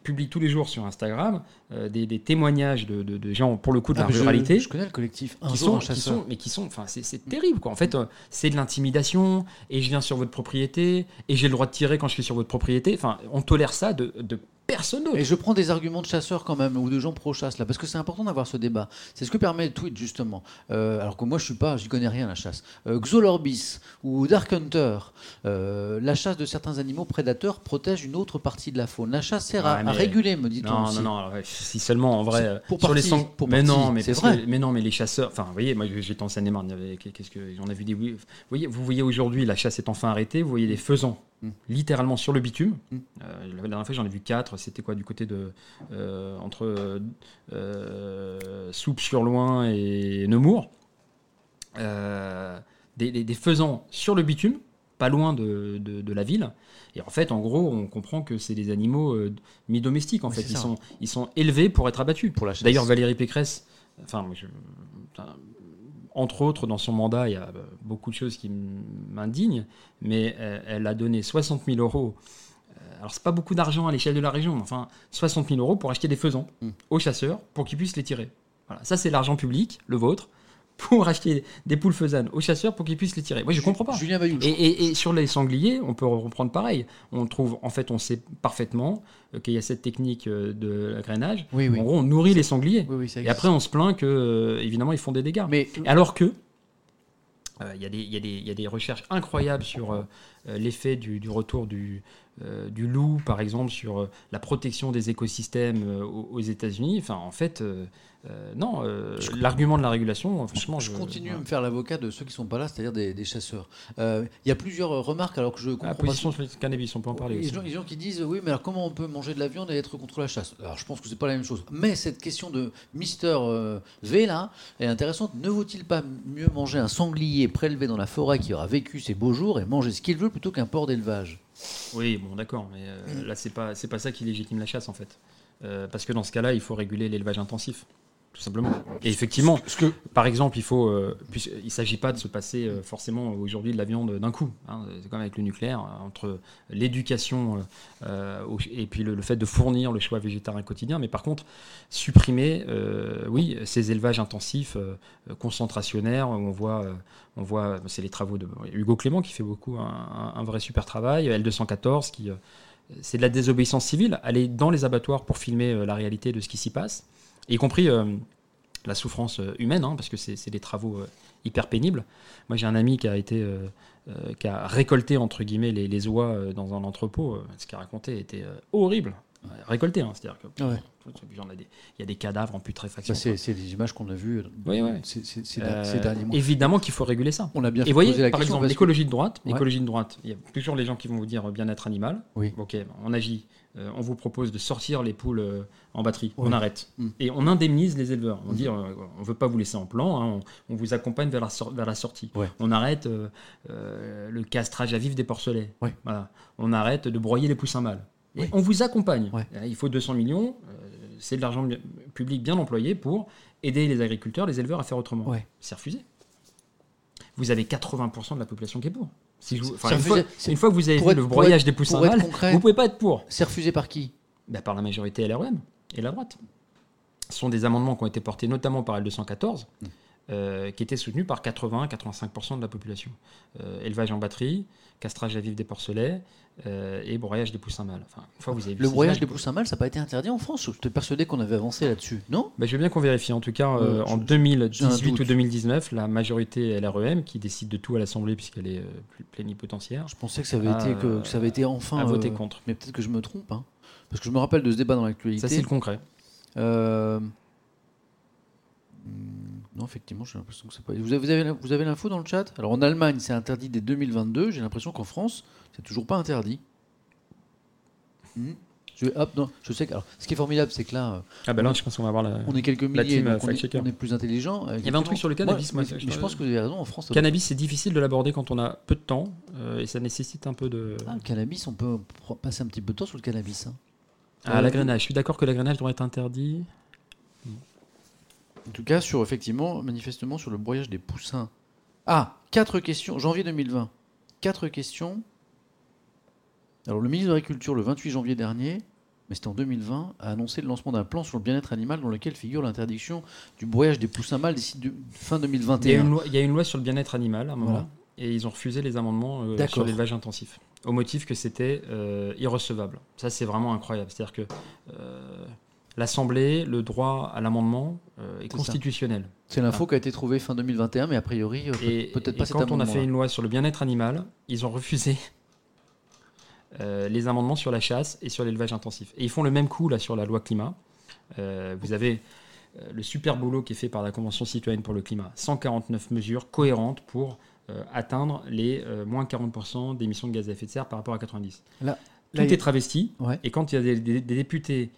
publie tous les jours sur Instagram euh, des, des témoignages de, de- de gens, pour le coup, de Ah, la je- ruralité. Je, connais le collectif. Un qui jour, sont, un qui chasseur. sont- mais qui sont, enfin, c'est, c'est terrible, quoi. En fait, euh, c'est de l'intimidation, et je viens sur votre propriété, et j'ai le droit de tirer quand je suis sur votre propriété. Enfin, on tolère ça de, de personne d'autre. Et je prends des arguments de chasseurs quand même, ou de gens pro-chasse, là, parce que c'est important d'avoir ce débat. C'est ce que permet le tweet, justement. Euh, alors que moi, je suis pas, j'y connais rien, la chasse. Euh, Xolorbis ou Dark Hunter, euh, la chasse de certains animaux prédateurs protège une autre partie de la faune. La chasse sert à, Ouais, à mais- réguler, me dit-on Non, aussi. non, non. alors, si seulement en vrai. Pour sur les partie, sangs- pour mais partie, non, mais c'est parce que- vrai. mais non, mais les chasseurs. Enfin, vous voyez, moi j'étais en Seine-et-Marne. Qu'est-ce que on a vu des. Vous voyez, vous voyez aujourd'hui la chasse est enfin arrêtée. Vous voyez des faisans Littéralement sur le bitume. Mm. Euh, la dernière fois j'en ai vu quatre. C'était quoi du côté de euh, entre euh, euh, Soupe sur Loin et Nemours. Des, des- des faisans sur le bitume, pas loin de, de- de la ville. Et en fait, en gros, on comprend que c'est des animaux mi-domestiques. En Oui, fait, ils sont, ils sont élevés pour être abattus. Pour la chasse. D'ailleurs, Valérie Pécresse, enfin, je- entre autres, dans son mandat, il y a euh, beaucoup de choses qui m'indignent, mais euh, elle a donné 60 000 euros. Euh, Alors, c'est pas beaucoup d'argent à l'échelle de la région, mais enfin, 60 000 euros pour acheter des faisans Mm. aux chasseurs pour qu'ils puissent les tirer. Voilà, ça, c'est l'argent public, le vôtre, pour acheter des poules faisanes aux chasseurs pour qu'ils puissent les tirer. Moi, je comprends pas. Julien Bayou. Et, et- et sur les sangliers, on peut reprendre pareil. On trouve, en fait, on sait parfaitement euh, qu'il y a cette technique euh, de l'agrainage. Oui, oui. En gros, on nourrit les sangliers. Oui, oui, ça Et après, on se plaint que, euh, évidemment, ils font des dégâts. Mais Alors que, euh, il y, a des- y y a recherches incroyables sur euh, l'effet du, du retour du, euh, du loup, par exemple, sur euh, la protection des écosystèmes euh, aux, États-Unis. Enfin, en fait, non, Je- l'argument de la régulation, franchement, je continue à me faire l'avocat de ceux qui sont pas là, c'est-à-dire des, des chasseurs. Il y a plusieurs remarques alors que je comprends La pas. position sur le cannabis, on peut en parler Il y a aussi. des gens, qui disent oui, mais alors comment on peut manger de la viande et être contre la chasse? Alors je pense que c'est pas la même chose. Mais cette question de Mister V là est intéressante. Ne vaut-il pas mieux manger un sanglier prélevé dans la forêt qui aura vécu ses beaux jours et manger ce qu'il veut plutôt qu'un porc d'élevage? Oui, bon, d'accord, mais euh, là, c'est pas, c'est pas ça qui légitime la chasse, en fait. Euh, parce que dans ce cas-là, il faut réguler l'élevage intensif, tout simplement. Et effectivement, par exemple, il faut, euh, puisque- il s'agit pas de se passer euh, forcément aujourd'hui de la viande d'un coup. hein. c'est comme avec le nucléaire, euh, entre l'éducation euh, euh, et puis le, le fait de fournir le choix végétarien quotidien. Mais par contre, supprimer, euh, oui, ces élevages intensifs, euh, euh, concentrationnaires, où on voit, euh, on voit, c'est les travaux de Hugo Clément qui fait beaucoup un, un- vrai super travail, L214 qui euh, c'est de la désobéissance civile, aller dans les abattoirs pour filmer euh, la réalité de ce qui s'y passe, y compris euh, la souffrance euh, humaine, hein, parce que c'est des travaux euh, hyper pénibles. Moi, j'ai un ami qui a été, qui a récolté entre guillemets les, les oies dans un entrepôt. Ce qu'il a raconté était horrible. Récolté, hein, c'est-à-dire que Ouais. il y a des- cadavres en putréfaction. Ça, c'est des images qu'on a vues Oui, oui. ces, ces- ces- Euh, ces derniers mois. évidemment qu'il faut réguler ça. On a bien Et vous voyez, la par exemple, que- l'écologie de droite, Ouais. de droite, il y a toujours les gens qui vont vous dire bien-être animal. Oui. Ok, on agit. Euh, on vous propose de sortir les poules euh, en batterie. On arrête. Mm. Et on indemnise les éleveurs. On Mhm. dit, euh, on veut pas vous laisser en plan, hein, on, on vous accompagne vers la, sor- vers la sortie. Ouais. On arrête le castrage à vif des porcelets. Ouais. Voilà. On arrête de broyer les poussins mâles. Et on vous accompagne. Il faut 200 millions. c'est de l'argent public bien employé pour aider les agriculteurs, les éleveurs à faire autrement. C'est refusé. Vous avez 80% de la population qui est pour. Si je vous- enfin, C'est une, fois, une que vous avez vu être- le pour broyage être- des poussins mâles, vous pouvez pas être pour. C'est refusé par qui? Bah, par la majorité LREM et la droite. Ce sont des amendements qui ont été portés notamment par L214, Mm. Euh, qui étaient soutenus par 80-85% de la population. Euh, élevage en batterie, castrage à vif des porcelets euh, et broyage des poussins mâles. Enfin, une fois vous avez Le broyage des poussins mâles, ça n'a pas été interdit en France. J'étais persuadé qu'on avait avancé là-dessus. Non? Bah, je veux bien qu'on vérifie. En tout cas, en je- 2018 doute. ou 2019, la majorité LREM, qui décide de tout à l'Assemblée puisqu'elle est pl- plénipotentiaire, Je pensais que ça avait, été, que, que ça avait été enfin. a voté euh, contre. Mais peut-être que je me trompe. hein. Parce que je me rappelle de ce débat dans l'actualité. Ça, c'est le concret. Euh, Non, effectivement, j'ai l'impression que c'est pas. Vous avez, vous avez, l'info dans le chat? Alors en Allemagne, c'est interdit dès 2022. J'ai l'impression qu'en France, c'est toujours pas interdit. Hmm. Je, hop, non, je sais que. Alors, ce qui est formidable, c'est que là, euh, Ah, ben là, je pense qu'on va avoir la. on est quelques La milliers, team, donc euh, on, est, on est plus intelligent. Il y avait un truc sur le cannabis, moi, mais, je pense que vous avez raison. En France, Cannabis, c'est difficile de l'aborder quand on a peu de temps euh, et ça nécessite un peu de. Ah, le cannabis, on peut passer un petit peu de temps sur le cannabis. hein. Ah, Euh, l'agrénage. Je suis d'accord que l'agrénage doit être interdit. En tout cas, sur effectivement, manifestement, sur le broyage des poussins. Ah, quatre questions, janvier 2020. Quatre questions. Alors, le ministre de l'Agriculture, le 28 janvier dernier, mais c'était en 2020, a annoncé le lancement d'un plan sur le bien-être animal dans lequel figure l'interdiction du broyage des poussins mâles d'ici de- fin Il y, a 2021. une loi, il y a une loi sur le bien-être animal à un moment, Voilà. et ils ont refusé les amendements euh, sur l'élevage intensif, au motif que c'était euh, irrecevable. Ça, c'est vraiment incroyable. C'est-à-dire que euh, l'Assemblée, le droit à l'amendement euh, est constitutionnel. C'est l'info qui a été trouvée fin 2021, mais a priori, euh, peut- Et, peut-être et pas cet quand on a fait une loi sur le bien-être animal, ils ont refusé euh, les amendements sur la chasse et sur l'élevage intensif. Et ils font le même coup là sur la loi climat. Euh, vous avez le super boulot qui est fait par la Convention citoyenne pour le climat. 149 mesures cohérentes pour atteindre les moins 40% d'émissions de gaz à effet de serre par rapport à 90. Là- Tout là, est travesti. Ouais. Et quand il y a des, des- des députés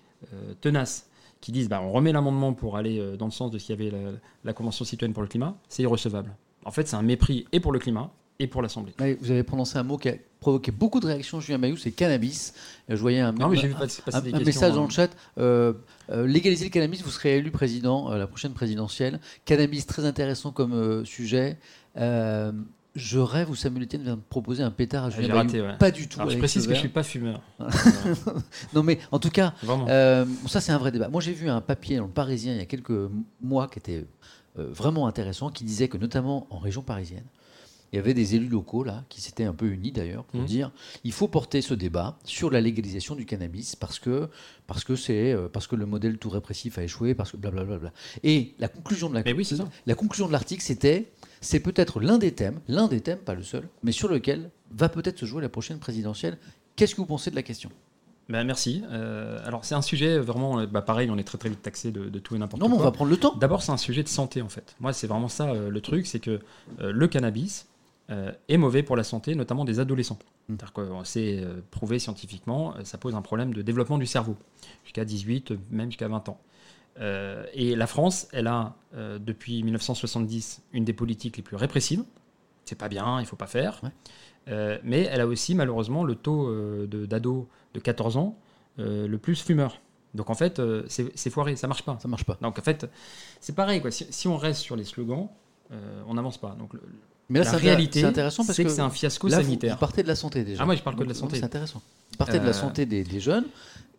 tenaces qui disent bah, on remet l'amendement pour aller euh, dans le sens de ce qu'il y avait la, la Convention citoyenne pour le climat, c'est irrecevable. En fait, c'est un mépris et pour le climat et pour l'Assemblée. Vous avez prononcé un mot qui a provoqué beaucoup de réactions, Julien Mayou, c'est cannabis. Euh, Je voyais un, Non, mais message dans hein. le chat. euh, euh, légaliser le cannabis, vous serez élu président à la prochaine présidentielle. Cannabis, très intéressant comme euh, sujet. Je rêve où Samuel Etienne vient de proposer un pétard à Julien j'ai Bayou. raté, ouais. Pas du tout. Alors, je précise que je verre. suis pas fumeur. Non, mais en tout cas, euh, ça, c'est un vrai débat. Moi, j'ai vu un papier dans le Parisien il y a quelques mois qui était euh, vraiment intéressant, qui disait que notamment en région parisienne, il y avait des élus locaux là qui s'étaient un peu unis d'ailleurs pour Mhm. dire il faut porter ce débat sur la légalisation du cannabis parce que parce que c'est euh, parce que le modèle tout répressif a échoué parce que blablabla. Bla, bla. Et la conclusion de la Mais oui, c'est ça. la conclusion de l'article c'était c'est peut-être l'un des thèmes, l'un des thèmes, pas le seul, mais sur lequel va peut-être se jouer la prochaine présidentielle. Qu'est-ce que vous pensez de la question? Ben, merci. Euh, alors, c'est un sujet vraiment. euh, bah, pareil, on est très très vite taxé de, de tout et n'importe Non, mais on quoi. va prendre le temps. D'abord, c'est un sujet de santé en fait. Moi, c'est vraiment ça euh, le truc, c'est que euh, le cannabis est mauvais pour la santé, notamment des adolescents. Mm. Sait euh, prouvé scientifiquement, ça pose un problème de développement du cerveau jusqu'à 18, euh, même jusqu'à 20 ans. Euh, et la France, elle a euh, depuis 1970 une des politiques les plus répressives. C'est pas bien, il faut pas faire. Ouais. Euh, mais elle a aussi malheureusement le taux de- d'ados de, 14 ans le plus fumeur. Donc en fait, c'est foiré, ça marche pas. Ça marche pas. Donc en fait, c'est pareil. Quoi. Si, si on reste sur les slogans, on n'avance pas. Donc le- Mais là, la réalité, c'est intéressant parce que, que, c'est un fiasco là, sanitaire. Vous, partez de la santé déjà. Ah, moi, je parle que de la santé. C'est intéressant. Vous partez de la santé des, des jeunes.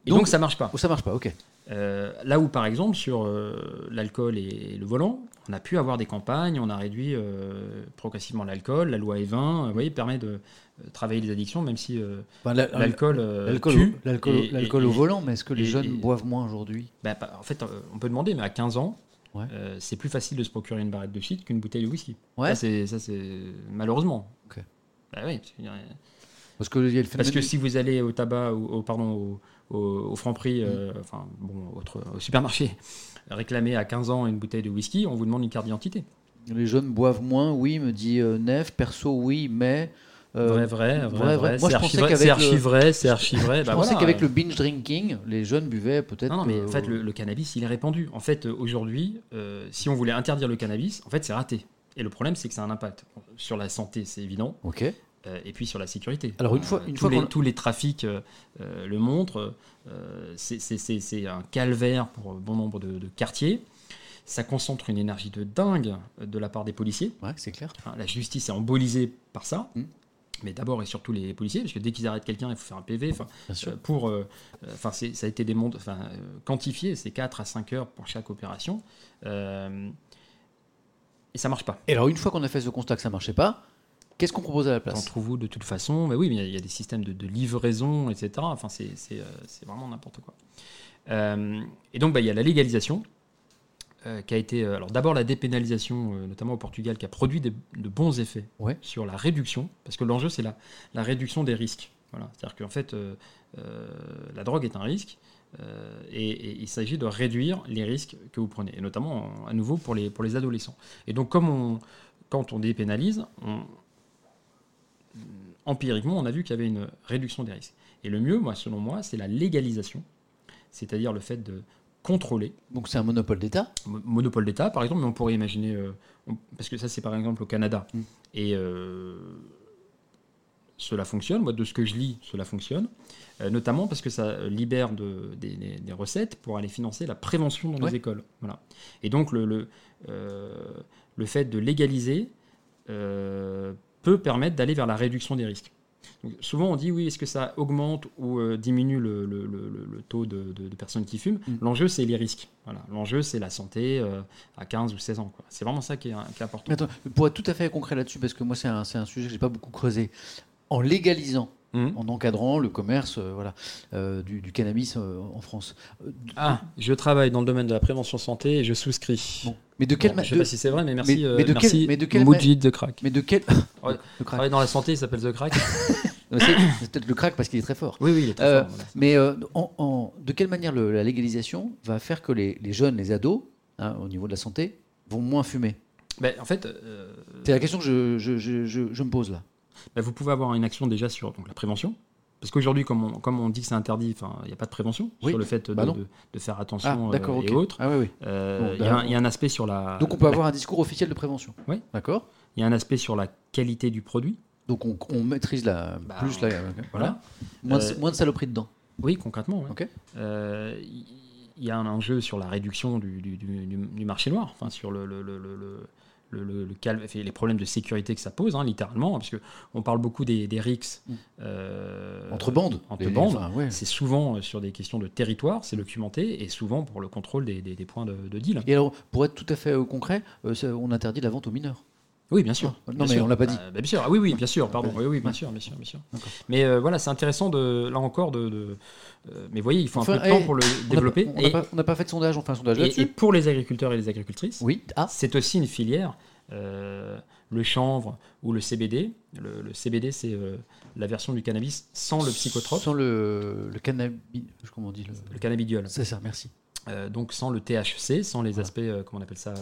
Et donc, donc- ça marche pas. Oh, ça marche pas, ok. Euh, là où par exemple sur euh, l'alcool et le volant, on a pu avoir des campagnes, on a réduit euh, progressivement l'alcool, la loi E20, vous voyez, permet de travailler les addictions, même si l'alcool l'alcool tue. l'alcool au- volant, mais est-ce que les et- jeunes et- boivent moins aujourd'hui? Pas- en fait, on peut demander, mais à 15 ans, Ouais. c'est plus facile de se procurer une barrette de shit qu'une bouteille de whisky. Ouais. Ça, c'est, malheureusement. Ok. Bah oui, parce que Parce que si vous allez au tabac, ou au, pardon, au, au, au Franprix, Mm. euh, enfin, bon, autre, au supermarché, réclamer à 15 ans une bouteille de whisky, on vous demande une carte d'identité. les jeunes boivent moins, oui, me dit euh, Nef. Perso, oui, mais. euh, vrai, vrai, vrai, vrai. Moi, C'est je pensais archi vrai, qu'avec c'est le- archi vrai, c'est archi vrai. Je Bah pensais qu'avec le binge drinking, les jeunes buvaient peut-être. Non, non, mais euh, en fait, le, le cannabis, il est répandu. En fait, euh, aujourd'hui, euh, si on voulait interdire le cannabis, en fait, c'est raté. Et le problème, c'est que ça a un impact sur la santé, c'est évident, Ok. Euh, et puis sur la sécurité. Alors, une fois- Euh, une tous, fois les, tous les trafics euh, le montrent. euh, c'est- un calvaire pour bon nombre de, de quartiers. Ça concentre une énergie de dingue de la part des policiers. Ouais, c'est clair. Enfin, la justice est embolisée par ça. Mm. Mais d'abord et surtout les policiers, parce que dès qu'ils arrêtent quelqu'un, il faut faire un PV. Enfin, euh, pour, enfin, ça a été enfin, euh, quantifié, c'est 4 à 5 heures pour chaque opération. Et ça marche pas. Et alors, une fois qu'on a fait ce constat que ça marchait pas, qu'est-ce qu'on propose à la T'en place trouves-vous de toute façon Mais oui, il y a- il y, a des systèmes de, de livraison, etc. Enfin, c'est euh, c'est vraiment n'importe quoi. Euh, et donc, bah, il y a la légalisation. euh, qui a été euh, alors d'abord la dépénalisation notamment au Portugal qui a produit des- de bons effets Ouais. sur la réduction parce que l'enjeu c'est la, la réduction des risques voilà c'est à dire qu'en fait la drogue est un risque euh, et, et il s'agit de réduire les risques que vous prenez et notamment en- à nouveau pour les pour les adolescents et donc comme on quand on dépénalise on, empiriquement, on a vu qu'il y avait une réduction des risques. Et le mieux, moi, selon moi, c'est la légalisation, c'est-à-dire le fait de contrôler, Donc, c'est un monopole d'État? mo- monopole d'État, par exemple, mais on pourrait imaginer, euh, on- parce que ça, c'est par exemple au Canada, Mm. et euh, cela fonctionne. Moi, de ce que je lis, cela fonctionne, Euh, notamment parce que ça libère de- des, recettes pour aller financer la prévention dans Ouais. les écoles. Voilà. Et donc, le, le, le fait de légaliser peut permettre d'aller vers la réduction des risques. Donc, souvent, on dit oui, est-ce que ça augmente ou euh, diminue le, le- le- taux de, de- de personnes qui fument Mm. L'enjeu, c'est les risques. Voilà. L'enjeu, c'est la santé euh, à 15 ou 16 ans. C'est vraiment ça qui est, qui est important. Mais attends, pour être tout à fait concret là-dessus, parce que moi c'est un, un sujet que j'ai pas beaucoup creusé, en légalisant, Mhm. en encadrant le commerce euh, voilà, euh, du, du cannabis euh, en France. euh, Ah, je travaille dans le domaine de la prévention santé et je souscris. bon. Mais de quelle Bon, ma- je sais de- pas si c'est vrai, mais merci. mais de quel- merci mais de quelle Moujid de Crack. Mais de quel. Crack. Dans la santé, il s'appelle The Crack. C'est peut-être le crack parce qu'il est très fort. oui, oui, il est très Euh, fort. voilà. Mais euh, en- en- de quelle manière le- la légalisation va faire que les, les jeunes, les ados, hein, au niveau de la santé, vont moins fumer? Ben, en fait, euh, C'est la question que je, je- je- je- je me pose là. Ben, vous pouvez avoir une action déjà sur donc, la prévention. Parce qu'aujourd'hui, comme on, comme on dit que c'est interdit, il n'y a pas de prévention Oui. sur le fait de, Bah non. de- de faire Ah, attention euh, d'accord, et autres. Ah, oui, oui. Euh, Bon, Il y, a un- bah, il y a un aspect sur la. Donc on peut la- avoir un discours officiel de prévention. Oui. D'accord. Il y a un aspect sur la qualité du produit. Donc on, on maîtrise la Bah, plus la, Voilà. Moins, de, Euh, moins de saloperies dedans. Oui, concrètement. Euh, Il y a un enjeu sur la réduction du, du- du- du- du marché noir, enfin sur le, le, le, le- le- les problèmes de sécurité que ça pose, hein, littéralement, parce que on parle beaucoup des, des RICS Mm. euh, Entre bandes. entre Les- bandes. enfin, ouais. C'est souvent euh, sur des questions de territoire, c'est documenté, et souvent pour le contrôle des, des- des points de, de deal. Et alors, pour être tout à fait euh, concret, euh, on interdit la vente aux mineurs. Oui, bien sûr. Ah, non, mais on l'a pas dit. Ah, bah, bien sûr. Ah oui, oui, bien sûr. Pardon. Oui, oui, bien sûr, bien sûr, bien sûr. Mais euh, voilà, c'est intéressant de là encore de. de- euh, mais voyez, il faut Enfin, un peu de temps eh, pour le On développer. On n'a pas, fait de sondage, on fait un sondage Et, pour les agriculteurs et les agricultrices, Oui. Ah, c'est aussi une filière. euh, le chanvre ou le CBD. Le, le CBD, c'est euh, la version du cannabis sans le psychotrope, Sans le, le cannabis. Comment on dit le... le cannabidiol. C'est ça, merci. Euh, donc sans le THC, sans les Voilà. aspects, euh, comment on appelle ça,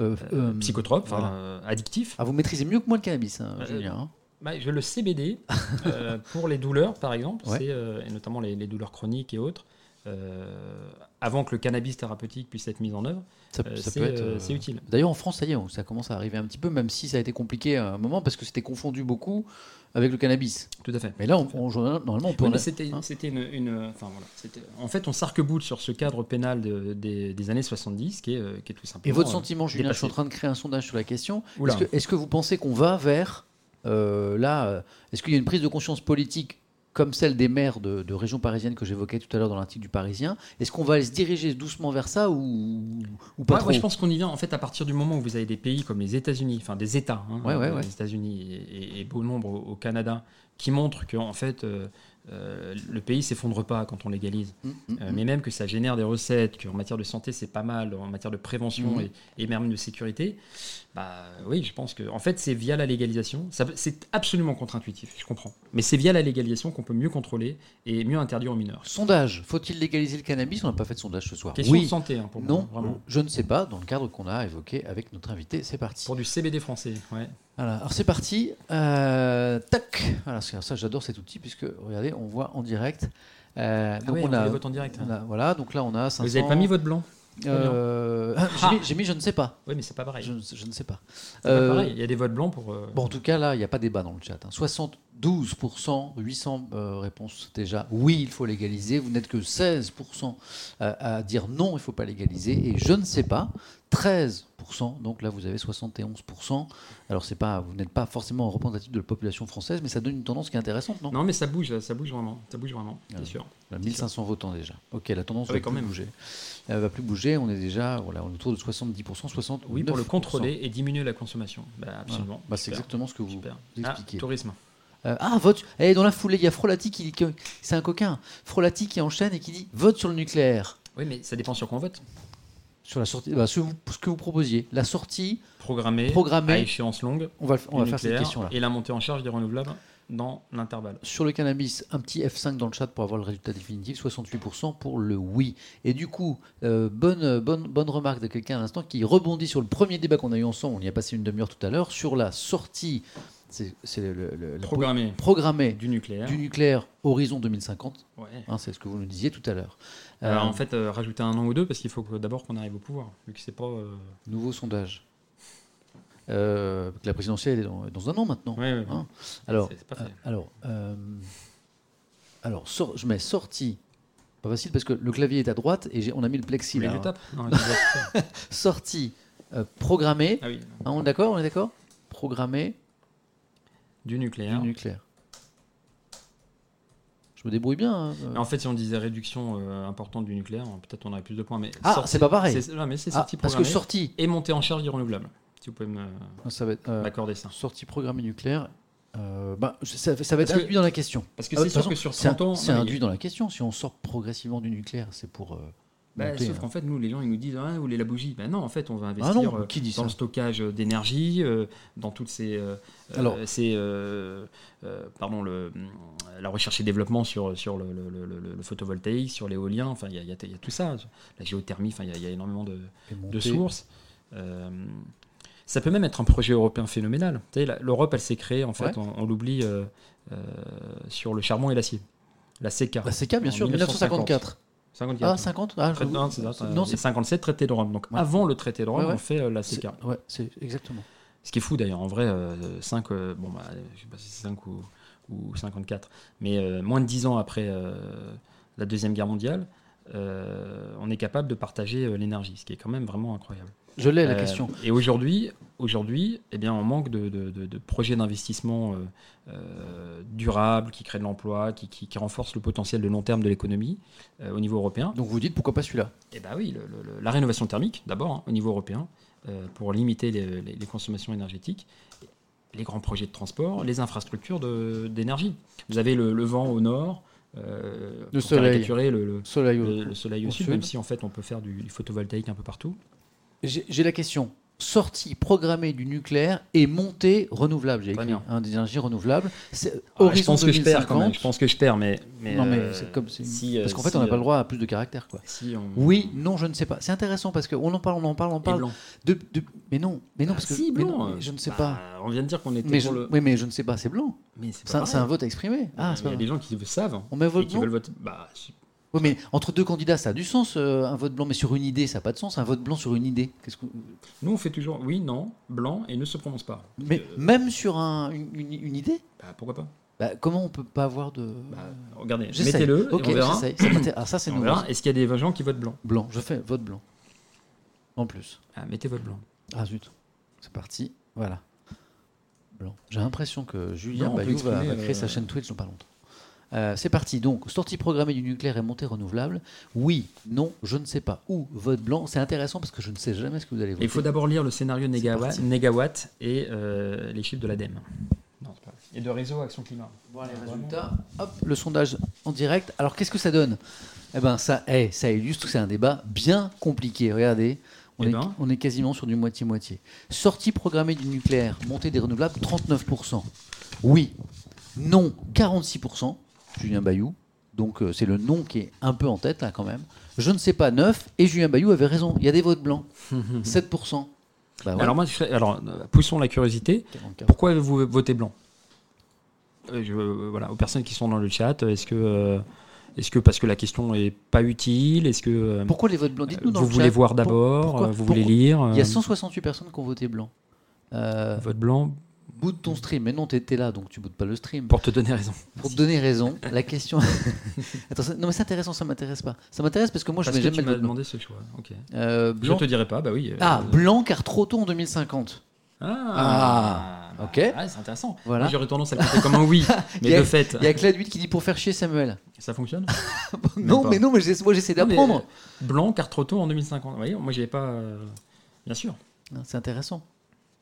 euh, Euh, psychotropes, voilà. addictifs. Ah, vous maîtrisez mieux que moi le cannabis, hein, Julien. hein. Bah, je le CBD pour les douleurs, par exemple, Ouais. et notamment les, les douleurs chroniques et autres. avant que le cannabis thérapeutique puisse être mis en œuvre, Ça, euh, ça c'est, peut être. euh, euh, c'est utile. D'ailleurs, en France, ça y est, ça commence à arriver un petit peu, même si ça a été compliqué à un moment parce que c'était confondu beaucoup avec le cannabis. Tout à fait. Mais là, on, on- normalement, on peut. Oui, en c'était, hein. c'était une, une- enfin voilà, c'était, en fait, on s'arc-boute sur ce cadre pénal de- des, des années 70, qui est, qui est tout simplement. Et votre euh, sentiment, Julien, je suis en train de créer un sondage sur la question. Est-ce que, est-ce que vous pensez qu'on va vers euh, là Est-ce qu'il y a une prise de conscience politique comme celle des maires de, de régions parisiennes que j'évoquais tout à l'heure dans l'article du Parisien Est-ce qu'on va se diriger doucement vers ça ou, ou pas Ouais, trop je pense qu'on y vient en fait à partir du moment où vous avez des pays comme les États-Unis, enfin des États, hein, Ouais, ouais, euh, les États-Unis et, et- et beau nombre au, au Canada, qui montrent que en fait euh, euh, le pays s'effondre pas quand on légalise, hum, Euh, hum. mais même que ça génère des recettes, qu'en matière de santé c'est pas mal, en matière de prévention et, et même de sécurité. Bah oui, je pense que en fait c'est via la légalisation. C'est absolument contre-intuitif, je comprends, mais c'est via la légalisation qu'on peut mieux contrôler et mieux interdire aux mineurs. Sondage faut-il légaliser le cannabis? On n'a pas fait de sondage ce soir. Question oui, de santé hein, pour moi, non, vraiment. je ne sais pas. Dans le cadre qu'on a évoqué avec notre invité, c'est parti. Pour du CBD français, ouais. Voilà, alors c'est parti. Euh, tac. Voilà, ça, j'adore cet outil puisque regardez, on voit en direct. Euh, Ah donc ouais, on on a, les vote en direct. hein. a- voilà, donc là on a 500. Vous n'avez pas mis votre blanc? Euh, j'ai, Ah. mis, j'ai mis je ne sais pas. Oui, mais c'est pas pareil. Je, ne- je ne sais pas. Euh, pareil. Il y a des votes blancs pour. euh, Bon, en tout cas, là, il n'y a pas débat dans le chat. hein. 72%, 800 euh, réponses déjà. Oui, il faut légaliser. Vous n'êtes que 16% à, à dire non, il ne faut pas légaliser. Et je ne sais pas, 13%. Donc là, vous avez 71%. Alors, c'est pas, vous n'êtes pas forcément représentatif de la population française, mais ça donne une tendance qui est intéressante, non, Non, mais ça bouge, ça bouge vraiment. Ça bouge vraiment, c'est sûr. Là, 1500 votants déjà. Ok, la tendance Ah va oui, quand plus même. bouger. Elle va plus bouger. On est déjà voilà, on est autour de 70%, 60. Oui, pour le contrôler et diminuer la consommation. Bah, absolument. Bah, c'est exactement ce que vous expliquez. Ah, tourisme. Euh, ah, vote. Eh, dans la foulée, il y a Frolati qui dit que c'est un coquin. Frolati qui enchaîne et qui dit vote sur le nucléaire. Oui, mais ça dépend sur quoi on vote. Sur la sortie, bah, ce, que vous proposiez. La sortie, Programmé, Programmé. à échéance longue, on va, on va faire cette question-là. et la montée en charge des renouvelables dans l'intervalle. Sur le cannabis, un petit F5 dans le chat pour avoir le résultat définitif, 68% pour le oui. Et du coup, euh, bonne, bonne, bonne remarque de quelqu'un à l'instant qui rebondit sur le premier débat qu'on a eu ensemble, on y a passé une demi-heure tout à l'heure, sur la sortie, c'est Programmé programmée du nucléaire. du nucléaire horizon 2050, Ouais. hein, c'est ce que vous nous disiez tout à l'heure. Alors, Euh, en fait, euh, rajouter un an ou deux parce qu'il faut d'abord qu'on arrive au pouvoir. Vu que c'est pas. euh, Nouveau sondage. Euh, la présidentielle est dans, dans un an maintenant. Ouais, ouais, Hein alors, euh, alors, euh, je mets sortie. Pas facile parce que le clavier est à droite et on a mis le plexi là. tape. Sortie euh, programmée. ah oui. Hein, on est d'accord On est d'accord? Programmée Du du nucléaire. Je me débrouille bien. hein. Mais en fait, si on disait réduction euh, importante du nucléaire, peut-être on aurait plus de points. Mais Ah, c'est pas pareil. non, mais c'est Ah, sortie parce que sortie, et montée en charge du renouvelable. Si vous pouvez me- ça euh, m'accorder ça. sortie programmée nucléaire. euh, bah, ça, ça va être Parce que- induit dans la question. Parce que Ah, c'est de sûr que sur c'est 30 ans. C'est induit dans la question. Si on sort progressivement du nucléaire, c'est pour. Bah, sauf hein. qu'en fait, nous, les gens, ils nous disent Ah, vous voulez la bougie Ben non, en fait, on va Ah investir non, euh, qui dit dans le stockage d'énergie, euh, dans toutes ces. euh, Alors- ces, euh, pardon, le, la recherche et développement sur, sur le, photovoltaïque, sur l'éolien, enfin, il y a, y y tout ça. La géothermie, enfin, il y a- il y, a énormément de, de sources. Ça peut même être un projet européen phénoménal. L'Europe, elle s'est créée, en fait, Ouais. on, on l'oublie, sur le charbon et l'acier. La CECA. La CK, bien En sûr, 1954. 54. Ah, 50 ah, je- non, c'est ça, Non, c'est c'est 57 traité de Rome. Donc Ouais. avant le traité de Rome, Ouais, ouais. on fait euh, la c'est- CECA. Ouais, c'est exactement. Ce qui est fou d'ailleurs, en vrai, 5, bon, bah, je sais pas si c'est 5 ou, ou 54, mais euh, moins de 10 ans après euh, la Deuxième Guerre mondiale, euh, on est capable de partager euh, l'énergie, ce qui est quand même vraiment incroyable. Je l'ai la Euh, question. Et aujourd'hui, aujourd'hui, eh bien, on manque de, de- de- de projets d'investissement euh, euh, durables, qui créent de l'emploi, qui, qui, qui renforcent le potentiel de long terme de l'économie euh, au niveau européen. Donc vous dites pourquoi pas celui-là? Eh bien oui, le- le- le- la rénovation thermique, d'abord, hein, au niveau européen, euh, pour limiter les, les- les consommations énergétiques, les grands projets de transport, les infrastructures d'énergie. Vous avez le, le vent au nord, Le pour soleil. le, le- Soleil au- le- le soleil au, au sud, sud. même si en fait on peut faire du, du photovoltaïque un peu partout. J'ai la question. Sortie programmée du nucléaire et montée renouvelable. J'ai écrit un des énergies renouvelables. Ah, je pense que je perds quand même. 2050. Je pense que je perds, mais. mais non mais euh, c'est comme si, euh, parce qu'en fait on n'a pas euh, le droit à plus de caractère quoi. si on- Oui, non, je ne sais pas. C'est intéressant parce qu'on en parle, on en parle, on parle. blanc. De, de- mais non, mais non Ah, parce que si, mais blanc. non, mais je ne sais Bah, pas. On vient de dire qu'on était Mais je, pour le. oui, mais je ne sais pas. C'est blanc. C'est un, vote exprimé. Ah, Il y a des gens qui le savent On met et vote qui blanc. veulent voter. Bah, Oui, mais entre deux candidats, ça a du sens euh, un vote blanc, mais sur une idée, ça n'a pas de sens. Un vote blanc sur une idée. Qu'est-ce que... Nous, on fait toujours oui, non, blanc et ne se prononce pas. Mais Euh, même sur un- une, idée, bah, pourquoi pas bah, comment on peut pas avoir de Bah, Regardez, mettez-le on verra. Ça ah, ça c'est. Est-ce qu'il y a des gens qui votent blanc Blanc. Je fais vote blanc. En plus. Ah, Mettez votre blanc. Ah zut. C'est parti. Voilà. Blanc. J'ai l'impression que Julien Bayou va, créer sa euh, chaîne Twitch dans pas longtemps. Euh, c'est parti. Donc, sortie programmée du nucléaire et montée renouvelable. Oui, non, je ne sais pas. Ou vote blanc. C'est intéressant parce que je ne sais jamais ce que vous allez voter. Il faut d'abord lire le scénario négawatt, négawatt et euh, les chiffres de l'ADEME. Non, c'est pas vrai. Et de réseau Action Climat. Bon, les résultats. Hop, le sondage en direct. Alors, qu'est-ce que ça donne? Eh ben, ça, eh, ça illustre que c'est un débat bien compliqué. Regardez, on, Eh est, ben. on est quasiment sur du moitié-moitié. Sortie programmée du nucléaire, montée des renouvelables, 39%. Oui. Non, 46%. Julien Bayou. Donc, euh, c'est le non qui est un peu en tête, là, quand même. Je ne sais pas, 9. Et Julien Bayou avait raison. Il y a des votes blancs. 7%. Bah ouais, Alors moi, je alors poussons la curiosité. 44. Pourquoi vous votez blanc Euh, je, euh, Voilà, aux personnes qui sont dans le chat, est-ce que, est-ce que parce que la question est pas utile, est-ce que Pourquoi les votes blancs Dites-nous dans vous le voulez chat. voir d'abord, vous pourquoi- voulez lire Il y a euh, 168 personnes qui ont voté blanc. Vote blanc boot ton stream. Mais non, t'étais là, donc tu bootes pas le stream. pour te donner raison. Pour te donner raison, la question. Attends, ça- non, mais c'est intéressant, ça m'intéresse pas. Ça m'intéresse parce que moi, je Parce que jamais tu m'as demandé ce choix. Ok. Euh, Je blanc. te dirai pas, bah oui. euh, Ah, euh, blanc car trop tôt en 2050. Ah, Ah, ok. Ouais, c'est intéressant. Voilà. J'aurais tendance à le comme un oui, Il y mais a- de fait, Il y a Claduit qui dit pour faire chier Samuel. ça fonctionne. non, mais non, mais moi j'essaie d'apprendre. euh, Blanc, car trop tôt en 2050. Vous voyez, moi, j'y ai pas. euh, Bien sûr. C'est intéressant.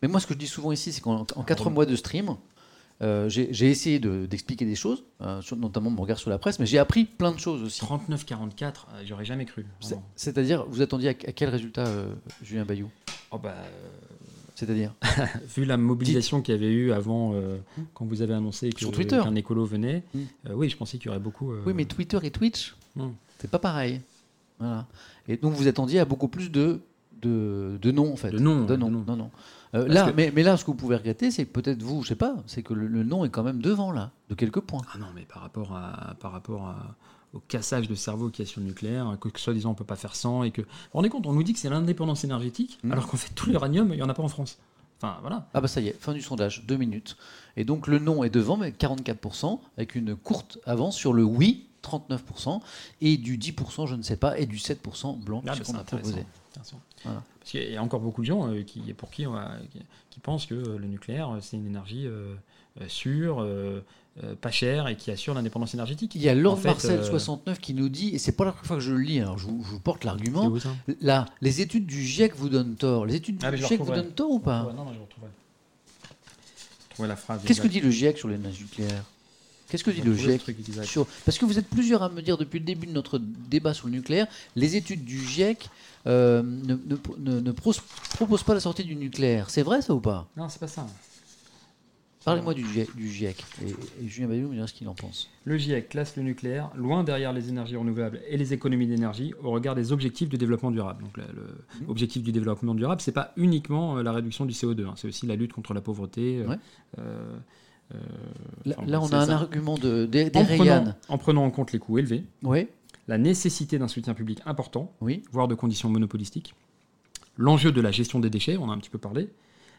Mais moi, ce que je dis souvent ici, c'est qu'en en 4 drôle. mois de stream, euh, j'ai essayé de- d'expliquer des choses, euh, sur- notamment mon regard sur la presse, mais j'ai appris plein de choses aussi. 39-44, euh, j'aurais jamais cru. C'est-à-dire, vous attendiez à, à quel résultat, euh, Julien Bayou? Oh, bah, C'est-à-dire? vu la mobilisation qu'il y avait eu avant, quand vous avez annoncé qu'un écolo venait, Hmm. oui, je pensais qu'il y aurait beaucoup. Oui, mais Twitter et Twitch, Hmm. c'est pas pareil. Voilà. Et donc vous attendiez à beaucoup plus de, de, de non, en fait. De non, De non, non. non, non. Euh, là, que- mais, mais là, ce que vous pouvez regretter, c'est peut-être vous, je sais pas, c'est que le, le non est quand même devant, là, de quelques points. Ah non, mais par rapport, à, par rapport à- au cassage de cerveau qu'il y a sur le nucléaire, que, que soi-disant on peut pas faire sans, et que. Vous vous rendez compte, on nous dit que c'est l'indépendance énergétique, Hmm. alors qu'en fait tout l'uranium, il y en a pas en France. Enfin, voilà. Ah bah ça y est, fin du sondage, deux minutes. Et donc le non est devant, mais 44%, avec une courte avance sur le oui, 39%, et du 10%, je ne sais pas, et du 7% blanc, Ah, ce bah, qu'on a proposé. Voilà. Parce qu'il y a encore beaucoup de gens euh, qui, pour qui, on va- qui, qui pensent que euh, le nucléaire, euh, c'est une énergie euh, euh, sûre, euh, euh, pas chère et qui assure l'indépendance énergétique. Il y a Lord En fait, Marcel euh, 69 qui nous dit, et c'est pas la première fois que je le lis, alors je vous, je vous porte l'argument, là, les études du GIEC vous donnent tort. Les études Ah, du GIEC vous donnent tort ou pas? Non, non, je retrouverai. Je trouvais la phrase. Qu'est-ce que dit le GIEC sur l'énergie nucléaire Qu'est-ce que dit le GIEC sur- Parce que vous êtes plusieurs à me dire depuis le début de notre débat sur le nucléaire, les études du GIEC euh, ne, ne- ne- ne pros- proposent pas la sortie du nucléaire. C'est vrai ça ou pas? Non, c'est pas ça. Parlez-moi du GIEC. Du GIEC. Et, et Julien Bayou me dira ce qu'il en pense. Le GIEC classe le nucléaire loin derrière les énergies renouvelables et les économies d'énergie au regard des objectifs du développement durable. Donc, Mhm. l'objectif du développement durable, c'est pas uniquement euh, la réduction du CO2, hein, c'est aussi la lutte contre la pauvreté. Ouais. euh, euh, Là, enfin, là, on a un ça. argument de, des en prenant, en prenant en compte les coûts élevés, Oui, la nécessité d'un soutien public important, oui. voire de conditions monopolistiques, l'enjeu de la gestion des déchets, on a un petit peu parlé,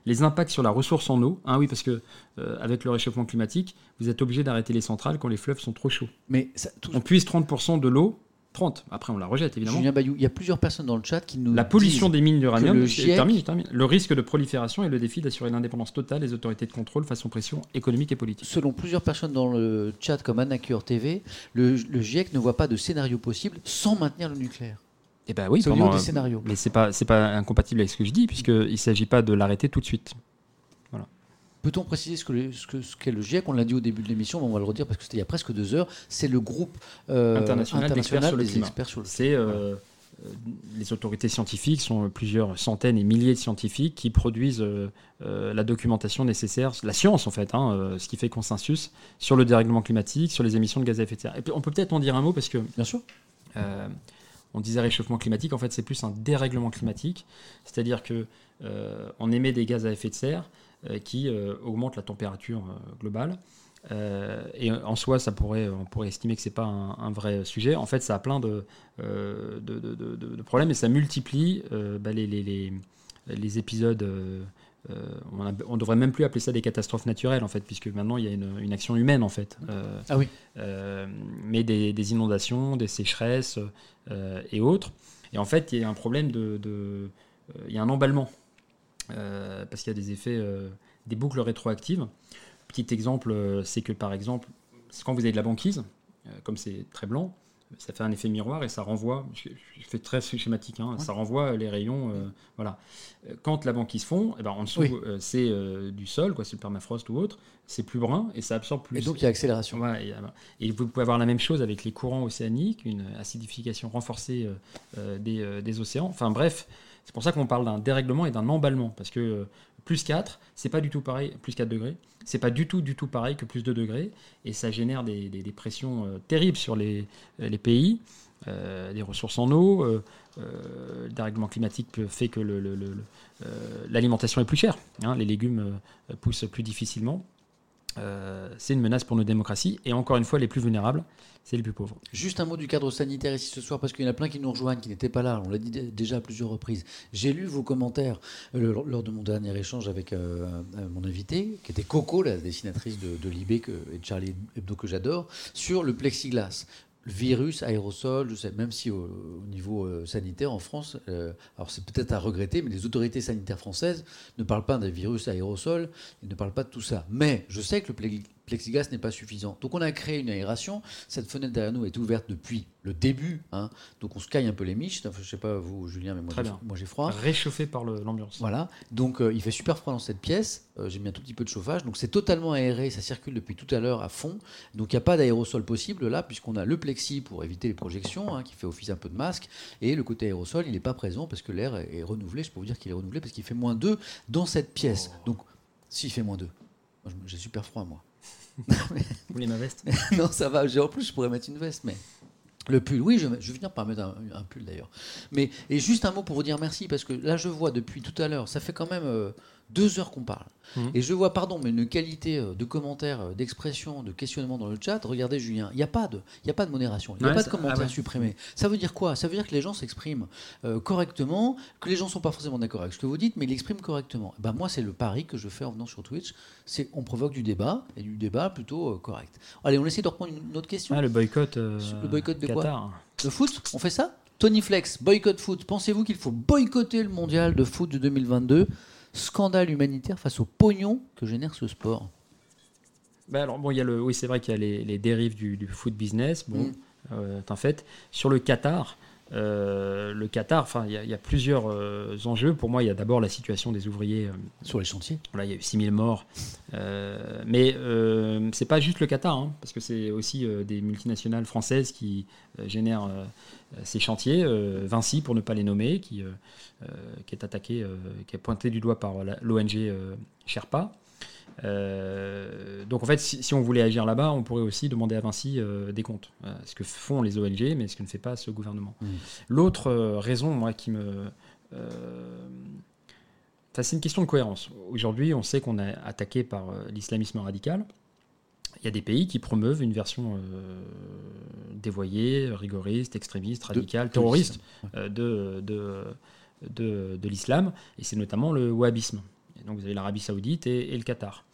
les impacts sur la ressource en eau, ah oui, parce que euh, avec le réchauffement climatique, vous êtes obligé d'arrêter les centrales quand les fleuves sont trop chauds. Mais ça, tout- On puise 30% de l'eau, 30, après on la rejette évidemment. Julien Bayou, il y a plusieurs personnes dans le chat qui nous La pollution des mines d'uranium, le je GIEC termine, je termine. le risque de prolifération et le défi d'assurer l'indépendance totale des autorités de contrôle face aux pressions économiques et politiques. Selon plusieurs personnes dans le chat comme Anacure TV, le, le GIEC ne voit pas de scénario possible sans maintenir le nucléaire. Eh ben oui, pendant- des scénarios. mais c'est pas c'est pas incompatible avec ce que je dis puisqu'il ne s'agit pas de l'arrêter tout de suite. Peut-on préciser ce que le- ce que- ce qu'est le GIEC? On l'a dit au début de l'émission, mais on va le redire parce que c'était il y a presque deux heures. C'est le groupe euh, International le des climat. experts sur le C'est euh, euh, les autorités scientifiques sont plusieurs centaines et milliers de scientifiques qui produisent euh, euh, la documentation nécessaire, la science en fait, hein, euh, ce qui fait consensus sur le dérèglement climatique, sur les émissions de gaz à effet de serre. Et puis, on peut peut-être en dire un mot parce que Bien sûr. Euh, on disait réchauffement climatique, en fait c'est plus un dérèglement climatique, c'est-à-dire que euh, on émet des gaz à effet de serre euh, qui euh, augmentent la température euh, globale. Euh, et en soi, ça pourrait, on pourrait estimer que c'est pas un, un vrai sujet. En fait, ça a plein de, euh, de, problèmes et ça multiplie euh, bah, les, les- les- les épisodes. euh, euh, on, a- on devrait même plus appeler ça des catastrophes naturelles en fait, puisque maintenant il y a une, une action humaine en fait. Euh, Ah oui. euh, mais des, des inondations, des sécheresses euh, et autres. Et en fait, il y a un problème de. de- euh, il y a un emballement. Euh, parce qu'il y a des effets, euh, des boucles rétroactives. Petit exemple, euh, c'est que par exemple, quand vous avez de la banquise, comme c'est très blanc, ça fait un effet miroir et ça renvoie, je, fais très schématique, hein, ça renvoie les rayons. euh, voilà. Quand la banquise fond, eh ben, en dessous, Oui. euh, c'est euh, du sol, quoi, c'est le permafrost ou autre, c'est plus brun et ça absorbe plus. Et donc il y a accélération. Ouais, et, et vous pouvez avoir la même chose avec les courants océaniques, une acidification renforcée des, des océans. Enfin bref, c'est pour ça qu'on parle d'un dérèglement et d'un emballement, parce que euh, plus 4, c'est pas du tout pareil, plus 4 degrés, c'est pas du tout, du tout pareil que plus 2 degrés, et ça génère des, des- pressions euh, terribles sur les, les pays, euh, les ressources en eau. euh, euh, le dérèglement climatique fait que euh, l'alimentation est plus chère, hein, les légumes euh, poussent plus difficilement. Euh, c'est une menace pour nos démocraties. Et encore une fois, les plus vulnérables, c'est les plus pauvres. Juste un mot du cadre sanitaire ici ce soir, parce qu'il y en a plein qui nous rejoignent, qui n'étaient pas là. On l'a dit dé- déjà à plusieurs reprises. J'ai lu vos commentaires euh, lors de mon dernier échange avec euh, mon invité, qui était Coco, la dessinatrice de, de Libé et de Charlie Hebdo que j'adore, sur le plexiglas. Virus, aérosol, je sais, même si au, au niveau euh, sanitaire en France, euh, alors c'est peut-être à regretter, mais les autorités sanitaires françaises ne parlent pas des virus aérosols, ils ne parlent pas de tout ça. Mais je sais que le plexiglas n'est pas suffisant. Donc on a créé une aération. Cette fenêtre derrière nous est ouverte depuis le début. hein. Donc on se caille un peu les miches. Enfin, je sais pas vous, Julien, mais moi j'ai- froid. Réchauffé par le- l'ambiance. Voilà, donc euh, il fait super froid dans cette pièce. Euh, J'ai mis un tout petit peu de chauffage, donc c'est totalement aéré, ça circule depuis tout à l'heure à fond. Donc il n'y a pas d'aérosol possible là, puisqu'on a le plexi pour éviter les projections, hein, qui fait office un peu de masque, et le côté aérosol, il n'est pas présent parce que l'air est, est renouvelé. Je peux vous dire qu'il est renouvelé parce qu'il fait moins 2 dans cette pièce. Donc s'il fait moins 2, moi, je- j'ai super froid moi. Vous voulez ma veste? Non, ça va. En plus, je pourrais mettre une veste, mais. Le pull, oui, je, je vais finir par mettre un, un pull d'ailleurs. Mais et juste un mot pour vous dire merci parce que là, je vois depuis tout à l'heure, ça fait quand même euh, deux heures qu'on parle. Mhm. Et je vois, pardon, mais une qualité euh, de commentaires, euh, d'expression, de questionnement dans le chat. Regardez Julien, il n'y a pas de, il y a pas de modération, il n'y a Ouais, pas de commentaires ah ouais. supprimés. Ça veut dire quoi? Ça veut dire que les gens s'expriment euh, correctement, que les gens sont pas forcément d'accord avec ce que vous dites, mais ils l'expriment correctement. Eh ben moi, c'est le pari que je fais en venant sur Twitch, c'est on provoque du débat et du débat plutôt euh, correct. Allez, on essaie de reprendre une, une autre question. Ah, le boycott. euh, Le boycott de quoi? Le foot, on fait ça? Tony Flex, boycott foot. Pensez-vous qu'il faut boycotter le mondial de foot de 2022 Scandale humanitaire face au pognon que génère ce sport. Bah alors, bon, il y a le, oui, c'est vrai qu'il y a les, les dérives du, du foot business. Bon, Mm. euh, en fait, sur le Qatar, euh, le Qatar, enfin, il y, a- il y a plusieurs euh, enjeux. Pour moi, il y a d'abord la situation des ouvriers. euh, Sur les chantiers. Voilà, il y a eu 6000 morts. Mais c'est pas juste le Qatar, hein, parce que c'est aussi des multinationales françaises qui génèrent ces chantiers. Vinci, pour ne pas les nommer, qui, qui est attaqué, qui est pointé du doigt par l'ONG Sherpa. Euh, donc en fait, si, si on voulait agir là-bas, on pourrait aussi demander à Vinci euh, des comptes. Euh, ce que font les ONG, mais ce que ne fait pas ce gouvernement. Mm. L'autre raison, moi, qui me... c'est une question de cohérence. Aujourd'hui, on sait qu'on est attaqué par l'islamisme radical. Il y a des pays qui promeuvent une version dévoyée, rigoriste, extrémiste, radicale, de terroriste de, de, de l'islam, et c'est notamment le wahhabisme. Donc vous avez l'Arabie saoudite et, le Qatar,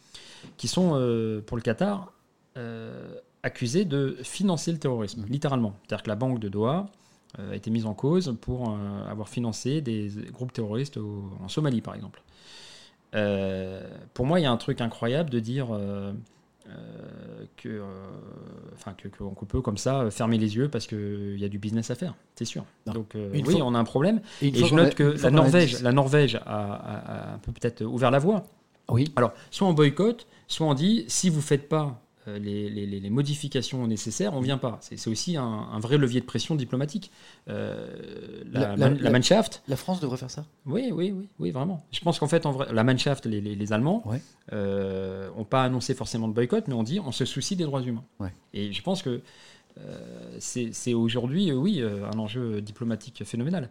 qui sont, euh, pour le Qatar, euh, accusés de financer le terrorisme, littéralement. C'est-à-dire que la banque de Doha euh, a été mise en cause pour avoir financé des groupes terroristes en Somalie, par exemple. Pour moi, il y a un truc incroyable de dire que, euh, enfin, que- qu'on qu'on peut comme ça fermer les yeux parce qu'il y a du business à faire, c'est sûr. Non. Donc euh, oui, fois- on a un problème. Et je a- note que la Norvège, la Norvège a, a- a un peu peut-être ouvert la voie. Oui. Alors, soit on boycotte, soit on dit si vous faites pas euh, les, les- modifications nécessaires, on vient pas. C'est aussi un, un vrai levier de pression diplomatique. Euh, la, La- la- Man- la la- Mannschaft, La France devrait faire ça oui, oui, oui, oui, vraiment. Je pense qu'en fait, en vrai, la Mannschaft, les, les- les Allemands, Ouais. euh, ont pas annoncé forcément de boycott, mais on dit on se soucie des droits humains. Ouais. Et je pense que euh, c'est aujourd'hui, euh, oui, euh, un enjeu diplomatique phénoménal.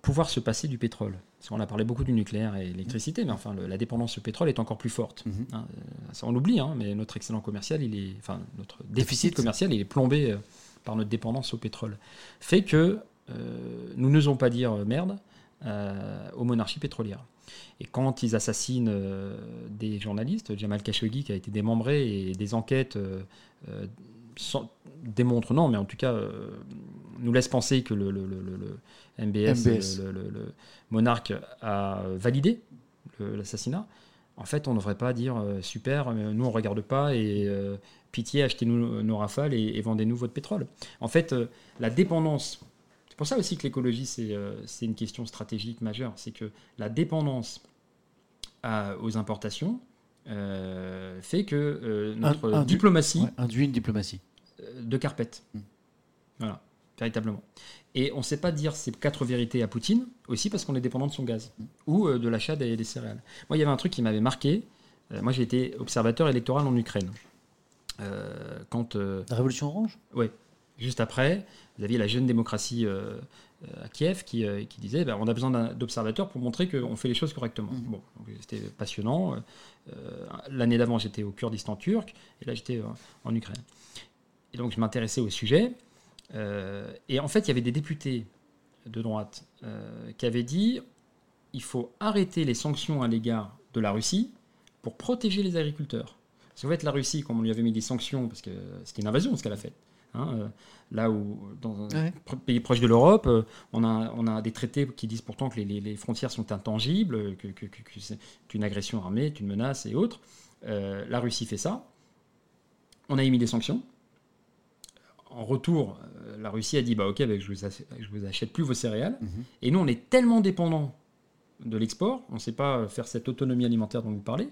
Pouvoir se passer du pétrole. Parce qu'on a parlé beaucoup du nucléaire et l'électricité, mais enfin, le- la dépendance au pétrole est encore plus forte. Mhm. Hein, euh, ça, on l'oublie, hein, mais notre excellent commercial, il est, enfin, notre déficit, commercial, il est plombé euh, par notre dépendance au pétrole. Fait que euh, nous n'osons pas dire merde euh, aux monarchies pétrolières. Et quand ils assassinent euh, des journalistes, Jamal Khashoggi qui a été démembré et des enquêtes sans- démontrent, non, mais en tout cas nous laissent penser que le MBS, MBS. Le, le- le monarque a validé l'assassinat. En fait, on ne devrait pas dire euh, super, mais nous on regarde pas et euh, pitié, achetez-nous nos rafales et, et vendez-nous votre pétrole. En fait, euh, la dépendance, c'est pour ça aussi que l'écologie c'est euh, une question stratégique majeure, c'est que la dépendance à- aux importations fait que notre diplomatie Ouais, Induit une diplomatie. de carpette. Mm. Voilà, véritablement. Et on ne sait pas dire ces quatre vérités à Poutine, aussi parce qu'on est dépendant de son gaz ou euh, de l'achat des, des céréales. Moi, il y avait un truc qui m'avait marqué. Euh, moi, j'ai été observateur électoral en Ukraine. Euh, quand, euh, La révolution orange? Juste après, vous aviez la jeune démocratie euh, à Kiev qui, qui disait ben, on a besoin d'observateurs pour montrer qu'on fait les choses correctement. Mhm. Bon, c'était passionnant. L'année d'avant, j'étais au Kurdistan turc et là, j'étais en Ukraine. Et donc, je m'intéressais au sujet. Euh, et en fait, il y avait des députés de droite euh, qui avaient dit il faut arrêter les sanctions à l'égard de la Russie pour protéger les agriculteurs. Parce qu'en fait, la Russie, comme on lui avait mis des sanctions, parce que c'était une invasion ce qu'elle a fait, hein, euh, là où, dans un Ouais. pays proche de l'Europe, euh, on a, on a des traités qui disent pourtant que les, les- les frontières sont intangibles, que, que- que- que c'est une agression armée, est une menace et autres. Euh, la Russie fait ça. On a émis des sanctions. En retour, euh, la Russie a dit bah, Ok, bah, je vous, ach- je vous achète plus vos céréales. Mhm. Et nous, on est tellement dépendants de l'export, on ne sait pas faire cette autonomie alimentaire dont vous parlez,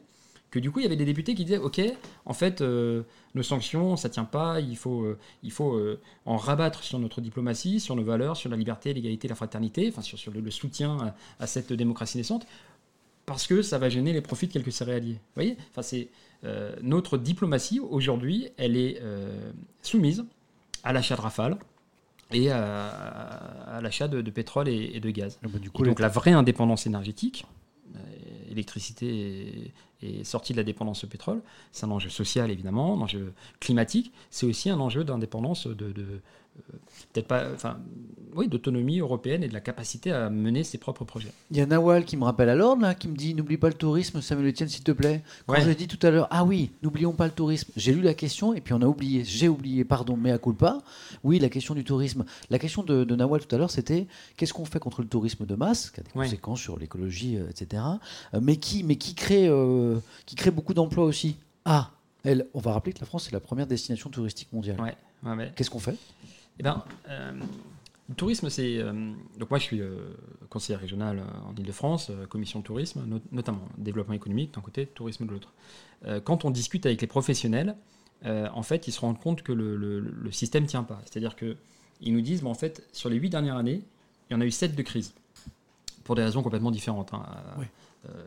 que du coup, il y avait des députés qui disaient Ok, en fait, euh, nos sanctions, ça tient pas, il faut, euh, il faut euh, en rabattre sur notre diplomatie, sur nos valeurs, sur la liberté, l'égalité, la fraternité, enfin, sur, sur le, le soutien à, à cette démocratie naissante, parce que ça va gêner les profits de quelques céréaliers. Vous voyez? Enfin, c'est, euh, Notre diplomatie, aujourd'hui, elle est euh, soumise à l'achat de rafales et à, à l'achat de, de pétrole et, et de gaz. Ah bah, du Et donc la- vraie indépendance énergétique, euh, l'électricité est, sortie de la dépendance au pétrole. C'est un enjeu social, évidemment, un enjeu climatique. C'est aussi un enjeu d'indépendance de, peut-être pas, enfin, oui, d'autonomie européenne et de la capacité à mener ses propres projets. Il y a Nawal qui me rappelle à l'ordre, là, qui me dit n'oublie pas le tourisme, Samuel Etienne, s'il te plaît. Quand j'ai dit tout à l'heure, ah oui, n'oublions pas le tourisme. J'ai lu la question et puis on a oublié, j'ai oublié, pardon, mais à culpa. Oui, la question du tourisme. La question de, Nawal tout à l'heure, c'était qu'est-ce qu'on fait contre le tourisme de masse, qui a des conséquences sur l'écologie, euh, etc. Euh, mais qui, mais qui crée, euh, qui crée beaucoup d'emplois aussi. Ah, elle, on va rappeler que la France est la première destination touristique mondiale. Ouais, Qu'est-ce qu'on fait? Eh ben, euh, le tourisme, c'est. Euh, donc, moi, je suis euh, conseiller régional en Ile-de-France, commission de tourisme, notamment développement économique d'un côté, tourisme de l'autre. quand on discute avec les professionnels, en fait, ils se rendent compte que le, le, système ne tient pas. C'est-à-dire qu'ils nous disent, en fait, sur les huit dernières années, il y en a eu sept de crise, pour des raisons complètement différentes. Hein.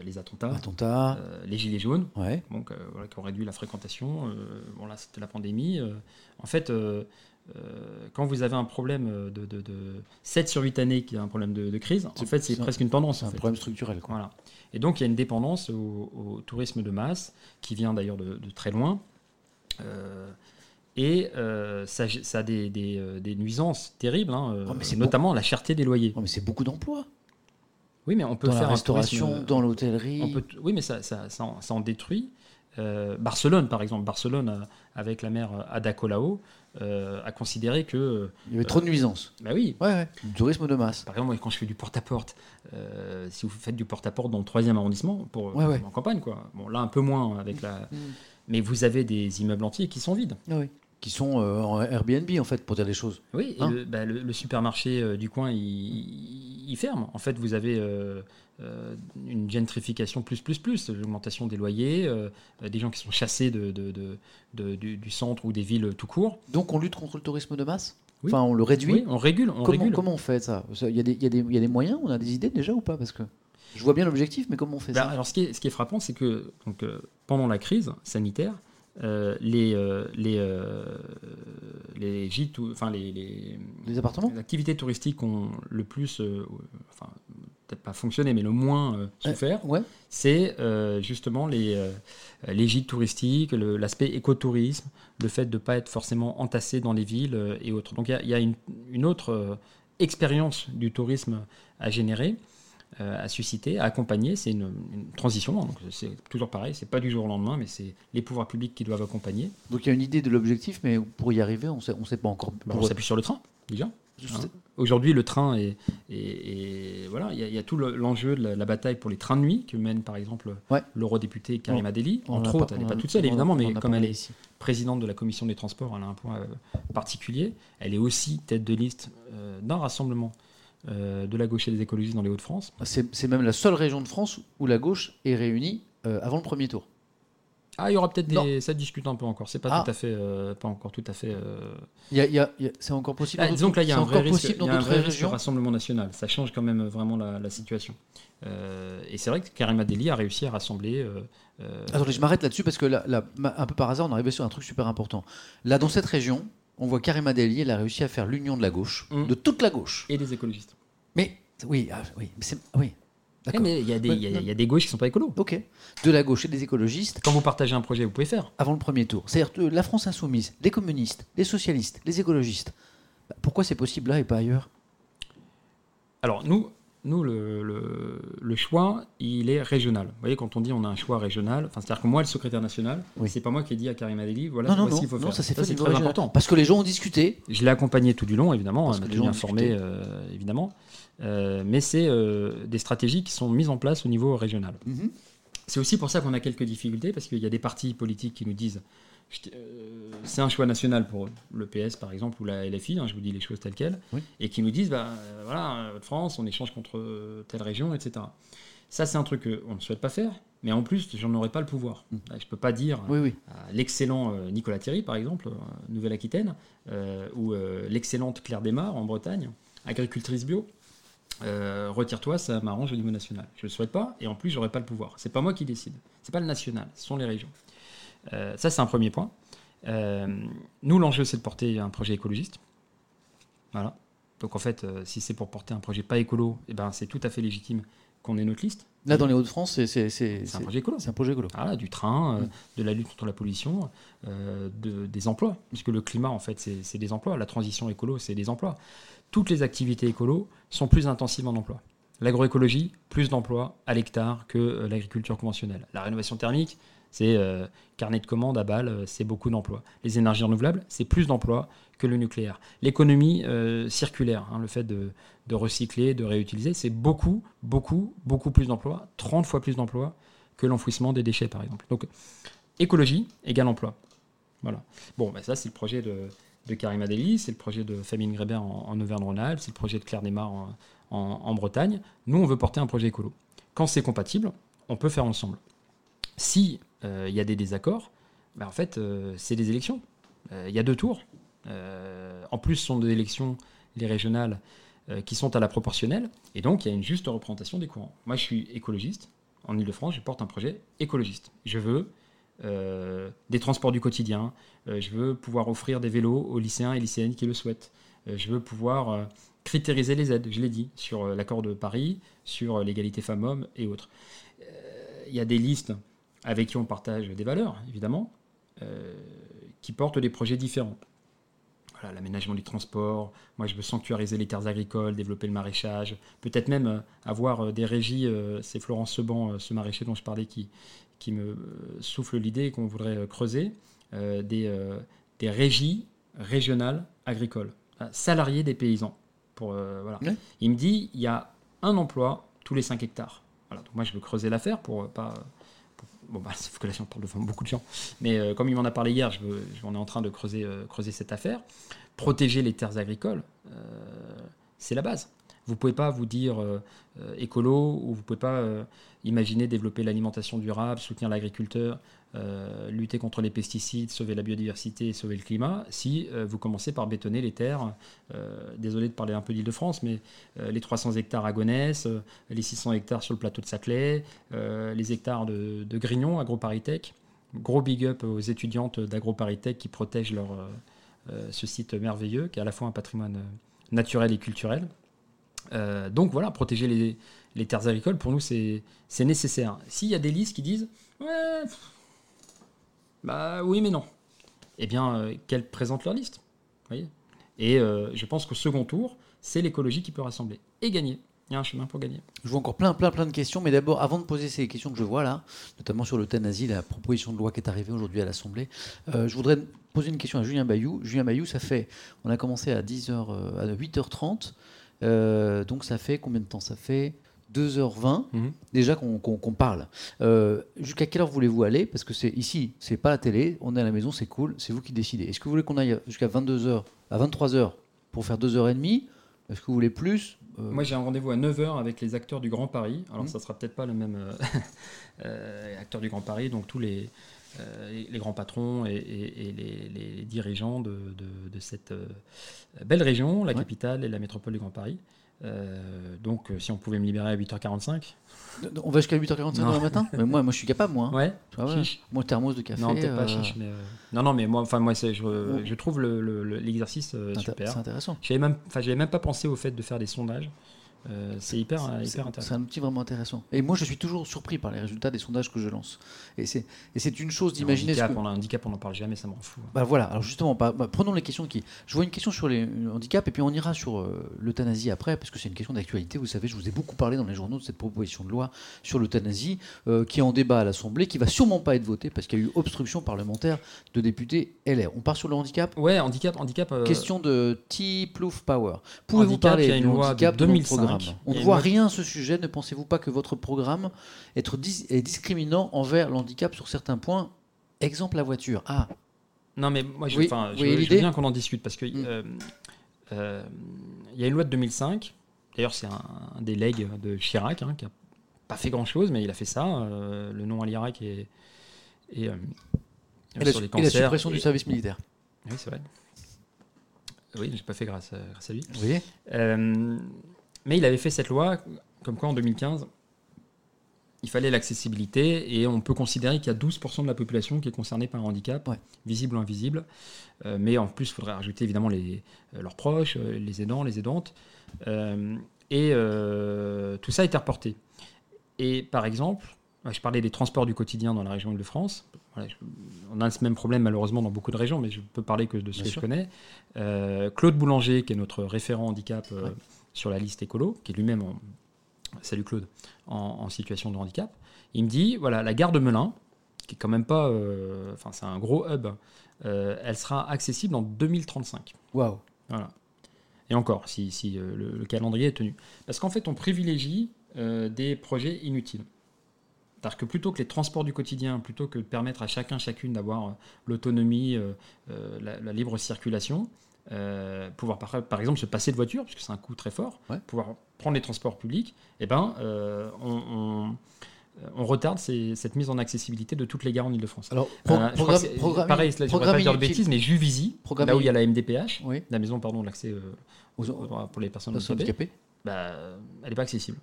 les attentats, les gilets jaunes, donc, qui ont réduit la fréquentation. bon, là, c'était la pandémie. en fait, euh, quand vous avez un problème de, de, 7 sur 8 années qui a un problème de, crise, en fait, c'est presque une tendance. C'est un problème structurel. Voilà. Et donc, il y a une dépendance au, tourisme de masse, qui vient d'ailleurs de, très loin. Euh, et euh, ça, ça, a des, des, nuisances terribles, hein, oh, notamment la cherté des loyers. Oh, mais c'est beaucoup d'emplois. Oui, mais on peut dans faire la restauration, dans l'hôtellerie. Oui, mais ça, ça, ça, en, détruit. Barcelone, par exemple, Barcelone avec la mer Ada Colau, euh, à considérer que. Euh, Il y avait trop de nuisances. Bah oui. Ouais, ouais. Du tourisme de masse. Par exemple, quand je fais du porte-à-porte, euh, si vous faites du porte-à-porte dans le troisième arrondissement, pour, en campagne, quoi. Bon, là, un peu moins avec la. Mm. Mais vous avez des immeubles entiers qui sont vides. Ah oui. Qui sont en Airbnb, en fait, pour dire les choses. Oui, hein bah, le, supermarché du coin, il, il, ferme. En fait, vous avez euh, une gentrification plus, plus, plus, l'augmentation des loyers, euh, des gens qui sont chassés de, de, du, centre ou des villes tout court. Donc on lutte contre le tourisme de masse? Enfin, on le réduit? Oui, on régule. On comment, régule. comment on fait ça Il y, a des, il, y a des, il y, a des, moyens? On a des idées déjà ou pas? Parce que je vois bien l'objectif, mais comment on fait bah, ça? Alors, ce qui est, ce qui est frappant, c'est que donc, euh, pendant la crise sanitaire, euh, les, euh, les, euh, les gîtes, enfin les, les, appartements les activités touristiques ont le plus, enfin peut-être pas fonctionné, mais le moins souffert, ouais. c'est justement les, les gîtes touristiques, l'aspect écotourisme, le fait de ne pas être forcément entassé dans les villes et autres. Donc il y, y, a une, une autre expérience du tourisme à générer. Euh, à susciter, à accompagner. C'est une, transition, hein, donc c'est toujours pareil, c'est pas du jour au lendemain, mais c'est les pouvoirs publics qui doivent accompagner. Donc il y a une idée de l'objectif, mais pour y arriver, on sait, ne on sait pas encore. Bah, on s'appuie sur le train, déjà. Hein. Aujourd'hui, le train est, et voilà, il y, a tout l'enjeu de la, bataille pour les trains de nuit que mène par exemple l'eurodéputée Karima Deli. Entre autres, elle n'est pas toute seule évidemment, mais comme elle est présidente de la commission des transports, elle a un point euh, particulier. Elle est aussi tête de liste euh, d'un rassemblement euh, de la gauche et des écologistes dans les Hauts-de-France. C'est même la seule région de France où la gauche est réunie euh, avant le premier tour. Ah, il y aura peut-être des. Ça discute un peu encore. C'est pas ah. tout à fait, euh, pas encore tout à fait. c'est encore possible. Ah, disons que là, il y a un vrai risque, dans Rassemblement national. Ça change quand même vraiment la, situation. et c'est vrai que Karim Adeli a réussi à rassembler. Attendez, je m'arrête là-dessus parce que là, un peu par hasard, on est arrivé sur un truc super important. Là, dans cette région, on voit Karim Adeli, elle a réussi à faire l'union de la gauche, mm. de toute la gauche. Et des écologistes. Mais oui, ah, oui, oui. Eh, mais il y, a des, y, a des gauches qui ne sont pas écolos. Ok. De la gauche et des écologistes. Quand vous partagez un projet, vous pouvez faire. Avant le premier tour. C'est-à-dire la France insoumise, les communistes, les socialistes, les écologistes. Bah, pourquoi c'est possible là et pas ailleurs? Alors, nous, nous, le, le, choix, il est régional. Vous voyez, quand on dit on a un choix régional, c'est-à-dire que moi, le secrétaire national, oui. c'est pas moi qui ai dit à Karim Adeli, voilà non, ce qu'il faut non, faire. Ça, c'est très important. Parce que les gens ont discuté. Je l'ai accompagné tout du long, évidemment, Parce que les gens informé, euh, évidemment. Euh, mais c'est euh, des stratégies qui sont mises en place au niveau régional. Mhm. C'est aussi pour ça qu'on a quelques difficultés, parce qu'il y a des partis politiques qui nous disent c'est un choix national pour le PS par exemple ou la LFI, hein, je vous dis les choses telles quelles, et qui nous disent bah, euh, voilà, France, on échange contre telle région, etc. Ça, c'est un truc qu'on ne souhaite pas faire, mais en plus, j'en aurais pas le pouvoir. Mm. Je ne peux pas dire à l'excellent euh, Nicolas Thierry, par exemple, Nouvelle-Aquitaine, ou l'excellente Claire Desmar en Bretagne, agricultrice bio. retire-toi, ça m'arrange au niveau national. Je ne le souhaite pas, et en plus, j'aurais pas le pouvoir. C'est pas moi qui décide. C'est pas le national, ce sont les régions. Euh, ça, c'est un premier point. Euh, nous, l'enjeu, c'est de porter un projet écologiste. Voilà. Donc en fait, euh, si c'est pour porter un projet pas écolo, eh ben, c'est tout à fait légitime qu'on ait notre liste. Là, dans les Hauts-de-France, c'est un projet écolo. c'est un projet écolo. Voilà, du train, Mm. de la lutte contre la pollution, de- des emplois. Puisque le climat, en fait, c'est des emplois. La transition écolo, c'est des emplois. Toutes les activités écolo sont plus intensives en emploi. L'agroécologie, plus d'emplois à l'hectare que l'agriculture conventionnelle. La rénovation thermique, c'est euh, carnet de commandes à balles, euh, c'est beaucoup d'emplois. Les énergies renouvelables, c'est plus d'emplois que le nucléaire. L'économie euh, circulaire, hein, le fait de, recycler, de réutiliser, c'est beaucoup, beaucoup, beaucoup plus d'emplois, 30 fois plus d'emplois que l'enfouissement des déchets, par exemple. Donc, écologie égale emploi. Voilà. Bon, bah, ça, c'est le projet de, Karim Adeli, c'est le projet de Famine Grébert en, Auvergne-Rhône-Alpes, c'est le projet de Claire Desmar en, en- Bretagne. Nous, on veut porter un projet écolo. Quand c'est compatible, on peut faire ensemble. Si il y a des désaccords, bah, en fait, euh, c'est des élections. Euh, Il y a deux tours. Euh, en plus, ce sont des élections, les régionales, euh, qui sont à la proportionnelle. Et donc, il y a une juste représentation des courants. Moi, je suis écologiste. En Ile-de-France, je porte un projet écologiste. Je veux euh, des transports du quotidien. Euh, je veux pouvoir offrir des vélos aux lycéens et lycéennes qui le souhaitent. Euh, je veux pouvoir euh, critériser les aides, je l'ai dit, sur euh, l'accord de Paris, sur euh, l'égalité femmes-hommes et autres. Euh, Il y a des listes avec qui on partage des valeurs, évidemment, euh, qui portent des projets différents. Voilà, l'aménagement du transport, moi je veux sanctuariser les terres agricoles, développer le maraîchage, peut-être même euh, avoir euh, des régies, euh, c'est Florence Seban, ce maraîcher dont je parlais, qui, qui me souffle l'idée qu'on voudrait creuser, des, des régies régionales agricoles, salariés des paysans. Pour, voilà. Ouais. Il me dit, il y a un emploi tous les 5 hectares. Voilà, donc moi je veux creuser l'affaire pour pas... Bon, bah, sauf que là, on parle de beaucoup de gens. Mais euh, comme il m'en a parlé hier, je je- on est en train de creuser, euh, cette affaire. Protéger les terres agricoles, euh, c'est la base. Vous pouvez pas vous dire euh, euh, écolo ou vous pouvez pas euh, imaginer développer l'alimentation durable, soutenir l'agriculteur, lutter contre les pesticides, sauver la biodiversité et sauver le climat si vous commencez par bétonner les terres. désolé de parler un peu d'Île-de-France, mais les 300 hectares à Gonesse, les 600 hectares sur le plateau de Saclay, les hectares de, de Grignon, AgroParisTech. Gros big up aux étudiantes d'AgroParisTech qui protègent leur, ce site merveilleux qui est à la fois un patrimoine naturel et culturel. Euh, donc voilà, protéger les, terres agricoles, pour nous, c'est nécessaire. S'il y a des listes qui disent bah oui, mais non, eh bien, euh, qu'elles présentent leur liste. et euh, je pense qu'au second tour, c'est l'écologie qui peut rassembler et gagner. Il y a un chemin pour gagner. Je vois encore plein, plein, plein de questions, mais d'abord, avant de poser ces questions que je vois là, notamment sur l'euthanasie, la proposition de loi qui est arrivée aujourd'hui à l'Assemblée, je voudrais poser une question à Julien Bayou. Julien Bayou, ça fait, on a commencé à 10h, à 8h30, euh, donc ça fait combien de temps? Ça fait 2h20 Mhm. déjà qu'on parle. Euh, Jusqu'à quelle heure voulez-vous aller? Parce que c'est ici, c'est pas la télé, on est à la maison, c'est cool, c'est vous qui décidez. Est-ce que vous voulez qu'on aille jusqu'à 22h, à 23h pour faire 2h30 Est-ce que vous voulez plus? Euh, Moi, j'ai un rendez-vous à 9h avec les acteurs du Grand Paris. Alors, Mhm. ça sera peut-être pas le même acteur du Grand Paris, donc tous les, les- les grands patrons et, et- et les, les dirigeants de, de- de cette euh, belle région, la Ouais. capitale et la métropole du Grand Paris. Euh, donc, euh, si on pouvait me libérer à 8h45. On va jusqu'à 8h45 Non. demain matin Mais moi, moi, je suis capable, moi. hein. Ouais, Ah. Moi, thermos de café. Non, pas euh, chiche, mais. euh, Non, non, mais moi, enfin, moi je, je trouve le- le- le- l'exercice euh, super. C'est intéressant. J'avais même, même pas pensé au fait de faire des sondages. Euh, c'est hyper, C'est- hyper C'est intéressant. un outil vraiment intéressant. Et moi, je suis toujours surpris par les résultats des sondages que je lance. Et c'est et c'est une chose d'imaginer ce handicap, que. on a un handicap, on n'en parle jamais, ça m'en fout. Bah voilà, alors justement, bah, bah, prenons les questions qui. Je vois une question sur les euh, handicaps et puis on ira sur euh, l'euthanasie après, parce que c'est une question d'actualité. Vous savez, je vous ai beaucoup parlé dans les journaux de cette proposition de loi sur l'euthanasie euh, qui est en débat à l'Assemblée, qui va sûrement pas être votée parce qu'il y a eu obstruction parlementaire de députés LR. On part sur le handicap? Ouais, handicap, handicap. euh, Question de T. Plouf Power. Pouvez-vous parler du handicap dans le 2005, programme On ne voit rien à ce sujet. Ne pensez-vous pas que votre programme être dis- est discriminant envers le handicap sur certains points? Exemple la voiture. Ah, Non, mais moi, je, Oui, je, oui, veux- je bien qu'on en discute parce que Mm. euh, euh, il y a une loi de 2005. D'ailleurs, c'est un, un des legs de Chirac hein, qui a pas fait grand chose, mais il a fait ça. euh, le nom à l'Irak et, et, euh, et la, sur les et la cancers. suppression du service militaire. Oui, c'est vrai. Oui, j'ai pas fait grâce à, grâce à lui. Euh, mais il avait fait cette loi, comme quoi en 2015, il fallait l'accessibilité et on peut considérer qu'il y a 12% de la population qui est concernée par un handicap, visible ou invisible. Euh, mais en plus, il faudrait rajouter évidemment les, euh, leurs proches, euh, les aidants, les aidantes. et tout ça a été reporté. Et par exemple, je parlais des transports du quotidien dans la région Île-de-France. on a ce même problème malheureusement dans beaucoup de régions, mais je peux parler que de ce que je connais. Claude Boulanger, qui est notre référent handicap sur la liste écolo, qui est lui-même en, salut Claude, en, situation de handicap. Il me dit voilà, la gare de Melun, qui est quand même pas. Euh, enfin, c'est un gros hub, euh, elle sera accessible en 2035. Waouh Voilà. Et encore, si, si euh, le, calendrier est tenu. Parce qu'en fait, on privilégie des projets inutiles. C'est-à-dire que plutôt que les transports du quotidien, plutôt que de permettre à chacun, chacune d'avoir l'autonomie, la, libre circulation, euh, pouvoir par, exemple se passer de voiture, puisque c'est un coût très fort, pouvoir prendre les transports publics, eh ben, euh, on, on, retarde cette mise en accessibilité de toutes les gares en Ile-de-France. Alors, euh, pareil, je ne pas dire de bêtises, mais Juvisy, là où il y a la MDPH, la maison pardon, de l'accès pour les personnes handicapées, bah, elle n'est pas accessible.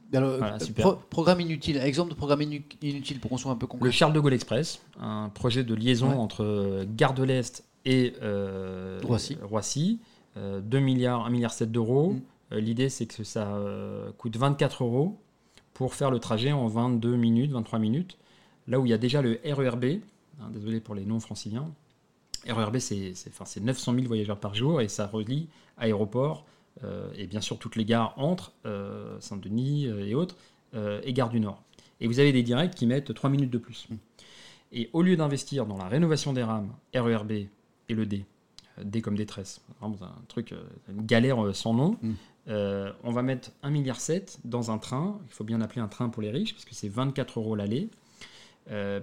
programme inutile, exemple de programme inutile pour qu'on soit un peu concret. Le Charles de Gaulle Express, un projet de liaison entre Gare de l'Est et euh, Roissy. 2 euh, milliards, 1 milliard 7 d'euros. Mm. Euh, l'idée, c'est que ça coûte 24 euros pour faire le trajet en 22 minutes, 23 minutes. Là où il y a déjà le RERB, hein, désolé pour les noms franciliens, RERB, c'est 900 000 voyageurs par jour et ça relie aéroport et bien sûr toutes les gares entre Saint-Denis et autres et Gare du Nord. Et vous avez des directs qui mettent 3 minutes de plus. Mm. Et au lieu d'investir dans la rénovation des rames RERB et le D. Euh, D comme détresse. un truc, euh, une galère euh, sans nom. Mm. on va mettre 1,7 milliard dans un train. Il faut bien appeler un train pour les riches, parce que c'est 24 euros l'aller,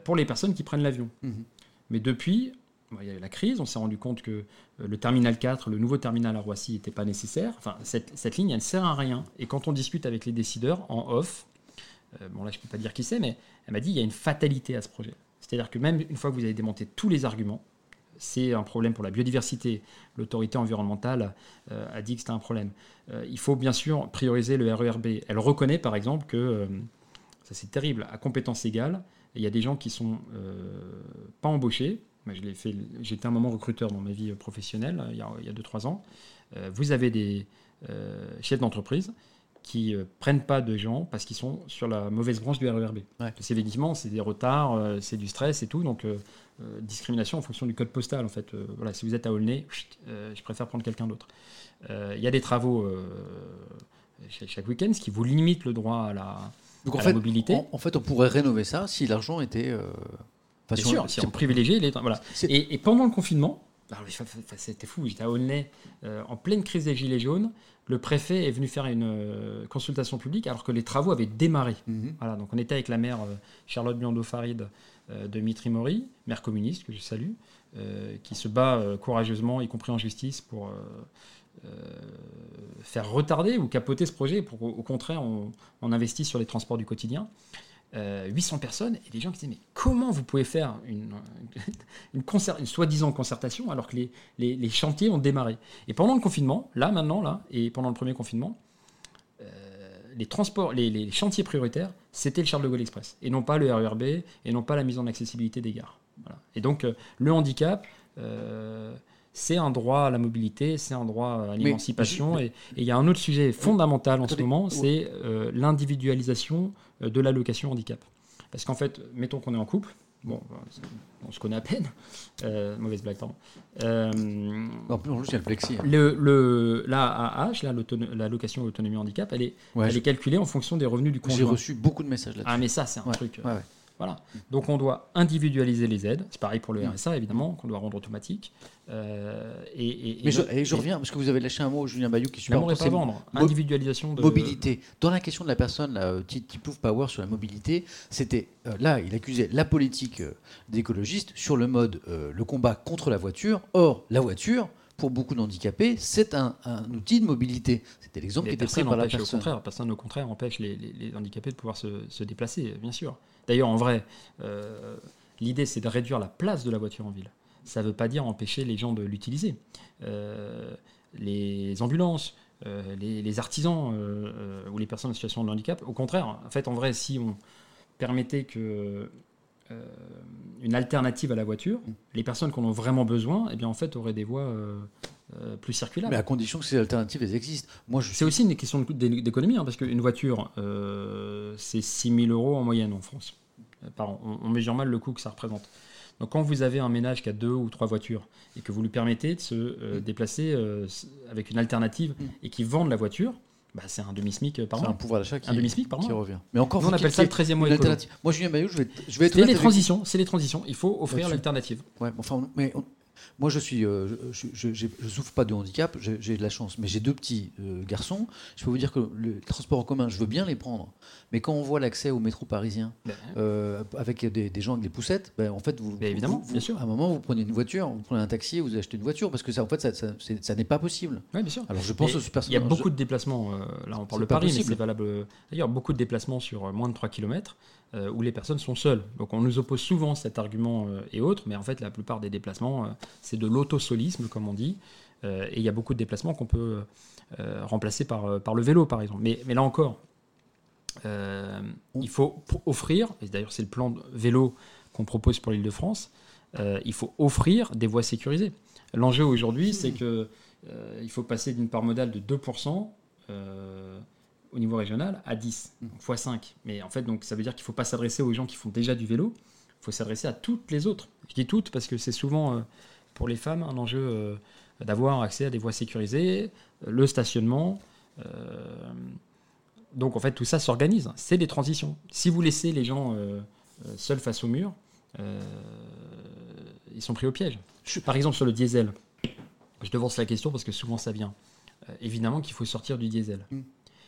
pour les personnes qui prennent l'avion. Mm-hmm. Mais depuis, il y a eu la crise, on s'est rendu compte que le terminal 4, le nouveau terminal à Roissy, n'était pas nécessaire. Enfin, cette, cette, ligne, elle ne sert à rien. Et quand on discute avec les décideurs en off, bon là je ne peux pas dire qui c'est, mais elle m'a dit il y a une fatalité à ce projet. C'est-à-dire que même une fois que vous avez démonté tous les arguments, c'est un problème pour la biodiversité. L'autorité environnementale euh, a dit que c'était un problème. Euh, il faut bien sûr prioriser le RERB. Elle reconnaît par exemple que, euh, ça c'est terrible, à compétence égale, il y a des gens qui sont pas embauchés. J'étais un moment recruteur dans ma vie professionnelle, il y a 2-3 ans. vous avez des chefs d'entreprise qui ne prennent pas de gens parce qu'ils sont sur la mauvaise branche du RERB. C'est effectivement, c'est des retards, c'est du stress et tout. Donc, euh, discrimination en fonction du code postal. En fait, euh, voilà, si vous êtes à Aulnay, euh, je préfère prendre quelqu'un d'autre. Il y a des travaux chaque, week-end, ce qui vous limite le droit à la, mobilité. En, fait, on pourrait rénover ça si l'argent était. Bien sûr, si on privilégiait les. Voilà. Et, et, pendant le confinement, c'était fou, j'étais à Aulnay, en pleine crise des Gilets jaunes. Le préfet est venu faire une consultation publique alors que les travaux avaient démarré. Mhm. Voilà, donc on était avec la maire Charlotte Biando-Farid euh, de Mitri Mori, maire communiste, que je salue, euh, qui se bat euh, courageusement, y compris en justice, pour faire retarder ou capoter ce projet. Pour, au contraire, on, investit sur les transports du quotidien. 800 personnes et des gens qui disaient mais comment vous pouvez faire une, une, soi-disant concertation alors que les, les, chantiers ont démarré? Et pendant le confinement là maintenant là et pendant le premier confinement les transports, les, chantiers prioritaires, c'était le Charles de Gaulle Express, et non pas le RERB, et non pas la mise en accessibilité des gares. Et donc, euh, le handicap, euh, c'est un droit à la mobilité, c'est un droit à l'émancipation. Et il y a un autre sujet fondamental en ce moment, c'est euh, l'individualisation de l'allocation handicap. Parce qu'en fait, mettons qu'on est en couple, Bon, on se connaît à peine. Euh, mauvaise blague, pardon. Euh, en plus, il y a le flexi. Le, le, la AH, l'allocation autonomie handicap, elle est, elle est calculée en fonction des revenus du conjoint. J'ai reçu beaucoup de messages là-dessus. Ah, mais ça, c'est un truc. Euh, voilà. Donc on doit individualiser les aides. C'est pareil pour le. RSA, évidemment, qu'on doit rendre automatique. Euh, et, Mais je, reviens, parce que vous avez lâché un mot, Julien Bayou, qui est super important. vendre. Individualisation de... Mobilité. Dans la question de la personne, là, Tipouf Power sur la mobilité, c'était... Euh, là, il accusait la politique euh, d'écologistes sur le mode, le combat contre la voiture. Or, la voiture pour beaucoup d'handicapés, c'est un, outil de mobilité. C'était l'exemple qui était pris par la personne. Au contraire, personne au contraire empêche les, handicapés de pouvoir se, se déplacer, bien sûr. D'ailleurs, en vrai, euh, l'idée, c'est de réduire la place de la voiture en ville. Ça ne veut pas dire empêcher les gens de l'utiliser. Euh, les ambulances, euh, les, artisans ou les personnes en situation de handicap, au contraire, en fait, en vrai, si on, permettait que une alternative à la voiture, Mm. les personnes qui en ont vraiment besoin, eh bien en fait auraient des voies euh, euh, plus circulaires. Mais à condition que ces alternatives elles existent. Moi, je C'est aussi une question d'économie, hein, parce qu'une voiture, euh, c'est 6 000 euros en moyenne en France euh, par an. On, on mesure mal le coût que ça représente. Donc quand vous avez un ménage qui a deux ou trois voitures et que vous lui permettez de se euh, Mm. déplacer euh, avec une alternative Mm. et qui vendent la voiture, bah, c'est un demi-SMIC par c'est un mois. pouvoir d'achat qui, Un demi-SMIC par qui mois. revient. Mais encore Nous, on appelle ça le 13e mois alternative. Moi, Julien Bayou, je vais, je vais être C'est les transitions, c'est les transitions. Il faut offrir l'alternative. Ouais, enfin, mais on- moi, je suis, euh, je, je, je- je souffre pas de handicap, j'ai de la chance, mais j'ai deux petits euh, garçons. Je peux vous dire que le transport en commun, je veux bien les prendre, mais quand on voit l'accès au métro parisien euh, avec des, des gens avec des poussettes, ben, en fait, vous, Ben, évidemment, vous- bien sûr. À un moment, vous prenez une voiture, vous prenez un taxi, vous achetez une voiture, parce que ça, en fait, ça, ça, c'est- ça n'est pas possible. Oui, bien sûr. Alors, je pense Mais aussi Il y a beaucoup de déplacements, là on parle de Paris, mais possible. c'est valable d'ailleurs, beaucoup de déplacements sur moins de 3 km où les personnes sont seules. Donc on nous oppose souvent cet argument euh, et autres, mais en fait la plupart des déplacements, euh, c'est de l'autosolisme comme on dit, Euh, et il y a beaucoup de déplacements qu'on peut euh, remplacer par, euh, par le vélo par exemple. Mais, là encore, euh, il faut offrir, et d'ailleurs c'est le plan de vélo qu'on propose pour l'Île-de-France, euh, il faut offrir des voies sécurisées. L'enjeu aujourd'hui, c'est que euh, il faut passer d'une part modale de 2% euh, au niveau régional à 10, Mm. donc fois 5. Mais en fait, donc, ça veut dire qu'il ne faut pas s'adresser aux gens qui font déjà du vélo, il faut s'adresser à toutes les autres. Je dis toutes parce que c'est souvent euh, pour les femmes un enjeu euh, d'avoir accès à des voies sécurisées, euh, le stationnement. euh, donc en fait, tout ça s'organise. C'est des transitions. Si vous laissez les gens seuls face au mur, ils sont pris au piège. Par exemple, sur le diesel, je devance la question parce que souvent ça vient. Évidemment qu'il faut sortir du diesel.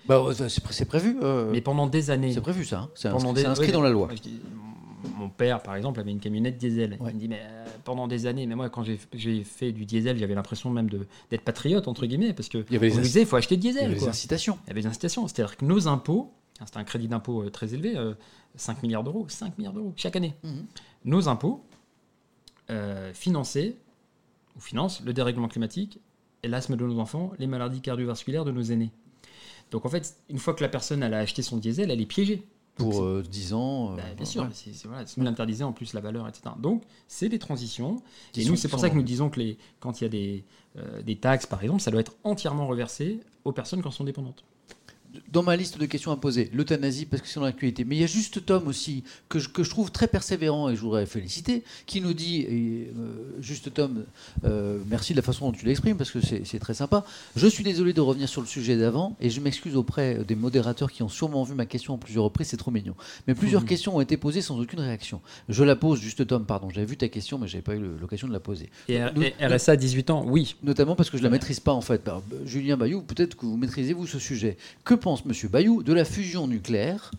Bah, c'est pré- c'est prévu. euh, Mais pendant des années, c'est prévu ça. hein. C'est inscrit, des- dans la loi. mon père, par exemple, avait une camionnette diesel. Ouais. Il me dit, mais euh, pendant des années, mais moi, quand j'ai fait du diesel, j'avais l'impression même d'être patriote, entre guillemets, parce que Il y avait les on nous inc- disait, il faut acheter du Il y diesel. avait quoi. incitations. Il y avait des incitations. C'est-à-dire que nos impôts, c'était un crédit d'impôt euh, très élevé, euh, 5 milliards d'euros, 5 milliards d'euros chaque année. Mhm. Nos impôts euh, finançaient, ou financent, le dérèglement climatique, et l'asthme de nos enfants, les maladies cardiovasculaires de nos aînés. Donc en fait, une fois que la personne elle a acheté son diesel, elle est piégée. Pour euh, 10 ans. euh, bah, bien sûr, ouais. c'est voilà, nous l'interdisait en plus la valeur, etc. Donc, c'est des transitions. Et nous, c'est pour ça que nous disons que les, quand il y a des, euh, des taxes, par exemple, ça doit être entièrement reversé aux personnes qui en sont dépendantes. Dans ma liste de questions à poser, l'euthanasie, parce que c'est dans l'actualité. Mais il y a juste Tom aussi, que je, que je trouve très persévérant et je voudrais féliciter, qui nous dit, et, euh, juste Tom, euh, merci de la façon dont tu l'exprimes, parce que c'est très sympa. Je suis désolé de revenir sur le sujet d'avant, et je m'excuse auprès des modérateurs qui ont sûrement vu ma question en plusieurs reprises, c'est trop mignon. Mais plusieurs Mhm. questions ont été posées sans aucune réaction. Je la pose, juste Tom, pardon, j'avais vu ta question, mais j'avais pas eu l'occasion de la poser. Et, Nous- et RSA 18 ans, oui. Notamment parce que je ne la maîtrise pas en fait. Euh, Julien Bayou, peut-être que vous maîtrisez vous ce sujet. Que pense Monsieur Bayou de la fusion nucléaire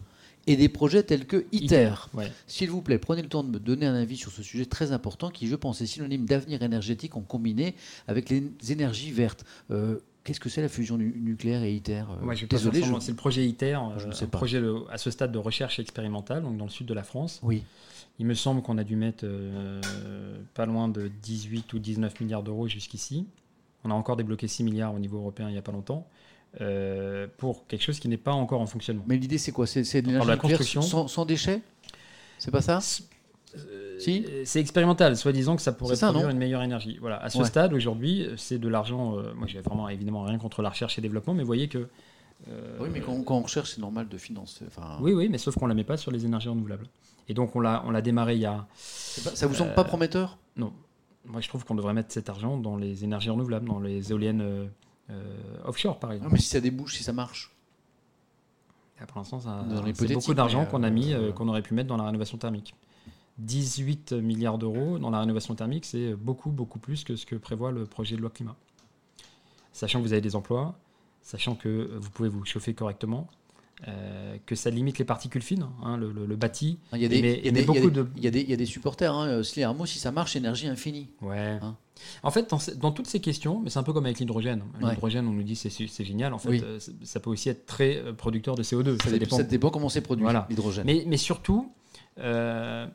et des projets tels que ITER Ouais. S'il vous plaît, prenez le temps de me donner un avis sur ce sujet très important qui, je pense, est synonyme d'avenir énergétique en combiné avec les énergies vertes. Euh, Qu'est-ce que c'est la fusion nu- nucléaire et ITER Euh, Ouais, je Désolé, je- c'est le projet ITER, Je ne euh, sais un pas. projet de- à ce stade de recherche expérimentale, donc dans le sud de la France. Oui. Il me semble qu'on a dû mettre euh, pas loin de 18 ou 19 milliards d'euros jusqu'ici. On a encore débloqué 6 milliards au niveau européen il n'y a pas longtemps. Euh, pour quelque chose qui n'est pas encore en fonctionnement. Mais l'idée, c'est quoi? C'est de la construction. sans, sans déchets? C'est pas ça? Euh, Si? C'est expérimental, soi-disant que ça pourrait ça, produire une meilleure énergie. Voilà. À ce Ouais. stade, aujourd'hui, c'est de l'argent. euh, moi, j'ai vraiment évidemment rien contre la recherche et développement, mais vous voyez que. euh, Oui, mais quand, quand on recherche, c'est normal de financer. Enfin, Oui, oui, mais sauf qu'on la met pas sur les énergies renouvelables. Et donc, on l'a, on l'a démarré il y a. pas- ça vous semble Euh, pas prometteur? Non. Moi, je trouve qu'on devrait mettre cet argent dans les énergies renouvelables, dans les éoliennes offshore, par Non, exemple. mais si ça débouche, si ça marche. Pour l'instant, c'est beaucoup d'argent qu'on a mis, euh, euh, qu'on aurait pu mettre dans la rénovation thermique. 18 milliards d'euros dans la rénovation thermique, c'est beaucoup, beaucoup plus que ce que prévoit le projet de loi climat. Sachant que vous avez des emplois, sachant que vous pouvez vous chauffer correctement, euh, que ça limite les particules fines, hein, le, le- le bâti. Il y a des, Mais- il y a mais des- beaucoup il y a de- des- il y a des- il y a des supporters. Hein. euh, Sly Armo, si ça marche, énergie infinie. Ouais. Hein. En fait, dans, toutes ces questions, mais c'est un peu comme avec l'hydrogène. Ouais. L'hydrogène, on nous dit c'est c'est génial. En fait, Oui. euh, ça peut aussi être très producteur de CO2. Ça, Ça dépend. dépend. ça dépend comment c'est produit, Voilà. l'hydrogène. Mais, mais surtout, euh,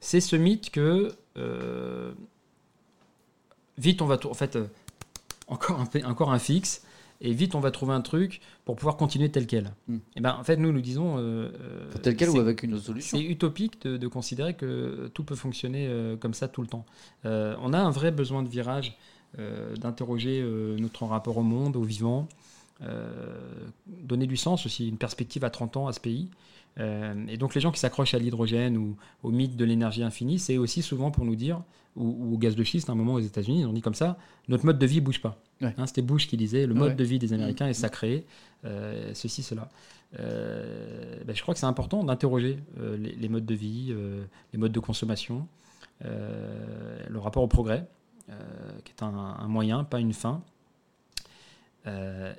c'est ce mythe que euh, vite on va. tou- En fait, encore, un, p- encore un fixe et vite on va trouver un truc pour pouvoir continuer tel quel. Mm. Et ben, en fait, nous nous disons. euh, Faut tel quel ou avec une autre solution. c'est utopique de, de considérer que tout peut fonctionner euh, comme ça tout le temps. Euh, on a un vrai besoin de virage, euh, d'interroger euh, notre rapport au monde, au vivant, euh, donner du sens aussi, une perspective à 30 ans à ce pays. Euh, et donc les gens qui s'accrochent à l'hydrogène ou au mythe de l'énergie infinie, c'est aussi souvent pour nous dire, ou, ou au gaz de schiste, à un moment aux États-Unis, ils ont dit comme ça, notre mode de vie bouge pas. Ouais. Hein, C'était Bush qui disait, le mode Ouais. de vie des Américains est sacré, euh, ceci, cela. Euh, ben, je crois que c'est important d'interroger euh, les, les modes de vie, les modes de consommation, le rapport au progrès, qui est un, un moyen, pas une fin,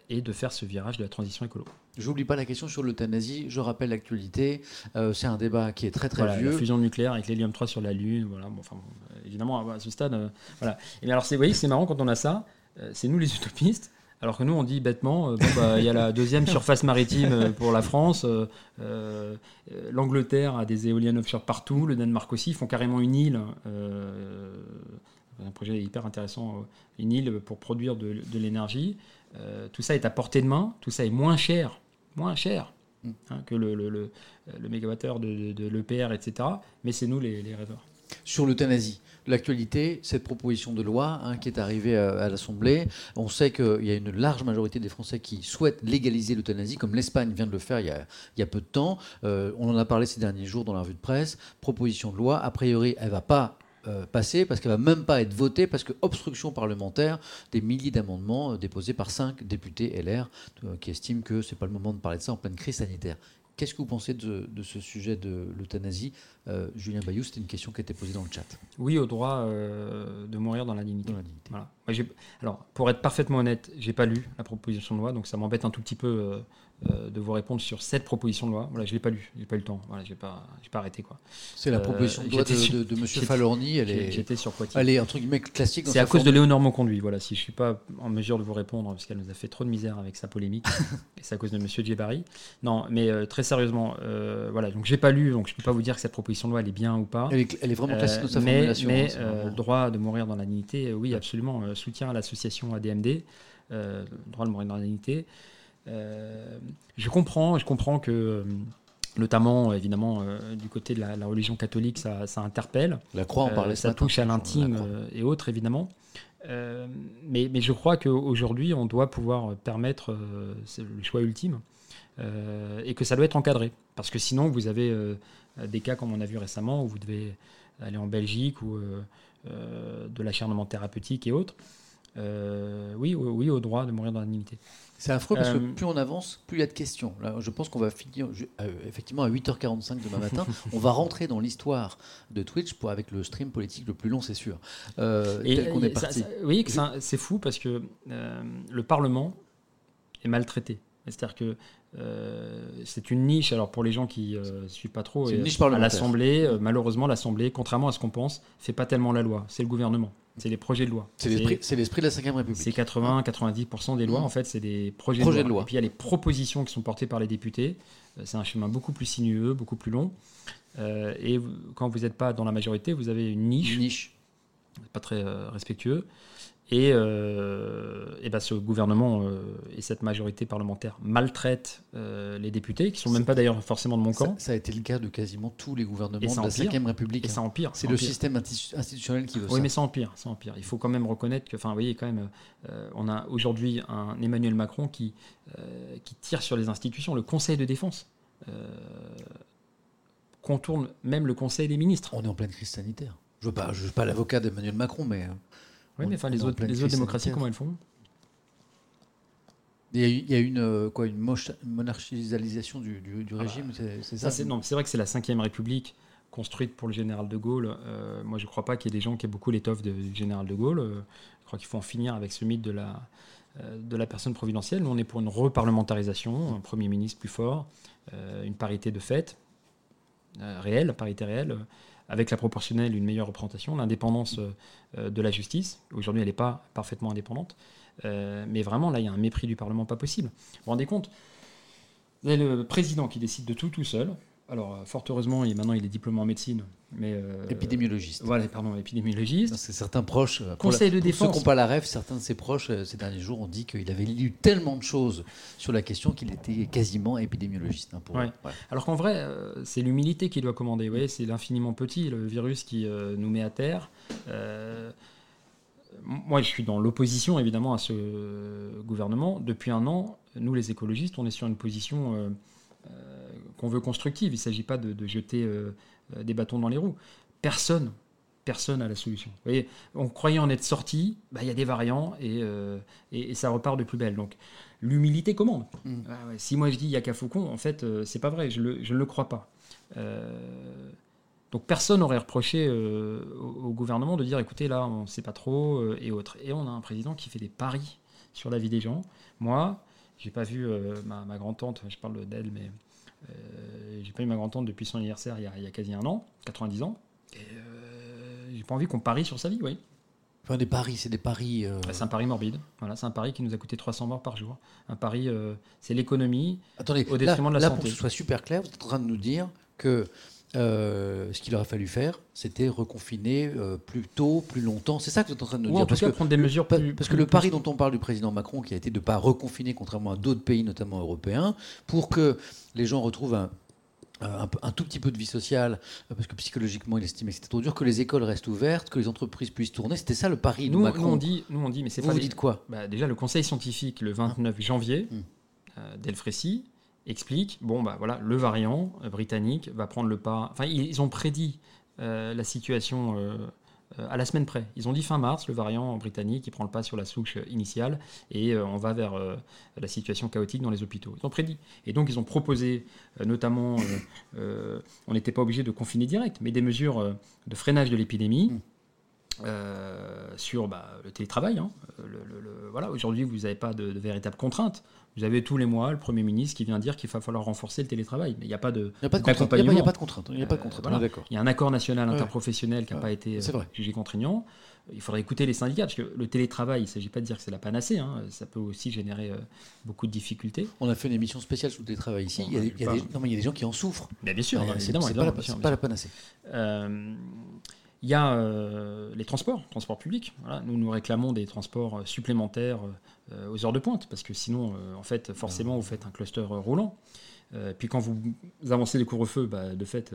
et de faire ce virage de la transition écolo. J'oublie pas la question sur l'euthanasie. Je rappelle l'actualité. Euh, c'est un débat qui est très très Voilà, vieux. la fusion nucléaire avec l'hélium 3 sur la Lune, voilà, bon, enfin, bon, évidemment, à ce stade, euh, voilà. Et bien alors, vous voyez, c'est marrant quand on a ça, c'est nous les utopistes, alors que nous, on dit bêtement, euh, bah, il y a la deuxième surface maritime euh, pour la France, euh, euh, euh, l'Angleterre a des éoliennes offshore partout, le Danemark aussi, ils font carrément une île, euh, un projet hyper intéressant, euh, une île pour produire de, l'énergie. Euh, tout ça est à portée de main, tout ça est moins cher, moins cher hein, que le, le, mégawattheure de, l'EPR, etc. Mais c'est nous les rêveurs. Sur l'euthanasie, l'actualité, cette proposition de loi hein, qui est arrivée à, à l'Assemblée, on sait qu'il y a une large majorité des Français qui souhaitent légaliser l'euthanasie, comme l'Espagne vient de le faire il y a, peu de temps. Euh, on en a parlé ces derniers jours dans la revue de presse. Proposition de loi, a priori, elle va pas euh, passer parce qu'elle va même pas être votée parce que obstruction parlementaire des milliers d'amendements euh, déposés par cinq députés LR euh, qui estiment que c'est pas le moment de parler de ça en pleine crise sanitaire. Qu'est-ce que vous pensez de, de ce sujet de l'euthanasie Euh, Julien Bayou, c'était une question qui a été posée dans le chat. Oui, au droit euh, de mourir dans la dignité. Dans la dignité. Voilà. Moi, alors, pour être parfaitement honnête, j'ai pas lu la proposition de loi, donc ça m'embête un tout petit peu euh, de vous répondre sur cette proposition de loi. Voilà, je l'ai pas lu, j'ai pas eu le temps. Voilà, j'ai pas, j'ai pas arrêté quoi. C'est la Euh, proposition de loi de, de, de Monsieur Falorni. Elle J'ai- est, J'étais sur Poitiers. elle est entre guillemets classique. C'est à cause de. Léonore Monconduit. Voilà, si je suis pas en mesure de vous répondre parce qu'elle nous a fait trop de misère avec sa polémique, et c'est à cause de Monsieur Djebari. Non, mais euh, très sérieusement, euh, voilà. Donc j'ai pas lu, donc je peux pas vous dire que cette proposition de loi elle est bien ou pas. Elle est, elle est vraiment classique dans sa mais formulation. mais hein, vraiment- droit de mourir dans la dignité, oui, absolument. soutien à l'association ADMD, droit de mourir dans la dignité. Euh, je comprends, je comprends que, euh, notamment, évidemment, euh, du côté de la, la religion catholique, ça, ça interpelle. La Croix Euh, parlait ce ça touche à l'intime euh, et autres, évidemment. Euh, mais, mais je crois qu'aujourd'hui, on doit pouvoir permettre euh, le choix ultime euh, et que ça doit être encadré. Parce que sinon, vous avez euh, des cas comme on a vu récemment où vous devez aller en Belgique ou euh, euh, de l'acharnement thérapeutique et autres. Euh, oui, oui, oui, au droit de mourir dans la dignité. C'est affreux parce que Euh, plus on avance, plus il y a de questions. Là, je pense qu'on va finir euh, effectivement à 8h45 demain matin. on va rentrer dans l'histoire de Twitch pour, avec le stream politique le plus long, c'est sûr. Euh, tel qu'on est parti. ça- que c'est fou parce que euh, le Parlement est maltraité. C'est-à-dire que euh, c'est une niche. Alors pour les gens qui ne suivent pas trop, C'est une niche à l'Assemblée, euh, malheureusement, l'Assemblée, contrairement à ce qu'on pense, fait pas tellement la loi. C'est le gouvernement. C'est les projets de loi. C'est l'esprit, de la 5 République. C'est 80-90% des lois, Mhm. en fait, c'est des projets de, de loi. Et puis il y a les propositions qui sont portées par les députés. Euh, C'est un chemin beaucoup plus sinueux, beaucoup plus long. Euh, et quand vous n'êtes pas dans la majorité, vous avez une niche Une niche. pas très euh, respectueux. Et, euh, et ben ce gouvernement euh, et cette majorité parlementaire maltraitent euh, les députés, qui sont même pas d'ailleurs forcément de mon camp, ça a été le cas de quasiment tous les gouvernements de la empire. 5 République. et ça hein. empire. C'est le empire. système insti- institutionnel qui veut Oui, ça. mais ça empire, ça empire. Il faut quand même reconnaître que, enfin, vous voyez, quand même, euh, on a aujourd'hui un Emmanuel Macron qui, qui tire sur les institutions. Le Conseil de défense contourne même le Conseil des ministres. On est en pleine crise sanitaire. Je ne veux pas, je veux pas l'avocat d'Emmanuel Macron, mais Oui, mais enfin, les autres, les démocraties, comment elles font? Il y a une, euh, quoi, une monarchisalisation du, Ah bah, régime, c'est Ça, ça? non, c'est vrai que c'est la Ve République construite pour le général de Gaulle. Euh, moi, je ne crois pas qu'il y ait des gens qui aient beaucoup l'étoffe du général de Gaulle. Euh, je crois qu'il faut en finir avec ce mythe de la, euh, de la personne providentielle. Nous, on est pour une reparlementarisation, un Premier ministre plus fort, une parité de fait réelle, parité réelle, avec la proportionnelle, une meilleure représentation, l'indépendance euh, euh, de la justice. Aujourd'hui, elle n'est pas parfaitement indépendante. Euh, mais vraiment, là, il y a un mépris du Parlement pas possible. Vous vous rendez compte Vous avez le président qui décide de tout tout seul, alors, fort heureusement, et maintenant il est diplômé en médecine. Mais, euh, épidémiologiste. Voilà, pardon, épidémiologiste. C'est certains proches. Conseil de défense. Ceux qui n'ont pas la rêve, certains de ses proches, ces derniers jours, ont dit qu'il avait lu tellement de choses sur la question qu'il était quasiment épidémiologiste. Hein, pour, Alors qu'en vrai, c'est l'humilité qui doit commander. Vous voyez, c'est l'infiniment petit, le virus qui nous met à terre. moi, je suis dans l'opposition, évidemment, à ce gouvernement. Depuis un an, nous, les écologistes, on est sur une position qu'on veut constructive. Il ne s'agit pas de, jeter euh, euh, des bâtons dans les roues. Personne, personne n'a la solution. Vous voyez, on croyait en être sorti, bah, il y a des variants euh, et, et, ça repart de plus belle. Donc l'humilité commande. Mm. Ah si moi je dis il n'y a qu'à Faucon, en fait, c'est pas vrai, je, ne le crois pas. donc personne n'aurait reproché au, gouvernement de dire écoutez là, on ne sait pas trop et autres. Et on a un président qui fait des paris sur la vie des gens. Moi, j'ai pas vu ma, ma grand-tante, je parle d'elle, mais euh, j'ai pas eu ma grand-tante depuis son anniversaire il y, a, il y, a, quasi un an, 90 ans. Et euh, j'ai pas envie qu'on parie sur sa vie, oui. Enfin, des paris, c'est des paris. Euh, bah, c'est un pari morbide. Voilà, c'est un pari qui nous a coûté 300 morts par jour. Un pari, c'est l'économie au détriment de la santé. Là, pour que ce soit super clair, vous êtes en train de nous dire que euh, ce qu'il aurait fallu faire, c'était reconfiner euh, plus tôt, plus longtemps. C'est ça que vous êtes en train de nous dire. parce que, prendre des mesures plus, Parce que le pari dont on parle du président Macron, qui a été de ne pas reconfiner, contrairement à d'autres pays, notamment européens, pour que les gens retrouvent un, un, tout petit peu de vie sociale, euh, parce que psychologiquement, il estimait que c'était trop dur, que les écoles restent ouvertes, que les entreprises puissent tourner. C'était ça le pari nous, de Macron. Nous, on dit, nous, on dit mais c'est pas. Vous dites quoi? Bah, Déjà, le Conseil scientifique, le 29 janvier, hum. d'Elfrécy, explique, bon, bah voilà, le variant euh, britannique va prendre le pas. Enfin, ils ont prédit euh, la situation euh, à la semaine près. Ils ont dit fin mars, le variant britannique, il prend le pas sur la souche initiale et on va vers la situation chaotique dans les hôpitaux. Ils ont prédit. Et donc, ils ont proposé, notamment, on n'était pas obligé de confiner direct, mais des mesures de freinage de l'épidémie. Mmh. sur bah, le télétravail. Hein. voilà, aujourd'hui, vous n'avez pas de, de véritables contraintes. Vous avez tous les mois le Premier ministre qui vient dire qu'il va falloir renforcer le télétravail. Mais il n'y a pas de Il n'y a pas de contrainte. Il n'y a pas de contrainte. Il y a pas de contrainte. Il y a un accord national interprofessionnel qui n'a pas été euh, jugé contraignant. Il faudrait écouter les syndicats, parce que le télétravail, il ne s'agit pas de dire que c'est la panacée, hein. ça peut aussi générer euh, beaucoup de difficultés. On a fait une émission spéciale sur le télétravail ici, il, y a, des, non, mais il y a des gens qui en souffrent. Mais bien sûr, c'est pas, pas, la panacée. Euh, il y a euh, les transports, transports publics. Nous, nous réclamons des transports euh, supplémentaires euh, aux heures de pointe, parce que sinon, en fait, forcément, vous faites un cluster roulant. puis quand vous avancez les couvre-feux, bah, de fait,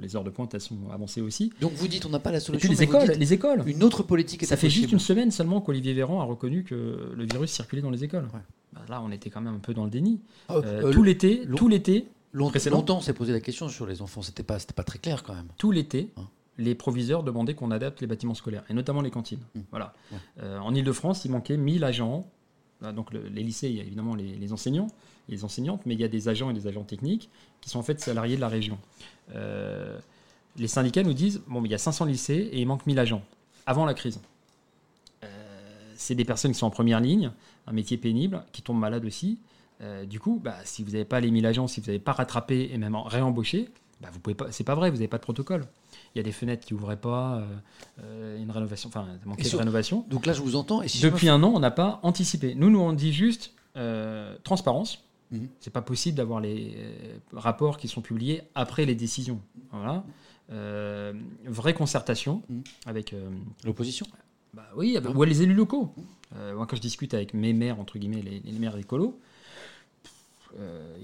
les heures de pointe, elles sont avancées aussi. Donc vous dites, on n'a pas la solution. Et puis les écoles, les écoles. Une autre politique. Ça fait juste une semaine seulement qu'Olivier Véran a reconnu que le virus circulait dans les écoles. Bah, là, on était quand même un peu dans le déni. Ah, tout l'été, tout l'été. Longtemps, on s'est posé la question sur les enfants. C'était pas, c'était pas très clair quand même. Tout l'été. Hein les proviseurs demandaient qu'on adapte les bâtiments scolaires, et notamment les cantines. Mmh. Voilà. Euh, en Ile-de-France, il manquait 1000 agents. Donc les lycées, il y a évidemment les, enseignants et les enseignantes, mais il y a des agents et des agents techniques qui sont en fait salariés de la région. Euh, les syndicats nous disent, bon, il y a 500 lycées et il manque 1000 agents, avant la crise. Euh, c'est des personnes qui sont en première ligne, un métier pénible, qui tombent malades aussi. du coup, bah, si vous n'avez pas les 1000 agents, si vous n'avez pas rattrapé et même réembauché, bah, vous pouvez pas. C'est pas vrai, vous n'avez pas de protocole il y a des fenêtres qui ouvraient pas, euh, euh, une rénovation, enfin, manquait de rénovation. Donc là, je vous entends. Et Depuis un an, on n'a pas anticipé. Nous, nous, on dit juste euh, transparence. Ce mhm. C'est pas possible d'avoir les rapports qui sont publiés après les décisions. Voilà. vraie concertation mhm. avec l'opposition. Bah oui, ou les élus locaux. moi, quand je discute avec mes maires entre guillemets, les, les maires écolos, euh,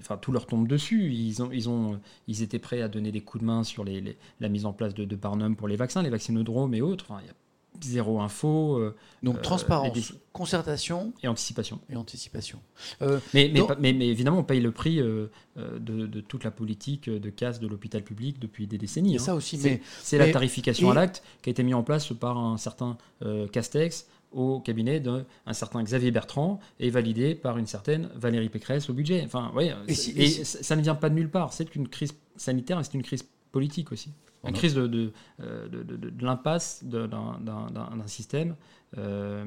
enfin, tout leur tombe dessus. Ils, ont, ils, ont, ils étaient prêts à donner des coups de main sur les, la mise en place de, de Barnum pour les vaccins, les vaccinodromes et autres. Enfin, il y a zéro info. Euh, Donc euh, transparence, concertation et anticipation. Et anticipation. mais, mais, mais, évidemment, on paye le prix de, de, toute la politique de casse de l'hôpital public depuis des décennies. Et hein. ça aussi, mais c'est la tarification à l'acte qui a été mise en place par un certain Castex au cabinet d'un certain Xavier Bertrand et validé par une certaine Valérie Pécresse au budget. Enfin, ouais, et, ça ne vient pas de nulle part. C'est une crise sanitaire et c'est une crise politique aussi. Une crise de, de, euh, de, de l'impasse d'un système euh,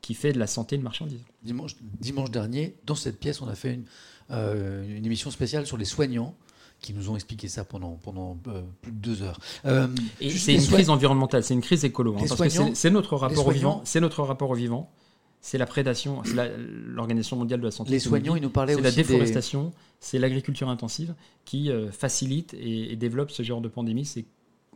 qui fait de la santé une marchandise. Dimanche, dimanche dernier, dans cette pièce, on a fait une, euh, une émission spéciale sur les soignants qui nous ont expliqué ça pendant, pendant euh, plus de deux heures. Euh, c'est une crise environnementale, c'est une crise écolo. Hein, parce que c'est notre rapport au vivant. C'est notre rapport au vivant. C'est la prédation, c'est l'Organisation mondiale de la santé. Les soignants, ils nous parlaient aussi. C'est la déforestation, c'est l'agriculture intensive qui euh, facilite et, développe ce genre de pandémie, ces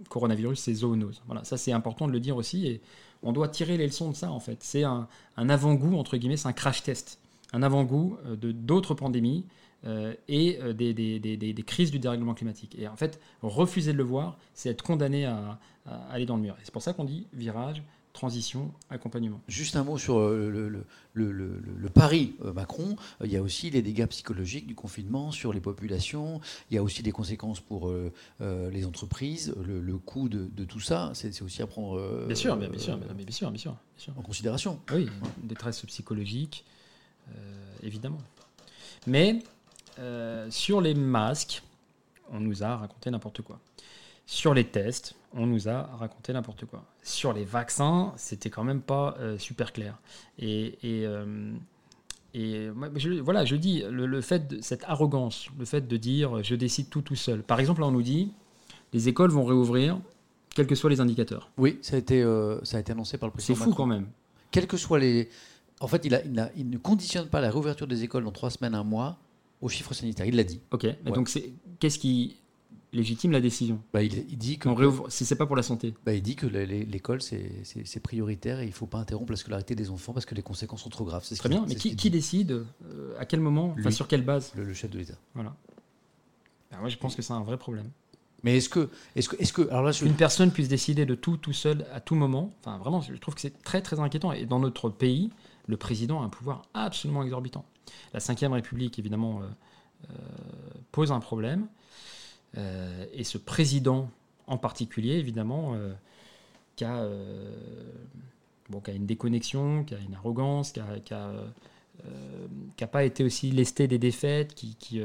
coronavirus, ces zoonoses. Voilà, ça c'est important de le dire aussi et on doit tirer les leçons de ça en fait. C'est un, avant-goût, entre guillemets, c'est un crash test, un avant-goût de d'autres pandémies euh, et des, des, crises du dérèglement climatique. Et en fait, refuser de le voir, c'est être condamné à, à aller dans le mur. C'est pour ça qu'on dit virage, transition, accompagnement. Juste un mot sur euh, le, le, le, le pari euh, Macron. Il y a aussi les dégâts psychologiques du confinement sur les populations. Il y a aussi des conséquences pour euh, les entreprises. Le, coût de, de, tout ça, c'est aussi à prendre bien, sûr, bien, sûr, bien, sûr, bien, sûr, en considération. Oui, détresse psychologique, évidemment. Mais sur les masques, on nous a raconté n'importe quoi. Sur les tests, on nous a raconté n'importe quoi. Sur les vaccins, c'était quand même pas euh, super clair. Et, et, euh, et je, voilà, je dis, le, fait de cette arrogance, le fait de dire je décide tout tout seul. Par exemple, là, on nous dit les écoles vont réouvrir, quels que soient les indicateurs. Oui, ça a été, euh, ça a été annoncé par le président. C'est fou quand même. Quels que soient les. En fait, il, a, il, a, il, ne conditionne pas la réouverture des écoles dans trois semaines, un mois, aux chiffres sanitaires. Il l'a dit. Ok. Donc, qu'est-ce qui légitime la décision? Bah, il, dit que réouvre, si c'est pas pour la santé. Bah, il dit que l'école c'est prioritaire et il faut pas interrompre la scolarité des enfants parce que les conséquences sont trop graves. Très bien, mais qui, qui décide euh, À quel moment Sur quelle base? Le, chef de l'État. Voilà. Bah, moi, je pense que c'est un vrai problème. Mais est-ce que, est-ce que, est-ce que, alors là, une personne puisse décider de tout tout seul à tout moment, enfin vraiment, je trouve que c'est très très inquiétant. Et dans notre pays, le président a un pouvoir absolument exorbitant. La Ve République, évidemment, euh, euh, pose un problème. Euh, et ce président en particulier, évidemment, qui a, bon, qui, a, une déconnexion, qui a une arrogance, qui n'a qui a, pas été aussi lesté des défaites, qui, qui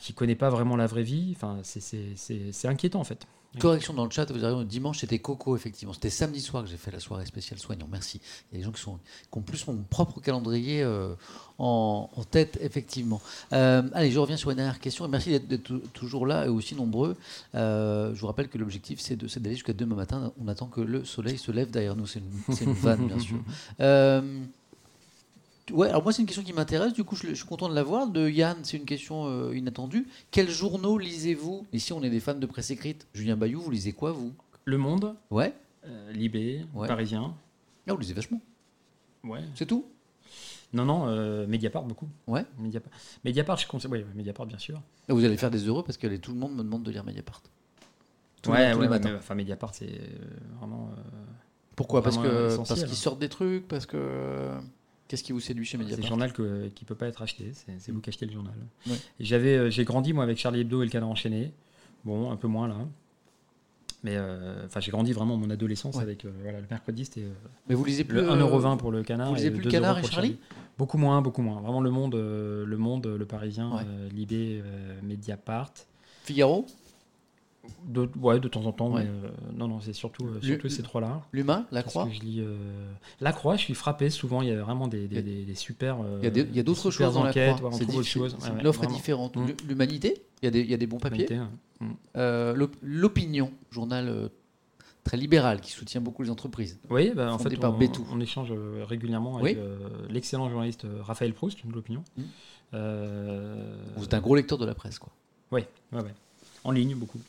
qui connaît pas vraiment la vraie vie. Enfin, c'est inquiétant en fait. Correction dans le chat, vous avez dimanche, c'était Coco, effectivement. C'était samedi soir que j'ai fait la soirée spéciale soignant. Merci. Il y a des gens qui, sont, qui ont plus mon propre calendrier euh, en, tête, effectivement. Euh, allez, je reviens sur une dernière question. Et merci d'être toujours là et aussi nombreux. Euh, je vous rappelle que l'objectif, c'est d'aller jusqu'à demain matin. On attend que le soleil se lève derrière nous. C'est une, une vanne, bien sûr. Ouais, alors moi c'est une question qui m'intéresse, du coup je, suis content de la voir. De Yann, c'est une question euh, inattendue. Quels journaux lisez-vous? Ici on est des fans de presse écrite. Julien Bayou, vous lisez quoi vous? Le Monde. Ouais. Euh, Libé, Parisien. Ah, vous lisez vachement. Ouais. C'est tout? Non, non, euh, Mediapart beaucoup. Ouais. Mediapart, Mediapart je conseille. Oui, Mediapart bien sûr. Et vous allez faire des heureux parce que tout le monde me demande de lire Mediapart. ouais, ouais, ouais enfin Mediapart c'est vraiment. Pourquoi? Parce que parce qu'ils sortent des trucs, parce que. Qu'est-ce qui vous séduit chez Mediapart C'est le journal que, qui ne peut pas être acheté. C'est vous qui achetez le journal. J'avais, euh, j'ai grandi moi avec Charlie Hebdo et le Canard enchaîné. Bon, un peu moins là. Mais euh, enfin, j'ai grandi vraiment mon adolescence avec euh, voilà, le mercredi, c'était. Mais vous lisez plus 1,20€ pour le Canard. Vous lisez plus le Canard et Charlie, Beaucoup moins, beaucoup moins. Vraiment le Monde, le Monde, le Parisien, Libé, Mediapart. Figaro de, ouais, de temps en temps, mais euh, non, non, c'est surtout, euh, surtout ces trois-là. L'humain, la croix je lis, euh, La croix, je suis frappé souvent, il y a vraiment des, des, des, super. il y a d'autres choses dans la croix. C'est L'offre est différente. Mm. L'humanité, il, y, a des bons papiers. Mm. L'opinion, journal très libéral qui soutient beaucoup les entreprises. Oui, bah, en fait, on, on, échange régulièrement avec l'excellent journaliste Raphaël Proust, de l'opinion. Mm. Vous êtes un gros lecteur de la presse, quoi. Oui, ouais, ouais. en ligne beaucoup.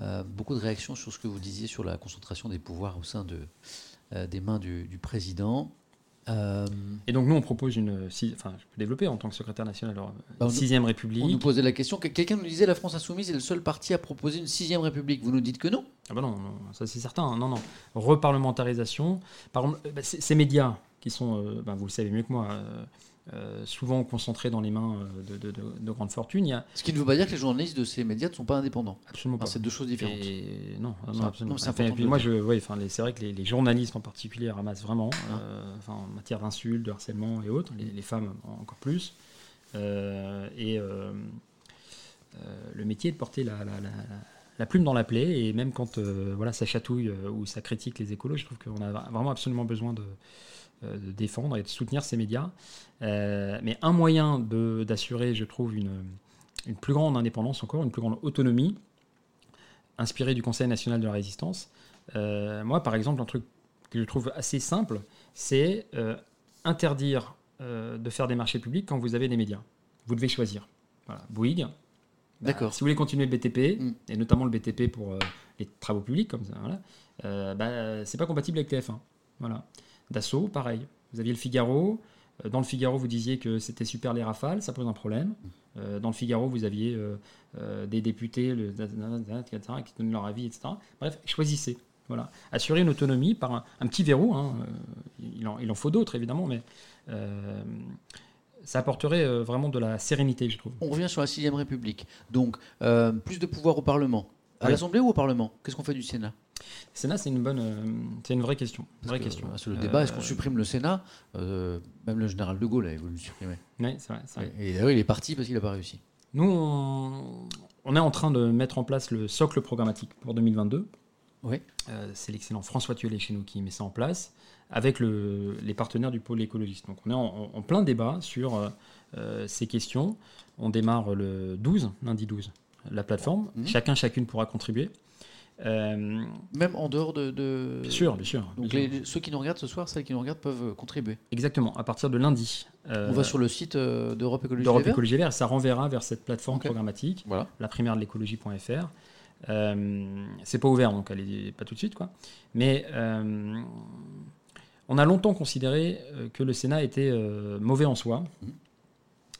Euh, beaucoup de réactions sur ce que vous disiez sur la concentration des pouvoirs au sein de, euh, des mains du, président. Euh, et donc nous, on propose une... Enfin, je peux développer en tant que secrétaire national, alors, bah, sixième République. On nous posait la question, quelqu'un nous disait la France Insoumise est le seul parti à proposer une sixième République. Vous nous dites que non Ah bah non, ça c'est certain. Non, non. Reparlementarisation. Par exemple, bah, ces médias qui sont, bah, vous le savez mieux que moi, euh, souvent concentrés dans les mains euh, de, grandes fortunes. Il y a... Ce qui ne veut pas dire que les journalistes de ces médias ne sont pas indépendants. Absolument pas. c'est deux choses différentes. non, non, absolument. puis moi, je, ouais, c'est vrai que les, journalistes en particulier ramassent vraiment, ah. euh, en matière d'insultes, de harcèlement et autres, les, femmes encore plus. et le métier de porter la, la, plume dans la plaie, et même quand voilà, ça chatouille ou ça critique les écolos, je trouve qu'on a vraiment absolument besoin de de défendre et de soutenir ces médias. Euh, mais un moyen d'assurer, je trouve, une, une, plus grande indépendance encore, une plus grande autonomie, inspirée du Conseil national de la résistance. Euh, moi, par exemple, un truc que je trouve assez simple, c'est interdire de faire des marchés publics quand vous avez des médias. vous devez choisir. Voilà, Bouygues. bah, D'accord. Si vous voulez continuer le BTP, Mm. et notamment le BTP pour euh, les travaux publics, comme ça, voilà, euh, bah, c'est pas compatible avec TF1. Voilà. Dassault, pareil. Vous aviez le Figaro. Euh, Dans le Figaro, vous disiez que c'était super les rafales, ça pose un problème. Euh, dans le Figaro, vous aviez euh, des députés le, qui donnent leur avis, etc. Bref, choisissez. Voilà. Assurer une autonomie par un, un petit verrou. hein, il, en, il en faut d'autres, évidemment, mais euh, ça apporterait euh, vraiment de la sérénité, je trouve. On revient sur la 6 République. Donc, euh, plus de pouvoir au Parlement. À Oui. l'Assemblée ou au Parlement? Qu'est-ce qu'on fait du Sénat? Sénat, c'est une bonne, euh, c'est une vraie question. Vraie que, question. euh, Sur le Euh, débat, est-ce qu'on supprime le Sénat Euh, Même le général de Gaulle avait voulu le supprimer. ouais, c'est vrai. Et d'ailleurs, il est parti parce qu'il n'a pas réussi. Nous, on, on est en train de mettre en place le socle programmatique pour 2022. Oui. Euh, c'est l'excellent François Thuelet chez nous qui met ça en place avec le- les partenaires du pôle écologiste. Donc on est en, en plein débat sur euh, euh, ces questions. On démarre le 12, lundi 12, la plateforme. Mhm. Chacun, chacune pourra contribuer. Euh, Même en dehors de. de- bien sûr, bien sûr. Donc, bien sûr. les- ceux qui nous regardent ce soir, celles qui nous regardent peuvent euh, contribuer. Exactement, à partir de lundi. euh, On va sur le site euh, d'Europe Écologie d'Europe Écologie et ça renverra vers cette plateforme programmatique. Voilà. la primaire de l'écologie.fr. C'est pas ouvert, donc allez pas tout de suite. Quoi. Mais on a longtemps considéré que le Sénat était mauvais en soi. Mhm.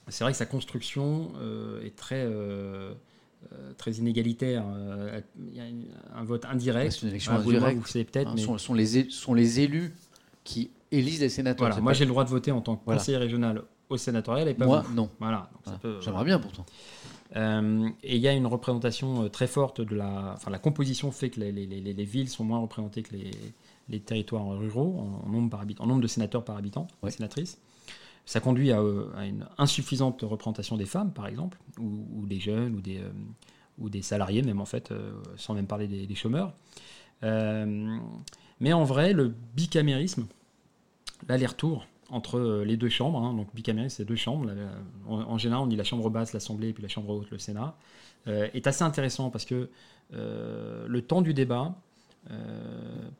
C'est vrai que sa construction est très, euh, très inégalitaire. Euh, Il y a un vote indirect. C'est une élection indirecte. vous savez peut-être, Hein, mais sont, sont les, é- sont les élus qui élisent les sénateurs. voilà, moi pas- j'ai le droit de voter en tant que Voilà. conseiller régional au sénatorial et pas Moi, vous. non. Voilà, peut- J'aimerais bien pourtant. Euh, et il y a une représentation très forte de la. Enfin, la composition fait que les, les- les- les villes sont moins représentées que les, territoires ruraux en, en nombre, par habitant, en nombre de sénateurs par habitant, Ouais. sénatrices. Ça conduit à, euh, à une insuffisante représentation des femmes, par exemple, ou, des jeunes, ou des, euh, ou des salariés, même en fait, euh, sans même parler des, chômeurs. Mais en vrai, le bicamérisme, l'aller-retour entre les deux chambres, hein, donc bicamérisme, c'est deux chambres. en, en général, on dit la chambre basse, l'Assemblée, et puis la chambre haute, le Sénat, est assez intéressant parce que le temps du débat euh,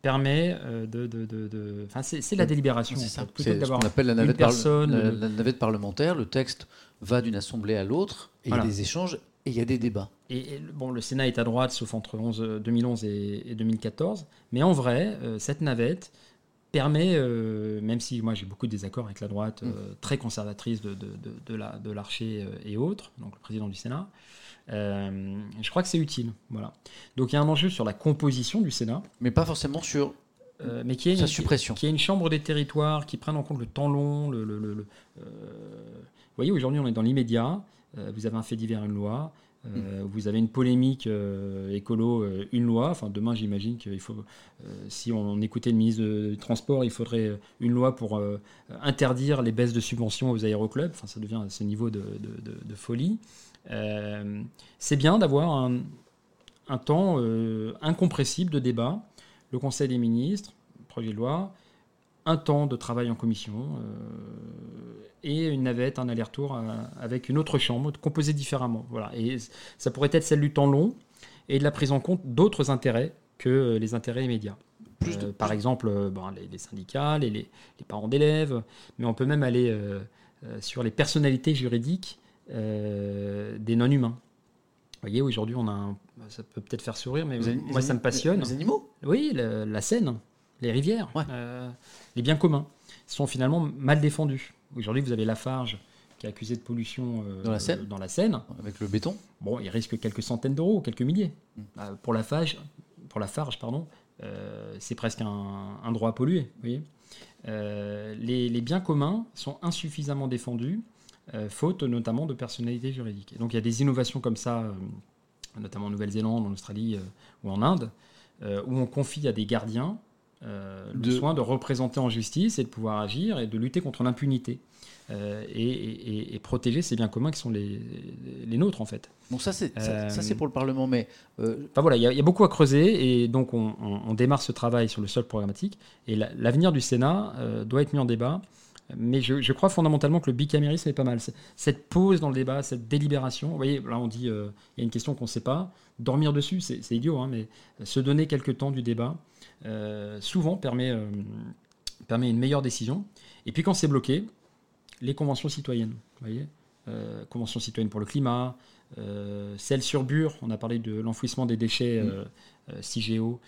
permet euh, de. de, de- de- Enfin, c'est la délibération. C'est ça. C'est ce qu'on appelle la une navette, parle- personne, la- euh, la navette parlementaire. Le texte va d'une assemblée à l'autre et Voilà. il y a des échanges et il y a des débats. Et, et, bon, le Sénat est à droite, sauf entre 11, euh, 2011 et, et 2014. Mais en vrai, euh, cette navette permet, euh, même si moi j'ai beaucoup de désaccords avec la droite Mm. très conservatrice de, de, de, de la- de l'Archer et autres, donc le président du Sénat, euh, je crois que c'est utile. Voilà. Donc il y a un enjeu sur la composition du Sénat, Mais pas forcément sur euh, mais qui est sa une, suppression. qui est une chambre des territoires qui prenne en compte le temps long. Le, le- le- le- euh, vous voyez, aujourd'hui, on est dans l'immédiat. Euh, vous avez un fait divers, une loi. Euh, Vous avez une polémique euh, écolo, euh, une loi. Enfin, demain, j'imagine qu'il faut, si on écoutait le ministre du Transport, il faudrait une loi pour interdire les baisses de subventions aux aéroclubs. Enfin, ça devient à ce niveau de, de- de- de folie. Euh, C'est bien d'avoir un, un temps euh, incompressible de débat. Le Conseil des ministres, projet de loi, un temps de travail en commission euh, et une navette, un aller-retour avec une autre chambre composée différemment. Voilà. Et ça pourrait être celle du temps long et de la prise en compte d'autres intérêts que les intérêts immédiats. Plus de- par exemple, les, les syndicats, les, les- les parents d'élèves, mais on peut même aller sur les personnalités juridiques euh, des non-humains. Vous voyez, aujourd'hui, on a un- ça peut peut-être faire sourire, mais Les moi, les ça me passionne. Les animaux? Oui, le- la Seine, les rivières, Ouais. euh, les biens communs sont finalement mal défendus. Aujourd'hui, vous avez Lafarge qui est accusé de pollution euh, Dans la Seine? dans la Seine. avec le béton? Bon, il risque quelques centaines d'euros, quelques milliers. Mm. Euh, pour la Farge, pour la Farge, pardon, c'est presque un, un droit à polluer. vous voyez. Les, les biens communs sont insuffisamment défendus, euh, faute notamment de personnalité juridique. Et donc il y a des innovations comme ça, euh, notamment en Nouvelle-Zélande, en Australie euh, ou en Inde, où on confie à des gardiens le De- soin de représenter en justice et de pouvoir agir et de lutter contre l'impunité. et, et- et protéger ces biens communs qui sont les, les nôtres en fait. Bon, ça, c'est ça, ça, c'est pour le Parlement, mais Enfin voilà, il y, a- il y a beaucoup à creuser et donc on, on- on démarre ce travail sur le sol programmatique et la- l'avenir du Sénat doit être mis en débat. Mais je, crois fondamentalement que le bicamérisme est pas mal. Cette pause dans le débat, cette délibération, vous voyez, là on dit, euh, il y a une question qu'on ne sait pas, dormir dessus, c'est idiot, hein, mais se donner quelques temps du débat, euh, souvent permet, euh, permet une meilleure décision. Et puis quand c'est bloqué, les conventions citoyennes, vous voyez, euh, Convention citoyenne pour le climat, euh, celle sur Bure, on a parlé de l'enfouissement des déchets Mm. euh, euh, CIGEO,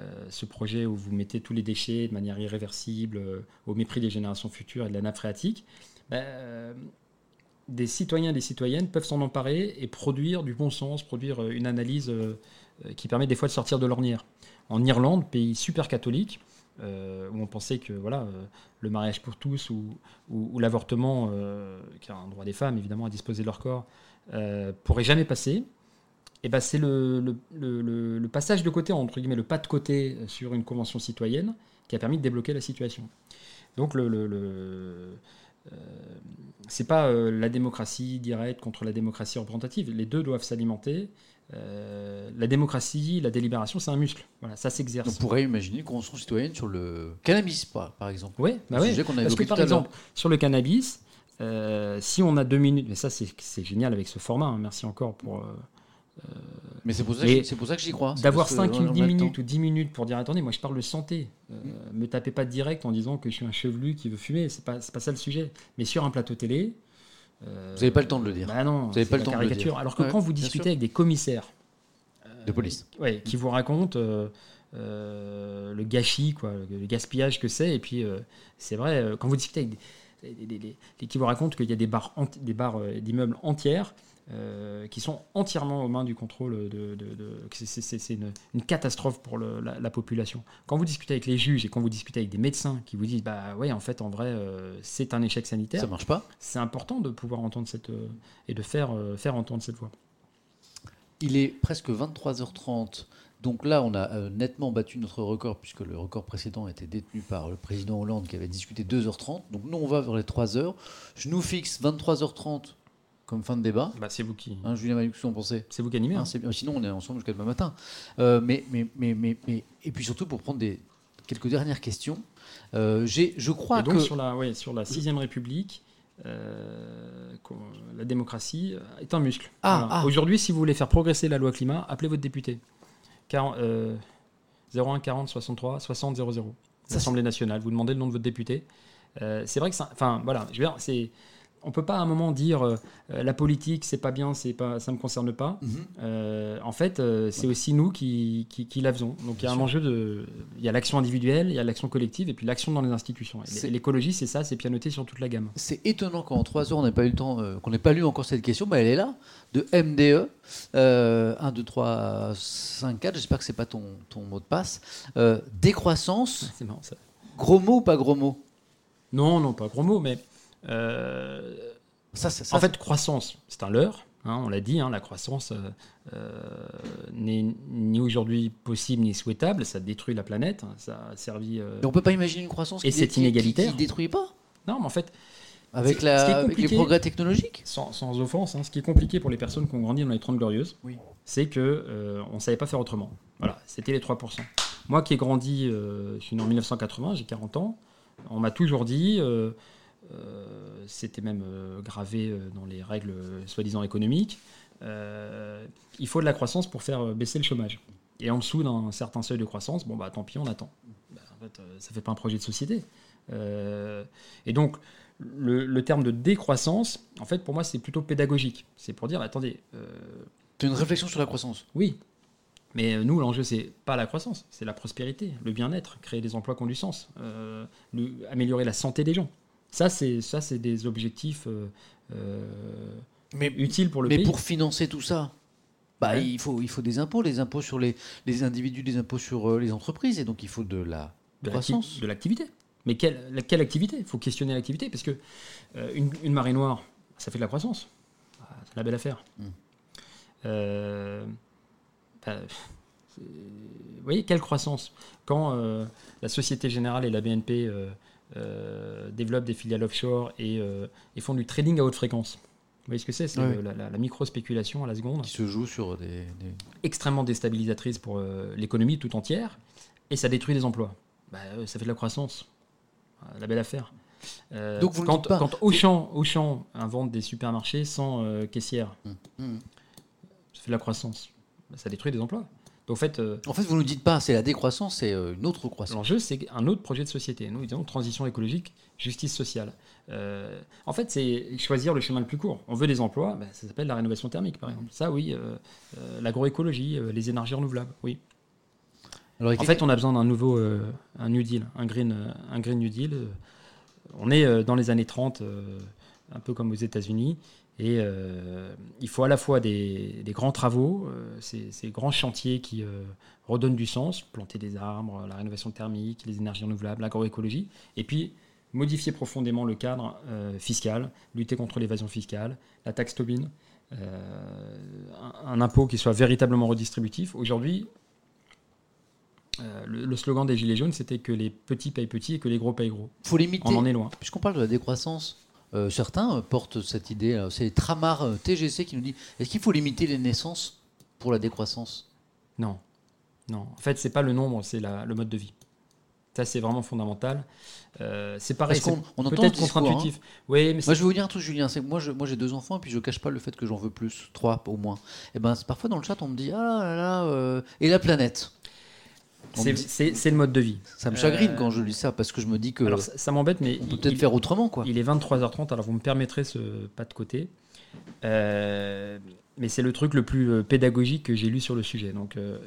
euh, ce projet où vous mettez tous les déchets de manière irréversible euh, au mépris des générations futures et de la nappe phréatique. Ben, euh, des citoyens et des citoyennes peuvent s'en emparer et produire du bon sens, produire euh, une analyse euh, euh, qui permet des fois de sortir de l'ornière. En Irlande, pays super catholique, euh, où on pensait que voilà, euh, le mariage pour tous ou, ou- ou l'avortement, euh, qui est un droit des femmes évidemment à disposer de leur corps, euh, pourrait jamais passer. Et ben c'est le, le- le- le- le passage de côté, entre guillemets, le pas de côté sur une convention citoyenne qui a permis de débloquer la situation. Donc le, euh, c'est pas euh, la démocratie directe contre la démocratie représentative. Les deux doivent s'alimenter. Euh, la démocratie, la délibération, c'est un muscle. Voilà, ça On s'exerce. pourrait imaginer une convention citoyenne sur le cannabis, par exemple. Oui, bah ouais. qu'on a Parce que par exemple, sur le cannabis, euh, si on a deux minutes, mais ça c'est génial avec ce format, hein, merci encore pour euh, Mais c'est pour, ça que Mais j'y- c'est pour ça que j'y crois. d'avoir parce que 5 on ou a 10 le minutes ou 10 minutes pour dire attendez, moi je parle de santé. Euh, Me tapez pas direct en disant que je suis un chevelu qui veut fumer, c'est pas, c'est pas ça le sujet. Mais sur un plateau télé. euh, Vous n'avez pas le temps de le dire. Bah non, Vous avez c'est pas le temps de le caricature. dire. Alors que Ouais, quand vous discutez avec des commissaires De police. ouais, qui vous racontent euh, euh, le gâchis, quoi, le, le gaspillage que c'est. Et puis, euh, c'est vrai, euh, quand vous discutez avec des, des- qui vous racontent qu'il y a des barres, des barres euh, d'immeubles entières euh, qui sont entièrement aux mains du contrôle de. de- de- que c'est- une, une catastrophe pour le- la, la population. Quand vous discutez avec les juges et quand vous discutez avec des médecins qui vous disent, bah ouais, en fait, en vrai, euh, c'est un échec sanitaire, Ça marche pas. c'est important de pouvoir entendre cette. euh, et de faire, faire entendre cette voix. Il est presque 23h30. Donc là, on a euh, nettement battu notre record, puisque le record précédent était détenu par le président Hollande qui avait discuté 2h30. Donc nous, on va vers les 3h. Je nous fixe 23h30 comme fin de débat. Bah, c'est vous qui. Hein, Julien en pensez C'est vous qui animez. Hein, hein. Sinon, on est ensemble jusqu'à demain matin. Euh, mais, mais, mais, mais, mais- et puis surtout pour prendre des, quelques dernières questions. Euh, j'ai, je crois Et donc que sur la, ouais, sur la sixième République, euh, qu'on- la démocratie euh, est un muscle. Ah, ah. Aujourd'hui, si vous voulez faire progresser la loi climat, appelez votre député. 40, euh, 01 40 63 60 00. Ça, L'Assemblée nationale. Vous demandez le nom de votre député. Euh, c'est vrai que ça, enfin voilà, je veux dire, c'est, on peut pas à un moment dire euh, euh, la politique c'est pas bien, c'est pas, ça me concerne pas. Mhm. Euh, en fait, euh, c'est aussi nous qui, qui, qui la faisons. Donc il y a un enjeu de. Il y a l'action individuelle, il y a l'action collective et puis l'action dans les institutions. L'écologie, c'est ça, c'est pianoté sur toute la gamme. C'est étonnant qu'en trois heures, on n'ait pas eu le temps, qu'on n'ait pas lu encore cette question, mais elle est là, de MDE, euh, 1, 2, 3, 5, 4, j'espère que c'est pas ton, ton mot de passe. Décroissance, C'est marrant ça. gros mot ou pas gros mot? Non, non, pas gros mot, mais. Euh, ça, ça- ça, en fait, croissance, c'est un leurre. hein, on l'a dit, hein, la croissance euh, euh, n'est ni aujourd'hui possible ni souhaitable. Ça détruit la planète. hein, ça a servi. euh, Mais on peut pas imaginer une croissance Et qui, c'est qui- qui- inégalitaire. qui détruit pas Non, mais en fait, avec, la, avec les progrès technologiques sans, sans offense, hein, ce qui est compliqué pour les personnes qui ont grandi dans les 30 glorieuses, Oui. c'est que euh, on savait pas faire autrement. Voilà, c'était les 3%. Moi qui ai grandi, euh, je suis né en 1980, j'ai 40 ans, on m'a toujours dit, c'était même euh, gravé euh, dans les règles euh, soi-disant économiques, euh, il faut de la croissance pour faire euh, baisser le chômage. Et en dessous d'un certain seuil de croissance, bon bah tant pis, on attend. Bah, en fait, euh, ça fait pas un projet de société. Euh, et donc, le, le terme de décroissance, en fait, pour moi, c'est plutôt pédagogique. C'est pour dire, attendez, euh, Tu as une réflexion sur la croissance oui, mais euh, nous, l'enjeu, c'est pas la croissance, c'est la prospérité, le bien-être, créer des emplois qui ont du sens, euh, le- améliorer la santé des gens. Ça, c'est ça, c'est des objectifs euh, euh, Mais, utiles pour le mais pays. pour financer tout ça, bah, Ouais. il, faut, il faut des impôts, les impôts sur les, les individus, des impôts sur euh, les entreprises, et donc il faut de la de croissance. de l'activité. Mais quelle, la- quelle activité? Il faut questionner l'activité, parce que euh, une, une marée noire, ça fait de la croissance. Ah, C'est la belle affaire. Mm. Euh, bah, vous voyez, quelle croissance? Quand la Société Générale et la BNP euh, développent des filiales offshore et, euh, et font du trading à haute fréquence. Vous voyez ce que c'est C'est Ouais. la, la- la micro-spéculation à la seconde qui se joue sur des, des- extrêmement déstabilisatrice pour euh, l'économie tout entière, et ça détruit les emplois. Bah, euh, ça fait de la croissance. La belle affaire. Donc vous quand, pas- quand Auchan, Auchan invente des supermarchés sans caissière, Hum, hum. ça fait de la croissance. Bah, ça détruit des emplois. Donc, en fait, euh, En fait, vous nous dites pas, c'est la décroissance, c'est euh, une autre croissance. l'enjeu, c'est un autre projet de société. Nous, disons transition écologique, justice sociale. Euh, en fait, c'est choisir le chemin le plus court. On veut des emplois, ben, ça s'appelle la rénovation thermique, par exemple. Ça, oui. euh, L'agroécologie, les énergies renouvelables, oui. Alors, En fait, on a besoin d'un nouveau un New Deal, un green, un green New Deal. On est dans les années 30, euh, un peu comme aux États-Unis, et euh, il faut à la fois des, des grands travaux, euh, ces, ces grands chantiers qui euh, redonnent du sens, planter des arbres, la rénovation thermique, les énergies renouvelables, l'agroécologie, et puis modifier profondément le cadre fiscal, lutter contre l'évasion fiscale, la taxe Tobin, un, un impôt qui soit véritablement redistributif. Aujourd'hui, le, le slogan des Gilets jaunes, c'était que les petits payent petits et que les gros payent gros. faut limiter. On en est loin. Puisqu'on parle de la décroissance, euh, certains portent cette idée. C'est Tramar euh, TGC qui nous dit est-ce qu'il faut limiter les naissances pour la décroissance? Non. Non. En fait, c'est pas le nombre, c'est la- le mode de vie. Ça, c'est vraiment fondamental. Euh, c'est pareil, c'est on entend peut-être contre-intuitif. Oui, mais Moi, je vais vous dire un truc, Julien. C'est moi, je- moi, j'ai deux enfants et puis je cache pas le fait que j'en veux plus, trois au moins. Et ben, c'est- parfois dans le chat, on me dit ah là là, euh, et la planète? C'est le mode de vie. Ça me chagrine Euh, quand je lis ça parce que je me dis que Alors, ça, ça m'embête, mais on peut peut-être faire autrement, quoi. Il est 23h30, alors vous me permettrez ce pas de côté. Euh, mais c'est le truc le plus euh, pédagogique que j'ai lu sur le sujet. Donc, euh,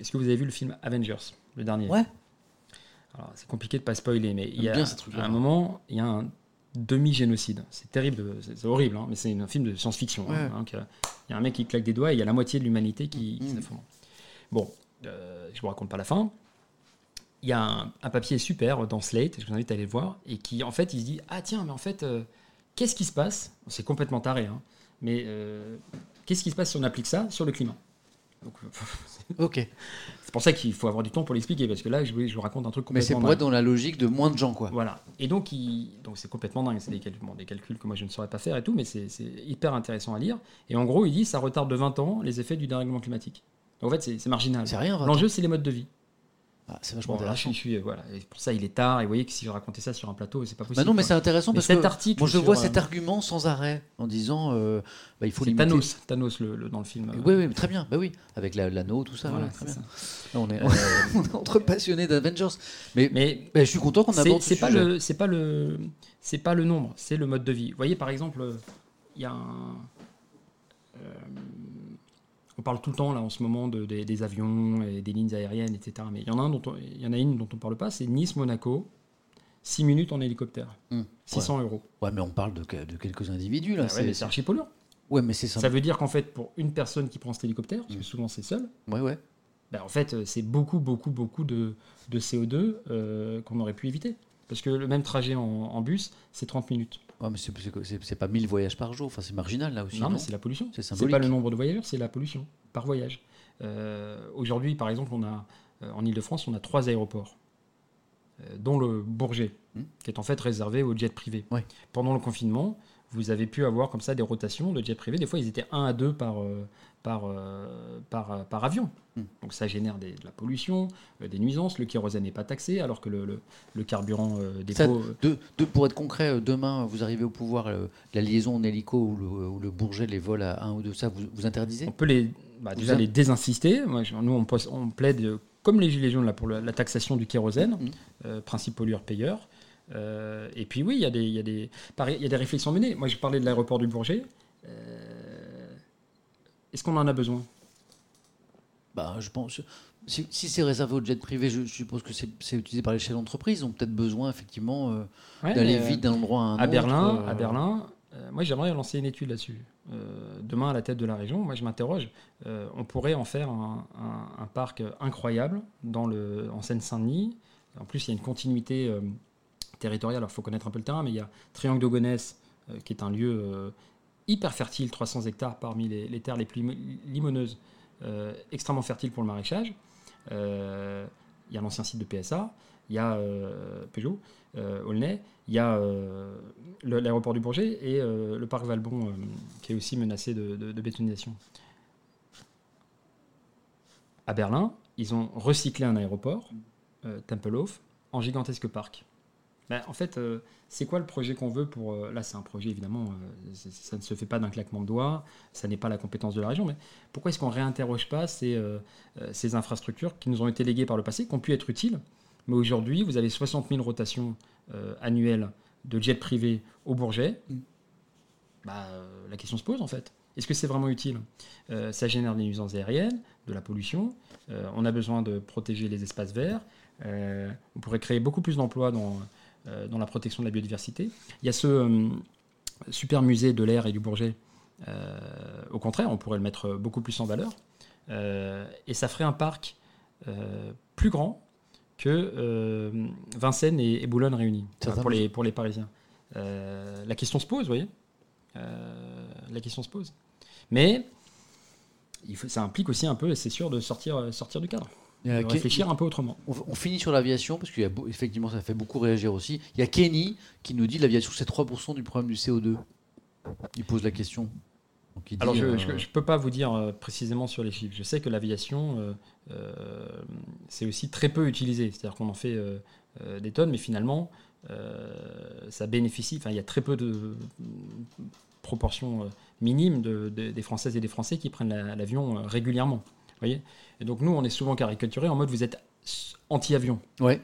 est-ce que vous avez vu le film Avengers, le dernier? Ouais. Alors, c'est compliqué de pas spoiler, mais il y a bien à un moment, il y a un demi-génocide. C'est terrible, c'est horrible, hein, mais c'est un film de science-fiction. hein. Ouais. Euh, il y a un mec qui claque des doigts et il y a la moitié de l'humanité qui, qui Mm. s'effondre. Bon, euh, je vous raconte pas la fin. Il y a un, un papier super dans Slate, je vous invite à aller le voir, et qui en fait il se dit Ah tiens, mais en fait, euh, qu'est-ce qui se passe? C'est complètement taré, hein, mais euh, qu'est-ce qui se passe si on applique ça sur le climat? Donc, euh, Ok. C'est pour ça qu'il faut avoir du temps pour l'expliquer, parce que là, je, vous- je vous raconte un truc Mais c'est complètement pour dingue. être dans la logique de moins de gens, quoi. Voilà. Et donc, il... donc c'est complètement dingue. C'est des, calculs, bon, des calculs que moi je ne saurais pas faire et tout, mais c'est c'est hyper intéressant à lire. Et en gros, il dit ça retarde de 20 ans les effets du dérèglement climatique. En fait, c'est marginal. C'est rien. 20 ans. L'enjeu, c'est les modes de vie. Ah, c'est vachement Bon, intéressant. suis, je suis- voilà. Et pour ça, il est tard. Et vous voyez que si je racontais ça sur un plateau, c'est pas possible. Bah non, mais c'est intéressant Mais parce cet que article moi je sur, vois euh, cet argument sans arrêt en disant euh, bah, il faut limiter. Thanos, Thanos le, le- dans le film. euh, Oui, oui, mais très bien. Bah oui, avec la- l'anneau, tout ça. voilà, voilà, très c'est bien. ça. Là, on, est, on est entre passionnés d'Avengers. Mais, Mais bah, je suis content qu'on aborde c'est ce pas sujet. le c'est pas le c'est pas le nombre, c'est le mode de vie. Vous voyez par exemple, euh, il y a un euh, on parle tout le temps là en ce moment de, des, des avions et des lignes aériennes, etc. Mais il y en a un dont on, il y en a une dont on parle pas, c'est Nice Monaco, 6 minutes en hélicoptère, Hum, 600 euros. Ouais, mais on parle de, que- de quelques individus là. Ah ouais, c'est archi polluant. ouais, mais c'est Ça ça. veut dire qu'en fait pour une personne qui prend cet hélicoptère, parce que Hum. souvent c'est seul, Ouais, ouais. ben, en fait, euh, c'est beaucoup, beaucoup, beaucoup de, de CO2 euh, qu'on aurait pu éviter. Parce que le même trajet en, en bus, c'est 30 minutes. Ouais, mais c'est- pas 1000 voyages par jour. Enfin, c'est marginal là aussi. non, non mais c'est la pollution. C'est pas le nombre de voyageurs, c'est la pollution par voyage. Euh, Aujourd'hui, par exemple, on a, euh, en Ile-de-France, on a trois aéroports, euh, dont le Bourget, Hmm. qui est en fait réservé aux jets privés. Ouais. Pendant le confinement, vous avez pu avoir comme ça des rotations de jets privés. Des fois, ils étaient un à deux par, euh, par, euh, par, euh, par avion. Hmm. Donc ça génère des- de la pollution, des nuisances. Le kérosène n'est pas taxé, alors que le, le- le carburant des euh, De, de- pour être concret, demain, vous arrivez au pouvoir, la liaison en hélico ou le, ou le Bourget, les vols à un ou deux, ça, vous, vous interdisez? On peut les, bah, déjà les désinsister. Nous, on, plaide, comme les Gilets jaunes, là, pour la taxation du kérosène, euh, principe pollueur-payeur. Euh, et puis, oui, il y, a des- il y, a des- pareil, il y a des réflexions menées. Moi, je parlais de l'aéroport du Bourget. Euh, Est-ce qu'on en a besoin? Bah, je pense. Si, si c'est réservé aux jets privés, je, je suppose que c'est utilisé par les chefs d'entreprise. Ils ont peut-être besoin, effectivement, euh, Ouais, d'aller vite d'un endroit à un à autre. Berlin, à Berlin moi, j'aimerais lancer une étude là-dessus. Demain, à la tête de la région, moi, je m'interroge. on pourrait en faire un, un- un parc incroyable dans le, en Seine-Saint-Denis. En plus, il y a une continuité territoriale. Alors, il faut connaître un peu le terrain, mais il y a Triangle de Gonesse, euh, qui est un lieu euh, hyper fertile, 300 hectares parmi les, terres les plus limo- limoneuses, euh, extrêmement fertile pour le maraîchage. Il y a l'ancien site de PSA, il y a Peugeot, Aulnay, il y a l'aéroport du Bourget et le parc Valbon qui est aussi menacé de bétonisation. À Berlin, ils ont recyclé un aéroport, euh, Tempelhof, en gigantesque parc. Bah, en fait, euh, c'est quoi le projet qu'on veut pour... euh, là, c'est un projet, évidemment, euh, ça ne se fait pas d'un claquement de doigts, ça n'est pas la compétence de la région, mais pourquoi est-ce qu'on ne réinterroge pas ces, ces infrastructures qui nous ont été léguées par le passé, qui ont pu être utiles, mais aujourd'hui, vous avez 60 000 rotations annuelles de jets privés au Bourget, Mm. bah, la question se pose, en fait. Est-ce que c'est vraiment utile? Ça génère des nuisances aériennes, de la pollution, on a besoin de protéger les espaces verts, on pourrait créer beaucoup plus d'emplois dans, dans la protection de la biodiversité. Il y a ce euh, super musée de l'air et du Bourget. Euh, au contraire, on pourrait le mettre beaucoup plus en valeur. Euh, et ça ferait un parc euh, plus grand que euh, Vincennes et, et Boulogne réunis, pour les, pour les Parisiens. Euh, la question se pose, vous voyez Euh, La question se pose. Mais il faut, ça implique aussi un peu, c'est sûr, de sortir, sortir du cadre. Réfléchir un peu autrement. On, on finit sur l'aviation, parce qu'effectivement, ça fait beaucoup réagir aussi. Il y a Kenny qui nous dit l'aviation, c'est 3% du problème du CO2. Il pose la question. Donc, il dit, Alors, je euh, ne peux pas vous dire euh, précisément sur les chiffres. Je sais que l'aviation, euh, euh, c'est aussi très peu utilisé. C'est-à-dire qu'on en fait euh, euh, des tonnes, mais finalement, euh, ça bénéficie. Enfin, il y a très peu de proportions euh, minimes de- de- des Françaises et des Français qui prennent la- l'avion euh, régulièrement. Vous voyez? Et donc, nous, on est souvent caricaturé en mode vous êtes anti-avion. Ouais.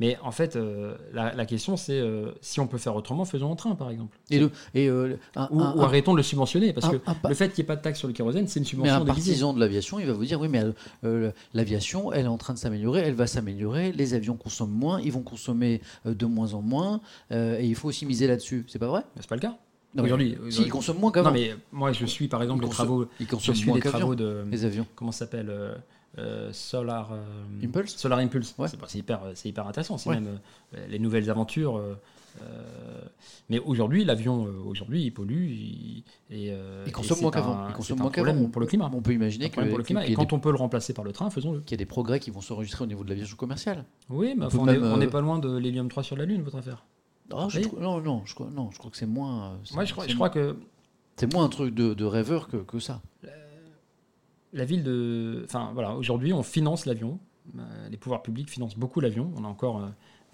Mais en fait, euh, la, la question, c'est euh, si on peut faire autrement, faisons en train, par exemple. Et, le, et euh, un, Ou, un- ou un- arrêtons de le subventionner, parce que le fait qu'il n'y ait pas de taxe sur le kérosène, c'est une mais subvention un déguisée. partisan de l'aviation, il va vous dire oui, mais l'aviation, elle est en train de s'améliorer, elle va s'améliorer. Les avions consomment moins, ils vont consommer de moins en moins, et il faut aussi miser là-dessus. C'est pas vrai? Mais C'est pas le cas. Non, Aujourd'hui, Si, ils consomment moins qu'avant. Non, mais moi, je suis par exemple les travaux. Ils Je suis moins les travaux de. les avions. Comment ça s'appelle euh, euh, Solar. euh, Impulse Solar Impulse. Ouais. C'est hyper, c'est hyper intéressant. C'est Ouais. même euh, les nouvelles aventures. euh, euh, mais aujourd'hui, l'avion, euh, aujourd'hui, il pollue. Il, et, euh, c'est moins qu'avant. Consomment un moins qu'avant. pour le climat. On peut imaginer que- pour le climat. Et quand des- on peut le remplacer par le train, faisons-le. qu'il y a des progrès qui vont s'enregistrer au niveau de l'aviation commerciale. Oui, mais On n'est euh, pas loin de l'hélium 3 sur la Lune, votre affaire. Ah, je trouve- non, non, je crois, non, je crois que c'est moins. euh, c'est- Moi, je crois, je crois que C'est moins un truc de, de rêveur que, que ça. la ville de. Enfin, voilà, aujourd'hui, on finance l'avion. Euh, les pouvoirs publics financent beaucoup l'avion. On a encore. euh,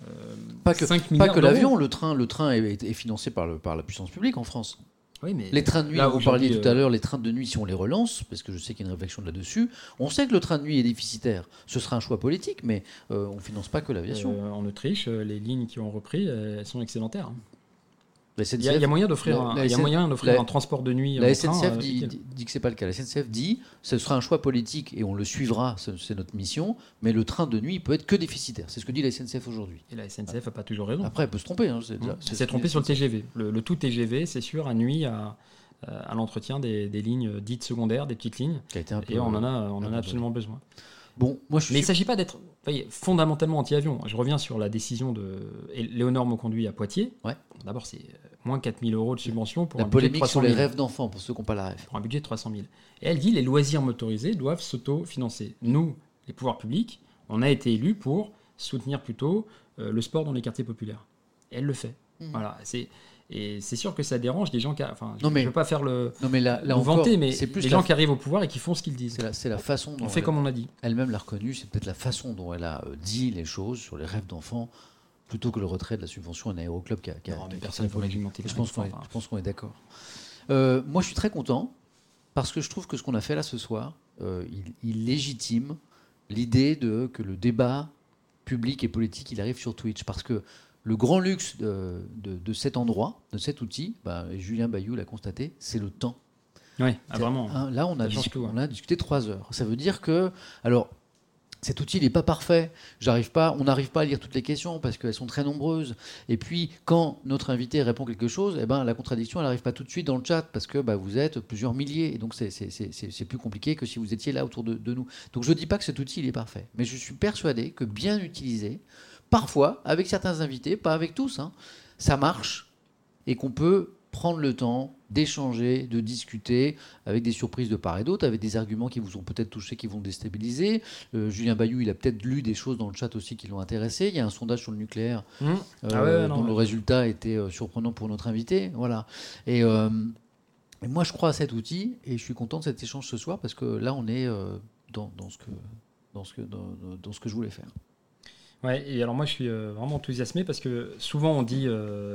euh, Pas que, 5 pas que l'avion, le train, le train est, est financé par, le, par la puissance publique en France. Oui, mais Les trains de nuit, là, vous parliez tout à euh, l'heure, les trains de nuit, si on les relance, parce que je sais qu'il y a une réflexion là-dessus, on sait que le train de nuit est déficitaire. Ce sera un choix politique, mais euh, on ne finance pas que l'aviation. euh, en Autriche, euh, les lignes qui ont repris, elles sont excédentaires. Il y, a- y moyen d'offrir un, SN transport de nuit. la SNCF train, euh, dit, utile. dit- dit que c'est pas le cas. La SNCF dit ce sera un choix politique et on le suivra, ce- c'est notre mission, mais le train de nuit peut être que déficitaire. C'est ce que dit la SNCF aujourd'hui. Et la SNCF n'a pas toujours raison. Après, elle peut se tromper. hein, Mmh. c'est- C'est trompé sur le TGV. Le, le tout TGV, c'est sûr, à nuit à, euh, à l'entretien des, des lignes dites secondaires, des petites lignes. Et on en a, on en a absolument besoin. Bon, moi je suis Mais il ne s'agit pas d'être fondamentalement anti-avion. Je reviens sur la décision de Léonore Mauconduit à Poitiers. Ouais. D'abord, c'est euh, moins 4000 euros de subvention pour la un budget de polémique 300 sur les 000. rêves d'enfants pour ceux qui n'ont pas la rêve. Pour un budget de 300 000. Et elle dit les loisirs motorisés doivent s'auto-financer. Nous, les pouvoirs publics, on a été élus pour soutenir plutôt euh, le sport dans les quartiers populaires. Et elle le fait. Mhm. Voilà. C'est et c'est sûr que ça dérange des gens qui. Enfin, je Non, mais- ne veux pas faire le, Non mais là, là le encore, vanter, mais c'est plus les gens qui arrivent au pouvoir et qui font ce qu'ils disent. c'est la, façon dont On fait elle- comme on a dit. elle-même l'a reconnu, c'est peut-être la façon dont elle a euh, dit les choses sur les rêves d'enfants plutôt que le retrait de la subvention à un aéroclub qui a, qui a- Non, mais personne réglementer les Je pense rêves qu'on est, d'accord. Euh, moi, je suis très content parce que je trouve que ce qu'on a fait là ce soir, euh, il, il légitime l'idée de que le débat public et politique, il arrive sur Twitch parce que le grand luxe de, de- de cet endroit, de cet outil, bah, et Julien Bayou l'a constaté, c'est le temps. Oui, ah, vraiment. Hein, là, on a, Ça change dis- tout, hein. on a discuté trois heures. Ça veut dire que, alors, cet outil n'est pas parfait. On n'arrive pas à lire toutes les questions parce qu'elles sont très nombreuses. Et puis, quand notre invité répond quelque chose, eh ben, la contradiction, elle n'arrive pas tout de suite dans le chat parce que bah, vous êtes plusieurs milliers. Et donc, c'est- plus compliqué que si vous étiez là autour de, nous. Donc, je ne dis pas que cet outil, il est parfait. Mais je suis persuadé que bien utilisé, parfois, avec certains invités, pas avec tous, hein, ça marche et qu'on peut prendre le temps d'échanger, de discuter avec des surprises de part et d'autre, avec des arguments qui vous ont peut-être touché, qui vont déstabiliser. Euh, Julien Bayou, il a peut-être lu des choses dans le chat aussi qui l'ont intéressé. Il y a un sondage sur le nucléaire euh, Ah ouais, non, dont ouais. le résultat était euh, surprenant pour notre invité. Voilà. Et, euh, et moi, je crois à cet outil et je suis content de cet échange ce soir parce que là, on est euh, dans, dans ce que, dans, ce que, dans, dans ce que je voulais faire. Ouais, et alors moi je suis vraiment enthousiasmé parce que souvent on dit,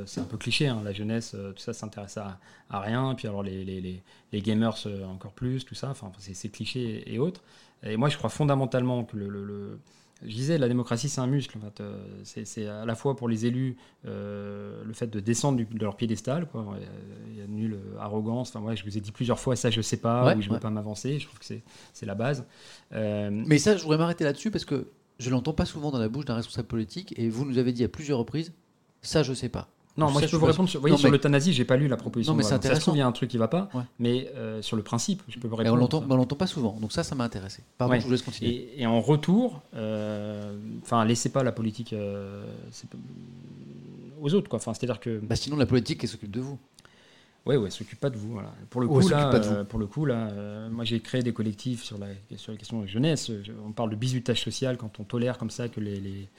c'est un peu cliché, hein, la jeunesse, tout ça s'intéresse à, à, rien, puis alors les, les, les, gamers encore plus, tout ça, enfin c'est cliché et autres. Et moi je crois fondamentalement que le je disais, la démocratie, c'est un muscle. En fait. Euh, c'est à la fois pour les élus euh, le fait de descendre de leur piédestal. Quoi. Il y a nulle arrogance. Enfin, ouais, je vous ai dit plusieurs fois, ça, je ne sais pas, ou je ne veux pas m'avancer. Je trouve que c'est la base. Euh, Mais ça, je voudrais m'arrêter là-dessus parce que je ne l'entends pas souvent dans la bouche d'un responsable politique. Et vous nous avez dit à plusieurs reprises, ça, je ne sais pas. Non, moi je peux vous répondre sur, voyez, sur l'euthanasie, j'ai pas lu la proposition. Non, mais c'est intéressant. il y a un truc qui va pas, mais euh, sur le principe, je peux vous répondre. Mais on l'entend pas souvent, donc ça, ça m'a intéressé. Pardon, je vous laisse continuer. Et, en retour, euh, enfin, laissez pas la politique euh, aux autres, quoi. Enfin, c'est-à-dire que. Bah, sinon, la politique, elle s'occupe de vous. Oui, ouais, s'occupe pas de vous. Voilà. Pour le coup, là, pour le coup, là, moi j'ai créé des collectifs sur la, sur la question de la jeunesse. On parle de bizutage social quand on tolère comme ça que les, les,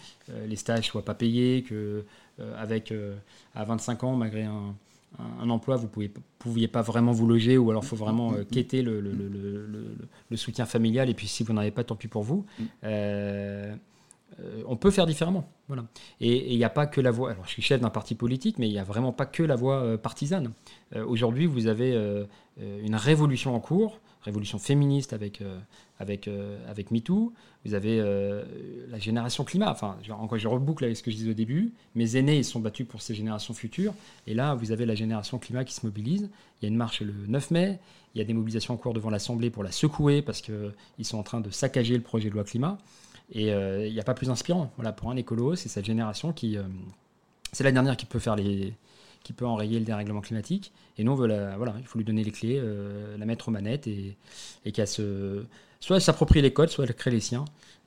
les stages soient pas payés, que euh, avec euh, à 25 ans, malgré un, un, emploi, vous ne pouviez pas vraiment vous loger ou alors il faut vraiment euh, quêter le, le, le, le, soutien familial. Et puis si vous n'en avez pas, tant pis pour vous. On peut faire différemment. Voilà. Et il n'y a pas que la voie. Alors, je suis chef d'un parti politique, mais il n'y a vraiment pas que la voie partisane. Aujourd'hui, vous avez une révolution en cours révolution féministe avec, euh, avec, euh, MeToo. Vous avez euh, la génération climat. Enfin, encore, je reboucle avec ce que je disais au début. Mes aînés, ils sont battus pour ces générations futures. Et là, vous avez la génération climat qui se mobilise. Il y a une marche le 9 mai. Il y a des mobilisations en cours devant l'Assemblée pour la secouer parce qu'ils sont en train de saccager le projet de loi climat. Et il n'y a pas plus inspirant. Voilà, pour un écolo, c'est cette génération qui. c'est la dernière qui peut faire les, qui peut enrayer le dérèglement climatique. Et nous, on voilà, il faut lui donner les clés, euh, la mettre aux manettes et, et qu'elle se, soit s'approprie les codes, soit elle crée les siens.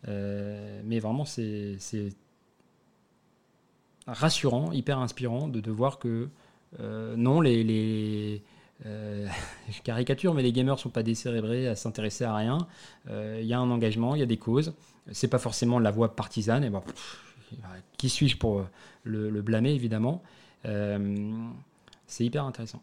Euh, mais vraiment, c'est rassurant, hyper inspirant de, de voir que euh, non, les, les je caricature, mais les gamers sont pas décérébrés à s'intéresser à rien. Il y a un engagement, il y a des causes. C'est pas forcément la voie partisane. Et bon, qui suis-je pour le, le, blâmer, évidemment. Euh, c'est hyper intéressant.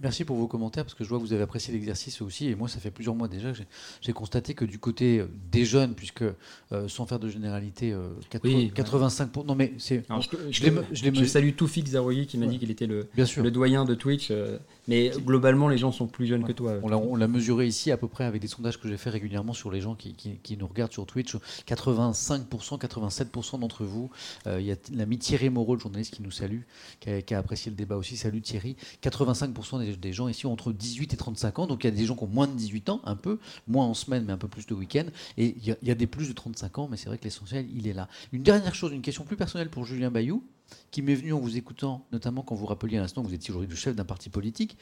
Merci pour vos commentaires, parce que je vois que vous avez apprécié l'exercice aussi, et moi, ça fait plusieurs mois déjà que j'ai constaté que du côté euh, des jeunes, puisque euh, sans faire de généralité, 85 pour... Non, mais c'est... Je, je, je, salue Toufik Zaroui qui m'a dit qu'il était le, le doyen de Twitch, euh, mais globalement, les gens sont plus jeunes que toi. On l'a mesuré ici à peu près avec des sondages que j'ai fait régulièrement sur les gens qui, qui, nous regardent sur Twitch. 85%, 87% d'entre vous, il y a l'ami Thierry Moreau, le journaliste qui nous salue, qui a, qui a apprécié le débat aussi. Salut Thierry. 85% des, gens ici ont entre 18 et 35 ans. Donc il y a des gens qui ont moins de 18 ans, un peu, moins en semaine, mais un peu plus de week-end. Et il y, a, des plus de 35 ans, mais c'est vrai que l'essentiel, il est là. Une dernière chose, une question plus personnelle pour Julien Bayou, qui m'est venu en vous écoutant, notamment quand vous rappeliez à l'instant que vous étiez aujourd'hui le chef d'un parti politique.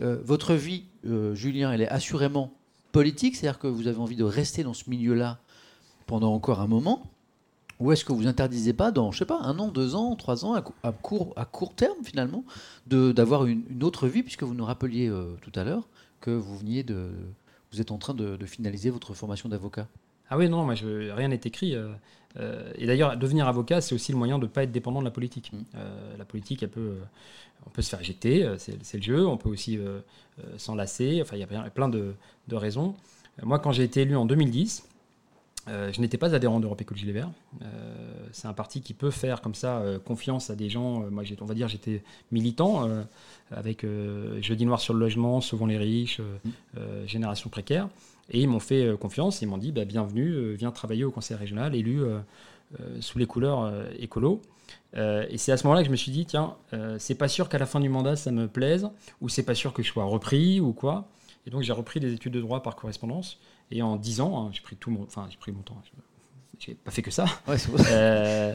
Euh, votre vie, euh, Julien, elle est assurément politique, c'est-à-dire que vous avez envie de rester dans ce milieu-là pendant encore un moment. Ou est-ce que vous interdisez pas dans, je sais pas, un an, deux ans, trois ans, à, court, à court terme finalement, d'avoir une, une, autre vie, puisque vous nous rappeliez euh, tout à l'heure que vous veniez de, vous êtes en train de, finaliser votre formation d'avocat? Ah oui, non, moi, je, rien n'est écrit. Euh, euh, et d'ailleurs, devenir avocat, c'est aussi le moyen de ne pas être dépendant de la politique. Mmh. la politique, elle peut, on peut se faire éjecter, c'est le jeu. On peut aussi s'enlacer. Enfin, il y a plein de, de raisons. Moi, quand j'ai été élu en 2010, euh, je n'étais pas adhérent d'Europe Écologie Les Verts. Euh, c'est un parti qui peut faire comme ça euh, confiance à des gens. moi, on va dire, j'étais militant avec Jeudi Noir sur le logement, Sauvons les riches, Génération précaire. Et ils m'ont fait confiance. Ils m'ont dit bah, bienvenue, viens travailler au conseil régional, élu sous les couleurs écolo. et c'est à ce moment-là que je me suis dit tiens, c'est pas sûr qu'à la fin du mandat ça me plaise, ou c'est pas sûr que je sois repris ou quoi. Et donc j'ai repris des études de droit par correspondance. Et en 10 ans, hein, j'ai pris tout mon, enfin j'ai pris mon temps. J'ai pas fait que ça. Euh,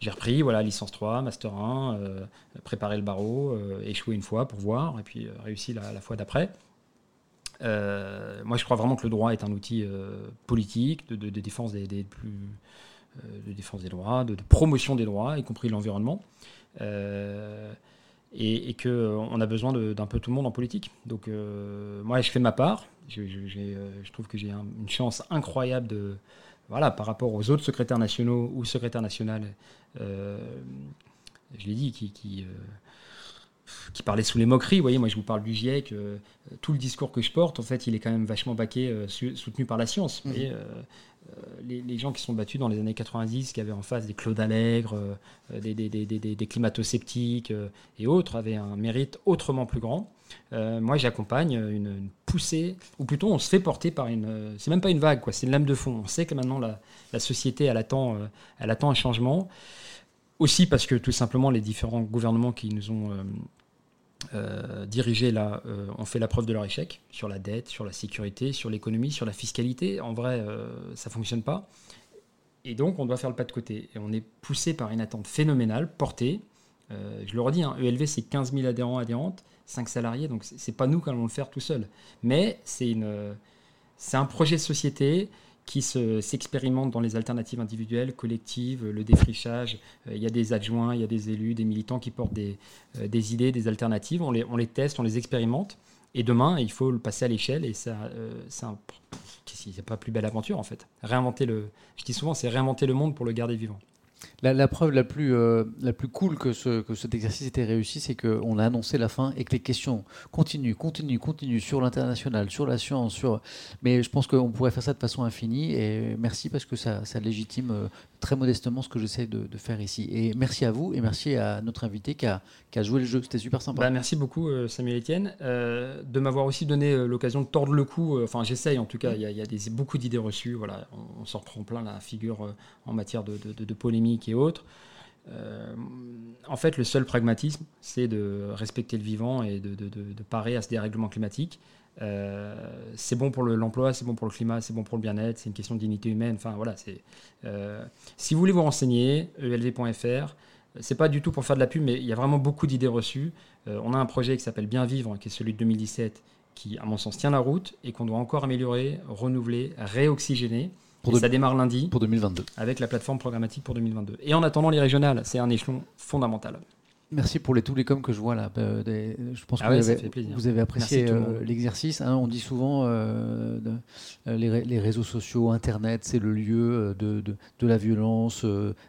j'ai repris voilà licence 3, master 1, euh, préparé le barreau, euh, échoué une fois pour voir, et puis réussi la, fois d'après. Moi, je crois vraiment que le droit est un outil politique de, défense des, plus de défense des droits, de, promotion des droits, y compris l'environnement et, qu'on a besoin d'un peu tout le monde en politique. Donc moi, je fais ma part. Euh, je, trouve que j'ai une chance incroyable de, voilà, par rapport aux autres secrétaires nationaux ou secrétaires nationales, euh, je l'ai dit, qui, euh, qui parlait sous les moqueries. Vous voyez, moi je vous parle du GIEC, tout le discours que je porte, en fait, il est quand même vachement baqué, soutenu par la science. Vous voyez, les, gens qui sont battus dans les années 90, qui avaient en face des Claude Allègre, des, des, des, des climato-sceptiques et autres, avaient un mérite autrement plus grand. Euh, moi, j'accompagne une, poussée, ou plutôt on se fait porter par une. C'est même pas une vague, quoi. C'est une lame de fond. On sait que maintenant la, la société, elle attend, euh, elle attend un changement. Aussi parce que tout simplement les différents gouvernements qui nous ont euh, dirigés là ont fait la preuve de leur échec sur la dette, sur la sécurité, sur l'économie, sur la fiscalité. En vrai, ça fonctionne pas. Et donc, on doit faire le pas de côté. Et on est poussé par une attente phénoménale, portée. je le redis, hein, ELV, c'est 15 000 adhérents, adhérentes. 5 salariés, donc c'est pas nous qui allons le faire tout seul. Mais c'est une, c'est un projet de société qui s'expérimente dans les alternatives individuelles, collectives, le défrichage. Euh, il y a des adjoints, il y a des élus, des militants qui portent des, euh, idées, des alternatives. On les, teste, on les expérimente. Et demain, il faut le passer à l'échelle. Et ça, euh, c'est c'est pas plus belle aventure en fait. Réinventer le, je dis souvent, c'est réinventer le monde pour le garder vivant. La, preuve la plus, euh, la plus cool que, ce, que cet exercice était réussi, c'est qu'on a annoncé la fin et que les questions continuent, continuent, continuent sur l'international, sur la science, sur... Mais je pense qu'on pourrait faire ça de façon infinie et merci parce que ça, ça légitime euh, très modestement ce que j'essaie de, faire ici. Et merci à vous et merci à notre invité qui a, joué le jeu. C'était super sympa. Bah, merci beaucoup euh, Samuel Etienne de m'avoir aussi donné l'occasion de tordre le cou. Enfin, j'essaye en tout cas. Il y a, beaucoup d'idées reçues. Voilà, on, s'en reprend plein la figure en matière de, de, de polémique et autres. Euh, en fait, le seul pragmatisme, c'est de respecter le vivant et de, parer à ce dérèglement climatique. Euh, c'est bon pour l'emploi, c'est bon pour le climat, c'est bon pour le bien-être, c'est une question de dignité humaine. Enfin voilà, c'est. Euh, si vous voulez vous renseigner, elv.fr. C'est pas du tout pour faire de la pub, mais il y a vraiment beaucoup d'idées reçues. on a un projet qui s'appelle Bien Vivre, qui est celui de 2017, qui, à mon sens, tient la route et qu'on doit encore améliorer, renouveler, réoxygéner ça démarre lundi. Pour 2022. Avec la plateforme programmatique pour 2022. Et en attendant les régionales, c'est un échelon fondamental. Merci pour les tous les coms que je vois là. Euh, je pense que ah vous, avez, vous, avez, apprécié euh, l'exercice. Hein. on dit souvent euh, les, réseaux sociaux, Internet, c'est le lieu de, de, la violence,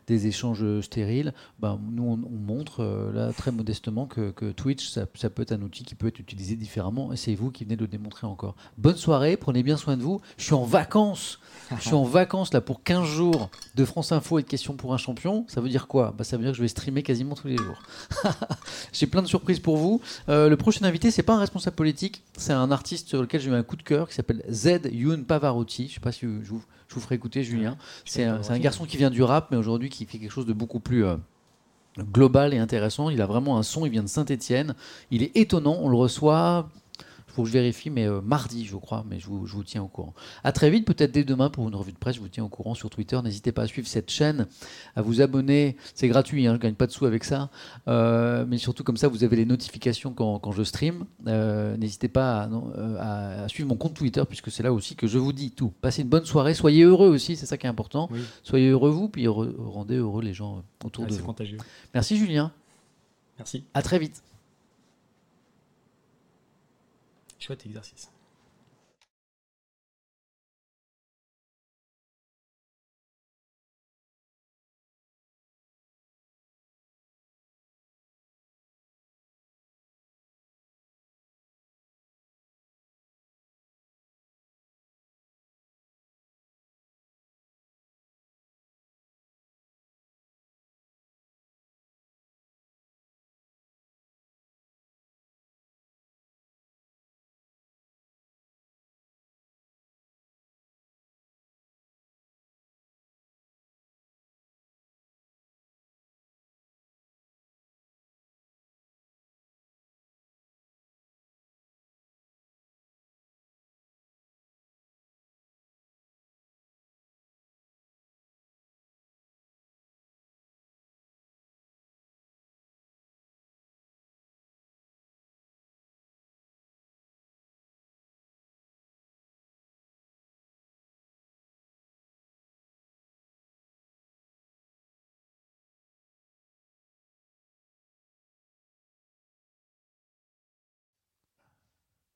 des échanges stériles. Ben, nous, on, montre là très modestement que, que Twitch, ça, ça, peut être un outil qui peut être utilisé différemment. Et c'est vous qui venez de le démontrer encore. Bonne soirée, prenez bien soin de vous. Je suis en vacances. Je suis en vacances là pour 15 jours de France Info et de questions pour un champion. Ça veut dire quoi? Bah, Ça veut dire que je vais streamer quasiment tous les jours. J'ai plein de surprises pour vous. Euh, le prochain invité, c'est pas un responsable politique, c'est un artiste sur lequel j'ai eu un coup de cœur qui s'appelle Z Youn Pavarotti. Je sais pas si je vous, ferai écouter, Julien. c'est un, garçon qui vient du rap, mais aujourd'hui qui fait quelque chose de beaucoup plus. Euh, global et intéressant. Il a vraiment un son, il vient de Saint-Etienne. Il est étonnant, on le reçoit faut que je vérifie, mais euh, mardi, je crois, mais je vous, je vous, tiens au courant. À très vite, peut-être dès demain pour une revue de presse, je vous tiens au courant sur Twitter. N'hésitez pas à suivre cette chaîne, à vous abonner. C'est gratuit, hein, je ne gagne pas de sous avec ça. Euh, mais surtout, comme ça, vous avez les notifications quand, quand je stream. Euh, n'hésitez pas à, à, suivre mon compte Twitter, puisque c'est là aussi que je vous dis tout. Passez une bonne soirée, soyez heureux aussi, c'est ça qui est important. Soyez heureux vous, puis rendez heureux les gens autour de vous. Contagieux. Merci Julien. Merci. À très vite. Chouette exercice.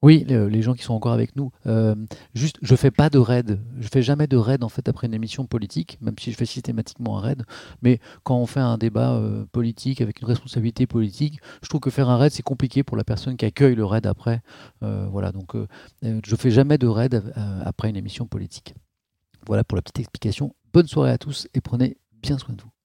Oui, les, gens qui sont encore avec nous. Euh, juste, je fais pas de raid. Je fais jamais de raid en fait après une émission politique, même si je fais systématiquement un raid. Mais quand on fait un débat euh, politique avec une responsabilité politique, je trouve que faire un raid c'est compliqué pour la personne qui accueille le raid après. Euh, voilà, donc je fais jamais de raid après une émission politique. Voilà pour la petite explication. Bonne soirée à tous et prenez bien soin de vous.